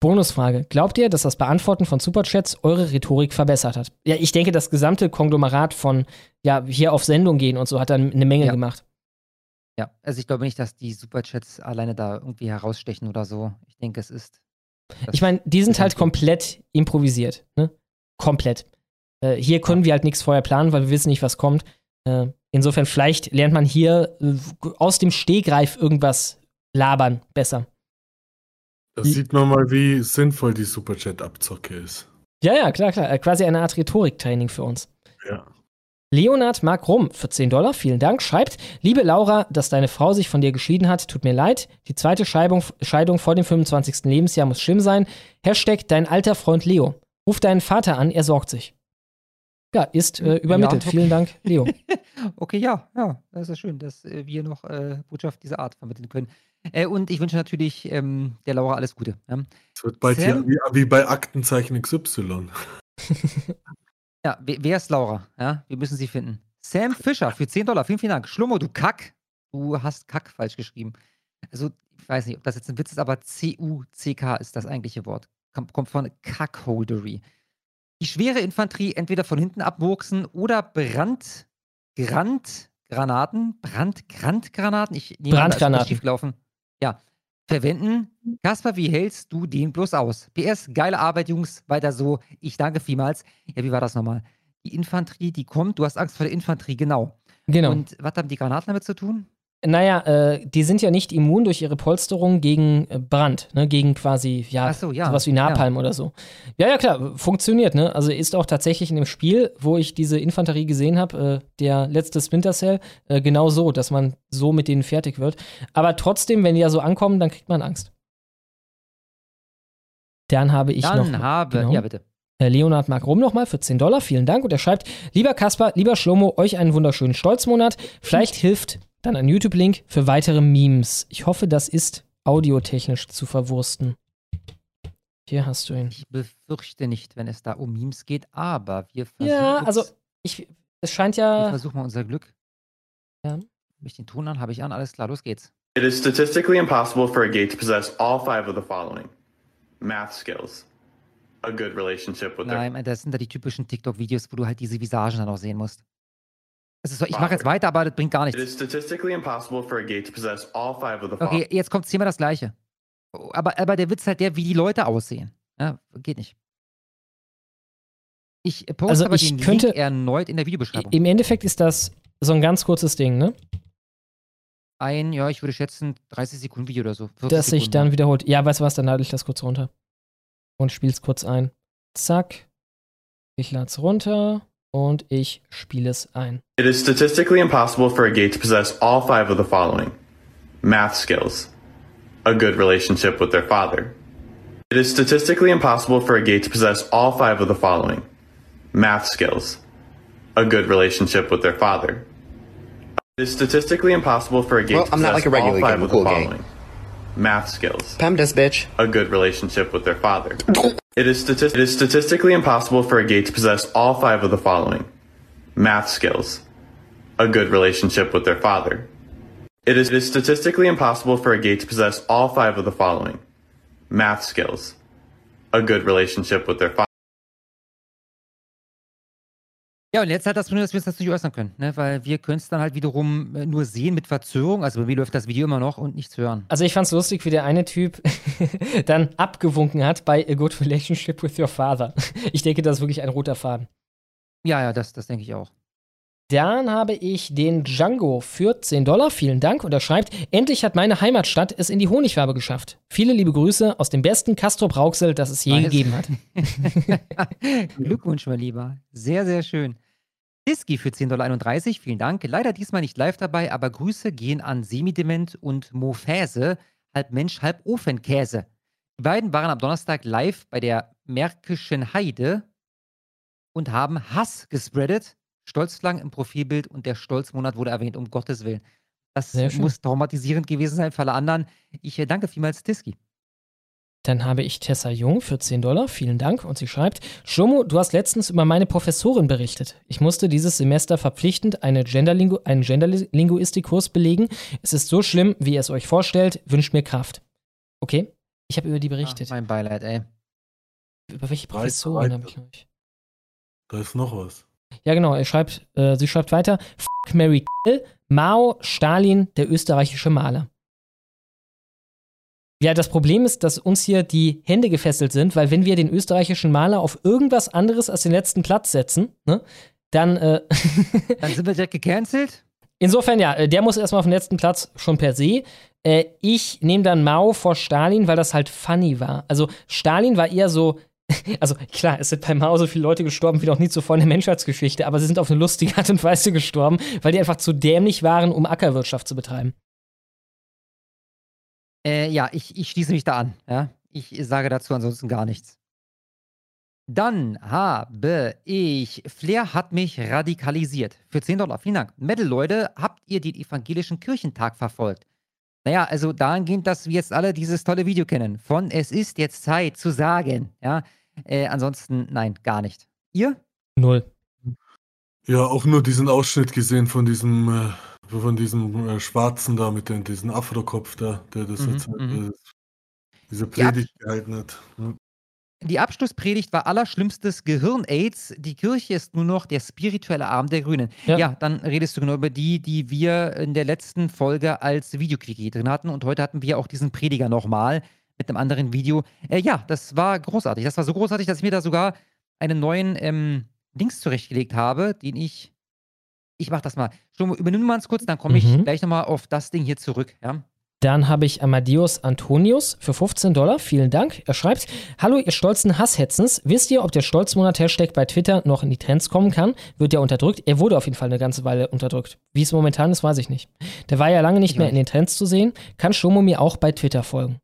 Bonusfrage. Glaubt ihr, dass das Beantworten von Superchats eure Rhetorik verbessert hat? Ja, ich denke, das gesamte Konglomerat von, ja, hier auf Sendung gehen und so hat dann eine Menge Ja. gemacht. Ja, also ich glaube nicht, dass die Superchats alleine da irgendwie herausstechen oder so. Ich denke, es ist. Ich meine, die sind halt komplett improvisiert. Ne? Komplett. Äh, hier können wir halt nichts vorher planen, weil wir wissen nicht, was kommt. Äh, insofern, vielleicht lernt man hier äh, aus dem Stehgreif irgendwas labern besser. Da sieht man mal, wie sinnvoll die Superchat-Abzocke ist. Ja, ja, klar, klar. Äh, quasi eine Art Rhetoriktraining für uns. Ja. Leonard Mark Rum für 10 Dollar, vielen Dank, schreibt, liebe Laura, dass deine Frau sich von dir geschieden hat, tut mir leid. Die zweite Scheidung, Scheidung vor dem 25. Lebensjahr muss schlimm sein. Hashtag dein alter Freund Leo. Ruf deinen Vater an, er sorgt sich. Ja, ist äh, übermittelt. Ja, okay. Vielen Dank, Leo. Okay, ja, ja, das ist schön, dass äh, wir noch äh, Botschaft dieser Art vermitteln können. Äh, und ich wünsche natürlich ähm, der Laura alles Gute. Ja, Es wird bald Sam? hier wie, wie bei Aktenzeichen XY. ja wer, wer ist Laura? Ja, wir müssen sie finden. Sam Fischer für 10 Dollar. Vielen, vielen Dank. Schlummo, du Kack. Du hast Kack falsch geschrieben. Also, ich weiß nicht, ob das jetzt ein Witz ist, aber C-U-C-K ist das eigentliche Wort. Kommt, kommt von Kackholdery. Die schwere Infanterie entweder von hinten abmurksen oder Brand, Granaten, Brand, Granaten, ich nehme Brandgranaten. schiefgelaufen. Ja, verwenden. Kaspar, wie hältst du den bloß aus? PS, geile Arbeit, Jungs, weiter so. Ich danke vielmals. Ja, wie war das nochmal? Die Infanterie, die kommt, du hast Angst vor der Infanterie, genau. Genau. Und was haben die Granaten damit zu tun? Naja, äh, die sind ja nicht immun durch ihre Polsterung gegen äh, Brand, ne? gegen quasi, ja, so, ja, sowas wie Napalm oder so. Ja, ja, klar, funktioniert, ne? Also ist auch tatsächlich in dem Spiel, wo ich diese Infanterie gesehen habe, äh, der letzte Splinter Cell, äh, genau so, dass man so mit denen fertig wird. Aber trotzdem, wenn die ja so ankommen, dann kriegt man Angst. Dann habe ich Dann noch. habe, genau. ja bitte. Äh, Leonhard Mark Rum nochmal für 10 Dollar. Vielen Dank. Und er schreibt: Lieber Kaspar, lieber Schlomo, euch einen wunderschönen Stolzmonat. Vielleicht hilft dann ein YouTube-Link für weitere Memes. Ich hoffe, das ist audiotechnisch zu verwursten. Hier hast du ihn. Ich befürchte nicht, wenn es da um Memes geht, aber wir versuchen. Ja, also ich, es scheint Wir ja. versuchen mal unser Glück. Ja. Habe ich den Ton an? Habe ich an? Alles klar, los geht's. It is statistically impossible for a gay to possess all five of the following math skills, a good relationship with their Nein, das sind da die typischen TikTok-Videos, wo du halt diese Visagen dann auch sehen musst. Es ist so, ich mache jetzt weiter, aber das bringt gar nichts. Okay, jetzt kommt zehnmal das Gleiche. Aber, aber der Witz halt der, wie die Leute aussehen. Ja, geht nicht. Ich poste Also aber ich den könnte- Link erneut in der Videobeschreibung. Im Endeffekt ist das so ein ganz kurzes Ding, ne? Ein, ja, ich würde schätzen, 30 Sekunden Video oder so. 40 Das sich dann wiederholt. Ja, weißt du was, dann lade ich das kurz runter. Und spiel's kurz ein. Zack. Ich lade es runter und ich spiele es ein. It is statistically impossible for a gay to possess all five of the following math skills, a good relationship with their father. It is statistically impossible for a gay to possess all five of the following math skills, a good relationship with their father. It is statistically impossible for a gay Well, to I'm not possess like a regular all five gay, of I'm a the cool gay. following math skills, Pam this bitch. a good relationship with their father. It is, statistically impossible for a gay to possess all five of the following math skills, a good relationship with their father. It is statistically impossible for a gay to possess all five of the following math skills, a good relationship with their father. Ja, und jetzt hat das Problem, dass wir uns das nicht äußern können, ne? weil wir können es dann halt wiederum äh, nur sehen mit Verzögerung. Also bei mir läuft das Video immer noch und nichts hören. Also ich fand's lustig, wie der eine Typ dann abgewunken hat bei A Good Relationship with Your Father. Ich denke, das ist wirklich ein roter Faden. Ja, ja, das, das denke ich auch. Dann habe ich den Django für 10 Dollar. Vielen Dank. Und er schreibt, endlich hat meine Heimatstadt es in die Honigfarbe geschafft. Viele liebe Grüße aus dem besten Castrop Rauxel, das es je Nice. gegeben hat. Glückwunsch, mein Lieber. Sehr, sehr schön. Diski für 10,31 Dollar. Vielen Dank. Leider diesmal nicht live dabei, aber Grüße gehen an Semidement und Mofäse, halb Mensch, halb Ofenkäse. Die beiden waren am Donnerstag live bei der Märkischen Heide und haben Hass gespreadet. Stolzflaggen im Profilbild und der Stolzmonat wurde erwähnt, um Gottes Willen. Das muss traumatisierend gewesen sein für alle anderen. Ich äh, danke vielmals, Diski. Dann habe ich Tessa Jung für 10 Dollar. Vielen Dank. Und sie schreibt, Schlomo, du hast letztens über meine Professorin berichtet. Ich musste dieses Semester verpflichtend eine Genderlingu einen Genderlinguistikkurs belegen. Es ist so schlimm, wie ihr es euch vorstellt. Wünscht mir Kraft. Okay? Ich habe über die berichtet. mein Beileid, ey. Über welche Professorin habe ich euch? Da ist noch was. Ja, genau. Er schreibt, äh, sie schreibt weiter: Fuck Mary Kill, Mao, Stalin, der österreichische Maler. Ja, das Problem ist, dass uns hier die Hände gefesselt sind, weil wenn wir den österreichischen Maler auf irgendwas anderes als den letzten Platz setzen, ne, dann. Äh, Dann sind wir direkt gecancelt. Insofern ja, äh, der muss erstmal auf den letzten Platz schon per se. Äh, ich nehme dann Mao vor Stalin, weil das halt funny war. Also Stalin war eher so. Also klar, es sind bei Mao so viele Leute gestorben wie noch nie zuvor in der Menschheitsgeschichte, aber sie sind auf eine lustige Art und Weise gestorben, weil die einfach zu dämlich waren, um Ackerwirtschaft zu betreiben. Äh, ja, ich, ich schließe mich da an. Ja? Ich sage dazu ansonsten gar nichts. Dann habe ich, Flair hat mich radikalisiert. Für 10 Dollar, vielen Dank. Metal-Leute, habt ihr den evangelischen Kirchentag verfolgt? Naja, also dahingehend, dass wir jetzt alle dieses tolle Video kennen. Von Es ist jetzt Zeit zu sagen. Ja, äh, ansonsten nein, gar nicht. Ihr? Null. Ja, auch nur diesen Ausschnitt gesehen von diesem, äh, von diesem äh, Schwarzen da mit dem, diesem Afrokopf da, der das Mhm, jetzt, mhm. äh, diese Predigt gehalten hat. Hm. Die Abschlusspredigt war allerschlimmstes Gehirn-Aids. Die Kirche ist nur noch der spirituelle Arm der Grünen. Ja. Ja. dann redest du genau über die, die wir in der letzten Folge als Videokrieg drin hatten. Und heute hatten wir auch diesen Prediger nochmal mit einem anderen Video. Äh, ja, das war großartig. Das war so großartig, dass ich mir da sogar einen neuen ähm, Links zurechtgelegt habe, den ich. Ich mach das mal. Sturmo, übernimm mal kurz, dann komme ich Mhm. gleich nochmal auf das Ding hier zurück. Ja? Dann habe ich Amadeus Antonius für 15 Dollar. Vielen Dank. Er schreibt: Hallo, ihr stolzen Hasshetzens. Wisst ihr, ob der Stolzmonat-Hashtag bei Twitter noch in die Trends kommen kann? Wird der unterdrückt? Er wurde auf jeden Fall eine ganze Weile unterdrückt. Wie es momentan ist, weiß ich nicht. Der war ja lange nicht Ich mehr auch in den Trends zu sehen. Kann Shomo mir auch bei Twitter folgen?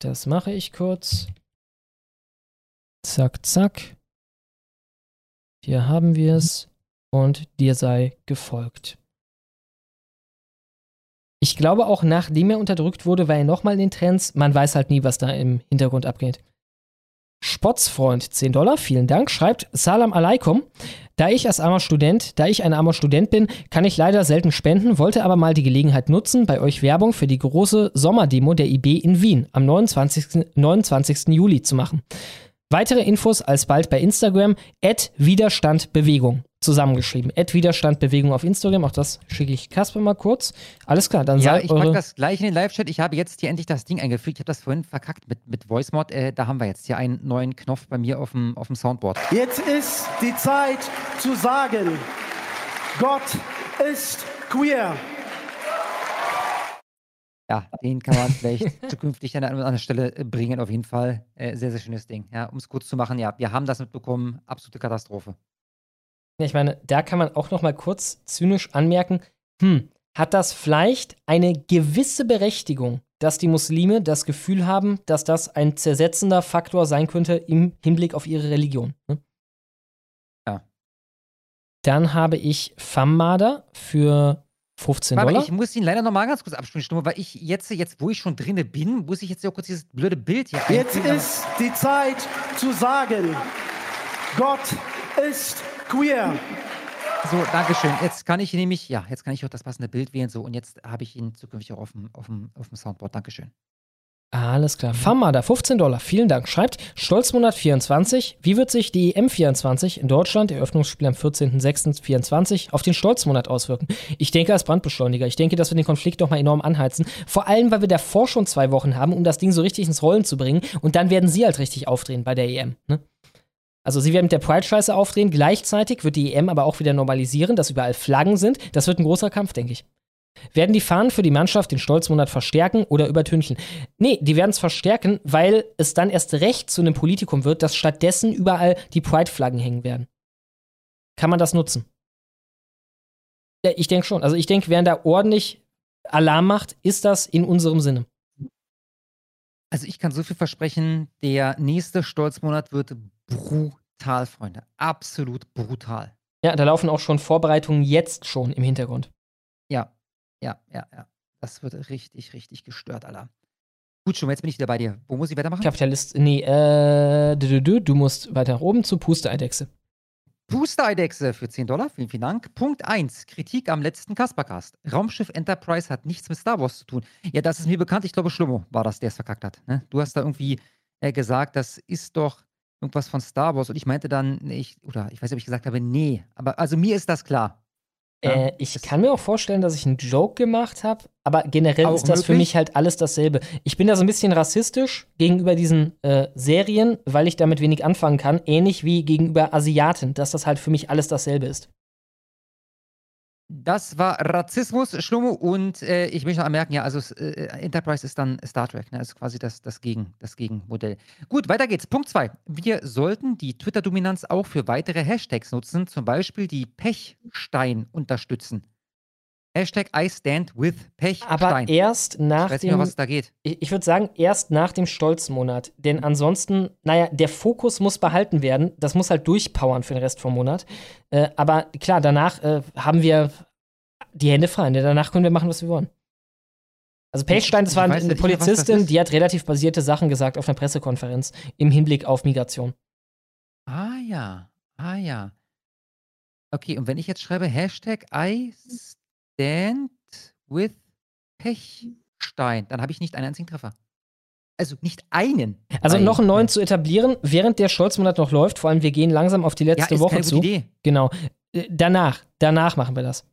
Das mache ich kurz. Zack, zack. Hier haben wir es. Und dir sei gefolgt. Ich glaube auch, nachdem er unterdrückt wurde, war er nochmal in den Trends. Man weiß halt nie, was da im Hintergrund abgeht. Spotsfreund, 10 Dollar, vielen Dank, schreibt Salam alaikum. Da ich als armer Student, da ich ein armer Student bin, kann ich leider selten spenden, wollte aber mal die Gelegenheit nutzen, bei euch Werbung für die große Sommerdemo der IB in Wien am 29. 29. Juli zu machen. Weitere Infos alsbald bei Instagram, Widerstandbewegung. Zusammengeschrieben. Widerstandbewegung auf Instagram. Auch das schicke ich Kasper mal kurz. Alles klar, dann Ja, sagt ich eure... pack das gleich in den Live-Chat. Ich habe jetzt hier endlich das Ding eingefügt. Ich habe das vorhin verkackt mit, mit VoiceMod. Äh, da haben wir jetzt hier einen neuen Knopf bei mir auf dem, auf dem Soundboard. Jetzt ist die Zeit zu sagen, Gott ist queer. Ja, den kann man vielleicht zukünftig an einer anderen Stelle äh, bringen, auf jeden Fall. Äh, sehr, sehr schönes Ding. Ja, um es kurz zu machen, ja, wir haben das mitbekommen. Absolute Katastrophe. Ja, ich meine, da kann man auch noch mal kurz zynisch anmerken, hm, hat das vielleicht eine gewisse Berechtigung, dass die Muslime das Gefühl haben, dass das ein zersetzender Faktor sein könnte im Hinblick auf ihre Religion. Ne? Ja. Dann habe ich Fammada für 15 Aber Dollar. ich muss ihn leider noch mal ganz kurz abspielen, weil ich jetzt, jetzt, wo ich schon drinne bin, muss ich jetzt ja auch kurz dieses blöde Bild hier Jetzt ist die Zeit zu sagen, Gott ist queer. So, Dankeschön. Jetzt kann ich nämlich, ja, jetzt kann ich auch das passende Bild wählen. So, und jetzt habe ich ihn zukünftig auch auf dem, auf dem, auf dem Soundboard. Dankeschön. Alles klar. Fammada, 15 Dollar. Vielen Dank. Schreibt Stolzmonat 24. Wie wird sich die EM24 in Deutschland, Eröffnungsspiel am 14.06.24, auf den Stolzmonat auswirken? Ich denke als Brandbeschleuniger. Ich denke, dass wir den Konflikt nochmal enorm anheizen. Vor allem, weil wir davor schon zwei Wochen haben, um das Ding so richtig ins Rollen zu bringen. Und dann werden sie halt richtig aufdrehen bei der EM. Ne? Also sie werden mit der Pride-Scheiße aufdrehen. Gleichzeitig wird die EM aber auch wieder normalisieren, dass überall Flaggen sind. Das wird ein großer Kampf, denke ich. Werden die Fahnen für die Mannschaft den Stolzmonat verstärken oder übertünchen? Nee, die werden es verstärken, weil es dann erst recht zu einem Politikum wird, dass stattdessen überall die Pride-Flaggen hängen werden. Kann man das nutzen? Ja, ich denke schon. Also ich denke, wer da ordentlich Alarm macht, ist das in unserem Sinne. Also ich kann so viel versprechen, der nächste Stolzmonat wird brutal, Freunde. Absolut brutal. Ja, da laufen auch schon Vorbereitungen jetzt schon im Hintergrund. Ja, ja, ja, ja. Das wird richtig, richtig gestört, Alter. Gut, schon, jetzt bin ich wieder bei dir. Wo muss ich weitermachen? Kapitalist, nee, äh, du, du, du, du musst weiter nach oben zu Pustereidechse. Pustereidechse für 10 Dollar, vielen, vielen Dank. Punkt 1, Kritik am letzten Kaspercast. Raumschiff Enterprise hat nichts mit Star Wars zu tun. Ja, das ist mir bekannt. Ich glaube, Schlummo war das, der es verkackt hat. Ne? Du hast da irgendwie äh, gesagt, das ist doch irgendwas von Star Wars. Und ich meinte dann, ich, oder ich weiß nicht, ob ich gesagt habe, nee. Aber also mir ist das klar. Äh, ich kann mir auch vorstellen, dass ich einen Joke gemacht habe, aber generell Auch ist das für möglich? mich halt alles dasselbe. Ich bin da so ein bisschen rassistisch gegenüber diesen äh, Serien, weil ich damit wenig anfangen kann, ähnlich wie gegenüber Asiaten, dass das halt für mich alles dasselbe ist. Das war Rassismus, Schlummo. Und äh, ich möchte noch anmerken, ja, also äh, Enterprise ist dann Star Trek, ne? ist quasi das, das, Gegen, das Gegenmodell. Gut, weiter geht's. Punkt 2. Wir sollten die Twitter-Dominanz auch für weitere Hashtags nutzen, zum Beispiel die Pechstein unterstützen. Hashtag I stand with Pechstein. Aber erst nach ich weiß nicht dem. mehr, was da geht. Ich, ich würde sagen, erst nach dem Stolzmonat. Denn ansonsten, naja, der Fokus muss behalten werden. Das muss halt durchpowern für den Rest vom Monat. Äh, aber klar, danach äh, haben wir die Hände frei. Ne? Danach können wir machen, was wir wollen. Also Pechstein, das war eine nicht, das Polizistin, ist. die hat relativ basierte Sachen gesagt auf einer Pressekonferenz im Hinblick auf Migration. Ah ja, ah ja. Okay, und wenn ich jetzt schreibe Hashtag I stand with Pechstein, dann habe ich nicht einen einzigen Treffer. Also nicht einen. Also Bei- noch einen neuen zu etablieren, während der Stolzmonat noch läuft. Vor allem, wir gehen langsam auf die letzte Ja, Woche zu. gute Idee. Genau. Äh, Danach, danach machen wir das.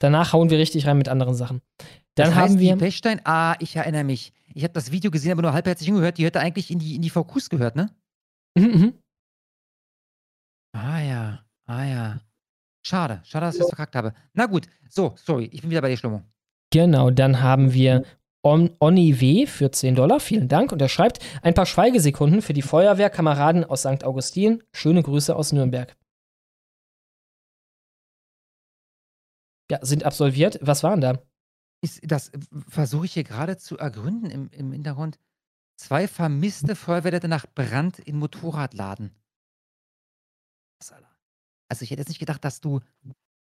Danach hauen wir richtig rein mit anderen Sachen. Dann das haben heißt, wir. Die Pechstein, ah, ich erinnere mich. Ich habe das Video gesehen, aber nur halbherzig hingehört. Die hätte eigentlich in die, in die VQs gehört, ne? Mhm, mhm. Ah ja, ah ja. Schade, schade, dass ich das verkackt habe. Na gut, so, sorry, ich bin wieder bei der Stimmung. Genau, dann haben wir On Onni W. für 10 Dollar. Vielen Dank. Und er schreibt: Ein paar Schweigesekunden für die Feuerwehrkameraden aus St. Augustin. Schöne Grüße aus Nürnberg. Ja, sind absolviert. Was waren da? Ist, das äh, versuche ich hier gerade zu ergründen im, im Hintergrund. Zwei vermisste Feuerwehrleute nach Brand in Motorradladen. Also ich hätte jetzt nicht gedacht, dass du,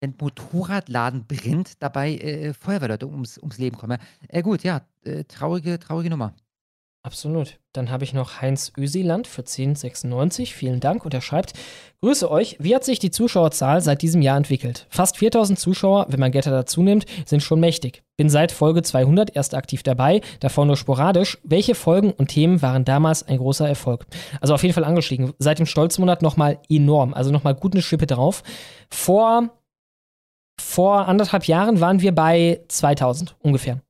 wenn Motorradladen brennt, dabei äh, Feuerwehrleute ums, ums Leben kommen. Äh, gut, ja, äh, traurige, traurige Nummer. Absolut. Dann habe ich noch Heinz Öseland für 1096. Vielen Dank. Und er schreibt: Grüße euch. Wie hat sich die Zuschauerzahl seit diesem Jahr entwickelt? Fast 4000 Zuschauer, wenn man Getter dazu nimmt, sind schon mächtig. Bin seit Folge 200 erst aktiv dabei, davor nur sporadisch. Welche Folgen und Themen waren damals ein großer Erfolg? Also auf jeden Fall angestiegen. Seit dem Stolzmonat nochmal enorm. Also nochmal gut eine Schippe drauf. Vor, vor anderthalb Jahren waren wir bei 2000 ungefähr.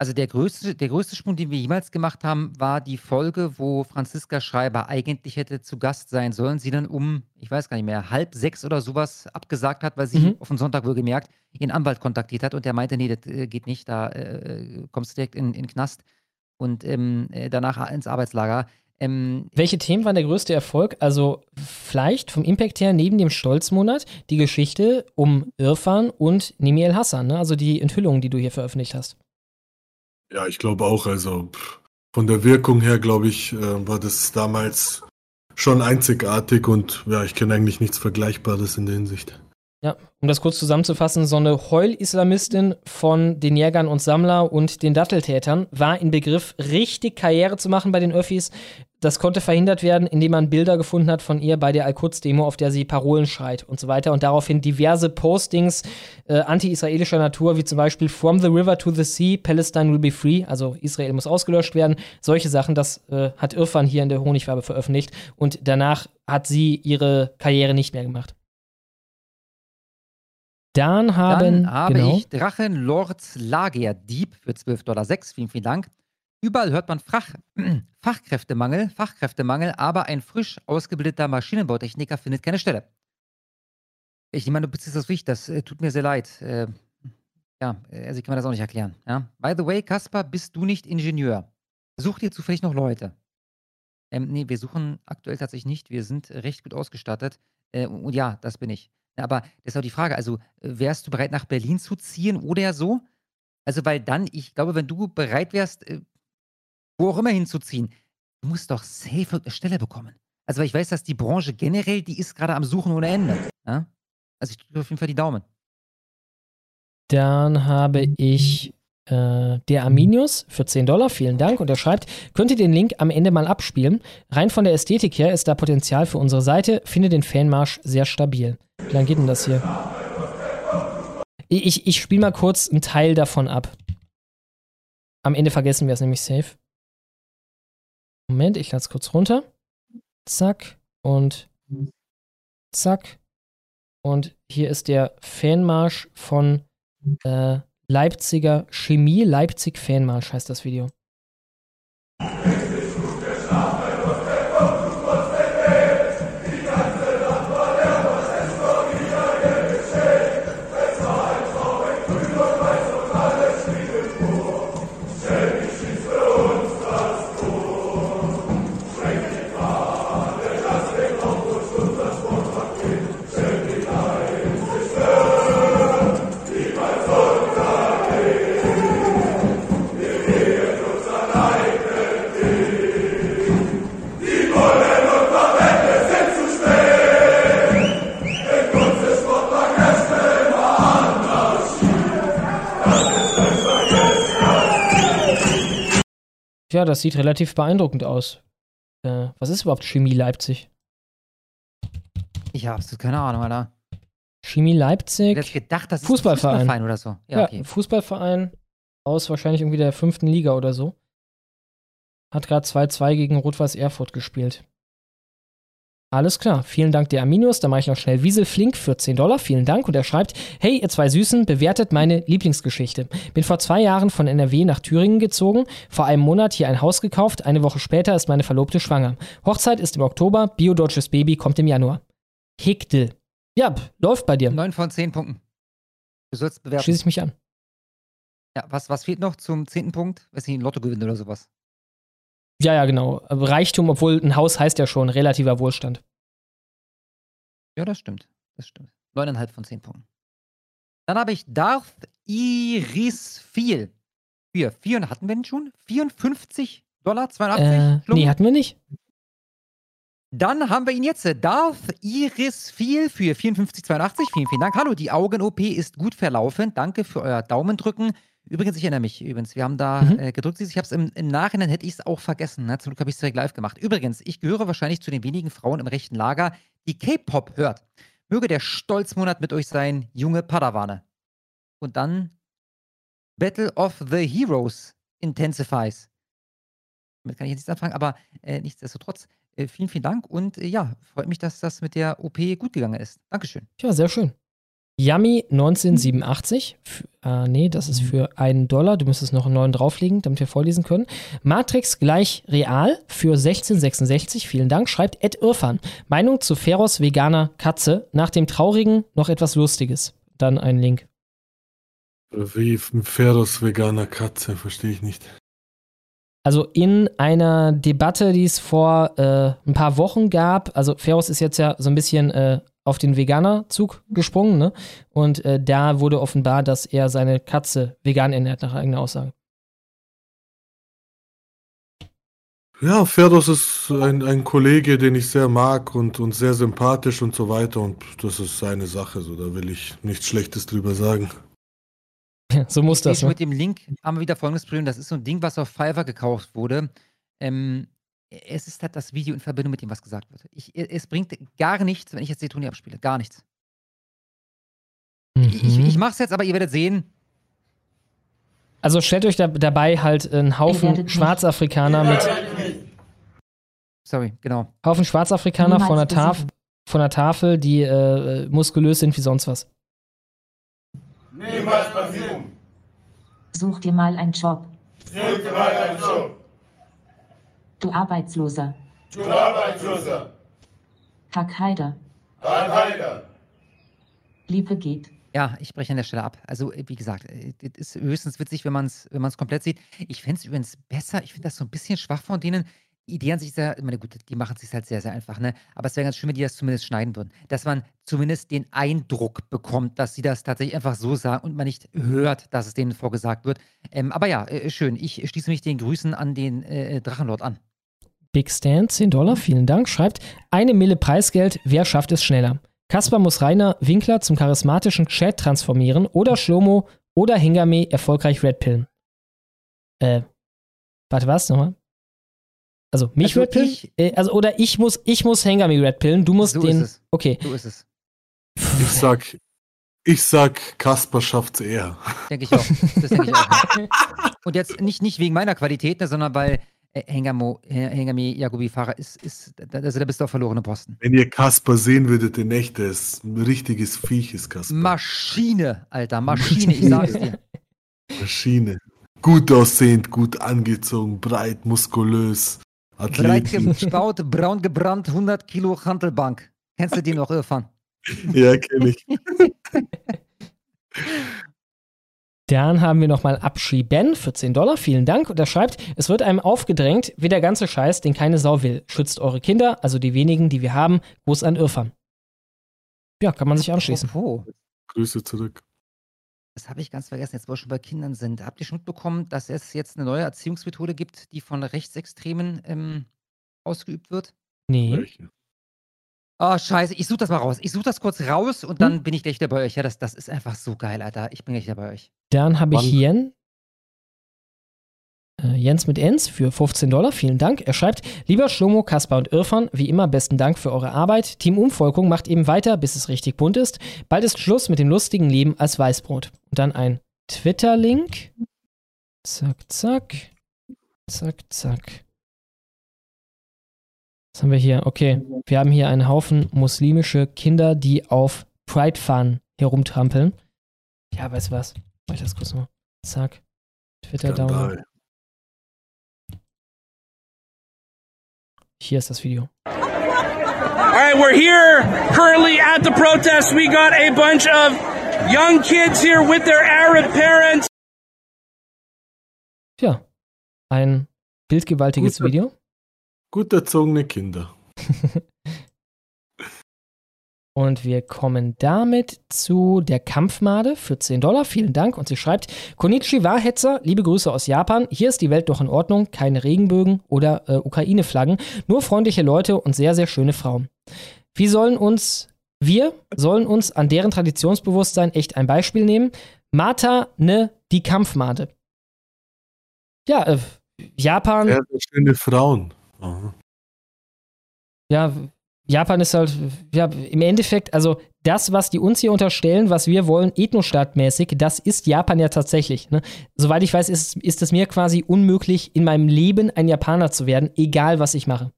Also der größte, der größte Sprung, den wir jemals gemacht haben, war die Folge, wo Franziska Schreiber eigentlich hätte zu Gast sein sollen, sie dann um, ich weiß gar nicht mehr, halb sechs oder sowas abgesagt hat, weil sie Mhm. auf den Sonntag wohl gemerkt, ihren Anwalt kontaktiert hat und der meinte, nee, das äh, geht nicht, da äh, kommst du direkt in, in den Knast und ähm, äh, danach ins Arbeitslager. Ähm, Welche Themen waren der größte Erfolg? Also vielleicht vom Impact her neben dem Stolzmonat die Geschichte um Irfan und Nimi El Hassan, ne? also die Enthüllungen, die du hier veröffentlicht hast. Ja, ich glaube auch. Also von der Wirkung her, glaube ich, äh, war das damals schon einzigartig und ja, ich kenne eigentlich nichts Vergleichbares in der Hinsicht. Ja, um das kurz zusammenzufassen, so eine Heul-Islamistin von den Jägern und Sammler und den Datteltätern war in Begriff, richtig Karriere zu machen bei den Öffis. Das konnte verhindert werden, indem man Bilder gefunden hat von ihr bei der Al-Quds-Demo, auf der sie Parolen schreit und so weiter und daraufhin diverse Postings äh, anti-israelischer Natur, wie zum Beispiel From the River to the Sea, Palestine will be free, also Israel muss ausgelöscht werden. Solche Sachen, das äh, hat Irfan hier in der Honigwabe veröffentlicht und danach hat sie ihre Karriere nicht mehr gemacht. Dann haben, Dann habe genau, ich Drachenlords Lagerdieb für 12,06 Dollar. Vielen, vielen Dank. Überall hört man Fach, Fachkräftemangel, Fachkräftemangel, aber ein frisch ausgebildeter Maschinenbautechniker findet keine Stelle. Ich nehme an, du beziehst das richtig, das äh, tut mir sehr leid. Äh, ja, also ich kann mir das auch nicht erklären. Ja? By the way, Kaspar, bist du nicht Ingenieur? Sucht ihr zufällig noch Leute? Ähm, nee, wir suchen aktuell tatsächlich nicht. Wir sind recht gut ausgestattet. Äh, und ja, das bin ich. Aber das ist auch die Frage, also äh, wärst du bereit, nach Berlin zu ziehen oder so? Also, weil dann, ich glaube, wenn du bereit wärst, äh, wo auch immer hinzuziehen, du musst doch safe eine Stelle bekommen. Also, weil ich weiß, dass die Branche generell, die ist gerade am Suchen ohne Ende. Ja? Also, ich drücke auf jeden Fall die Daumen. dann habe ich äh, der Arminius für 10 Dollar, vielen Dank. Und er schreibt, könnt ihr den Link am Ende mal abspielen? Rein von der Ästhetik her ist da Potenzial für unsere Seite. Finde den Fanmarsch sehr stabil. Wie lange geht denn das hier? Ich, ich, ich spiele mal kurz einen Teil davon ab. Am Ende vergessen wir es nämlich safe. Moment, ich lade es kurz runter. Zack und zack. Und hier ist der Fanmarsch von äh, Leipziger Chemie. Leipzig Fanmarsch heißt das Video. Ja, das sieht relativ beeindruckend aus. Äh, was ist überhaupt Chemie Leipzig? Ich habe absolut keine Ahnung, Alter. Chemie Leipzig. Ich hätte gedacht, das ist ein Fußballverein. Fußballverein oder so. Ja, Ja, okay. Fußballverein aus wahrscheinlich irgendwie der fünften Liga oder so. Hat gerade 2-2 gegen Rot-Weiß Erfurt gespielt. Alles klar, vielen Dank der Aminus. Dann mache ich noch schnell Wiesel Flink für 10 Dollar. Vielen Dank. Und er schreibt: Hey, ihr zwei Süßen, bewertet meine Lieblingsgeschichte. Bin vor zwei Jahren von NRW nach Thüringen gezogen, vor einem Monat hier ein Haus gekauft, eine Woche später ist meine Verlobte schwanger. Hochzeit ist im Oktober, biodeutsches Baby kommt im Januar. Hegdel. Ja, läuft bei dir. 9 von 10 Punkten. Du sollst bewerten. Schließe ich mich an. Ja, was, was fehlt noch zum zehnten Punkt? Weiß nicht, ein Lotto gewinnen oder sowas. Ja, ja, genau. Reichtum, obwohl ein Haus heißt ja schon relativer Wohlstand. Ja, das stimmt. Das stimmt. 9,5 von 10 Punkten. Dann habe ich Darth Iris viel. Für 4, hatten wir den schon? 54 Dollar 82? Äh, nee, hatten wir nicht. Dann haben wir ihn jetzt. Darth Iris viel für 54,82. Vielen, vielen Dank. Hallo, die Augen-OP ist gut verlaufen. Danke für euer Daumendrücken. Übrigens, ich erinnere mich, übrigens, wir haben da Mhm. äh, gedrückt. Ich habe es im, im Nachhinein, hätte ich es auch vergessen. Ne? Zum Glück habe ich es direkt live gemacht. Übrigens, ich gehöre wahrscheinlich zu den wenigen Frauen im rechten Lager, die K-Pop hört. Möge der Stolzmonat mit euch sein, junge Padawane. Und dann Battle of the Heroes intensifies. Damit kann ich jetzt nichts anfangen, aber äh, nichtsdestotrotz, äh, vielen, vielen Dank und äh, ja, freut mich, dass das mit der OP gut gegangen ist. Dankeschön. Ja, sehr schön. Yummy 1987. F äh, nee, das ist für einen Dollar. Du müsstest noch einen neuen drauflegen, damit wir vorlesen können. Matrix gleich real für 1666. Vielen Dank. Schreibt Ed Irfan. Meinung zu Feros veganer Katze. Nach dem Traurigen noch etwas Lustiges. Dann ein Link. Wie Feros veganer Katze, verstehe ich nicht. Also in einer Debatte, die es vor äh, ein paar Wochen gab, also Feros ist jetzt ja so ein bisschen äh, auf den Veganer-Zug gesprungen, ne? Und äh, da wurde offenbar, dass er seine Katze vegan ernährt, nach eigener Aussage. Ja, Feros ist ein, ein Kollege, den ich sehr mag und, und sehr sympathisch und so weiter. Und das ist seine Sache, so da will ich nichts Schlechtes drüber sagen. so muss das, Ich ne? mit dem Link haben wir wieder folgendes Problem. Das ist so ein Ding, was auf Fiverr gekauft wurde. Ähm, es ist halt das Video in Verbindung mit dem, was gesagt wird. Ich, es bringt gar nichts, wenn ich jetzt die Toni abspiele. Gar nichts. Ich, ich, Mhm. ich mach's jetzt, aber ihr werdet sehen. Also stellt euch da, dabei halt einen Haufen Schwarzafrikaner mit Sorry, genau. Haufen Schwarzafrikaner von der, Taf von der Tafel, die äh, äh, muskulös sind wie sonst was. Niemals passieren. Such dir mal einen Job. Such dir mal einen Job. Du Arbeitsloser. Du Arbeitsloser. Hack Heider. Al-Qaida. Liebe geht. Ja, ich breche an der Stelle ab. Also, wie gesagt, äh, das ist höchstens witzig, wenn man es wenn man's komplett sieht. Ich fände es übrigens besser, ich finde das so ein bisschen schwach von denen. Die Idee an sich ist ja, ich meine, gut, die machen es sich halt sehr, sehr einfach, ne? Aber es wäre ganz schön, wenn die das zumindest schneiden würden. Dass man zumindest den Eindruck bekommt, dass sie das tatsächlich einfach so sagen und man nicht hört, dass es denen vorgesagt wird. Ähm, aber ja, äh, schön. Ich schließe mich den Grüßen an den äh, Drachenlord an. Big Stan, 10 Dollar, vielen Dank, schreibt, eine Mille Preisgeld, wer schafft es schneller? Kaspar muss Rainer Winkler zum charismatischen Chat transformieren oder Schlomo oder Hengame erfolgreich Redpillen. Äh, warte, was nochmal? Also mich Also Redpillen? ich- Äh, also oder ich muss, ich muss Hengame Redpillen, du musst So den. ist es. Okay. So ist es. Ich sag, ich sag, Kasper schafft's eher. Denke ich auch. Das denke ich auch. Und jetzt nicht, nicht wegen meiner Qualität, ne, sondern weil Hengamo, H- Hengame Yagubi Fahrer ist, ist, da- also da bist du auf verlorene Posten. Wenn ihr Kasper sehen würdet in echt, der ist ein richtiges Viech, ist Kasper. Maschine, Alter, Maschine, ich sag's dir. Maschine. Gut aussehend, gut angezogen, breit, muskulös, Breit athletisch. gebaut, braun gebrannt, 100 Kilo Hantelbank. Kennst du den noch, Irfan? Ja, kenne ich. Dann haben wir nochmal Abschi Ben für 10 Dollar. Vielen Dank. Und er schreibt, es wird einem aufgedrängt, wie der ganze Scheiß, den keine Sau will. Schützt eure Kinder, also die wenigen, die wir haben. Gruß an Irfan. Ja, kann man sich anschließen. Apropos, Grüße zurück. das habe ich ganz vergessen, jetzt wo wir schon bei Kindern sind. Habt ihr schon mitbekommen, dass es jetzt eine neue Erziehungsmethode gibt, die von Rechtsextremen ähm, ausgeübt wird? Nee. Oh, scheiße, ich suche das mal raus. Ich suche das kurz raus und dann bin ich gleich wieder bei euch. Ja, das, das ist einfach so geil, Alter. Ich bin gleich wieder bei euch. Dann habe ich Wann? Jen. Äh, Jens mit Ens für 15 Dollar. Vielen Dank. Er schreibt, lieber Schlomo, Kaspar und Irfan, wie immer besten Dank für eure Arbeit. Team Umvolkung macht eben weiter, bis es richtig bunt ist. Bald ist Schluss mit dem lustigen Leben als Weißbrot. Und dann ein Twitter-Link. Zack, zack. Zack, zack. Was haben wir hier? Okay, wir haben hier einen Haufen muslimische Kinder, die auf Pride Fun herumtrampeln. Ja, weißt du was? Mach ich das kurz mal. Zack. Twitter down. Skandal. Hier ist das Video. All right, we're here currently at the protest. We got a bunch of young kids here with their Arab parents. Tja, ein bildgewaltiges Gut. Video. Gut erzogene Kinder. Und wir kommen damit zu der Kampfmade für 10 Dollar. Vielen Dank. Und sie schreibt: Konnichiwa, Hetzer, liebe Grüße aus Japan. Hier ist die Welt doch in Ordnung. Keine Regenbögen oder äh, Ukraine-Flaggen. Nur freundliche Leute und sehr, sehr schöne Frauen. Wir sollen uns, wir sollen uns an deren Traditionsbewusstsein echt ein Beispiel nehmen. Mata ne die Kampfmade. Ja, äh, Japan. Sehr, sehr schöne Frauen. Aha. ja, Japan ist halt, ja, im Endeffekt, also das, was die uns hier unterstellen, was wir wollen, ethnostaatmäßig, das ist Japan ja tatsächlich. Ne? Soweit ich weiß, ist, ist es mir quasi unmöglich, in meinem Leben ein Japaner zu werden, egal was ich mache.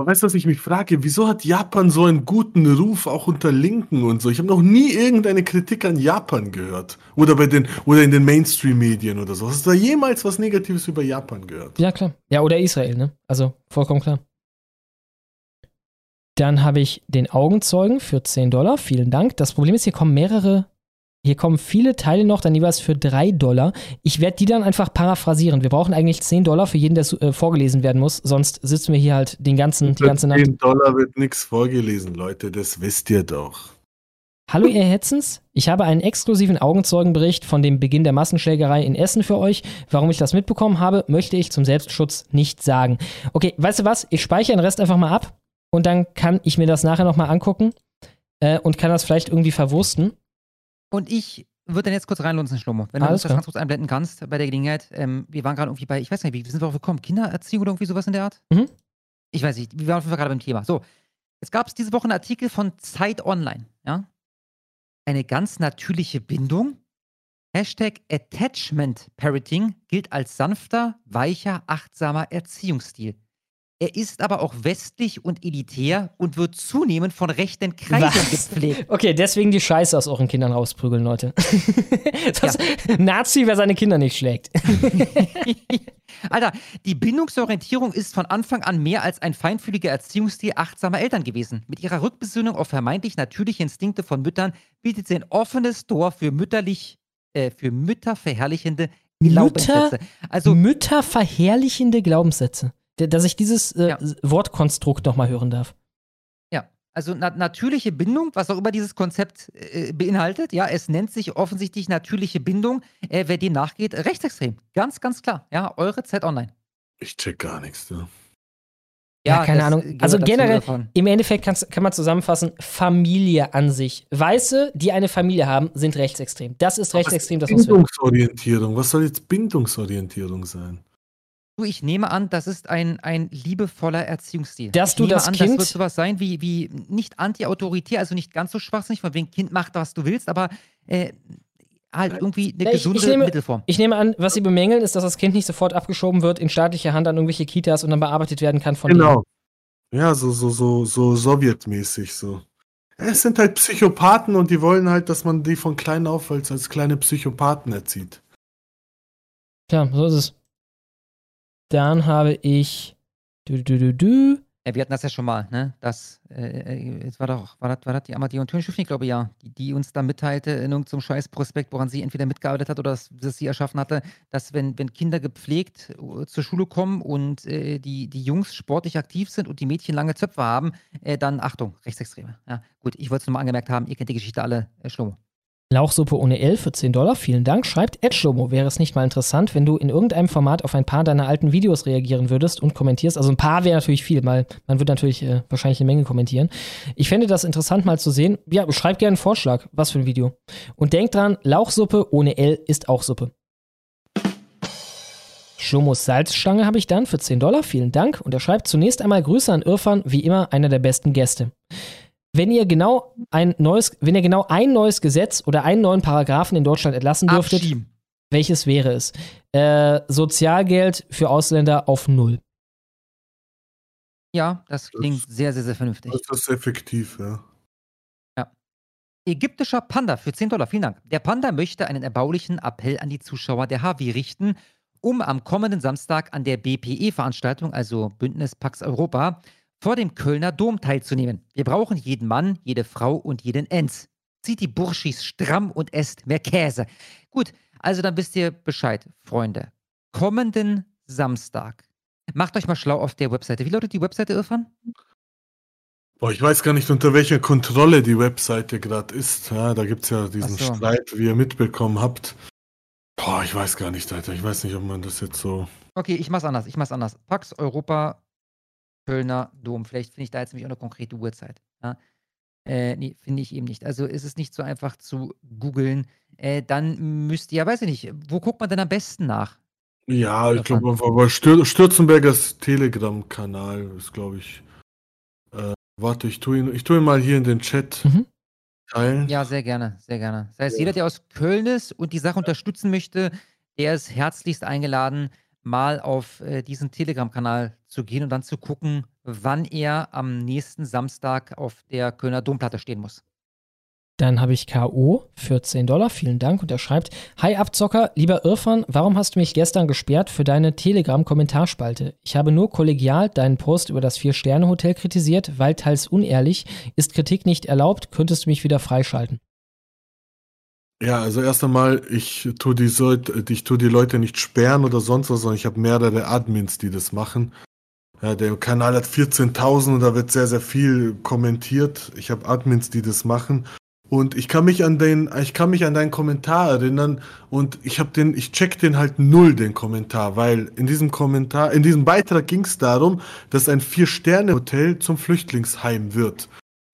Aber weißt du, was ich mich frage? Wieso hat Japan so einen guten Ruf, auch unter Linken und so? Ich habe noch nie irgendeine Kritik an Japan gehört. Oder bei den, oder in den Mainstream-Medien oder so. Hast du da jemals was Negatives über Japan gehört? Ja, klar. Ja, oder Israel, ne? Also vollkommen klar. Dann habe ich den Augenzeugen für 10 Dollar. Vielen Dank. Das Problem ist, hier kommen mehrere, hier kommen viele Teile noch, dann jeweils für 3 Dollar. Ich werde die dann einfach paraphrasieren. Wir brauchen eigentlich 10 Dollar für jeden, der äh, vorgelesen werden muss. Sonst sitzen wir hier halt den ganzen, die ganze Nacht. 10 Dollar wird nichts vorgelesen, Leute. Das wisst ihr doch. Hallo ihr Hetzens, ich habe einen exklusiven Augenzeugenbericht von dem Beginn der Massenschlägerei in Essen für euch. Warum ich das mitbekommen habe, möchte ich zum Selbstschutz nicht sagen. Okay, weißt du was? Ich speichere den Rest einfach mal ab und dann kann ich mir das nachher nochmal angucken äh, und kann das vielleicht irgendwie verwursten. Und ich würde dann jetzt kurz reinlunzen, Schlomo. Wenn du Alles uns das ganz kurz einblenden kannst bei der Gelegenheit. Ähm, wir waren gerade irgendwie bei, ich weiß nicht, wie sind wir drauf gekommen? Kindererziehung oder irgendwie sowas in der Art? Mhm. Ich weiß nicht, wir waren auf jeden Fall gerade beim Thema. So, es gab diese Woche einen Artikel von Zeit Online, ja? Eine ganz natürliche Bindung. Hashtag Attachment Parenting gilt als sanfter, weicher, achtsamer Erziehungsstil. Er ist aber auch westlich und elitär und wird zunehmend von rechten Kreisen Was? gepflegt. Okay, deswegen die Scheiße aus euren Kindern rausprügeln, Leute. das Nazi, wer seine Kinder nicht schlägt. Alter, die Bindungsorientierung ist von Anfang an mehr als ein feinfühliger Erziehungsstil achtsamer Eltern gewesen. Mit ihrer Rückbesinnung auf vermeintlich natürliche Instinkte von Müttern bietet sie ein offenes Tor für mütterlich, äh, für mütterverherrlichende Glaubenssätze. Also Mütterverherrlichende Glaubenssätze. Dass ich dieses äh, Wortkonstrukt nochmal hören darf. Ja, also na natürliche Bindung, was auch immer dieses Konzept äh, beinhaltet, ja, es nennt sich offensichtlich natürliche Bindung. Äh, wer dem nachgeht, rechtsextrem. Ganz, ganz klar. Ja, eure Z Online. Ich check gar nichts. Ja. Ja, keine das Ahnung. Also generell, davon. im Endeffekt kann man zusammenfassen, Familie an sich. Weiße, die eine Familie haben, sind rechtsextrem. Das ist rechtsextrem, das muss wir. Bindungsorientierung. Was soll jetzt Bindungsorientierung sein? Du, ich nehme an, das ist ein, ein liebevoller Erziehungsstil. Dass ich du nehme das an, Kind- Das wird sowas sein wie, wie nicht anti-autoritär, also nicht ganz so schwachsinnig, von wegen Kind macht, was du willst, aber äh, halt irgendwie eine Ja, ich, gesunde ich, nehme, Mittelform. ich nehme an, was sie bemängeln, ist, dass das Kind nicht sofort abgeschoben wird in staatlicher Hand an irgendwelche Kitas und dann bearbeitet werden kann von Genau. Ja, so, so, so, so sowjetmäßig so. Es sind halt Psychopathen und die wollen halt, dass man die von klein auf als, als kleine Psychopathen erzieht. Tja, so ist es. Dann habe ich. Du, du, du, du. Ja, wir hatten das ja schon mal, ne? Das, äh, äh, es war doch, war das, war das die Amadeo und Tönschüffni, glaube ich, ja, die, die uns da mitteilte in irgendeinem Scheißprospekt, woran sie entweder mitgearbeitet hat oder das, das sie erschaffen hatte, dass wenn, wenn Kinder gepflegt äh, zur Schule kommen und äh, die, die Jungs sportlich aktiv sind und die Mädchen lange Zöpfe haben, äh, dann Achtung, Rechtsextreme. Ja, gut, ich wollte es nur mal angemerkt haben, ihr kennt die Geschichte alle, äh, Schlomo. Lauchsuppe ohne L für 10 Dollar, vielen Dank. Schreibt Ed Schlomo, wäre es nicht mal interessant, wenn du in irgendeinem Format auf ein paar deiner alten Videos reagieren würdest und kommentierst. Also ein paar wäre natürlich viel, weil man würde natürlich äh, wahrscheinlich eine Menge kommentieren. Ich fände das interessant mal zu sehen. Ja, schreib gerne einen Vorschlag, was für ein Video. Und denk dran, Lauchsuppe ohne L ist auch Suppe. Schlomos Salzstange habe ich dann für 10 Dollar, vielen Dank. Und er schreibt zunächst einmal Grüße an Irfan, wie immer einer der besten Gäste. Wenn ihr genau ein neues, wenn ihr genau ein neues Gesetz oder einen neuen Paragraphen in Deutschland erlassen dürftet, welches wäre es? Äh, Sozialgeld für Ausländer auf null. Ja, das klingt sehr, sehr, sehr vernünftig. Das ist effektiv, ja. Ägyptischer Panda für 10 Dollar, vielen Dank. Der Panda möchte einen erbaulichen Appell an die Zuschauer der HW richten, um am kommenden Samstag an der BPE-Veranstaltung, also Bündnis Pax Europa, vor dem Kölner Dom teilzunehmen. Wir brauchen jeden Mann, jede Frau und jeden Enz. Zieht die Burschis stramm und esst mehr Käse. Gut, also dann wisst ihr Bescheid, Freunde. Kommenden Samstag. Macht euch mal schlau auf der Webseite. Wie lautet die Webseite, Irfan? Boah, ich weiß gar nicht, unter welcher Kontrolle die Webseite gerade ist. Ja, da gibt es ja diesen so. Streit, wie ihr mitbekommen habt. Boah, ich weiß gar nicht, Alter. Ich weiß nicht, ob man das jetzt so. Okay, ich mach's anders. Ich mach's anders. Pax Europa Kölner Dom. Vielleicht finde ich da jetzt nämlich auch eine konkrete Uhrzeit. Ja? Äh, nee, finde ich eben nicht. Also ist es nicht so einfach zu googeln. Äh, dann müsst ihr, weiß ich nicht, wo guckt man denn am besten nach? Ja, ich glaube einfach bei Stür Stürzenbergers Telegram-Kanal ist, glaube ich. Äh, warte, ich tue ihn, ich tue ihn mal hier in den Chat teilen. Ja, sehr gerne, sehr gerne. Das heißt, jeder, der aus Köln ist und die Sache unterstützen möchte, der ist herzlichst eingeladen, mal auf äh, diesen Telegram-Kanal zu gehen und dann zu gucken, wann er am nächsten Samstag auf der Kölner Domplatte stehen muss. Dann habe ich K.O. für 10 Dollar. Vielen Dank. Und er schreibt: Hi Abzocker, lieber Irfan, warum hast du mich gestern gesperrt für deine Telegram-Kommentarspalte? Ich habe nur kollegial deinen Post über das Vier-Sterne-Hotel kritisiert, weil teils unehrlich. Ist Kritik nicht erlaubt? Könntest du mich wieder freischalten? Ja, also erst einmal, ich tue die, Leute, ich tue die Leute nicht sperren oder sonst was, sondern ich habe mehrere Admins, die das machen. Ja, der Kanal hat 14.000 und da wird sehr, sehr viel kommentiert. Ich habe Admins, die das machen. Und ich kann mich an den, ich kann mich an deinen Kommentar erinnern und ich habe den, ich check den halt null, den Kommentar, weil in diesem Kommentar, in diesem Beitrag ging es darum, dass ein Vier-Sterne-Hotel zum Flüchtlingsheim wird.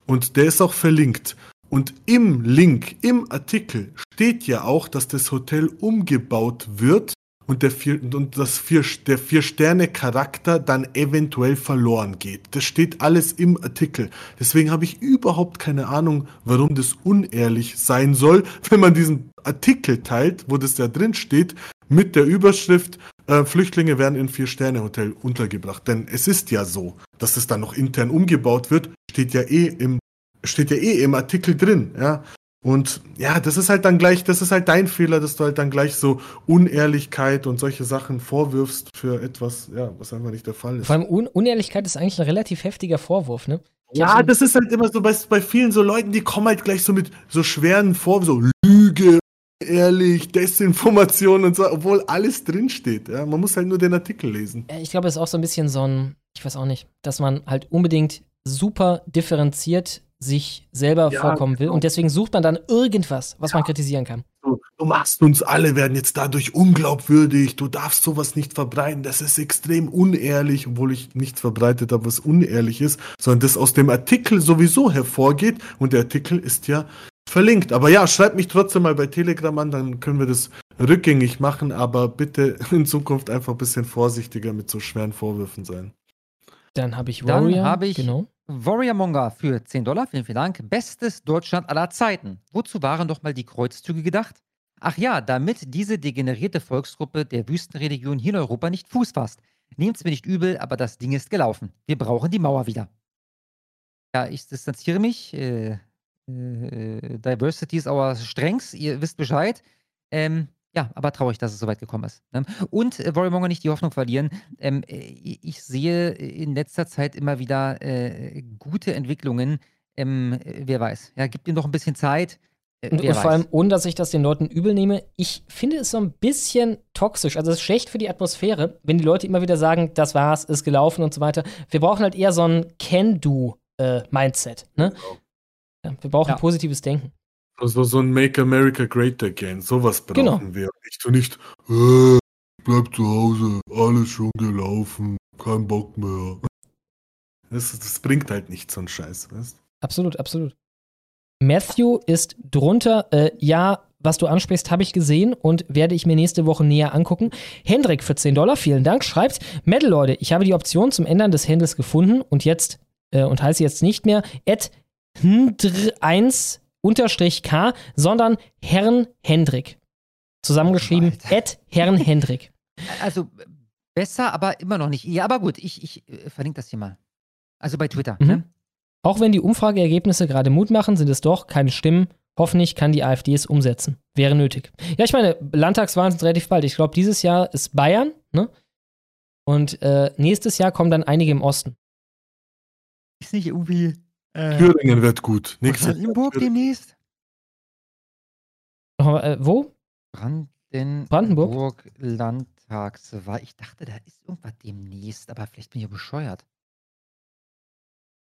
Und der ist auch verlinkt. Und im Link, im Artikel steht ja auch, dass das Hotel umgebaut wird und der vier, und das vier, der Vier-Sterne-Charakter dann eventuell verloren geht. Das steht alles im Artikel. Deswegen habe ich überhaupt keine Ahnung, warum das unehrlich sein soll, wenn man diesen Artikel teilt, wo das da drin steht, mit der Überschrift äh, Flüchtlinge werden in Vier-Sterne-Hotel untergebracht. Denn es ist ja so, dass es dann noch intern umgebaut wird, steht ja eh im steht ja eh im Artikel drin, ja. Und ja, das ist halt dann gleich, das ist halt dein Fehler, dass du halt dann gleich so Unehrlichkeit und solche Sachen vorwirfst für etwas, ja, was einfach nicht der Fall ist. Vor allem Un Unehrlichkeit ist eigentlich ein relativ heftiger Vorwurf, ne? Ich Ja, das ist halt immer so bei, bei vielen so Leuten, die kommen halt gleich so mit so schweren Vorwürfen, so Lüge, ehrlich, Desinformation und so, obwohl alles drinsteht. Ja, man muss halt nur den Artikel lesen. Ich glaube, es ist auch so ein bisschen so ein, ich weiß auch nicht, dass man halt unbedingt super differenziert sich selber Ja, vorkommen will genau. und deswegen sucht man dann irgendwas, was man kritisieren kann. So, du machst uns alle, werden jetzt dadurch unglaubwürdig, du darfst sowas nicht verbreiten, das ist extrem unehrlich, obwohl ich nichts verbreitet habe, was unehrlich ist, sondern das aus dem Artikel sowieso hervorgeht und der Artikel ist ja verlinkt. Aber ja, schreibt mich trotzdem mal bei Telegram an, dann können wir das rückgängig machen, aber bitte in Zukunft einfach ein bisschen vorsichtiger mit so schweren Vorwürfen sein. Dann habe ich Dann Warrior. habe ich genau. Warrior Monga für 10 Dollar. Vielen, vielen Dank. Bestes Deutschland aller Zeiten. Wozu waren doch mal die Kreuzzüge gedacht? Ach ja, damit diese degenerierte Volksgruppe der Wüstenreligion hier in Europa nicht Fuß fasst. Nehmt's mir nicht übel, aber das Ding ist gelaufen. Wir brauchen die Mauer wieder. Ja, ich distanziere mich. Äh, äh, Diversity is our strengths. Ihr wisst Bescheid. Ähm, ja, aber traurig, dass es so weit gekommen ist. Ne? Und äh, Warrior nicht die Hoffnung verlieren. Ähm, äh, ich sehe in letzter Zeit immer wieder äh, gute Entwicklungen. Ähm, äh, wer weiß. Ja, gibt ihm noch ein bisschen Zeit. Äh, Und, und vor weiß. allem, ohne dass ich das den Leuten übel nehme, ich finde es so ein bisschen toxisch. Also es ist schlecht für die Atmosphäre, wenn die Leute immer wieder sagen, das war's, ist gelaufen und so weiter. Wir brauchen halt eher so ein Can-Do-Mindset. ne? Ja, wir brauchen Ja. positives Denken. Also so ein Make America Great Again, sowas brauchen Genau. wir. Nicht und nicht, äh, bleib zu Hause, alles schon gelaufen, kein Bock mehr. Das, das bringt halt nicht so ein Scheiß, weißt Absolut, absolut. Matthew ist drunter, äh, ja, was du ansprichst, habe ich gesehen und werde ich mir nächste Woche näher angucken. Hendrik für 10 Dollar, vielen Dank, schreibt, Metal Leute, ich habe die Option zum Ändern des Handles gefunden und jetzt, äh, und heiße jetzt nicht mehr at 1 unterstrich K, sondern Herrn Hendrik. Zusammengeschrieben, at Herrn Hendrik. Also besser, aber immer noch nicht. Ja, aber gut, ich, ich äh, verlinke das hier mal. Also bei Twitter, Mhm. ne? Auch wenn die Umfrageergebnisse gerade Mut machen, sind es doch keine Stimmen. Hoffentlich kann die AfD es umsetzen. Wäre nötig. Ja, ich meine, Landtagswahlen sind relativ bald. Ich glaube, dieses Jahr ist Bayern, ne? Und äh, nächstes Jahr kommen dann einige im Osten. Ist nicht irgendwie. Äh, Thüringen wird gut. Brandenburg demnächst? Nochmal, äh, wo? Brandenburg. Brandenburg? Landtagswahl. Ich dachte, da ist irgendwas demnächst, aber vielleicht bin ich ja bescheuert.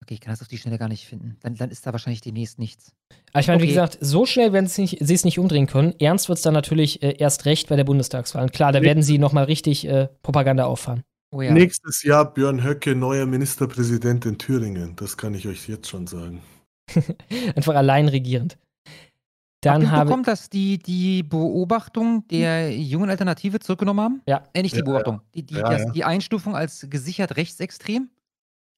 Okay, ich kann das auf die Schnelle gar nicht finden. Dann, dann ist da wahrscheinlich demnächst nichts. Aber ich meine, wie Okay. gesagt, so schnell werden sie nicht- sie es nicht umdrehen können. Ernst wird es dann natürlich äh, erst recht bei der Bundestagswahl. Und Klar, da Nee. werden sie nochmal richtig äh, Propaganda auffahren. Oh ja. Nächstes Jahr Björn Höcke neuer Ministerpräsident in Thüringen. Das kann ich euch jetzt schon sagen. Einfach allein regierend. Dann habe Bekommt, dass die die Beobachtung der jungen Alternative zurückgenommen haben? Ja. Äh, nicht die Ja, Beobachtung, die, die, Ja, das, ja. die Einstufung als gesichert rechtsextrem?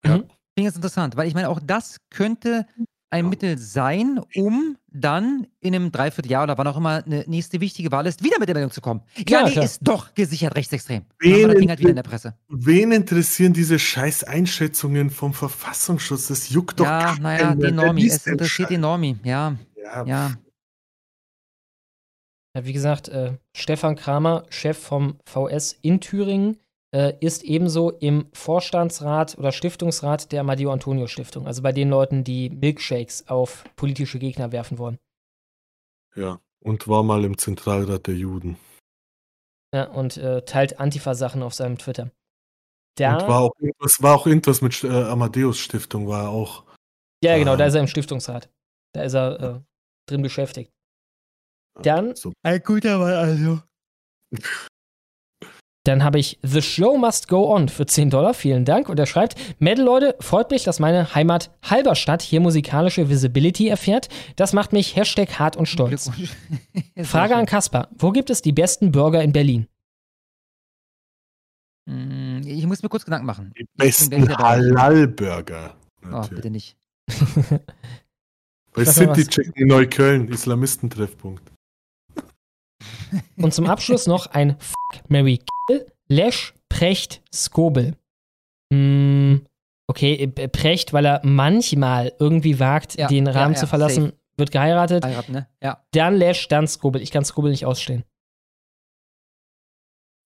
Ja. Mhm. Finde ich jetzt interessant, weil ich meine, auch das könnte ein Mittel sein, um dann in einem Dreivierteljahr oder wann auch immer eine nächste wichtige Wahl ist, wieder mit der Meldung zu kommen. Klar, ja, klar. ist doch gesichert rechtsextrem. Wen das Ding halt wieder in der Presse. Wen interessieren diese scheiß Einschätzungen vom Verfassungsschutz? Das juckt doch Ja, naja, mehr. die Normi. Es den interessiert die? Normi. Ja, Ja, ja. Ja, wie gesagt, äh, Stefan Kramer, Chef vom VS in Thüringen, äh, ist ebenso im Vorstandsrat oder Stiftungsrat der Amadeo Antonio Stiftung. Also bei den Leuten, die Milkshakes auf politische Gegner werfen wollen. ja. Und war mal im Zentralrat der Juden. Ja, und äh, teilt Antifa-Sachen auf seinem Twitter. Da, Und war auch irgendwas, war auch irgendwas mit äh, Amadeus Stiftung, war er auch. ja, genau, Ah. da ist er im Stiftungsrat. Da ist er äh, drin beschäftigt. Dann So. Ein guter Mann, also. Dann habe ich The Show Must Go On für 10 Dollar. Vielen Dank. Und er schreibt: Metal Leute, freut mich, dass meine Heimat Halberstadt hier musikalische Visibility erfährt. Das macht mich Hashtag hart und stolz. Frage an. Kaspar: Wo gibt es die besten Burger in Berlin? Mm, Ich muss mir kurz Gedanken machen. Die Ich bin besten. Halal-Burger. Oh, bitte nicht. Bei was. City-Check in Neukölln, Islamistentreffpunkt. Und zum Abschluss noch ein Fuck, Mary Kill, Lesch, Precht, Skobel. Hm, okay, äh, Precht, weil er manchmal irgendwie wagt, Ja, den ja, Rahmen ja, zu verlassen, safe. wird geheiratet. Heiraten, ne? Ja. Dann Lesch, dann Skobel. Ich kann Skobel nicht ausstehen.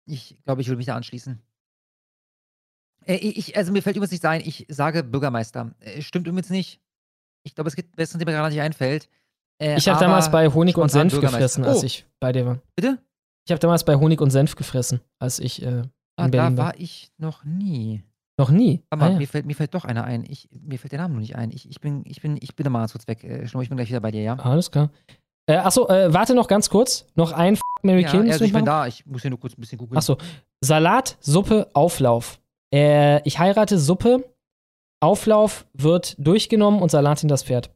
Ich glaube, ich würde mich da anschließen. Äh, ich, also mir fällt übrigens nicht ein, ich sage Bürgermeister. Äh, stimmt übrigens nicht. Ich glaube, es gibt besten, der mir gerade nicht einfällt. Äh, Ich habe aber damals bei Honig und Senf gefressen, als Oh, ich bei dir war. Bitte? Ich habe damals bei Honig und Senf gefressen, als ich äh, in Ah, da Berlin war. war ich noch nie. Noch nie. Mal, Ah, ja. mir, fällt, mir fällt doch einer ein. Ich, mir fällt der Name noch nicht ein. Ich, ich bin, ich bin, ich bin da mal kurz weg. Äh, Schnurr, ich bin gleich wieder bei dir, ja? Alles klar. Äh, achso, äh, warte noch ganz kurz. Noch ein F Mary ja, Kill also ich bin machen. da. Ich muss hier nur kurz ein bisschen googeln. Achso. Salat, Suppe, Auflauf. Äh, ich heirate Suppe. Auflauf wird durchgenommen und Salat in das Pferd.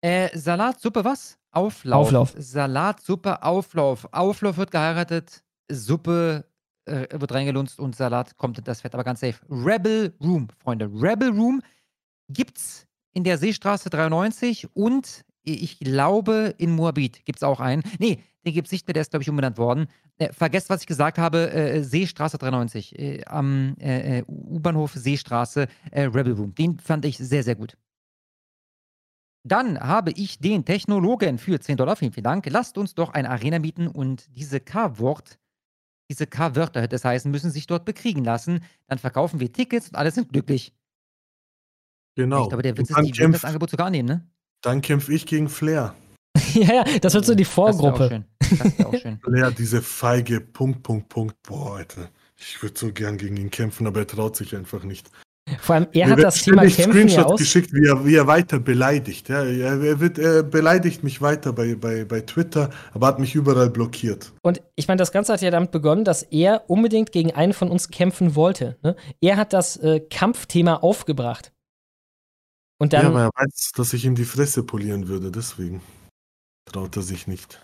Äh, Salat, Suppe, was? Auflauf. Auflauf. Salat, Suppe, Auflauf. Auflauf wird geheiratet, Suppe äh, wird reingelunzt und Salat kommt in das Fett, aber ganz safe. Rebel Room, Freunde. Rebel Room gibt's in der Seestraße 93 und ich glaube in Moabit gibt's auch einen. Nee, den gibt's nicht mehr, der ist, glaube ich, umbenannt worden. Äh, vergesst, was ich gesagt habe. Äh, Seestraße 93 äh, am äh, äh, U-Bahnhof Seestraße äh, Rebel Room. Den fand ich sehr, sehr gut. Dann habe ich den Technologen für 10 Dollar. Vielen, vielen Dank. Lasst uns doch eine Arena mieten und diese K-Wort, diese K-Wörter hätte es heißen, müssen sich dort bekriegen lassen. Dann verkaufen wir Tickets und alle sind glücklich. Genau. Glaube, der wird, die, das Angebot sogar annehmen, ne? Dann kämpfe ich gegen Flair. ja, ja, das wird so die Vorgruppe. schön. Das wäre auch schön. Flair, diese feige Punkt, Punkt, Punkt. Boah, Alter. Ich würde so gern gegen ihn kämpfen, aber er traut sich einfach nicht. Vor allem, er Mir hat das Thema Kämpfen ja Screenshots aus. geschickt, wie er, wie er weiter beleidigt. Ja, er, er, wird, er beleidigt mich weiter bei, bei, bei Twitter, aber hat mich überall blockiert. Und ich meine, das Ganze hat ja damit begonnen, dass er unbedingt gegen einen von uns kämpfen wollte. Ne? Er hat das äh, Kampfthema aufgebracht. Und ja, dann, aber er weiß, dass ich ihm die Fresse polieren würde, deswegen traut er sich nicht.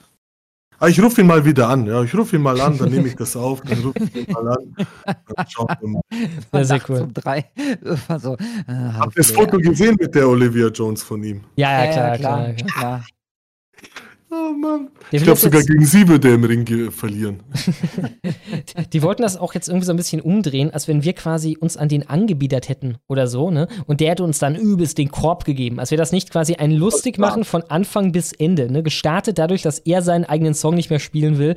Aber ich rufe ihn mal wieder an. Ja, ich rufe ihn mal an, dann nehme ich das auf, dann rufe ich ihn mal an. Dann schauen wir mal. Ja, sehr Nachts cool. um drei. Also, äh, Habt ihr das Foto gesehen mit der Olivia Jones von ihm? ja, ja, klar, klar, klar, klar. klar. Oh Mann. Ich glaube sogar jetzt- gegen sie würde er im Ring verlieren. Die wollten das auch jetzt irgendwie so ein bisschen umdrehen, als wenn wir quasi uns an den angebiedert hätten oder so, ne? Und der hätte uns dann übelst den Korb gegeben. Als wir das nicht quasi ein lustig machen von Anfang bis Ende, ne? Gestartet dadurch, dass er seinen eigenen Song nicht mehr spielen will.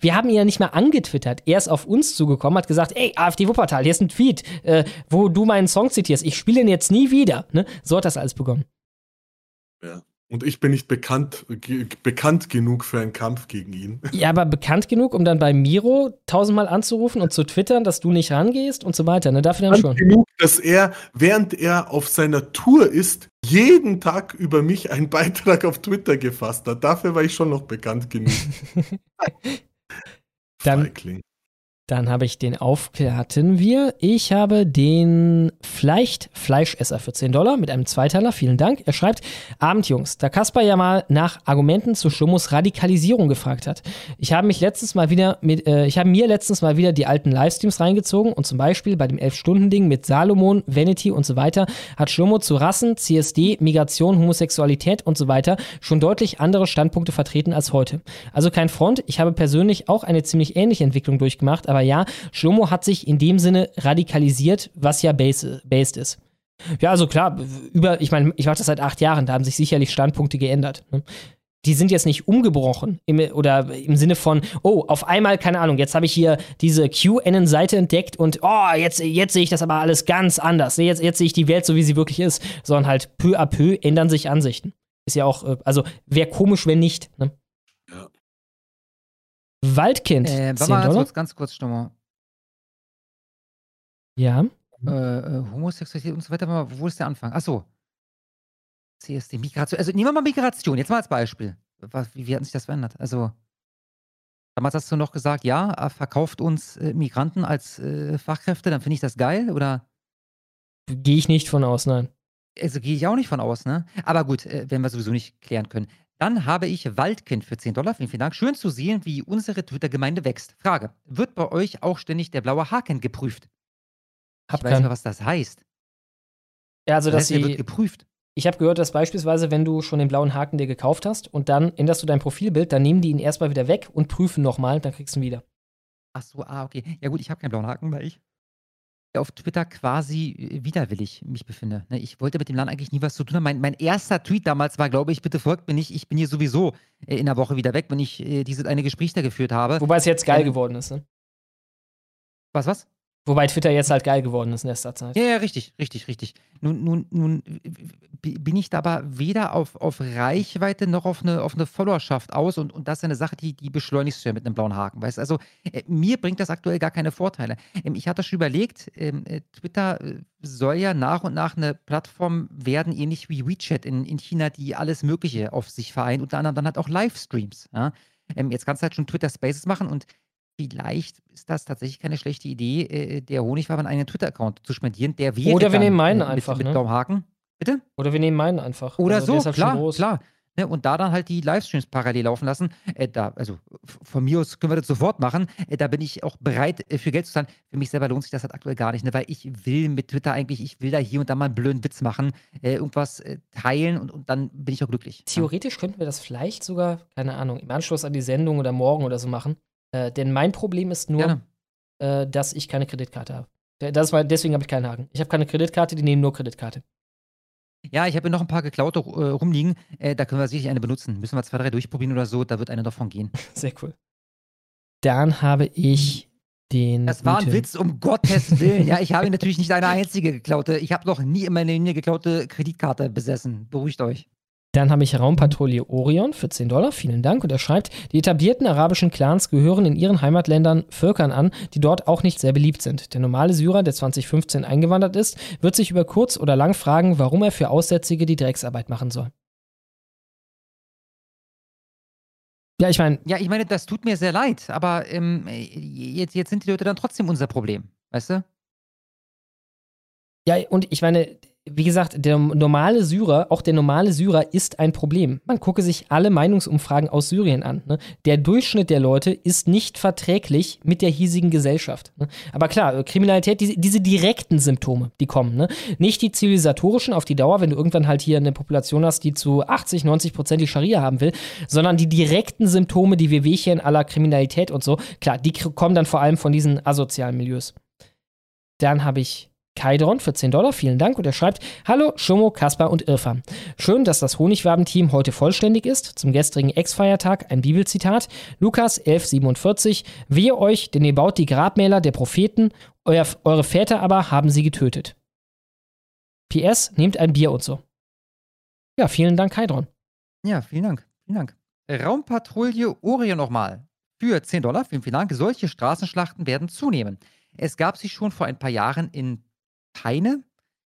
Wir haben ihn ja nicht mal angetwittert. Er ist auf uns zugekommen, hat gesagt, ey, AfD Wuppertal, hier ist ein Tweet, äh, wo du meinen Song zitierst. Ich spiele ihn jetzt nie wieder, ne? So hat das alles begonnen. Ja. Und ich bin nicht bekannt, ge bekannt genug für einen Kampf gegen ihn. Ja, aber bekannt genug, um dann bei Miro tausendmal anzurufen und zu twittern, dass du nicht rangehst und so weiter, ne? Dafür dann schon. genug, dass er, während er auf seiner Tour ist, jeden Tag über mich einen Beitrag auf Twitter gefasst hat. Dafür war ich schon noch bekannt genug. Dann, dann habe ich den Aufklärer, hatten wir. Ich habe den Vielleicht Fleischesser für 10 Dollar mit einem Zweiteiler. Vielen Dank. Er schreibt, Abend, Jungs, da Kaspar ja mal nach Argumenten zu Schlummos Radikalisierung gefragt hat. Ich habe mich letztens mal wieder mit, äh, ich habe mir letztens mal wieder die alten Livestreams reingezogen und zum Beispiel bei dem 11-Stunden-Ding mit Salomon, Vanity und so weiter hat Schlummo zu Rassen, CSD, Migration, Homosexualität und so weiter schon deutlich andere Standpunkte vertreten als heute. Also kein Front, ich habe persönlich auch eine ziemlich ähnliche Entwicklung durchgemacht, aber ja, Schlummo hat sich in dem Sinne radikalisiert, was ja base, based ist. Ja, also klar, über, ich meine, ich mache das seit acht Jahren, da haben sich sicherlich Standpunkte geändert. Ne? Die sind jetzt nicht umgebrochen im, oder im Sinne von, oh, auf einmal, keine Ahnung, jetzt habe ich hier diese QAnon-Seite entdeckt und oh, jetzt, jetzt sehe ich das aber alles ganz anders. Jetzt, jetzt sehe ich die Welt so, wie sie wirklich ist. Sondern halt peu à peu ändern sich Ansichten. Ist ja auch, äh, also wäre komisch, wenn nicht. Ne? Waldkind, Äh, 10 warte mal ganz kurz, ganz kurz, Stummer. Ja. Äh, äh, Homosexualität und so weiter, wo ist der Anfang? Achso. CSD, Migration. Also nehmen wir mal Migration, jetzt mal als Beispiel. Was, wie, wie hat sich das verändert? Also, damals hast du noch gesagt, ja, er verkauft uns äh, Migranten als äh, Fachkräfte, dann finde ich das geil, oder? Gehe ich nicht von aus, nein. Also gehe ich auch nicht von aus, ne? Aber gut, äh, werden wir sowieso nicht klären können. Dann habe ich Waldkind für 10 Dollar. Vielen, vielen Dank. Schön zu sehen, wie unsere Twitter-Gemeinde wächst. Frage: Wird bei euch auch ständig der blaue Haken geprüft? Hab ich weiß nicht mehr, was das heißt. Ja, also, Das dass heißt, sie. wird geprüft. Ich habe gehört, dass beispielsweise, wenn du schon den blauen Haken dir gekauft hast und dann änderst du dein Profilbild, dann nehmen die ihn erstmal wieder weg und prüfen nochmal, dann kriegst du ihn wieder. Ach so, ah, okay. Ja gut, ich habe keinen blauen Haken, weil ich auf Twitter quasi äh, widerwillig mich befinde. Ne, Ich wollte mit dem Land eigentlich nie was zu tun haben. Mein, mein erster Tweet damals war, glaube ich, bitte folgt mir nicht, ich bin hier sowieso äh, in der Woche wieder weg, wenn ich äh, dieses eine Gespräch da geführt habe. Wobei es jetzt geil Ähm, geworden ist, ne? Was, was? Wobei Twitter jetzt halt geil geworden ist in letzter Zeit. Ja, ja, richtig, richtig, richtig. Nun, nun, nun bin ich da aber weder auf, auf Reichweite noch auf eine, auf eine Followerschaft aus und, und das ist eine Sache, die, die beschleunigst du ja mit einem blauen Haken. Weißt? Also äh, mir bringt das aktuell gar keine Vorteile. Ähm, ich hatte schon überlegt, ähm, äh, Twitter äh, soll ja nach und nach eine Plattform werden, ähnlich wie WeChat in, in China, die alles Mögliche auf sich vereint, unter anderem dann halt auch Livestreams. Ja? Ähm, jetzt kannst du halt schon Twitter Spaces machen und Vielleicht ist das tatsächlich keine schlechte Idee, äh, der Honigwabe einen eigenen Twitter-Account zu spendieren. Der wäre Oder wir dann, nehmen meinen äh, mit, einfach, Mit ne? blauem Haken. Bitte? Oder wir nehmen meinen einfach. Oder Also, so, ist halt klar, klar. Ne, und da dann halt die Livestreams parallel laufen lassen. Äh, da, also von mir aus können wir das sofort machen. Äh, da bin ich auch bereit, äh, für Geld zu zahlen. Für mich selber lohnt sich das halt aktuell gar nicht, ne, weil ich will mit Twitter eigentlich, ich will da hier und da mal einen blöden Witz machen, äh, irgendwas äh, teilen und, und dann bin ich auch glücklich. Theoretisch könnten wir das vielleicht sogar, keine Ahnung, im Anschluss an die Sendung oder morgen oder so machen. Äh, denn mein Problem ist nur, äh, dass ich keine Kreditkarte habe. Das war, deswegen habe ich keinen Haken. Ich habe keine Kreditkarte, die nehmen nur Kreditkarte. Ja, ich habe noch ein paar geklaute äh, rumliegen. Äh, da können wir sicherlich eine benutzen. Müssen wir zwei, drei durchprobieren oder so. Da wird eine davon gehen. Sehr cool. Dann habe ich den. Das war ein Witz, um Gottes Willen. Ja, ich habe natürlich nicht eine einzige geklaute. Ich habe noch nie in meiner Linie geklaute Kreditkarte besessen. Beruhigt euch. Dann habe ich Raumpatrouille Orion für 10 Dollar. Vielen Dank. Und er schreibt, die etablierten arabischen Clans gehören in ihren Heimatländern Völkern an, die dort auch nicht sehr beliebt sind. Der normale Syrer, der 2015 eingewandert ist, wird sich über kurz oder lang fragen, warum er für Aussätzige die Drecksarbeit machen soll. Ja, ich meine, Ja, ich meine, das tut mir sehr leid, aber ähm, jetzt, jetzt sind die Leute dann trotzdem unser Problem. Weißt du? Ja, und ich meine, wie gesagt, der normale Syrer, auch der normale Syrer ist ein Problem. Man gucke sich alle Meinungsumfragen aus Syrien an. Ne? Der Durchschnitt der Leute ist nicht verträglich mit der hiesigen Gesellschaft. Ne? Aber klar, äh, Kriminalität, diese, diese direkten Symptome, die kommen. Ne? Nicht die zivilisatorischen auf die Dauer, wenn du irgendwann halt hier eine Population hast, die zu 80, 90 Prozent die Scharia haben will, sondern die direkten Symptome, die Wehwehchen aller Kriminalität und so. Klar, die kommen dann vor allem von diesen asozialen Milieus. Dann habe ich Kaidron für 10 Dollar, vielen Dank. Und er schreibt: Hallo, Schomo, Kaspar und Irfan. Schön, dass das Honigwaben-Team heute vollständig ist. Zum gestrigen Ex-Feiertag ein Bibelzitat. Lukas 11,47. Wehe euch, denn ihr baut die Grabmäler der Propheten, euer, eure Väter aber haben sie getötet. PS, nehmt ein Bier und so. Ja, vielen Dank, Kaidron. Ja, vielen Dank. Vielen Dank. Raumpatrouille Orion nochmal. Für 10 Dollar, vielen, vielen Dank. Solche Straßenschlachten werden zunehmen. Es gab sie schon vor ein paar Jahren in Peine.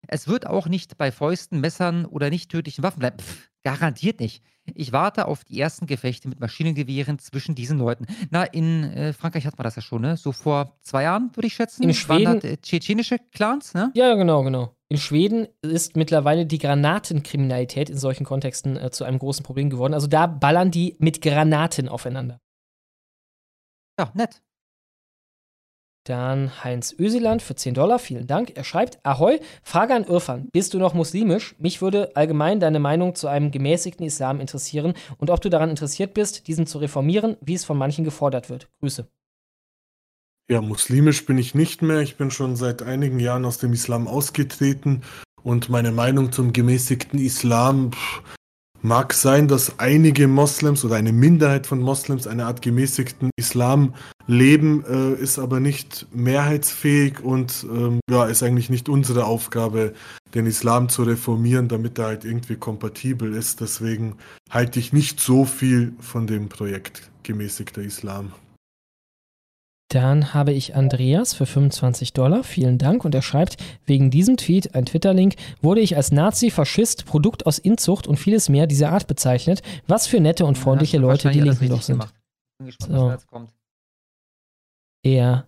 Es wird auch nicht bei Fäusten, Messern oder nicht tödlichen Waffen bleiben. Pff, garantiert nicht. Ich warte auf die ersten Gefechte mit Maschinengewehren zwischen diesen Leuten. Na, in äh, Frankreich hat man das ja schon, ne? So vor zwei Jahren, würde ich schätzen. In Schweden. Das, äh, tschetschenische Clans, ne? Ja, genau, genau. In Schweden ist mittlerweile die Granatenkriminalität in solchen Kontexten äh, zu einem großen Problem geworden. Also da ballern die mit Granaten aufeinander. Ja, nett. Dann Heinz Öseland für 10 Dollar, vielen Dank. Er schreibt: Ahoi, Frage an Irfan. Bist du noch muslimisch? Mich würde allgemein deine Meinung zu einem gemäßigten Islam interessieren und ob du daran interessiert bist, diesen zu reformieren, wie es von manchen gefordert wird. Grüße. Ja, muslimisch bin ich nicht mehr. Ich bin schon seit einigen Jahren aus dem Islam ausgetreten und meine Meinung zum gemäßigten Islam pff, mag sein, dass einige Moslems oder eine Minderheit von Moslems eine Art gemäßigten Islam leben, äh, ist aber nicht mehrheitsfähig und ähm, ja, ist eigentlich nicht unsere Aufgabe, den Islam zu reformieren, damit er halt irgendwie kompatibel ist. Deswegen halte ich nicht so viel von dem Projekt gemäßigter Islam. Dann habe ich Andreas für 25 Dollar. Vielen Dank. Und er schreibt, wegen diesem Tweet, ein Twitter-Link, wurde ich als Nazi, Faschist, Produkt aus Inzucht und vieles mehr dieser Art bezeichnet. Was für nette und freundliche du Leute die Linken doch sind. gemacht. Bin gespannt, So. was kommt. Er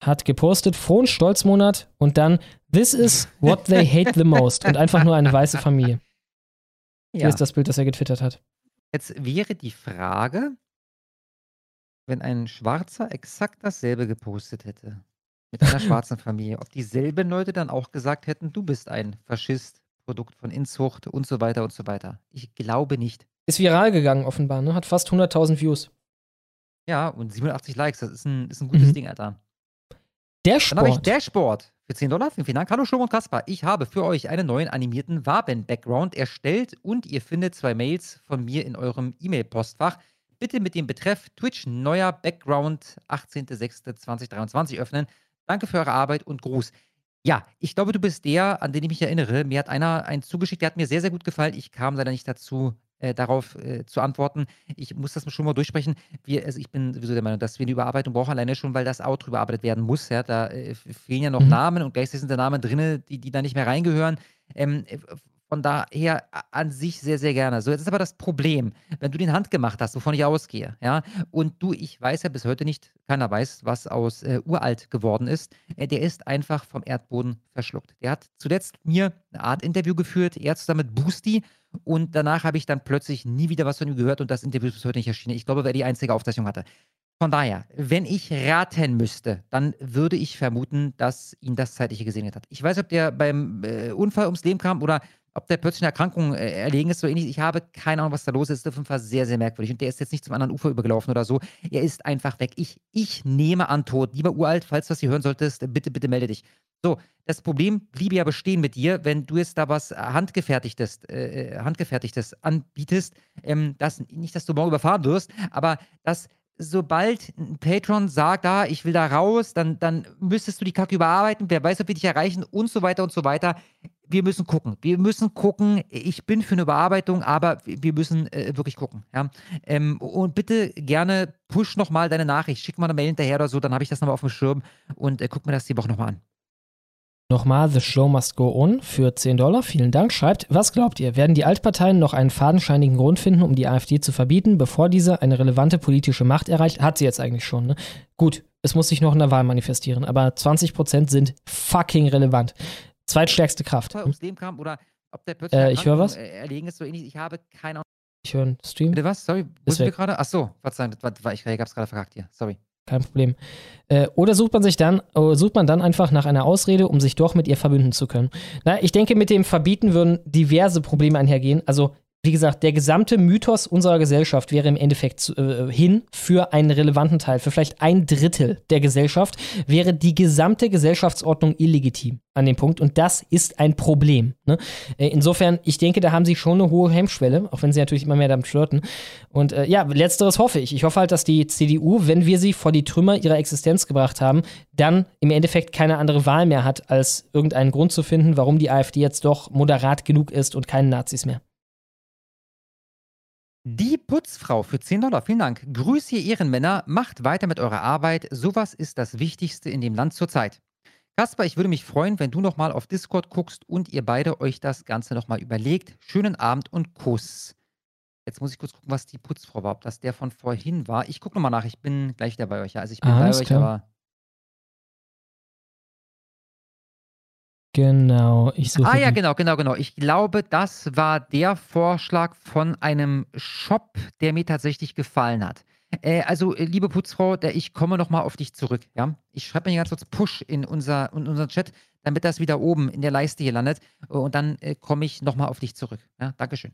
hat gepostet, frohen Stolzmonat und dann This is what they hate the most und einfach nur eine weiße Familie. Hier Ja. ist das Bild, das er getwittert hat. Jetzt wäre die Frage, wenn ein Schwarzer exakt dasselbe gepostet hätte, mit einer schwarzen Familie, ob dieselben Leute dann auch gesagt hätten, du bist ein Faschist, Produkt von Inzucht und so weiter und so weiter. Ich glaube nicht. Ist viral gegangen offenbar, ne? Hat fast 100.000 Views. Ja, und 87 Likes, das ist ein, ist ein gutes Mhm. Ding, Alter. Der Dann habe ich Sport. Dashboard für 10 Dollar. Vielen, vielen Dank. Hallo Schum und Kaspar. Ich habe für euch einen neuen animierten Waben-Background erstellt und ihr findet zwei Mails von mir in eurem E-Mail-Postfach. Bitte mit dem Betreff Twitch neuer Background 18.06.2023 öffnen. Danke für eure Arbeit und Gruß. Ja, ich glaube, du bist der, an den ich mich erinnere. Mir hat einer einen zugeschickt, der hat mir sehr, sehr gut gefallen. Ich kam leider nicht dazu, äh, darauf äh, zu antworten. Ich muss das schon mal durchsprechen. Wir, also ich bin sowieso der Meinung, dass wir eine Überarbeitung brauchen, alleine schon, weil das Outro überarbeitet werden muss. Ja? Da äh, fehlen ja noch Mhm. Namen und gleichzeitig sind da Namen drin, die, die da nicht mehr reingehören. Ähm, äh, von daher an sich sehr, sehr gerne. So, jetzt ist aber das Problem, wenn du den handgemacht hast, wovon ich ausgehe, ja, und du, ich weiß ja bis heute nicht, keiner weiß, was aus äh, uralt geworden ist, äh, der ist einfach vom Erdboden verschluckt. Der hat zuletzt mir eine Art Interview geführt, er zusammen mit Boosty, und danach habe ich dann plötzlich nie wieder was von ihm gehört und das Interview ist bis heute nicht erschienen. Ich glaube, wer die einzige Aufzeichnung hatte. Von daher, wenn ich raten müsste, dann würde ich vermuten, dass ihn das Zeitliche gesegnet hat. Ich weiß, ob der beim äh, Unfall ums Leben kam oder ob der plötzlich eine Erkrankung äh, erlegen ist, so ähnlich. Ich habe keine Ahnung, was da los ist. Das ist auf jeden Fall sehr, sehr merkwürdig. Und der ist jetzt nicht zum anderen Ufer übergelaufen oder so. Er ist einfach weg. Ich, ich nehme an Tod. Lieber Uralt, falls du das hier hören solltest, bitte, bitte melde dich. So, das Problem bliebe ja bestehen mit dir, wenn du jetzt da was handgefertigtes, äh, handgefertigtes anbietest, ähm, das, nicht, dass du morgen überfahren wirst, aber dass sobald ein Patron sagt, ah, ich will da raus, dann, dann müsstest du die Kacke überarbeiten, wer weiß, ob wir dich erreichen und so weiter und so weiter. Wir müssen gucken. Wir müssen gucken. Ich bin für eine Überarbeitung, aber wir müssen äh, wirklich gucken. Ja? Ähm, und bitte gerne push nochmal deine Nachricht. Schick mal eine Mail hinterher oder so, dann habe ich das nochmal auf dem Schirm und äh, guck mir das die Woche nochmal an. Nochmal, The Show Must Go On für 10 Dollar. Vielen Dank. Schreibt, was glaubt ihr? Werden die Altparteien noch einen fadenscheinigen Grund finden, um die AfD zu verbieten, bevor diese eine relevante politische Macht erreicht? Hat sie jetzt eigentlich schon, ne? Gut, es muss sich noch in der Wahl manifestieren, aber 20% sind fucking relevant. Zweitstärkste Kraft. ums Leben kam oder ob der plötzlich Äh, ich höre was. erlegen ist, so ähnlich. Ich habe keine Ahnung. Ich höre einen Stream. Bitte was? Sorry, wo sind wir gerade? Ach so, Verzeihung, das war, war ich, ich hab's gerade verkackt hier. Sorry. Kein Problem. Äh, oder sucht man sich dann, äh, sucht man dann einfach nach einer Ausrede, um sich doch mit ihr verbünden zu können. Na, ich denke, mit dem Verbieten würden diverse Probleme einhergehen. Also, wie gesagt, der gesamte Mythos unserer Gesellschaft wäre im Endeffekt äh, hin für einen relevanten Teil, für vielleicht ein Drittel der Gesellschaft, wäre die gesamte Gesellschaftsordnung illegitim an dem Punkt. Und das ist ein Problem. Ne? Äh, insofern, ich denke, da haben sie schon eine hohe Hemmschwelle, auch wenn sie natürlich immer mehr damit flirten. Und äh, ja, letzteres hoffe ich. Ich hoffe halt, dass die CDU, wenn wir sie vor die Trümmer ihrer Existenz gebracht haben, dann im Endeffekt keine andere Wahl mehr hat, als irgendeinen Grund zu finden, warum die AfD jetzt doch moderat genug ist und keine Nazis mehr. Die Putzfrau für 10 Dollar, vielen Dank. Grüße ihr Ehrenmänner, macht weiter mit eurer Arbeit. Sowas ist das Wichtigste in dem Land zurzeit. Kasper, ich würde mich freuen, wenn du nochmal auf Discord guckst und ihr beide euch das Ganze nochmal überlegt. Schönen Abend und Kuss. Jetzt muss ich kurz gucken, was die Putzfrau war, ob das der von vorhin war. Ich gucke nochmal nach, ich bin gleich wieder bei euch. Ja. Also ich bin bei Alles euch, klar. aber. Genau, ich suche. Ah ja, genau, genau, genau. Ich glaube, das war der Vorschlag von einem Shop, der mir tatsächlich gefallen hat. Äh, also, äh, liebe Putzfrau, ich komme nochmal auf dich zurück. Ja? Ich schreibe mir ganz kurz Push in, unser, in unseren Chat, damit das wieder oben in der Leiste hier landet. Äh, Und dann äh, komme ich nochmal auf dich zurück. Ja? Dankeschön.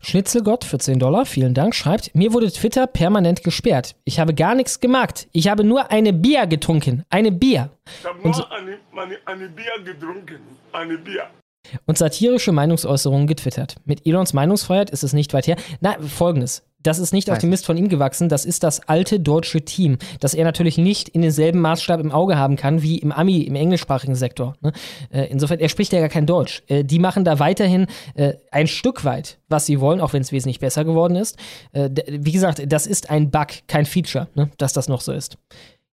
Schnitzelgott für 10 Dollar, vielen Dank, schreibt, mir wurde Twitter permanent gesperrt. Ich habe gar nichts gemacht. Ich habe nur eine Bier getrunken. Eine Bier. Ich habe Und, nur eine, eine, eine Bier getrunken. Eine Bier. und satirische Meinungsäußerungen getwittert. Mit Elons Meinungsfreiheit ist es nicht weit her. Na, folgendes. Das ist nicht auf dem Mist von ihm gewachsen, das ist das alte deutsche Team, das er natürlich nicht in denselben Maßstab im Auge haben kann wie im Ami, im englischsprachigen Sektor. Ne? Äh, insofern, er spricht ja gar kein Deutsch. Äh, die machen da weiterhin äh, ein Stück weit, was sie wollen, auch wenn es wesentlich besser geworden ist. Wie gesagt, das ist ein Bug, kein Feature, ne? dass das noch so ist.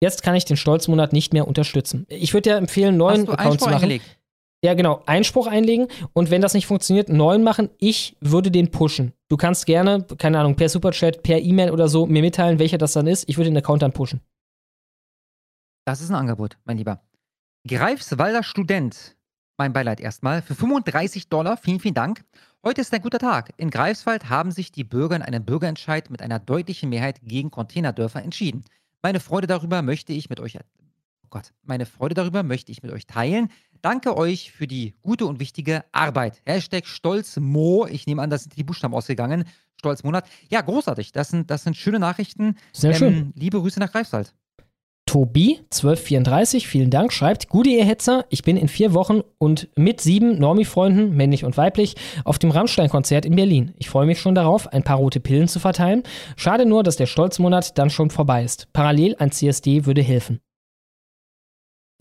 Jetzt kann ich den Stolzmonat nicht mehr unterstützen. Ich würde dir empfehlen, neuen Account zu machen. eingelegt? Ja, genau. Einspruch einlegen und wenn das nicht funktioniert, neuen machen. Ich würde den pushen. Du kannst gerne, keine Ahnung, per Superchat, per E-Mail oder so mir mitteilen, welcher das dann ist. Ich würde den Account dann pushen. Das ist ein Angebot, mein Lieber. Greifswalder Student, mein Beileid erstmal, für 35 Dollar, vielen, vielen Dank. Heute ist ein guter Tag. In Greifswald haben sich die Bürger in einem Bürgerentscheid mit einer deutlichen Mehrheit gegen Containerdörfer entschieden. Meine Freude darüber möchte ich mit euch, oh Gott, meine Freude darüber möchte ich mit euch teilen. Danke euch für die gute und wichtige Arbeit. Hashtag Stolzmo, ich nehme an, da sind die Buchstaben ausgegangen. Stolzmonat. Ja, großartig. Das sind, das sind schöne Nachrichten. Sehr schön. Liebe Grüße nach Greifswald. Tobi, 1234, vielen Dank, schreibt, gute ihr Hetzer, ich bin in vier Wochen und mit sieben Normi-Freunden, männlich und weiblich, auf dem Rammstein-Konzert in Berlin. Ich freue mich schon darauf, ein paar rote Pillen zu verteilen. Schade nur, dass der Stolzmonat dann schon vorbei ist. Parallel ein CSD würde helfen.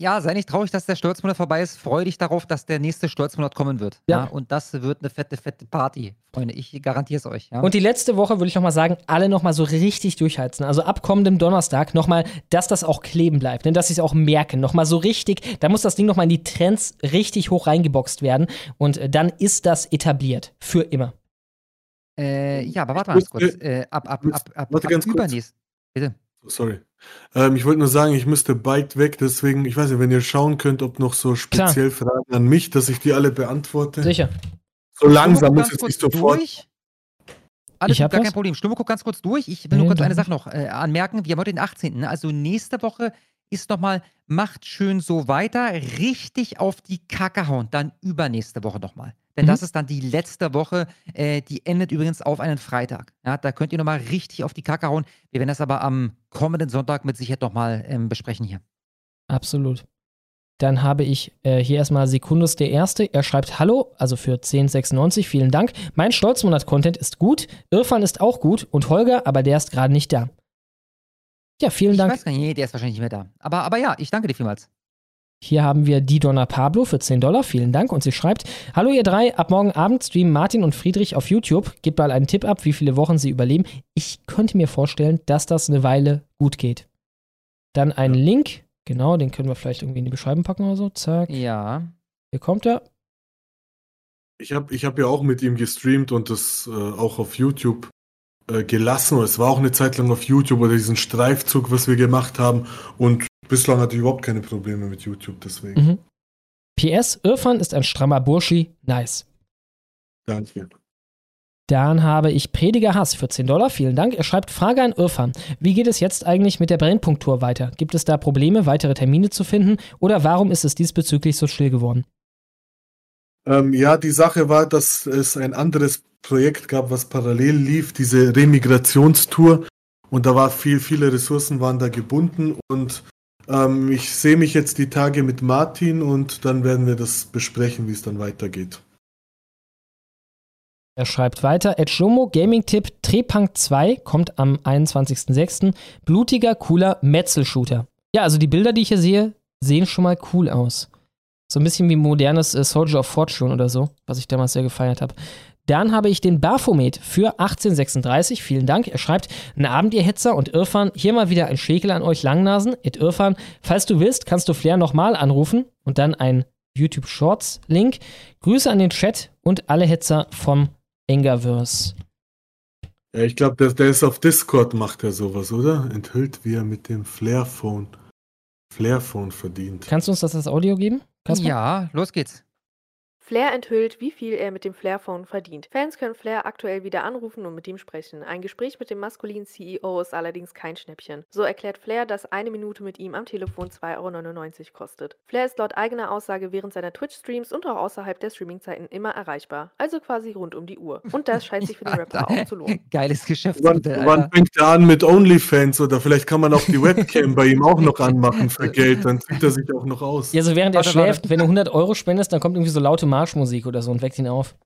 Ja, sei nicht traurig, dass der Stolzmonat vorbei ist. Freu dich darauf, dass der nächste Stolzmonat kommen wird. Ja. Ja. und das wird eine fette, fette Party, Freunde. Ich garantiere es euch. Ja. Und die letzte Woche würde ich nochmal sagen, alle nochmal so richtig durchheizen. Also ab kommendem Donnerstag nochmal, dass das auch kleben bleibt, ne? dass sie es auch merken. Nochmal so richtig, da muss das Ding nochmal in die Trends richtig hoch reingeboxt werden. Und äh, dann ist das etabliert. Für immer. äh, ja, aber warte mal kurz. Äh, ab, ab, ab, ab, ab ganz kurz. übernächst. Bitte. Sorry. Ähm, ich wollte nur sagen, ich müsste bald weg, deswegen, ich weiß nicht, wenn ihr schauen könnt, ob noch so speziell Fragen an mich, dass ich die alle beantworte. Sicher. So langsam muss jetzt ganz nicht kurz sofort. Durch. Alles Ich gut, hab gar was. kein Problem. Stumme, guck ganz kurz durch. Ich will nur Nee, kurz eine. Sache noch äh, anmerken. Wir haben heute den 18. ne? Also nächste Woche ist nochmal, macht schön so weiter, richtig auf die Kacke hauen. Dann übernächste Woche nochmal. Denn Mhm. das ist dann die letzte Woche. Äh, die endet übrigens auf einen Freitag. Ja, da könnt ihr nochmal richtig auf die Kacke hauen. Wir werden das aber am kommenden Sonntag mit Sicherheit nochmal ähm, besprechen hier. Absolut. Dann habe ich äh, hier erstmal Sekundus der Erste. Er schreibt Hallo, also für 1096, vielen Dank. Mein Stolzmonat-Content ist gut, Irfan ist auch gut und Holger, aber der ist gerade nicht da. Ja, vielen Ich Dank. weiß gar nicht, nee, der ist wahrscheinlich nicht mehr da. Aber, aber ja, ich danke dir vielmals. Hier haben wir die Donna Pablo für 10 Dollar. Vielen Dank. Und sie schreibt: Hallo, ihr drei. Ab morgen Abend streamen Martin und Friedrich auf YouTube. Gebt mal einen Tipp ab, wie viele Wochen sie überleben. Ich könnte mir vorstellen, dass das eine Weile gut geht. Dann ein Link. Genau, den können wir vielleicht irgendwie in die Beschreibung packen oder so. Zack. Ja. Hier kommt er. Ich habe ich hab ja auch mit ihm gestreamt und das äh, auch auf YouTube äh, gelassen. Es war auch eine Zeit lang auf YouTube oder diesen Streifzug, was wir gemacht haben. Und bislang hatte ich überhaupt keine Probleme mit YouTube, deswegen. Mhm. PS, Irfan ist ein strammer Burschi. Nice. Danke. Dann habe ich Prediger Hass für 10 Dollar. Vielen Dank. Er schreibt Frage an Irfan. Wie geht es jetzt eigentlich mit der Brennpunkt-Tour weiter? Gibt es da Probleme, weitere Termine zu finden? Oder warum ist es diesbezüglich so still geworden? Ähm, ja, die Sache war, dass es ein anderes Projekt gab, was parallel lief, diese Remigrationstour. Und da war viel, viele Ressourcen waren da gebunden. Und ähm, ich sehe mich jetzt die Tage mit Martin und dann werden wir das besprechen, wie es dann weitergeht. Er schreibt weiter, Ed Jomo Gaming-Tipp Trepunk 2 kommt am 21.06. Blutiger, cooler Metzel-Shooter. Ja, also die Bilder, die ich hier sehe, sehen schon mal cool aus. So ein bisschen wie modernes äh, Soldier of Fortune oder so, was ich damals sehr gefeiert habe. Dann habe ich den Baphomet für 1836. Vielen Dank. Er schreibt: Einen Abend, ihr Hetzer und Irfan. Hier mal wieder ein Schäkel an euch Langnasen. Ed Irfan, falls du willst, kannst du Flair nochmal anrufen und dann ein YouTube Shorts Link. Grüße an den Chat und alle Hetzer vom Engerverse. Ja, ich glaube, der, der ist auf Discord, macht er sowas, oder? Enthüllt, wie er mit dem Flairphone, Flairphone verdient. Kannst du uns das als Audio geben? Kasper? Ja, los geht's. Flair enthüllt, wie viel er mit dem Flairphone verdient. Fans können Flair aktuell wieder anrufen und mit ihm sprechen. Ein Gespräch mit dem maskulinen CEO ist allerdings kein Schnäppchen. So erklärt Flair, dass eine Minute mit ihm am Telefon 2,99 Euro kostet. Flair ist laut eigener Aussage während seiner Twitch-Streams und auch außerhalb der Streamingzeiten immer erreichbar. Also quasi rund um die Uhr. Und das scheint sich für den Rapper auch zu lohnen. Geiles Wann, Geschäftsmodell. wann Alter. fängt er an mit OnlyFans oder vielleicht kann man auch die Webcam bei ihm auch noch anmachen für Geld, dann sieht er sich auch noch aus. Ja, so während er schläft, wenn du 100 Euro spendest, dann kommt irgendwie so laute Marschmusik oder so und weckt ihn auf.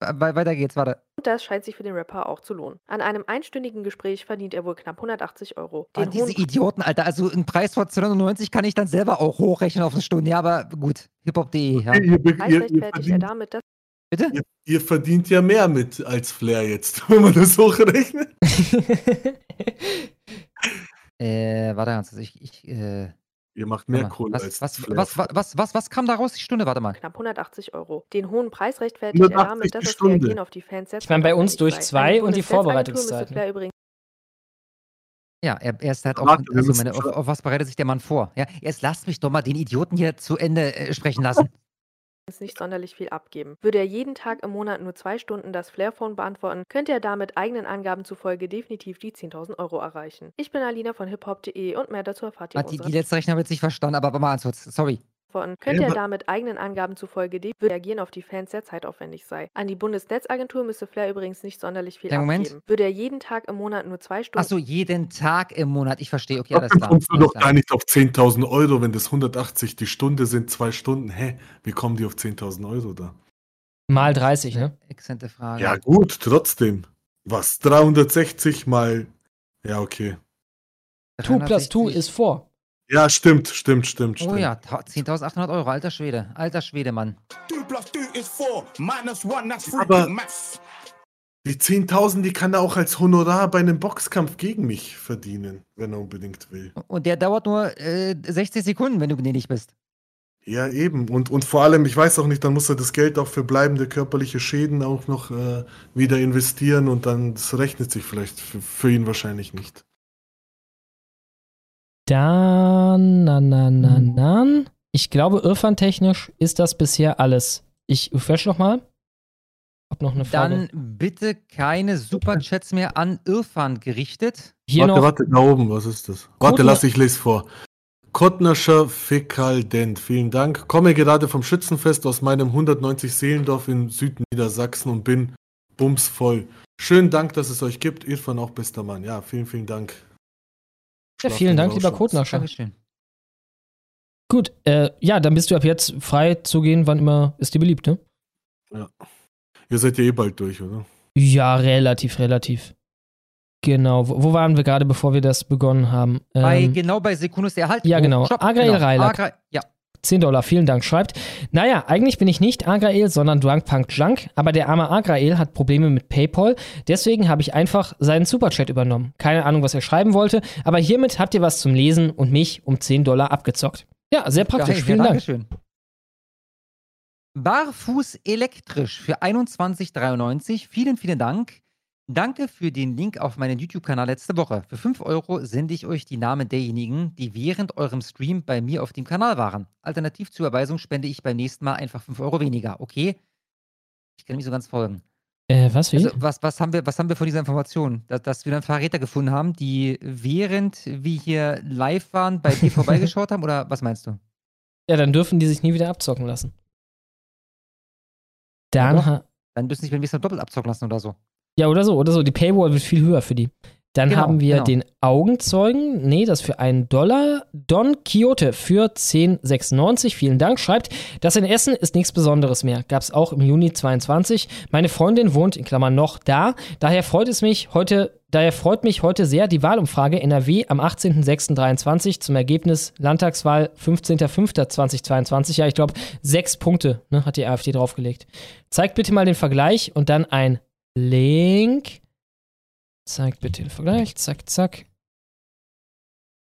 We- Weiter geht's, warte. Und das scheint sich für den Rapper auch zu lohnen. An einem einstündigen Gespräch verdient er wohl knapp 180 Euro. Ah, Den diese hohen Idioten, Alter. Also einen Preis von 290 kann ich dann selber auch hochrechnen auf eine Stunde. Ja, aber gut. Hiphop.de, ja. Ihr, ihr, ihr, er verdient, damit, dass Bitte? ihr, ihr verdient ja mehr mit als Flair jetzt, wenn man das hochrechnet. Äh, warte ganz kurz. Ich, ich, äh, Ihr macht mehr. Kohle was, als was, was, was, was, was, was kam daraus? Die Stunde, warte mal. knapp 180 Euro. Den hohen Preis rechtfertigt er 180 damit, dass das Stunde. Reagieren auf die Fans sehr Ich meine, bei uns durch zwei und die Vorbereitungszeiten. Flair übrigens Ja, er, er ist halt auch. Also meine, auf, schon- auf was bereitet sich der Mann vor? Ja, jetzt lasst mich doch mal den Idioten hier zu Ende äh, sprechen lassen. Nicht sonderlich viel abgeben. Würde er jeden Tag im Monat nur zwei Stunden das Flairphone beantworten, könnte er damit eigenen Angaben zufolge definitiv die 10.000 Euro erreichen. Ich bin Alina von hiphop.de und mehr dazu erfahrt ihr in die, letzte Rechnung habe ich jetzt nicht verstanden, aber, aber mal ganz kurz. Sorry. Antworten. Könnte Ja, er damit eigenen Angaben zufolge Reagieren auf die Fans sehr zeitaufwendig sei. An die Bundesnetzagentur müsste Flair übrigens nicht sonderlich viel Moment. abgeben. Würde er jeden Tag im Monat nur zwei Stunden Achso, jeden Tag im Monat. Ich verstehe. Okay, alles klar. kommst du doch gar nicht auf 10.000 Euro, wenn das 180 die Stunde sind, zwei Stunden. Hä? Wie kommen die auf 10.000 Euro da? Mal 30, ne? Exzente Frage. Ja, gut, trotzdem. Was? 360 mal. Ja, okay. 2 plus 2 360. ist 4. Ja, stimmt, stimmt, stimmt, stimmt. Oh ja, ta- 10.800 Euro. Alter Schwede. Alter Schwede, Mann. Aber die 10.000, die kann er auch als Honorar bei einem Boxkampf gegen mich verdienen, wenn er unbedingt will. Und der dauert nur äh, 60 Sekunden, wenn du gnädig bist. Ja, eben. Und, und vor allem, ich weiß auch nicht, dann muss er das Geld auch für bleibende körperliche Schäden auch noch äh, wieder investieren und dann, das rechnet sich vielleicht für, für ihn wahrscheinlich nicht. Dann, na, na, na, na. Ich glaube, Irfan-technisch ist das bisher alles. Ich refresh noch mal. Hab noch eine Frage. Dann bitte keine Superchats mehr an Irfan gerichtet. Hier warte, noch. warte, da oben, was ist das? Warte, lass ich lese vor. Kottnerscher Fäkaldent, vielen Dank. Komme gerade vom Schützenfest aus meinem 190 Seelendorf in Südniedersachsen und bin bumsvoll. Schönen Dank, dass es euch gibt. Irfan auch bester Mann. Ja, vielen, vielen Dank. Ja, vielen Dank, lieber. Kotnascher. Dankeschön. Gut, äh, ja, dann bist du ab jetzt frei zu gehen, wann immer es dir beliebt, ne? Ja. Ihr seid ja eh bald durch, oder? Ja, relativ, relativ. Genau. Wo, wo waren wir gerade, bevor wir das begonnen haben? Bei, Ähm, genau bei Sekundus der Halt. ja, genau. Stopp, Agrael genau. Reilack. Agra ja. 10 Dollar, vielen Dank, schreibt. Naja, eigentlich bin ich nicht Agrael, sondern Drunkpunk Junk, aber der arme Agrael hat Probleme mit PayPal, deswegen habe ich einfach seinen Superchat übernommen. Keine Ahnung, was er schreiben wollte, aber hiermit habt ihr was zum Lesen und mich um 10 Dollar abgezockt. Ja, sehr praktisch, Geil, vielen ja, Dank. Dankeschön. Barfuß elektrisch für 21,93. Vielen, vielen Dank. Danke für den Link auf meinen YouTube-Kanal letzte Woche. Für 5 Euro sende ich euch die Namen derjenigen, die während eurem Stream bei mir auf dem Kanal waren. Alternativ zur Überweisung spende ich beim nächsten Mal einfach 5 Euro weniger, okay? Ich kann nicht so ganz folgen. Äh, was, wie? Also, was, was, haben wir, was haben wir von dieser Information? Dass, dass wir dann Verräter gefunden haben, die während wir hier live waren, bei dir vorbeigeschaut haben? Oder was meinst du? ja, dann dürfen die sich nie wieder abzocken lassen. Dann, ha Dann müssen sich beim nächsten Mal doppelt abzocken lassen oder so. Ja, oder so, oder so. Die Paywall wird viel höher für die. Dann Genau, haben wir genau. den Augenzeugen. Nee, das für einen Dollar. Don Quixote für 10,96. Vielen Dank. Schreibt, das in Essen ist nichts Besonderes mehr. Gab es auch im Juni 22. Meine Freundin wohnt in Klammern noch da. Daher freut es mich heute, daher freut mich heute sehr die Wahlumfrage NRW am 18.06.23 zum Ergebnis Landtagswahl 15.05.2022. Ja, ich glaube, sechs Punkte ne, hat die AfD draufgelegt. Zeigt bitte mal den Vergleich und dann ein Link. Zeigt bitte den Vergleich. Zack, zack.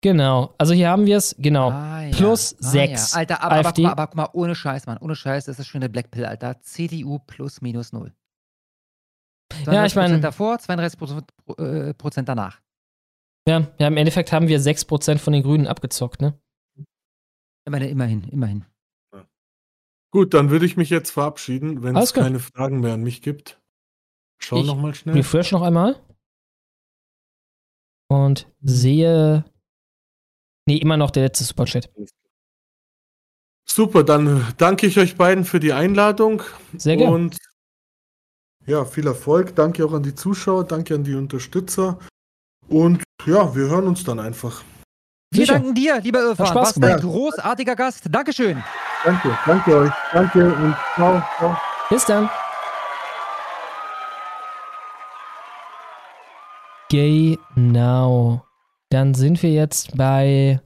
Genau. Also hier haben wir es. Genau. Ah, ja. Plus Ah, 6. Ja. Alter, aber, aber, AfD. guck mal, aber guck mal, ohne Scheiß, Mann. Ohne Scheiß, das ist schon eine Blackpill, Alter. CDU plus minus null. Ja, ich meine- 32% davor, 32% Pro- äh, Prozent danach. Ja, ja, im Endeffekt haben wir 6% von den Grünen abgezockt, ne? Ich meine, immerhin, immerhin. Gut, dann würde ich mich jetzt verabschieden, wenn es keine Fragen mehr an mich gibt. Schau Ich nochmal schnell. Refresh noch einmal. Und sehe. Nee, immer noch der letzte Superchat. Super, dann danke ich euch beiden für die Einladung. Sehr gerne. Und ja, viel Erfolg. Danke auch an die Zuschauer, danke an die Unterstützer. Und ja, wir hören uns dann einfach. Wir Sicher. danken dir, lieber Irfan. Spaß Warst ein gemacht. großartiger Gast. Dankeschön. Danke, danke euch. Danke und ciao. ciao. Bis dann. Genau. Dann sind wir jetzt bei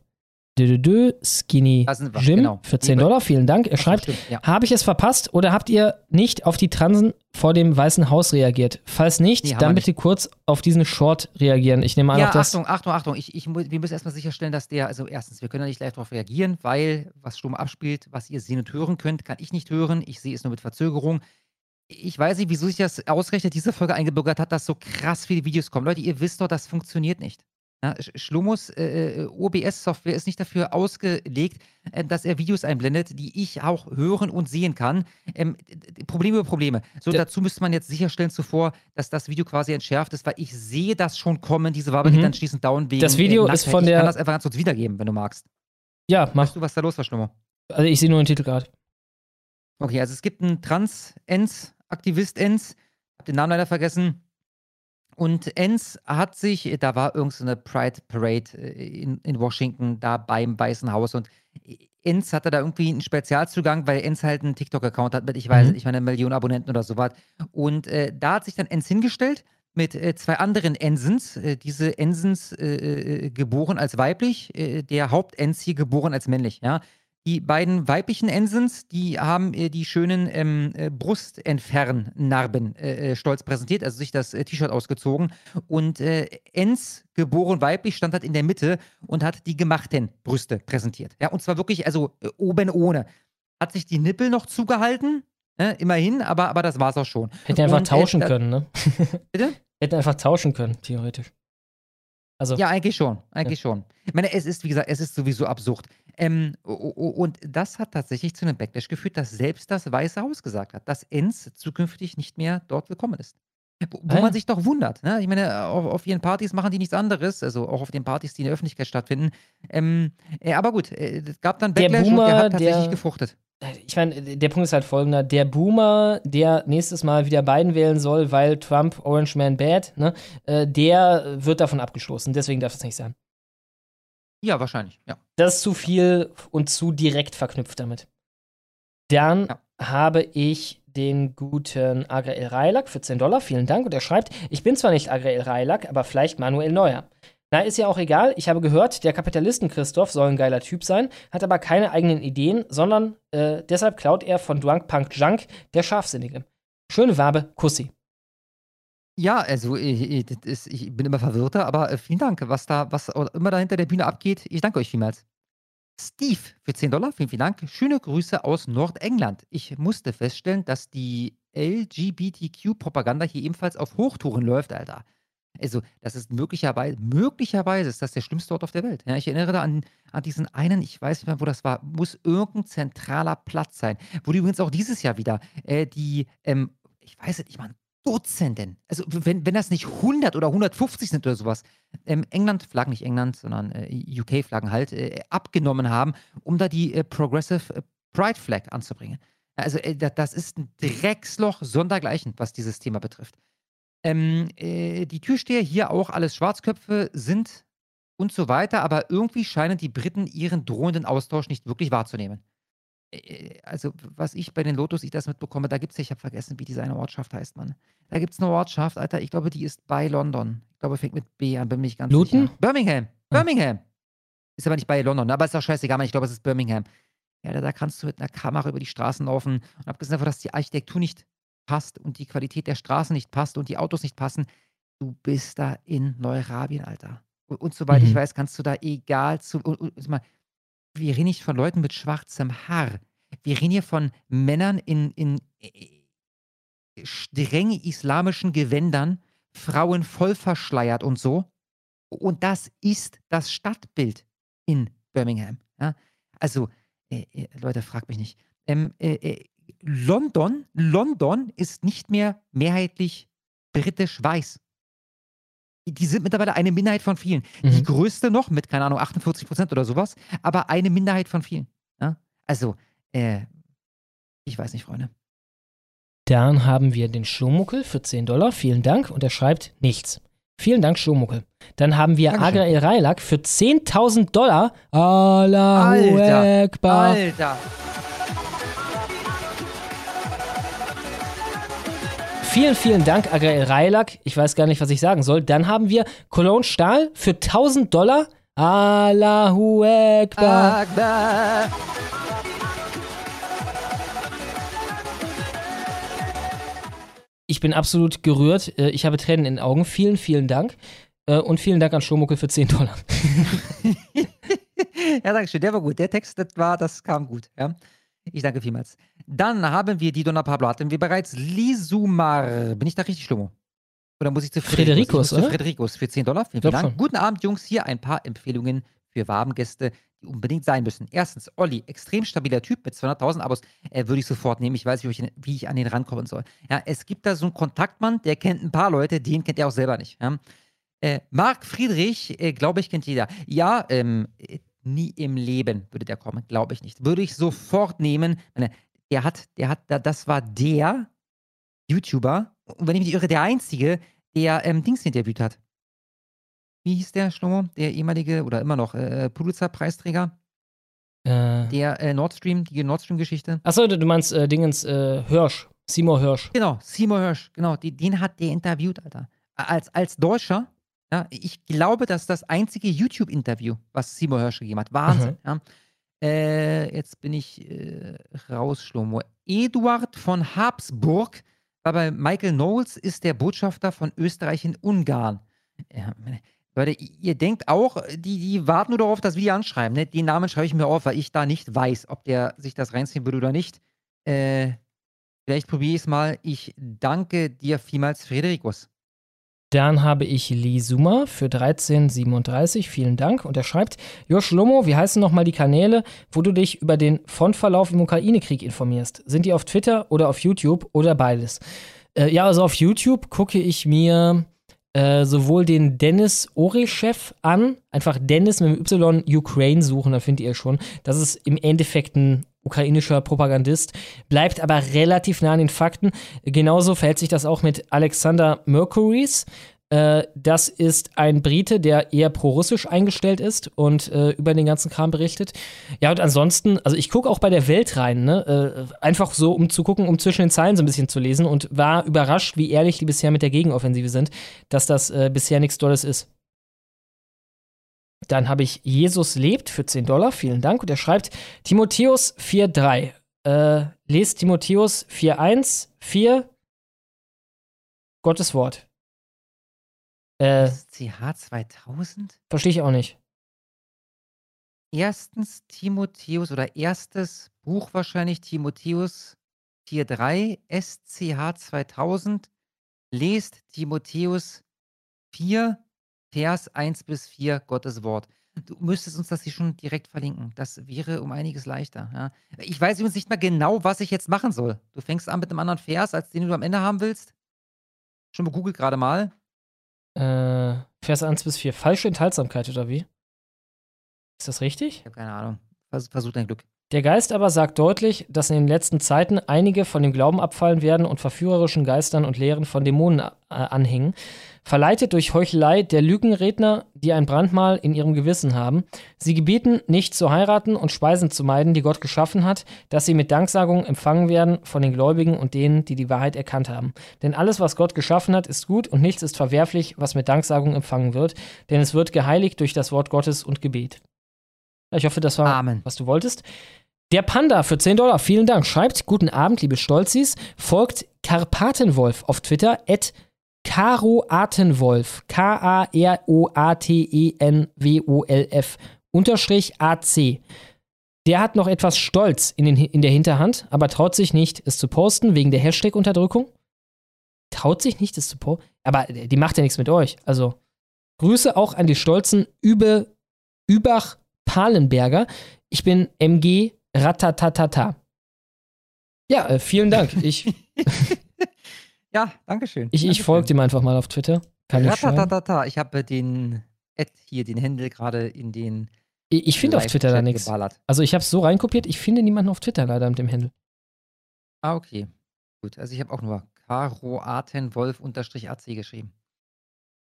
Dö, dö, dö, Skinny Da wir, Jim genau. für 10 Liebe- Dollar. Vielen Dank. Er schreibt, ja. habe ich es verpasst oder habt ihr nicht auf die Transen vor dem Weißen Haus reagiert? Falls nicht, Nee, dann bitte kurz auf diesen Short reagieren. Ich nehme an, Ja, das. Achtung, Achtung, Achtung. Ich, ich, wir müssen erstmal sicherstellen, dass der, also erstens, wir können ja nicht live darauf reagieren, weil was Sturm abspielt, was ihr sehen und hören könnt, kann ich nicht hören. Ich sehe es nur mit Verzögerung. Ich weiß nicht, wieso sich das ausgerechnet diese Folge eingebürgert hat, dass so krass viele Videos kommen. Leute, ihr wisst doch, das funktioniert nicht. Ja, Sch- Schlumos äh, OBS-Software ist nicht dafür ausgelegt, äh, dass er Videos einblendet, die ich auch hören und sehen kann. Ähm, Probleme über Probleme. So, dazu müsste man jetzt sicherstellen zuvor, dass das Video quasi entschärft ist, weil ich sehe das schon kommen. Diese Wabe Mhm. geht dann schließend down wegen Das Video äh, ist von Ich der- kann das einfach ganz kurz wiedergeben, wenn du magst. Ja, mach. Weißt du, was da los war, Schlummo? Also ich sehe nur den Titel gerade. Okay, also es gibt einen Trans-Enz-Aktivist Enz, hab den Namen leider vergessen. Und Enz hat sich, da war irgendeine Pride Parade äh, in, in Washington, da beim Weißen Haus. Und Enz hatte da irgendwie einen Spezialzugang, weil Enz halt einen TikTok-Account hat mit, ich weiß Mhm. nicht, ich meine, eine Million Abonnenten oder sowas. Und äh, da hat sich dann Enz hingestellt mit äh, zwei anderen Ensens. Äh, diese Ensens äh, äh, geboren als weiblich, der Haupt-Enz hier geboren als männlich, ja. Die beiden weiblichen Ensens, die haben äh, die schönen ähm, äh, Brustentfernnarben äh, äh, stolz präsentiert, also sich das äh, T-Shirt ausgezogen. Und äh, Ens, geboren weiblich, stand halt in der Mitte und hat die gemachten Brüste präsentiert. Ja, und zwar wirklich, also oben ohne. Hat sich die Nippel noch zugehalten, ne, immerhin, aber, aber das war's auch schon. Hätte einfach Und, tauschen können, ne? Bitte? Hätte einfach tauschen können, theoretisch. Also, Ja, eigentlich schon. Eigentlich schon. Ich meine, es ist, wie gesagt, es ist sowieso absurd. Ähm, und das hat tatsächlich zu einem Backlash geführt, dass selbst das Weiße Haus gesagt hat, dass Enz zukünftig nicht mehr dort willkommen ist. Wo, wo Ah, ja. man sich doch wundert. Ne? Ich meine, auf, auf ihren Partys machen die nichts anderes, also auch auf den Partys, die in der Öffentlichkeit stattfinden. Ähm, äh, aber gut, äh, es gab dann Der Backlash und der Boomer, hat tatsächlich der- gefruchtet. ich meine, der Punkt ist halt folgender: Der Boomer, der nächstes Mal wieder Biden wählen soll, weil Trump Orange Man Bad, ne, äh, der wird davon abgestoßen. Deswegen darf das nicht sein. Ja, wahrscheinlich, ja. Das ist zu viel und zu direkt verknüpft damit. Dann habe ich den guten Agrael Reilak für 10 Dollar. Vielen Dank. Und er schreibt: Ich bin zwar nicht Agrael Reilak, aber vielleicht Manuel Neuer. Na, ist ja auch egal. Ich habe gehört, der Kapitalisten Christoph soll ein geiler Typ sein, hat aber keine eigenen Ideen, sondern äh, deshalb klaut er von Drunk Punk Junk, der Scharfsinnige. Schöne Wabe, Kussi. Ja, also ich, ich, ist, ich bin immer verwirrter, aber äh, vielen Dank, was da, was immer da hinter der Bühne abgeht. Ich danke euch vielmals. Steve für 10 Dollar, vielen, vielen Dank. Schöne Grüße aus Nordengland. Ich musste feststellen, dass die LGBTQ-Propaganda hier ebenfalls auf Hochtouren läuft, Alter. Also, das ist möglicherweise, möglicherweise ist das der schlimmste Ort auf der Welt. Ja, ich erinnere da an, an diesen einen, ich weiß nicht mehr, wo das war, muss irgendein zentraler Platz sein, wo die übrigens auch dieses Jahr wieder äh, die, ähm, ich weiß nicht, man, Dutzenden, also wenn, wenn das nicht 100 oder 150 sind oder sowas, ähm, England-Flaggen, nicht England, sondern äh, UK-Flaggen halt, äh, abgenommen haben, um da die äh, Progressive äh, Pride Flag anzubringen. Also äh, da- das ist ein Drecksloch sondergleichen, was dieses Thema betrifft. Ähm, äh, die Türsteher hier auch alles Schwarzköpfe sind und so weiter, aber irgendwie scheinen die Briten ihren drohenden Austausch nicht wirklich wahrzunehmen. Äh, Also, was ich bei den Lotus, ich das mitbekomme, da gibt es, ich habe vergessen, wie diese eine Ortschaft heißt, Mann. Da gibt es eine Ortschaft, Alter, ich glaube, die ist bei London. Ich glaube, fängt mit B an, bin mir nicht ganz Luton? sicher. Birmingham. Birmingham. Ist aber nicht bei London, aber ist auch scheißegal, Mann. Ich glaube, es ist Birmingham. Ja, da, da kannst du mit einer Kamera über die Straßen laufen und abgesehen davon, dass die Architektur nicht passt und die Qualität der Straßen nicht passt und die Autos nicht passen, du bist da in Neurabien, Alter. Und, und soweit ich Mhm. weiß, kannst du da egal zu. Und, und, mal, wir reden nicht von Leuten mit schwarzem Haar. Wir reden hier von Männern in, in äh, streng islamischen Gewändern, Frauen voll verschleiert und so. Und das ist das Stadtbild in Birmingham. Ja? Also, äh, äh, Leute, fragt mich nicht. Ähm, äh, äh, London, London ist nicht mehr mehrheitlich britisch-weiß. Die- Die sind mittlerweile eine Minderheit von vielen. Die Mhm. größte noch mit, keine Ahnung, 48 Prozent oder sowas, aber eine Minderheit von vielen. Ja? Also, äh, ich weiß nicht, Freunde. Dann haben wir den Schumuckel für 10 Dollar. Vielen Dank. Und er schreibt nichts. Vielen Dank, Schumuckel. Dann haben wir Dankeschön. Agra El Railak für 10.000 Dollar. Allahu Alter, Akbar. Alter. Vielen, vielen Dank, Agra El Railak. Ich weiß gar nicht, was ich sagen soll. Dann haben wir Cologne Stahl für 1000 Dollar. Allahu Akbar. Akbar. Ich bin absolut gerührt. Äh, Ich habe Tränen in den Augen. Vielen, vielen Dank. Äh, Und vielen Dank an Schumuckel für 10 Dollar. ja, danke schön. Der war gut. Der Text, das war, das kam gut. Ja. Ich danke vielmals. Dann haben wir die Donna Pablo. Hatten wir bereits Lisumar. Bin ich da richtig, Schlomo? Oder muss ich zu Fredericus, Ich muss zu oder? Fredericus für 10 Dollar. Vielen, vielen Dank. schon. Guten Abend, Jungs. Hier ein paar Empfehlungen für Wabengäste, die unbedingt sein müssen. Erstens, Olli, extrem stabiler Typ mit 200.000 Abos. Äh, würde ich sofort nehmen. Ich weiß nicht, wie ich, an den rankommen soll. Ja, es gibt da so einen Kontaktmann, der kennt ein paar Leute, den kennt er auch selber nicht. Ja. Äh, Marc Friedrich, äh, glaube ich, kennt jeder. Ja, ähm, äh, nie im Leben würde der kommen, glaube ich nicht. Würde ich sofort nehmen. Der hat, der hat, da- das war der YouTuber, und wenn ich mich irre, der einzige, der ähm, Dings interviewt hat. Wie hieß der, Schlomo? Der ehemalige oder immer noch äh, Pulitzer-Preisträger? Äh, Der äh, Nord Stream, die Nord Stream-Geschichte. achso, du du meinst äh, Dingens äh, Hirsch. Seymour Hirsch. Genau, Seymour Hirsch, genau, die, den hat der interviewt, Alter. Als, als Deutscher, ja, ich glaube, das ist das einzige YouTube-Interview, was Seymour Hirsch gegeben hat. Wahnsinn, ja. Äh, jetzt bin ich äh, raus, Schlomo. Eduard von Habsburg war bei Michael Knowles, ist der Botschafter von Österreich in Ungarn. Ja, Leute, ihr denkt auch, die, die warten nur darauf, dass wir die anschreiben. Ne? Den Namen schreibe ich mir auf, weil ich da nicht weiß, ob der sich das reinziehen würde oder nicht. Äh, Vielleicht probiere ich es mal. Ich danke dir vielmals, Frederikus. Dann habe ich Lisuma für 1337. Vielen Dank. Und er schreibt: Josh Lomo, wie heißen nochmal die Kanäle, wo du dich über den Frontverlauf im Ukraine-Krieg informierst? Sind die auf Twitter oder auf YouTube oder beides? Äh, ja, also auf YouTube gucke ich mir äh, sowohl den Dennis Orechev an, einfach Dennis mit dem Y Ukraine suchen, da findet ihr schon. Das ist im Endeffekt ein ukrainischer Propagandist, bleibt aber relativ nah an den Fakten. Genauso verhält sich das auch mit Alexander Mercuries. Äh, das ist ein Brite, der eher pro-russisch eingestellt ist und äh, über den ganzen Kram berichtet. Ja, und ansonsten, also ich gucke auch bei der Welt rein, ne? Äh, einfach so, um zu gucken, um zwischen den Zeilen so ein bisschen zu lesen und war überrascht, wie ehrlich die bisher mit der Gegenoffensive sind, dass das äh, bisher nichts Tolles ist. Dann habe ich Jesus lebt für 10 Dollar, vielen Dank. Und er schreibt Timotheus 4,3. Äh, lest Timotheus 4,1, 4, Gottes Wort. Äh, CH 2000? verstehe ich auch nicht. Erstens Timotheus oder erstes Buch wahrscheinlich Timotheus 43 SCH 2000 lest Timotheus 4, Vers 1 bis 4 Gottes Wort. Du müsstest uns das hier schon direkt verlinken. Das wäre um einiges leichter. Ja. Ich weiß übrigens nicht mal genau, was ich jetzt machen soll. Du fängst an mit einem anderen Vers, als den du am Ende haben willst. Schon begoogelt gerade mal. Äh, Vers 1 bis 4. Falsche Enthaltsamkeit, oder wie? Ist das richtig? Ich habe keine Ahnung. Vers versuch dein Glück. Der Geist aber sagt deutlich, dass in den letzten Zeiten einige von dem Glauben abfallen werden und verführerischen Geistern und Lehren von Dämonen äh, anhängen, verleitet durch Heuchelei der Lügenredner, die ein Brandmal in ihrem Gewissen haben. Sie gebeten, nicht zu heiraten und Speisen zu meiden, die Gott geschaffen hat, dass sie mit Danksagung empfangen werden von den Gläubigen und denen, die die Wahrheit erkannt haben. Denn alles, was Gott geschaffen hat, ist gut und nichts ist verwerflich, was mit Danksagung empfangen wird, denn es wird geheiligt durch das Wort Gottes und Gebet. Ich hoffe, das war, Amen. was du wolltest. Der Panda für 10 Dollar, vielen Dank. Schreibt, guten Abend, liebe Stolzis. Folgt Karpatenwolf auf Twitter, at Karoatenwolf, K-A-R-O-A-T-E-N-W-O-L-F, unterstrich AC. Der hat noch etwas Stolz in, den, in der Hinterhand, aber traut sich nicht, es zu posten, wegen der Hashtag-Unterdrückung. Traut sich nicht, es zu posten? Aber die macht ja nichts mit euch. Also, Grüße auch an die stolzen Übe, Übach-Palenberger. Ich bin MG Ratatatata. Ja, äh, vielen Dank. Ich, Ja, Dankeschön. ich, ich folge dem einfach mal auf Twitter. Kann ich. Ratatatata. Ich habe den Ad hier, den Händel gerade in den Ich, ich finde auf Twitter da nichts. Also ich habe es so reinkopiert, ich finde niemanden auf Twitter leider mit dem Handle. Ah, okay. Gut, also ich habe auch nur Karoatenwolf-AC geschrieben.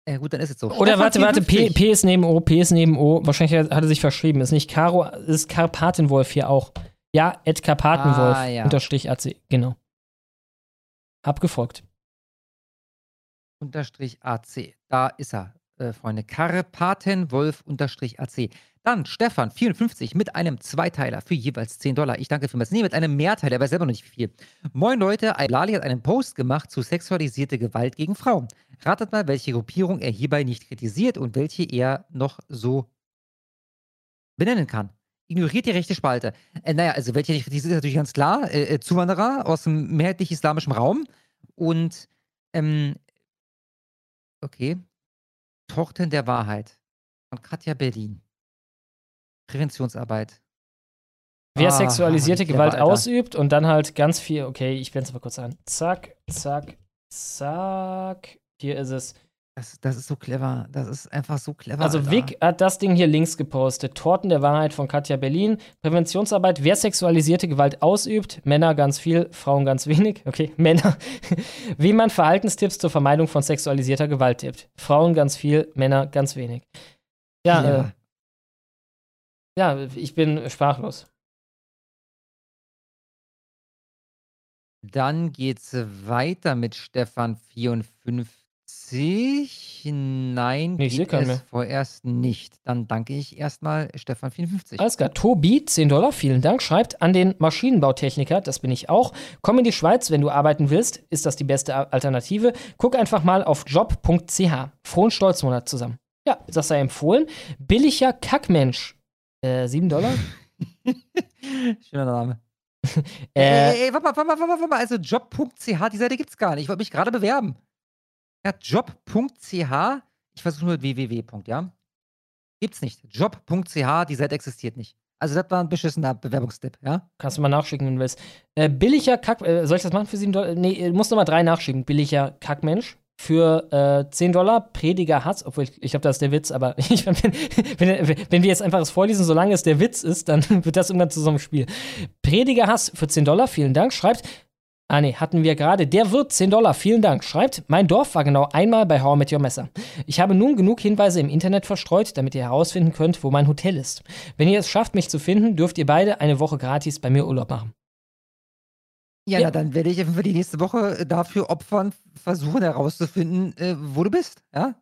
Äh, gut, dann ist es so. Oder Stefan warte, warte, P, 54. P ist neben O, P ist neben O. Wahrscheinlich hat er sich verschrieben. Ist nicht Caro, ist Karpatenwolf hier auch. Ja, Ed Karpatenwolf, Ah, ja. Unterstrich AC, genau. Hab gefolgt. Unterstrich AC. Da ist er, äh, Freunde. Karpatenwolf unterstrich AC. Dann Stefan, 54, mit einem Zweiteiler für jeweils 10 Dollar. Ich danke vielmals. Nee, mit einem Mehrteiler, aber selber noch nicht viel. Moin Leute, Lali hat einen Post gemacht zu sexualisierte Gewalt gegen Frauen. Ratet mal, welche Gruppierung er hierbei nicht kritisiert und welche er noch so benennen kann. Ignoriert die rechte Spalte. Äh, naja, also welche nicht kritisiert, ist natürlich ganz klar. Äh, äh, Zuwanderer aus dem mehrheitlich islamischen Raum. Und, ähm, okay. Tochten der Wahrheit von Katja Berlin. Präventionsarbeit. Wer Ah, sexualisierte Gewalt Alter. ausübt und dann halt ganz viel, okay, ich blende es mal kurz an. Zack, zack, zack. Hier ist es. Das, das ist so clever. Das ist einfach so clever. Also Alter. Vic hat das Ding hier links gepostet. Torten der Wahrheit von Katja Berlin. Präventionsarbeit. Wer sexualisierte Gewalt ausübt. Männer ganz viel, Frauen ganz wenig. Okay, Männer. Wie man Verhaltenstipps zur Vermeidung von sexualisierter Gewalt tippt. Frauen ganz viel, Männer ganz wenig. Ja, äh, Clever. ja, ich bin sprachlos. Dann geht's weiter mit Stefan 54. Nein, Ich seh geht keinen mehr. vorerst nicht. Dann danke ich erstmal Stefan 54. Alles klar. Tobi, 10 Dollar, vielen Dank, schreibt an den Maschinenbautechniker, das bin ich auch. Komm in die Schweiz, wenn du arbeiten willst, ist das die beste Alternative. Guck einfach mal auf job.ch. Frohen Stolzmonat zusammen. Ja, das sei empfohlen. Billiger Kackmensch. Äh, 7 Dollar? Schöner Name. Äh, ey, ey, warte mal, warte mal, warte mal, warte mal. Also job.ch, die Seite gibt's gar nicht. Ich wollte mich gerade bewerben. Ja, job.ch, ich versuche nur www. Ja? Gibt's nicht. Job.ch, die Seite existiert nicht. Also das war ein beschissener Bewerbungstipp, ja? Kannst du mal nachschicken, wenn du willst. Äh, billiger Kack. Äh, soll ich das machen für 7 Dollar? Nee, du musst nochmal drei nachschicken. Billiger Kackmensch. Für äh, 10 Dollar Prediger Hass, obwohl ich, ich glaube, das ist der Witz, aber ich, wenn, wenn, wenn wir jetzt einfach das vorlesen, solange es der Witz ist, dann wird das irgendwann zu so einem Spiel. Prediger Hass für 10 Dollar, vielen Dank. Schreibt, ah nee, hatten wir gerade. Der wird 10 Dollar, vielen Dank. Schreibt, mein Dorf war genau einmal bei How I Met Your Messer. Ich habe nun genug Hinweise im Internet verstreut, damit ihr herausfinden könnt, wo mein Hotel ist. Wenn ihr es schafft, mich zu finden, dürft ihr beide eine Woche gratis bei mir Urlaub machen. Ja, Ja. Na, dann werde ich für die nächste Woche dafür opfern, versuchen herauszufinden, äh, wo du bist, ja?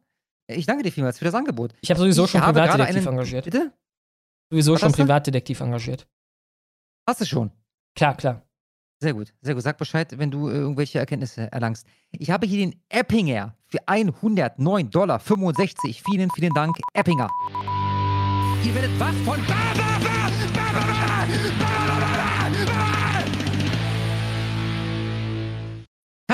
Ich danke dir vielmals für das Angebot. Ich habe sowieso schon habe Privatdetektiv einen- engagiert. Bitte? Sowieso schon? Privatdetektiv engagiert. Hast du schon? Klar, klar. Sehr gut, sehr gut. Sag Bescheid, wenn du äh, irgendwelche Erkenntnisse erlangst. Ich habe hier den Eppinger für 109,65 Dollar. Vielen, vielen Dank, Eppinger. Ihr werdet was von... Ba, ba, ba, ba, ba, ba, ba, ba,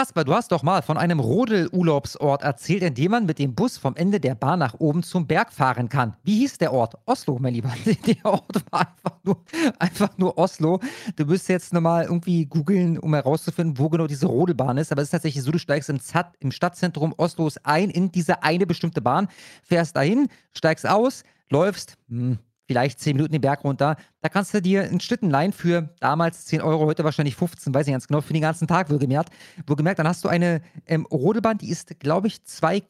Kasper, du hast doch mal von einem Rodel-Urlaubsort erzählt, in dem man mit dem Bus vom Ende der Bahn nach oben zum Berg fahren kann. Wie hieß der Ort? Oslo, mein Lieber. Der Ort war einfach nur, einfach nur Oslo. Du müsst jetzt nochmal irgendwie googeln, um herauszufinden, wo genau diese Rodelbahn ist. Aber es ist tatsächlich so, du steigst im, Zat, im Stadtzentrum Oslos ein in diese eine bestimmte Bahn, fährst dahin, steigst aus, läufst, hm, vielleicht 10 Minuten den Berg runter. Da kannst du dir einen Schlitten leihen für damals 10 Euro, heute wahrscheinlich 15, weiß ich ganz genau, für den ganzen Tag wohlgemerkt. Wohlgemerkt, dann hast du eine ähm, Rodelbahn, die ist, glaube ich, 2,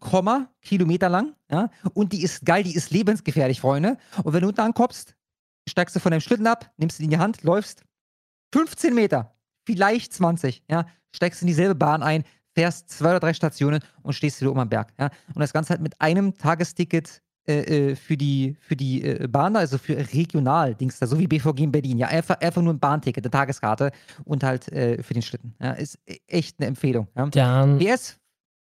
Kilometer lang. Ja? Und die ist geil, die ist lebensgefährlich, Freunde. Und wenn du unten ankommst, steigst du von deinem Schlitten ab, nimmst ihn in die Hand, läufst 15 Meter, vielleicht 20, ja, steigst in dieselbe Bahn ein, fährst zwei oder drei Stationen und stehst wieder oben am Berg. Ja? Und das Ganze halt mit einem Tagesticket äh, äh, für die, für die äh, Bahn, also für Regional-Dings da, so wie BVG in Berlin. Ja, einfach, einfach nur ein Bahnticket, eine Tageskarte und halt äh, für den Schlitten. Ja, ist e- echt eine Empfehlung. Ja. Dann. PS,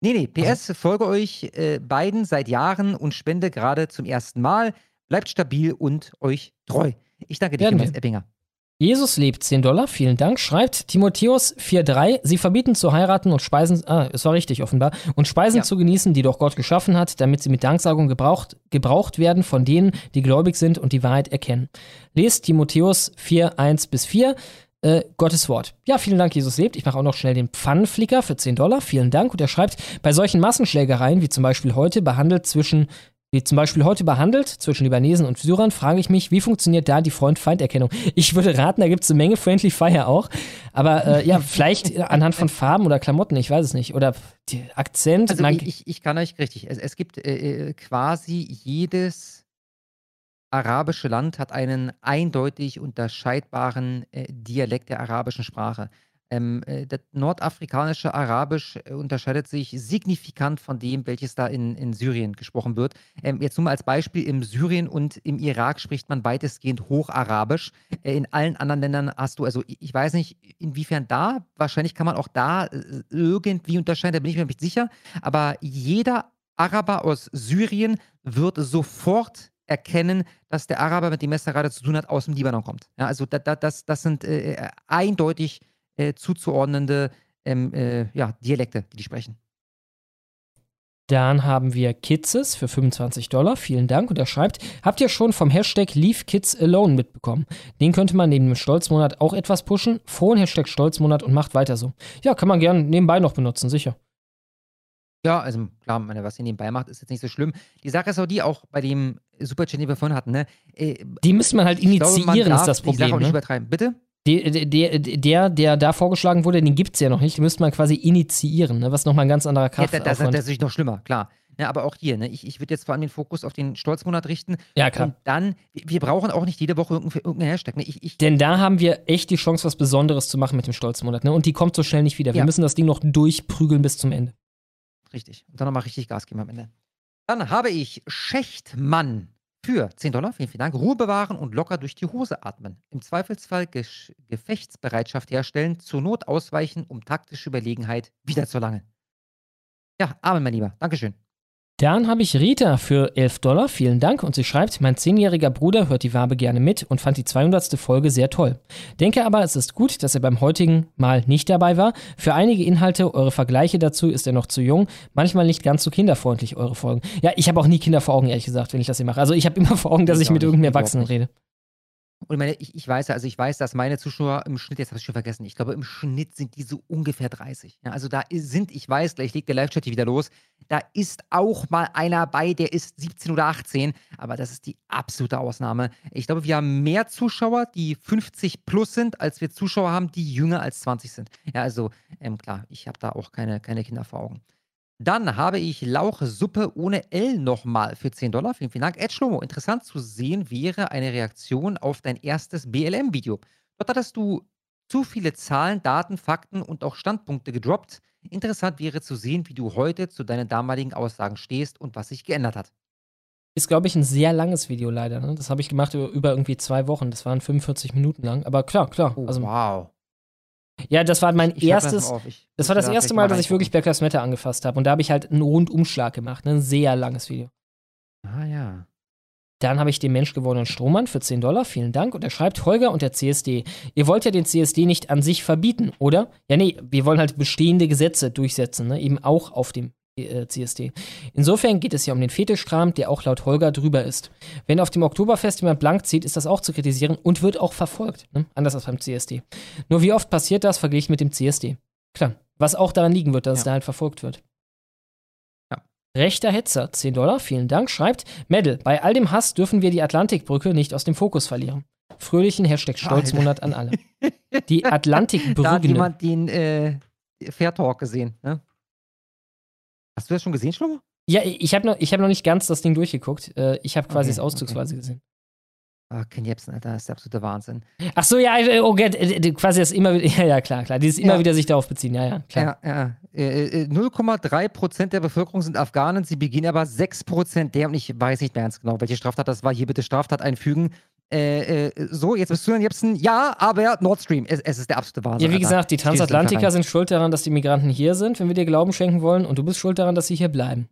nee, nee, PS, folge euch äh, beiden seit Jahren und spende gerade zum ersten Mal. Bleibt stabil und euch treu. Ich danke dir wir. Eppinger. Jesus lebt 10 Dollar, vielen Dank. Schreibt Timotheus 4,3. Sie verbieten zu heiraten und Speisen, ah, es war richtig offenbar, und Speisen Ja. zu genießen, die doch Gott geschaffen hat, damit sie mit Danksagung gebraucht, gebraucht werden von denen, die gläubig sind und die Wahrheit erkennen. Lest Timotheus 4, 1 bis 4. Äh, Gottes Wort. Ja, vielen Dank, Jesus lebt. Ich mache auch noch schnell den Pfannenflicker für 10 Dollar. Vielen Dank. Und er schreibt, bei solchen Massenschlägereien, wie zum Beispiel heute, behandelt zwischen wie zum Beispiel heute behandelt zwischen Libanesen und Syrern, frage ich mich, wie funktioniert da die Freund-Feind-Erkennung? Ich würde raten, da gibt es eine Menge Friendly Fire auch. Aber äh, ja, vielleicht anhand von Farben oder Klamotten, ich weiß es nicht. Oder die Akzent. Also ich, ich, ich kann euch richtig. Es, es gibt äh, äh, quasi jedes arabische Land hat einen eindeutig unterscheidbaren äh, Dialekt der arabischen Sprache. Ähm, äh, das nordafrikanische Arabisch äh, unterscheidet sich signifikant von dem, welches da in, in Syrien gesprochen wird. Ähm, jetzt nur mal als Beispiel, im Syrien und im Irak spricht man weitestgehend Hocharabisch. Äh, in allen anderen Ländern hast du, also ich weiß nicht, inwiefern da, wahrscheinlich kann man auch da äh, irgendwie unterscheiden, da bin ich mir nicht sicher, aber jeder Araber aus Syrien wird sofort erkennen, dass der Araber, mit dem er es da gerade zu tun hat, aus dem Libanon kommt. Ja, also da, da, das, das sind äh, eindeutig äh, zuzuordnende ähm, äh, ja, Dialekte, die die sprechen. Dann haben wir Kitzes für 25 Dollar. Vielen Dank. Und er schreibt, habt ihr schon vom Hashtag Leave Kids Alone mitbekommen? Den könnte man neben dem Stolzmonat auch etwas pushen. Frohen Hashtag Stolzmonat und macht weiter so. Ja, kann man gern nebenbei noch benutzen, sicher. Ja, also klar, meine, was ihr nebenbei macht, ist jetzt nicht so schlimm. Die Sache ist auch die, auch bei dem Superchat, den wir vorhin hatten, ne? Äh, Die müsste man halt ich glaube, man initiieren, darf ist das die Sache Problem. auch nicht Ne? übertreiben. Bitte? Der, der, der, der da vorgeschlagen wurde, den gibt es ja noch nicht. Den müsste man quasi initiieren, ne? was nochmal ein ganz anderer Ja, da, das ist natürlich noch schlimmer, klar. Ja, aber auch hier, ne? ich, ich würde jetzt vor allem den Fokus auf den Stolzmonat richten. Ja, klar. Und dann, wir wir brauchen auch nicht jede Woche irgendeinen irgendeinen Hashtag. Ne? Ich, ich, Denn da haben wir echt die Chance, was Besonderes zu machen mit dem Stolzmonat. Ne? Und die kommt so schnell nicht wieder. Wir Ja. müssen das Ding noch durchprügeln bis zum Ende. Richtig. Und dann nochmal richtig Gas geben am Ende. Dann habe ich Schächtmann für 10 Dollar. Vielen, vielen Dank. Ruhe bewahren und locker durch die Hose atmen. Im Zweifelsfall Gesch Gefechtsbereitschaft herstellen, zur Not ausweichen, um taktische Überlegenheit wiederzuerlangen. Ja, Amen, mein Lieber. Dankeschön. Dann habe ich Rita für 11 Dollar, vielen Dank. Und sie schreibt, mein zehnjähriger Bruder hört die Wabe gerne mit und fand die 200. Folge sehr toll. Denke aber, es ist gut, dass er beim heutigen Mal nicht dabei war. Für einige Inhalte, eure Vergleiche dazu, ist er noch zu jung. Manchmal nicht ganz so kinderfreundlich, eure Folgen. Ja, ich habe auch nie Kinder vor Augen, ehrlich gesagt, wenn ich das hier mache. Also ich habe immer vor Augen, dass Ich ich mit irgendeinem Erwachsenen rede. Und ich meine, ich, ich weiß ja, also ich weiß, dass meine Zuschauer im Schnitt, jetzt habe ich schon vergessen, ich glaube, im Schnitt sind die so ungefähr 30. Ja, also da sind, ich weiß, gleich legt der Live-Chat hier wieder los, da ist auch mal einer bei, der ist 17 oder 18, aber das ist die absolute Ausnahme. Ich glaube, wir haben mehr Zuschauer, die 50 plus sind, als wir Zuschauer haben, die jünger als 20 sind. Ja, also ähm, klar, ich habe da auch keine, keine Kinder vor Augen. Dann habe ich Lauchsuppe ohne L nochmal für 10 Dollar. Vielen, vielen Dank. Ed Schlomo, interessant zu sehen wäre eine Reaktion auf dein erstes BLM-Video. Dort hattest du zu viele Zahlen, Daten, Fakten und auch Standpunkte gedroppt. Interessant wäre zu sehen, wie du heute zu deinen damaligen Aussagen stehst und was sich geändert hat. Ist, glaube ich, ein sehr langes Video leider. Ne? Das habe ich gemacht über, über irgendwie zwei Wochen. Das waren 45 Minuten lang. Aber klar, klar. also, wow. Ja, das war mein Ich das erstes. auf. Ich das war das da erste Mal, mal dass ich wirklich Black Lives Matter angefasst habe. Und da habe ich halt einen Rundumschlag gemacht. Ne? Ein sehr langes Video. Ah ja. Dann habe ich den menschgewordenen Strohmann für 10 Dollar. Vielen Dank. Und er schreibt, Holger und der CSD. Ihr wollt ja den CSD nicht an sich verbieten, oder? Ja, nee, wir wollen halt bestehende Gesetze durchsetzen, ne? eben auch auf dem CSD. Insofern geht es ja um den Fetischkram, der auch laut Holger drüber ist. Wenn auf dem Oktoberfest jemand blank zieht, ist das auch zu kritisieren und wird auch verfolgt. Ne? Anders als beim CSD. Nur wie oft passiert das verglichen mit dem CSD? Klar. Was auch daran liegen wird, dass es da halt verfolgt wird. Rechter Hetzer, 10 Dollar, vielen Dank, schreibt, Medal, bei all dem Hass dürfen wir die Atlantikbrücke nicht aus dem Fokus verlieren. Fröhlichen Hashtag Stolzmonat an alle. Die Da hat Atlantikbrücke. jemand den äh, Fair Talk gesehen. Ne? Hast du das schon gesehen, Schlomo? Ja, ich habe noch, ich hab noch nicht ganz das Ding durchgeguckt. Äh, Ich habe quasi Okay, es auszugsweise gesehen. Ah, Ken Jebsen, Alter, das ist der absolute Wahnsinn. Ach so, ja, äh, oh Gott, äh, quasi das immer wieder, ja, ja, klar, klar. Dieses immer Ja. wieder sich darauf beziehen, ja, ja, klar. Ja, ja. Äh, äh, 0,3% der Bevölkerung sind Afghanen, sie begehen aber 6% der, und ich weiß nicht mehr ganz genau, welche Straftat das war. Hier bitte Straftat einfügen. Äh, äh, so, jetzt bist du dann Jepsen. Ja, aber Nord Stream, es, es ist der absolute Wahnsinn. Ja, wie gesagt, die Transatlantiker sind schuld daran, dass die Migranten hier sind, wenn wir dir Glauben schenken wollen, und du bist schuld daran, dass sie hier bleiben.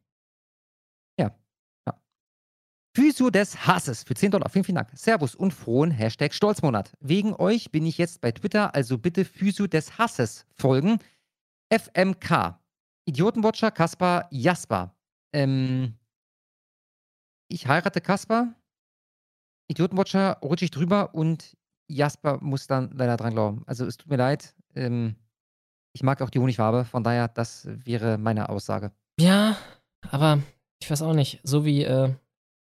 Physio des Hasses für 10 Dollar. Vielen, vielen Dank. Servus und frohen Hashtag Stolzmonat. Wegen euch bin ich jetzt bei Twitter, also bitte Physio des Hasses folgen. FMK. Idiotenwatcher Kaspar Jasper. Ähm, ich heirate Kaspar. Idiotenwatcher rutsche ich drüber und Jasper muss dann leider dran glauben. Also es tut mir leid. Ähm, ich mag auch die Honigfarbe, von daher, das wäre meine Aussage. Ja, aber ich weiß auch nicht. So wie äh,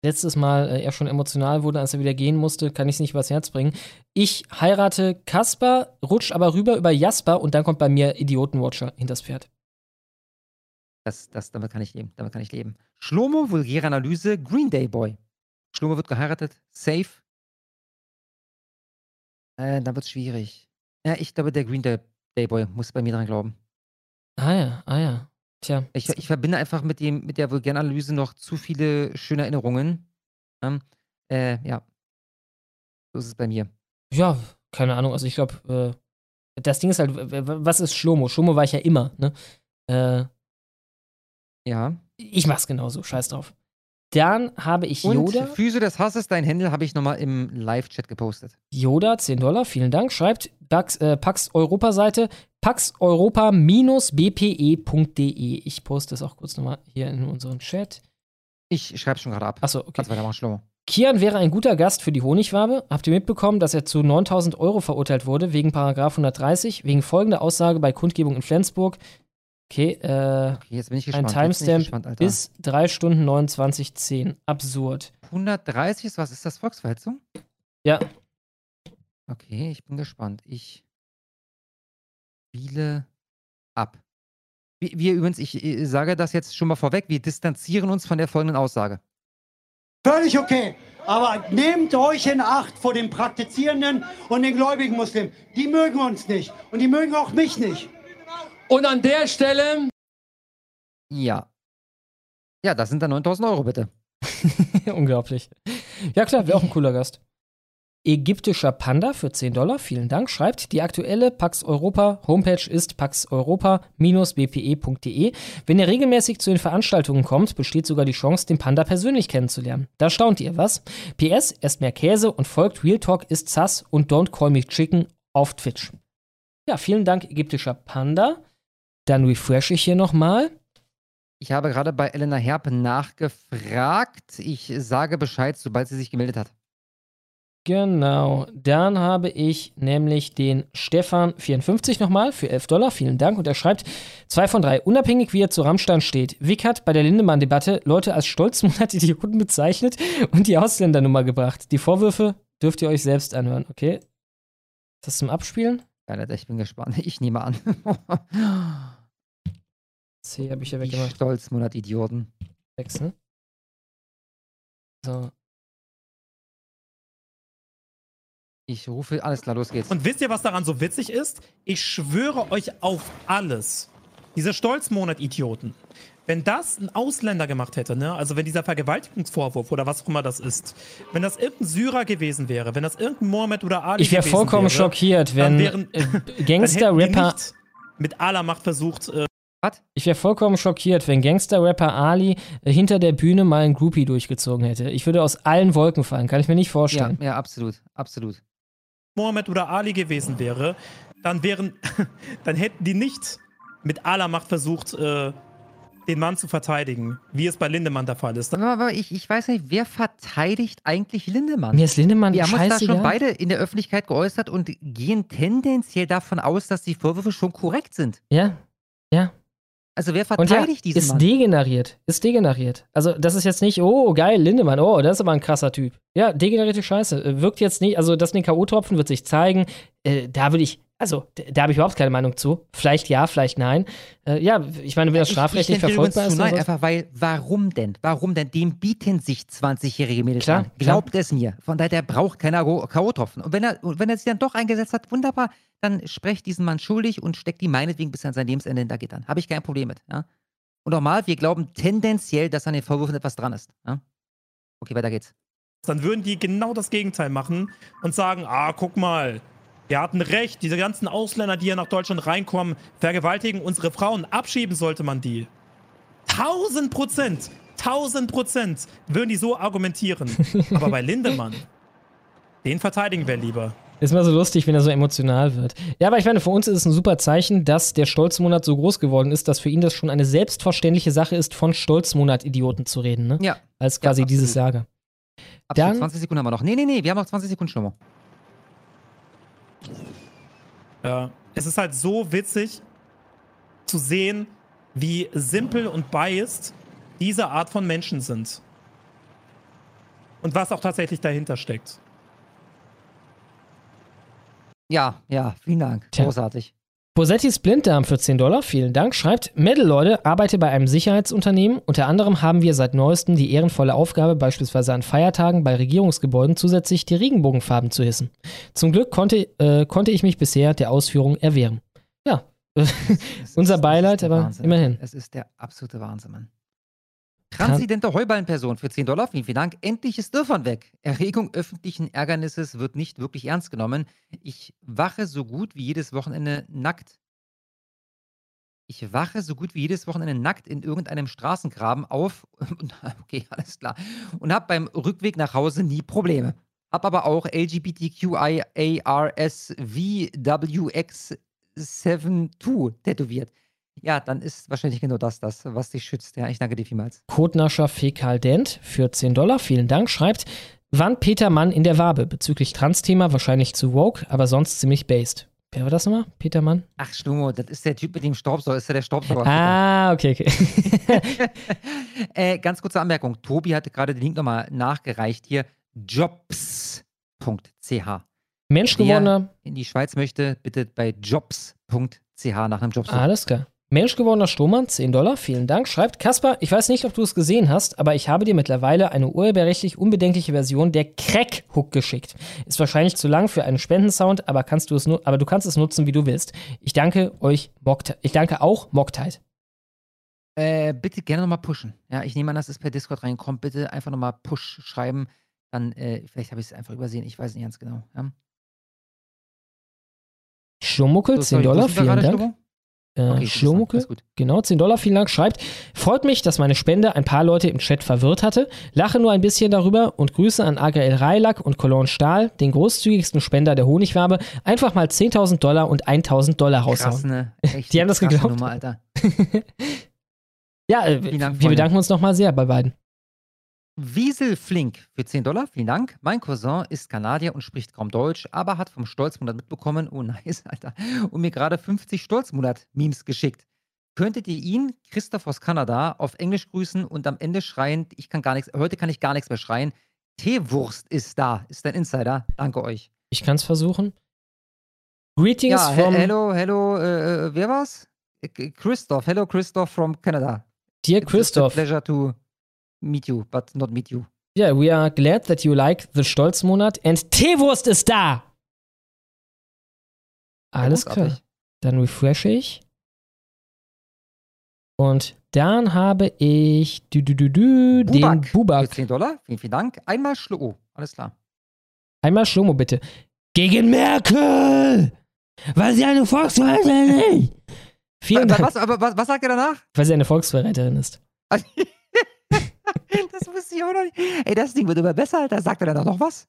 letztes Mal äh, er schon emotional wurde, als er wieder gehen musste, kann ich es nicht übers Herz bringen. Ich heirate Kasper, rutsch aber rüber über Jasper und dann kommt bei mir Idiotenwatcher hinters Pferd. Das, das, damit kann ich leben. Damit kann ich leben. Schlomo, vulgäre Analyse, Green Day Boy. Schlomo wird geheiratet. Safe. Äh, da wird's schwierig. Ja, ich glaube, der Green Day, Day Boy muss bei mir dran glauben. Ah ja, ah ja. Tja. Ich, ich verbinde einfach mit, dem, mit der vulgären Analyse noch zu viele schöne Erinnerungen. Ähm, äh, ja. So ist es bei mir. Ja, keine Ahnung. Also ich glaube, äh, das Ding ist halt, was ist Schlomo? Schlomo war ich ja immer, ne? Äh, ja. Ich mach's genauso, scheiß drauf. Dann habe ich Und Yoda. Füße des Hasses, dein Händel, habe ich nochmal im Live-Chat gepostet. Yoda, 10 Dollar, vielen Dank, schreibt Pax, äh, Pax Europa-Seite, paxeuropa-bpe.de. Ich poste es auch kurz nochmal hier in unseren Chat. Ich schreibe schon gerade ab. Achso, okay. Kannst weitermachen, Schlomo. Kian wäre ein guter Gast für die Honigwabe. Habt ihr mitbekommen, dass er zu 9000 Euro verurteilt wurde wegen Paragraph 130, wegen folgender Aussage bei Kundgebung in Flensburg? Okay, äh, jetzt bin ich ein gespannt, ich Timestamp gespannt, Alter. bis 3 Stunden 29,10. Absurd. 130 ist was? Ist das Volksverhetzung? Ja. Okay, ich bin gespannt. Ich spiele ab. Wir, wir übrigens, ich äh, sage das jetzt schon mal vorweg, wir distanzieren uns von der folgenden Aussage. Völlig okay. Aber nehmt euch in Acht vor den praktizierenden und den gläubigen Muslimen. Die mögen uns nicht. Und die mögen auch mich nicht. Und an der Stelle. Ja. Ja, das sind dann 9000 Euro, bitte. Unglaublich. Ja, klar, wäre auch ein cooler Gast. Ägyptischer Panda für 10 Dollar, vielen Dank, schreibt, die aktuelle Pax Europa Homepage ist paxeuropa-bpe.de. Wenn ihr regelmäßig zu den Veranstaltungen kommt, besteht sogar die Chance, den Panda persönlich kennenzulernen. Da staunt ihr, was? PS, esst mehr Käse und folgt Real Talk ist sass und Don't Call Me Chicken auf Twitch. Ja, vielen Dank, ägyptischer Panda. Dann refresh ich hier nochmal. Ich habe gerade bei Elena Herp nachgefragt. Ich sage Bescheid, sobald sie sich gemeldet hat. Genau, dann habe ich nämlich den Stefan54 nochmal für 11 Dollar. Vielen Dank. Und er schreibt: 2 von 3. Unabhängig wie er zu Rammstein steht. Wick hat bei der Lindemann-Debatte Leute als Stolzmonat Idioten bezeichnet und die Ausländernummer gebracht. Die Vorwürfe dürft ihr euch selbst anhören, okay? Ist das zum Abspielen? Ja, ich bin gespannt. Ich nehme an. C habe ich ja weggemacht. Stolzmonat Idioten. Wechseln. So. Ich rufe, alles klar, los geht's. Und wisst ihr, was daran so witzig ist? Ich schwöre euch auf alles. Diese Stolzmonat-Idioten. Wenn das ein Ausländer gemacht hätte, ne, also wenn dieser Vergewaltigungsvorwurf oder was auch immer das ist, wenn das irgendein Syrer gewesen wäre, wenn das irgendein Mohammed oder Ali Ich wäre gewesen vollkommen wäre, schockiert, dann wenn wären, äh, Gangster-Rapper. nicht mit aller Macht versucht, äh, Was? Ich wäre vollkommen schockiert, wenn Gangster-Rapper Ali äh, hinter der Bühne mal ein Groupie durchgezogen hätte. Ich würde aus allen Wolken fallen, kann ich mir nicht Ja, vorstellen. ja, absolut, absolut. Mohammed oder Ali gewesen wäre, dann wären, dann hätten die nicht mit aller Macht versucht, äh, den Mann zu verteidigen, wie es bei Lindemann der Fall ist. Aber, aber ich, ich weiß nicht, wer verteidigt eigentlich Lindemann? Mir ist Lindemann Wir haben uns da schon beide in der Öffentlichkeit geäußert und gehen tendenziell davon aus, dass die Vorwürfe schon korrekt sind. Ja, ja. Also wer verteidigt diesen ist Mann? degeneriert. Ist degeneriert. Also, das ist jetzt nicht, oh, geil, Lindemann, oh, das ist aber ein krasser Typ. Ja, degenerierte Scheiße. Äh, Wirkt jetzt nicht, also das in den K.O.-Tropfen wird sich zeigen. Äh, da würde ich, also, da habe ich überhaupt keine Meinung zu. Vielleicht ja, vielleicht nein. Äh, ja, ich meine, wenn das strafrechtlich verfolgbar ist. nein, einfach weil, warum denn? Warum denn? Dem bieten sich 20-jährige Mädels Klar, an. Glaubt es mir. Von daher, der braucht keine K.O.-Tropfen. Und wenn er, und wenn er sich dann doch eingesetzt hat, wunderbar, dann sprecht diesen Mann schuldig und steckt die meinetwegen bis an sein Lebensende hinter Gittern. Habe ich kein Problem mit. Ja? Und nochmal, wir glauben tendenziell, dass an den Vorwürfen etwas dran ist. Ja? Okay, weiter geht's. Dann würden die genau das Gegenteil machen und sagen, ah, guck mal, wir hatten recht, diese ganzen Ausländer, die hier nach Deutschland reinkommen, vergewaltigen unsere Frauen, abschieben sollte man die. Tausend Prozent, tausend Prozent würden die so argumentieren. Aber bei Lindemann, den verteidigen wir lieber. Ist mal so lustig, wenn er so emotional wird. Ja, aber ich meine, für uns ist es ein super Zeichen, dass der Stolzmonat so groß geworden ist, dass für ihn das schon eine selbstverständliche Sache ist, von Stolzmonat-Idioten zu reden, ne? Ja. Als quasi Ja, dieses Lager. Absolut. Dann- 20 Sekunden haben wir noch. Nee, nee, nee, wir haben noch 20 Sekunden Schlummer. Ja, es ist halt so witzig zu sehen, wie simpel und biased diese Art von Menschen sind. Und was auch tatsächlich dahinter steckt. Ja, ja, vielen Dank. Tja. Großartig. Bosettis Blinddarm für 10 Dollar, vielen Dank, schreibt, Medal Leute, arbeite bei einem Sicherheitsunternehmen. Unter anderem haben wir seit neuestem die ehrenvolle Aufgabe, beispielsweise an Feiertagen bei Regierungsgebäuden zusätzlich die Regenbogenfarben zu hissen. Zum Glück konnte, äh, konnte ich mich bisher der Ausführung erwehren. Ja, unser Beileid, aber Wahnsinn. immerhin. Es ist der absolute Wahnsinn, Mann. Transidente Heuballenperson für 10 Dollar, vielen, vielen Dank. Endlich ist Dürfern weg. Erregung öffentlichen Ärgernisses wird nicht wirklich ernst genommen. Ich wache so gut wie jedes Wochenende nackt. Ich wache so gut wie jedes Wochenende nackt in irgendeinem Straßengraben auf. Okay, alles klar. Und habe beim Rückweg nach Hause nie Probleme. Hab aber auch LGBTQIARSVWX72 tätowiert. Ja, dann ist wahrscheinlich genau das das, was dich schützt. Ja, ich danke dir vielmals. Codenascher Fekal Dent für 10 Dollar, vielen Dank, schreibt, wann Peter Mann in der Wabe? Bezüglich Trans-Thema wahrscheinlich zu woke, aber sonst ziemlich based. Wer war das nochmal? Peter Mann? Ach, Schlummo, das ist der Typ mit dem Staubsauger. Ist ja der Staubsauger. Ah, okay, okay. äh, ganz kurze Anmerkung. Tobi hatte gerade den Link nochmal nachgereicht hier. Jobs.ch. Menschgewordener, Wer in die Schweiz möchte, bitte bei jobs.ch nach einem Job suchen. alles klar. Menschgewordener Strohmann, 10 Dollar, vielen Dank, schreibt Kaspar, ich weiß nicht, ob du es gesehen hast, aber ich habe dir mittlerweile eine urheberrechtlich unbedenkliche Version der Crack-Hook geschickt. Ist wahrscheinlich zu lang für einen Spendensound, aber, kannst du es nu aber du kannst es nutzen, wie du willst. Ich danke euch, Mockte ich danke auch Mocktide. Äh, bitte gerne nochmal pushen. Ja, ich nehme an, dass es per Discord reinkommt. Bitte einfach nochmal Push schreiben. Dann, äh, vielleicht habe ich es einfach übersehen. Ich weiß nicht ganz genau. Ja. Schlumuckel, So, 10 sorry, wo Dollar, vielen Dank. Schlummo? Äh, Okay, gut. genau, 10 Dollar, vielen Dank, schreibt, freut mich, dass meine Spende ein paar Leute im Chat verwirrt hatte, lache nur ein bisschen darüber und Grüße an AGL Reilack und Cologne Stahl, den großzügigsten Spender der Honigwabe, einfach mal 10.000 Dollar und 1.000 Dollar raushauen. Krass, ne? Echt Die haben das geglaubt. Nummer. Ja, äh, Dank, wir bedanken uns nochmal sehr bei beiden. Wieselflink für 10 Dollar, vielen Dank. Mein Cousin ist Kanadier und spricht kaum Deutsch, aber hat vom Stolzmonat mitbekommen, oh nice, Alter, und mir gerade 50 Stolzmonat-Memes geschickt. Könntet ihr ihn, Christoph aus Kanada, auf Englisch grüßen und am Ende schreien, ich kann gar nichts, heute kann ich gar nichts mehr schreien. Teewurst ist da, ist ein Insider. Danke euch. Ich kann es versuchen. Greetings Ja, he from hello, hello, äh, äh, wer war's? Christoph, hello Christoph from Canada. Dear It's a Christoph. pleasure to meet you, but not meet you. Yeah, we are glad that you like the Stolzmonat and Teewurst ist da! Alles klar. Dann refreshe ich. Und dann habe ich du, du, du, du, den Bubak. Für Bubak. 10 Dollar, vielen, vielen Dank. Einmal Schlo. Oh, alles klar. Einmal Schlomo bitte. Gegen Merkel! Weil sie eine Volksfreundin ist! Vielen was, Dank. was, aber was, was sagt er danach? Weil sie eine Volksverräterin ist. Wusste ich auch noch nicht. Ey, das Ding wird immer besser, Alter. Sagt er dann noch was?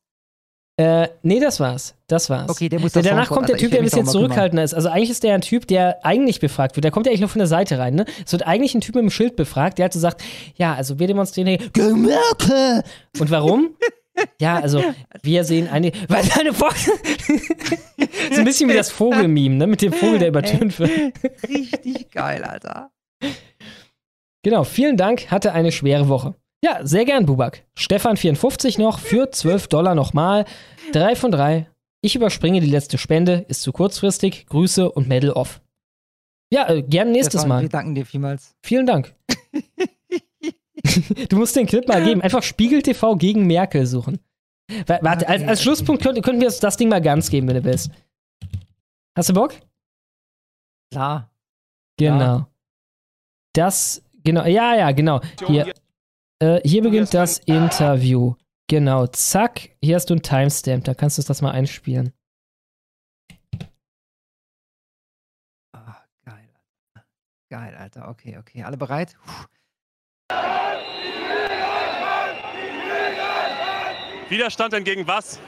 Äh, nee, das war's. Das war's. Okay, der muss Der das danach kommt der Alter, Typ, der ein bisschen zurückhaltender ist. Also eigentlich ist der ein Typ, der eigentlich befragt wird. Der kommt ja eigentlich nur von der Seite rein, ne? Es wird eigentlich ein Typ mit einem Schild befragt, der halt so sagt, ja, also wir demonstrieren hier gegen Merkel. Und warum? ja, also wir sehen eine, weil seine Vogel, so ein bisschen wie das Vogelmeme, ne? Mit dem Vogel, der übertönt wird. Richtig geil, Alter. Genau, vielen Dank, hatte eine schwere Woche. Ja, sehr gern, Bubak. Stefan54 noch für 12 Dollar nochmal. Drei von drei. Ich überspringe die letzte Spende, ist zu kurzfristig. Grüße und Medal off. Ja, äh, gern nächstes Stefan, Mal. Wir danken dir vielmals. Vielen Dank. du musst den Clip mal geben. Einfach Spiegel TV gegen Merkel suchen. Wa- Warte, als, als Schlusspunkt könnt, könnten wir das Ding mal ganz geben, wenn du willst. Hast du Bock? Klar. Genau. Das, genau, ja, ja, genau. Hier, äh, hier beginnt das Interview. Genau, zack. Hier hast du einen Timestamp, da kannst du das mal einspielen. Geil, Alter. Okay, okay. Alle bereit? Puh. Widerstand denn gegen was?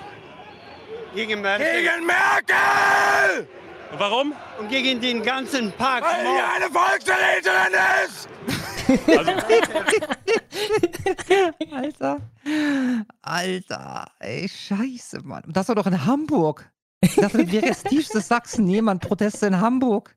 Gegen Merkel. Gegen Merkel! Und warum? Und gegen den ganzen Park. Weil die eine Volksverräterin ist! Alter. Alter. Ey, scheiße, Mann. Und das war doch in Hamburg. Das wäre das tiefste Sachsen. Nee, Mann, Proteste in Hamburg.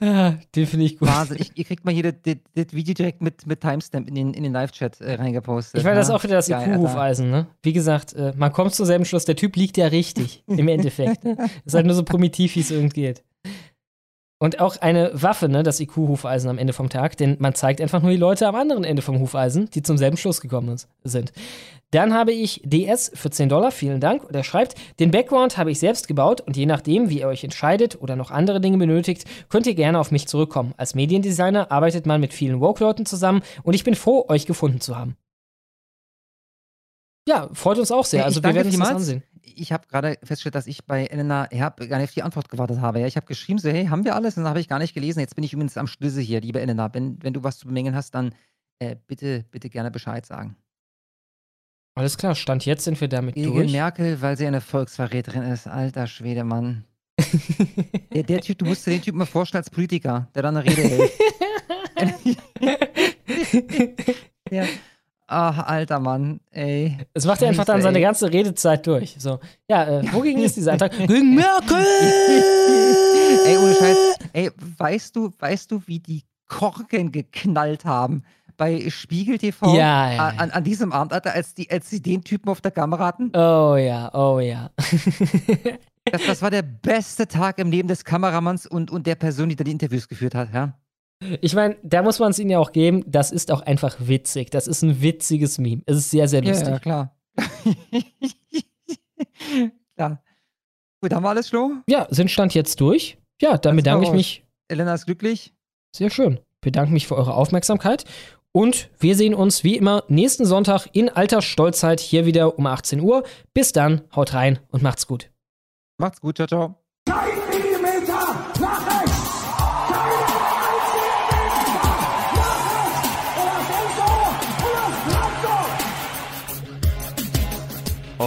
Ah, den finde ich gut. Wahnsinn. Ich, ihr kriegt mal hier das, das, Video direkt mit, mit Timestamp in den, in den Live-Chat äh, reingepostet. Ich meine, das ist ja? auch wieder das. IQ-Hufeisen, ne? Wie gesagt, äh, man kommt zum selben Schluss, der Typ liegt ja richtig, im Endeffekt. Ne? Ist halt nur so primitiv, wie es irgend geht. Und auch eine Waffe, ne, das IQ-Hufeisen am Ende vom Tag, denn man zeigt einfach nur die Leute am anderen Ende vom Hufeisen, die zum selben Schluss gekommen ist, sind. Dann habe ich DS für 10 Dollar, vielen Dank. Und er schreibt, den Background habe ich selbst gebaut und je nachdem, wie ihr euch entscheidet oder noch andere Dinge benötigt, könnt ihr gerne auf mich zurückkommen. Als Mediendesigner arbeitet man mit vielen Woke-Leuten zusammen und ich bin froh, euch gefunden zu haben. Ja, freut uns auch sehr. Also wir werden uns das ansehen. Ich habe gerade festgestellt, dass ich bei Elena Herb gar nicht auf die Antwort gewartet habe. Ja, ich habe geschrieben, so, hey, haben wir alles? Und dann habe ich gar nicht gelesen. Jetzt bin ich übrigens am Schlüssel hier, liebe Elena. Wenn, wenn du was zu bemängeln hast, dann äh, bitte, bitte gerne Bescheid sagen. Alles klar, Stand jetzt sind wir damit Gegen durch. Merkel, weil sie eine Volksverräterin ist. Alter Schwede, Mann. der, der Typ, du musst dir den Typ mal vorstellen als Politiker, der dann eine Rede hält. ja. Ach, alter Mann, ey. Es macht er einfach dann seine ganze Redezeit durch. So, ja, äh, wogegen ist dieser Antrag? Gegen Merkel! ey, ohne Scheiß. Ey, weißt du, weißt du, wie die Korken geknallt haben bei Spiegel TV Ja, ja, an, an diesem Abend, Alter, als die, als sie den Typen auf der Kamera hatten? Oh ja, oh ja. Das, das war der beste Tag im Leben des Kameramanns und, und der Person, die da die Interviews geführt hat, ja. Ich meine, da muss man es ihnen ja auch geben, das ist auch einfach witzig. Das ist ein witziges Meme. Es ist sehr, sehr Ja, lustig. ja, klar. klar. Gut, haben wir alles, Flo? Ja, sind Stand jetzt durch. Ja, dann Alles bedanke ich mich. Elena ist glücklich. Sehr schön. Bedanke mich für eure Aufmerksamkeit. Und wir sehen uns wie immer nächsten Sonntag in alter Stolzheit hier wieder um 18 Uhr. Bis dann, haut rein und macht's gut. Macht's gut, ciao, ciao.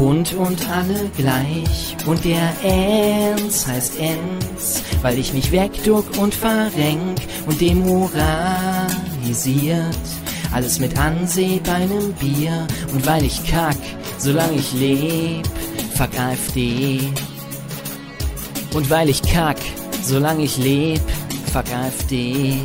Bunt und alle gleich. Und der Enz heißt Enz, weil ich mich wegduck und verrenk und demoralisiert. Alles mit Anseh bei nem Bier. Und weil ich kack, solange ich leb, fuck AfD. Und weil ich kack, solange ich leb, fuck AfD.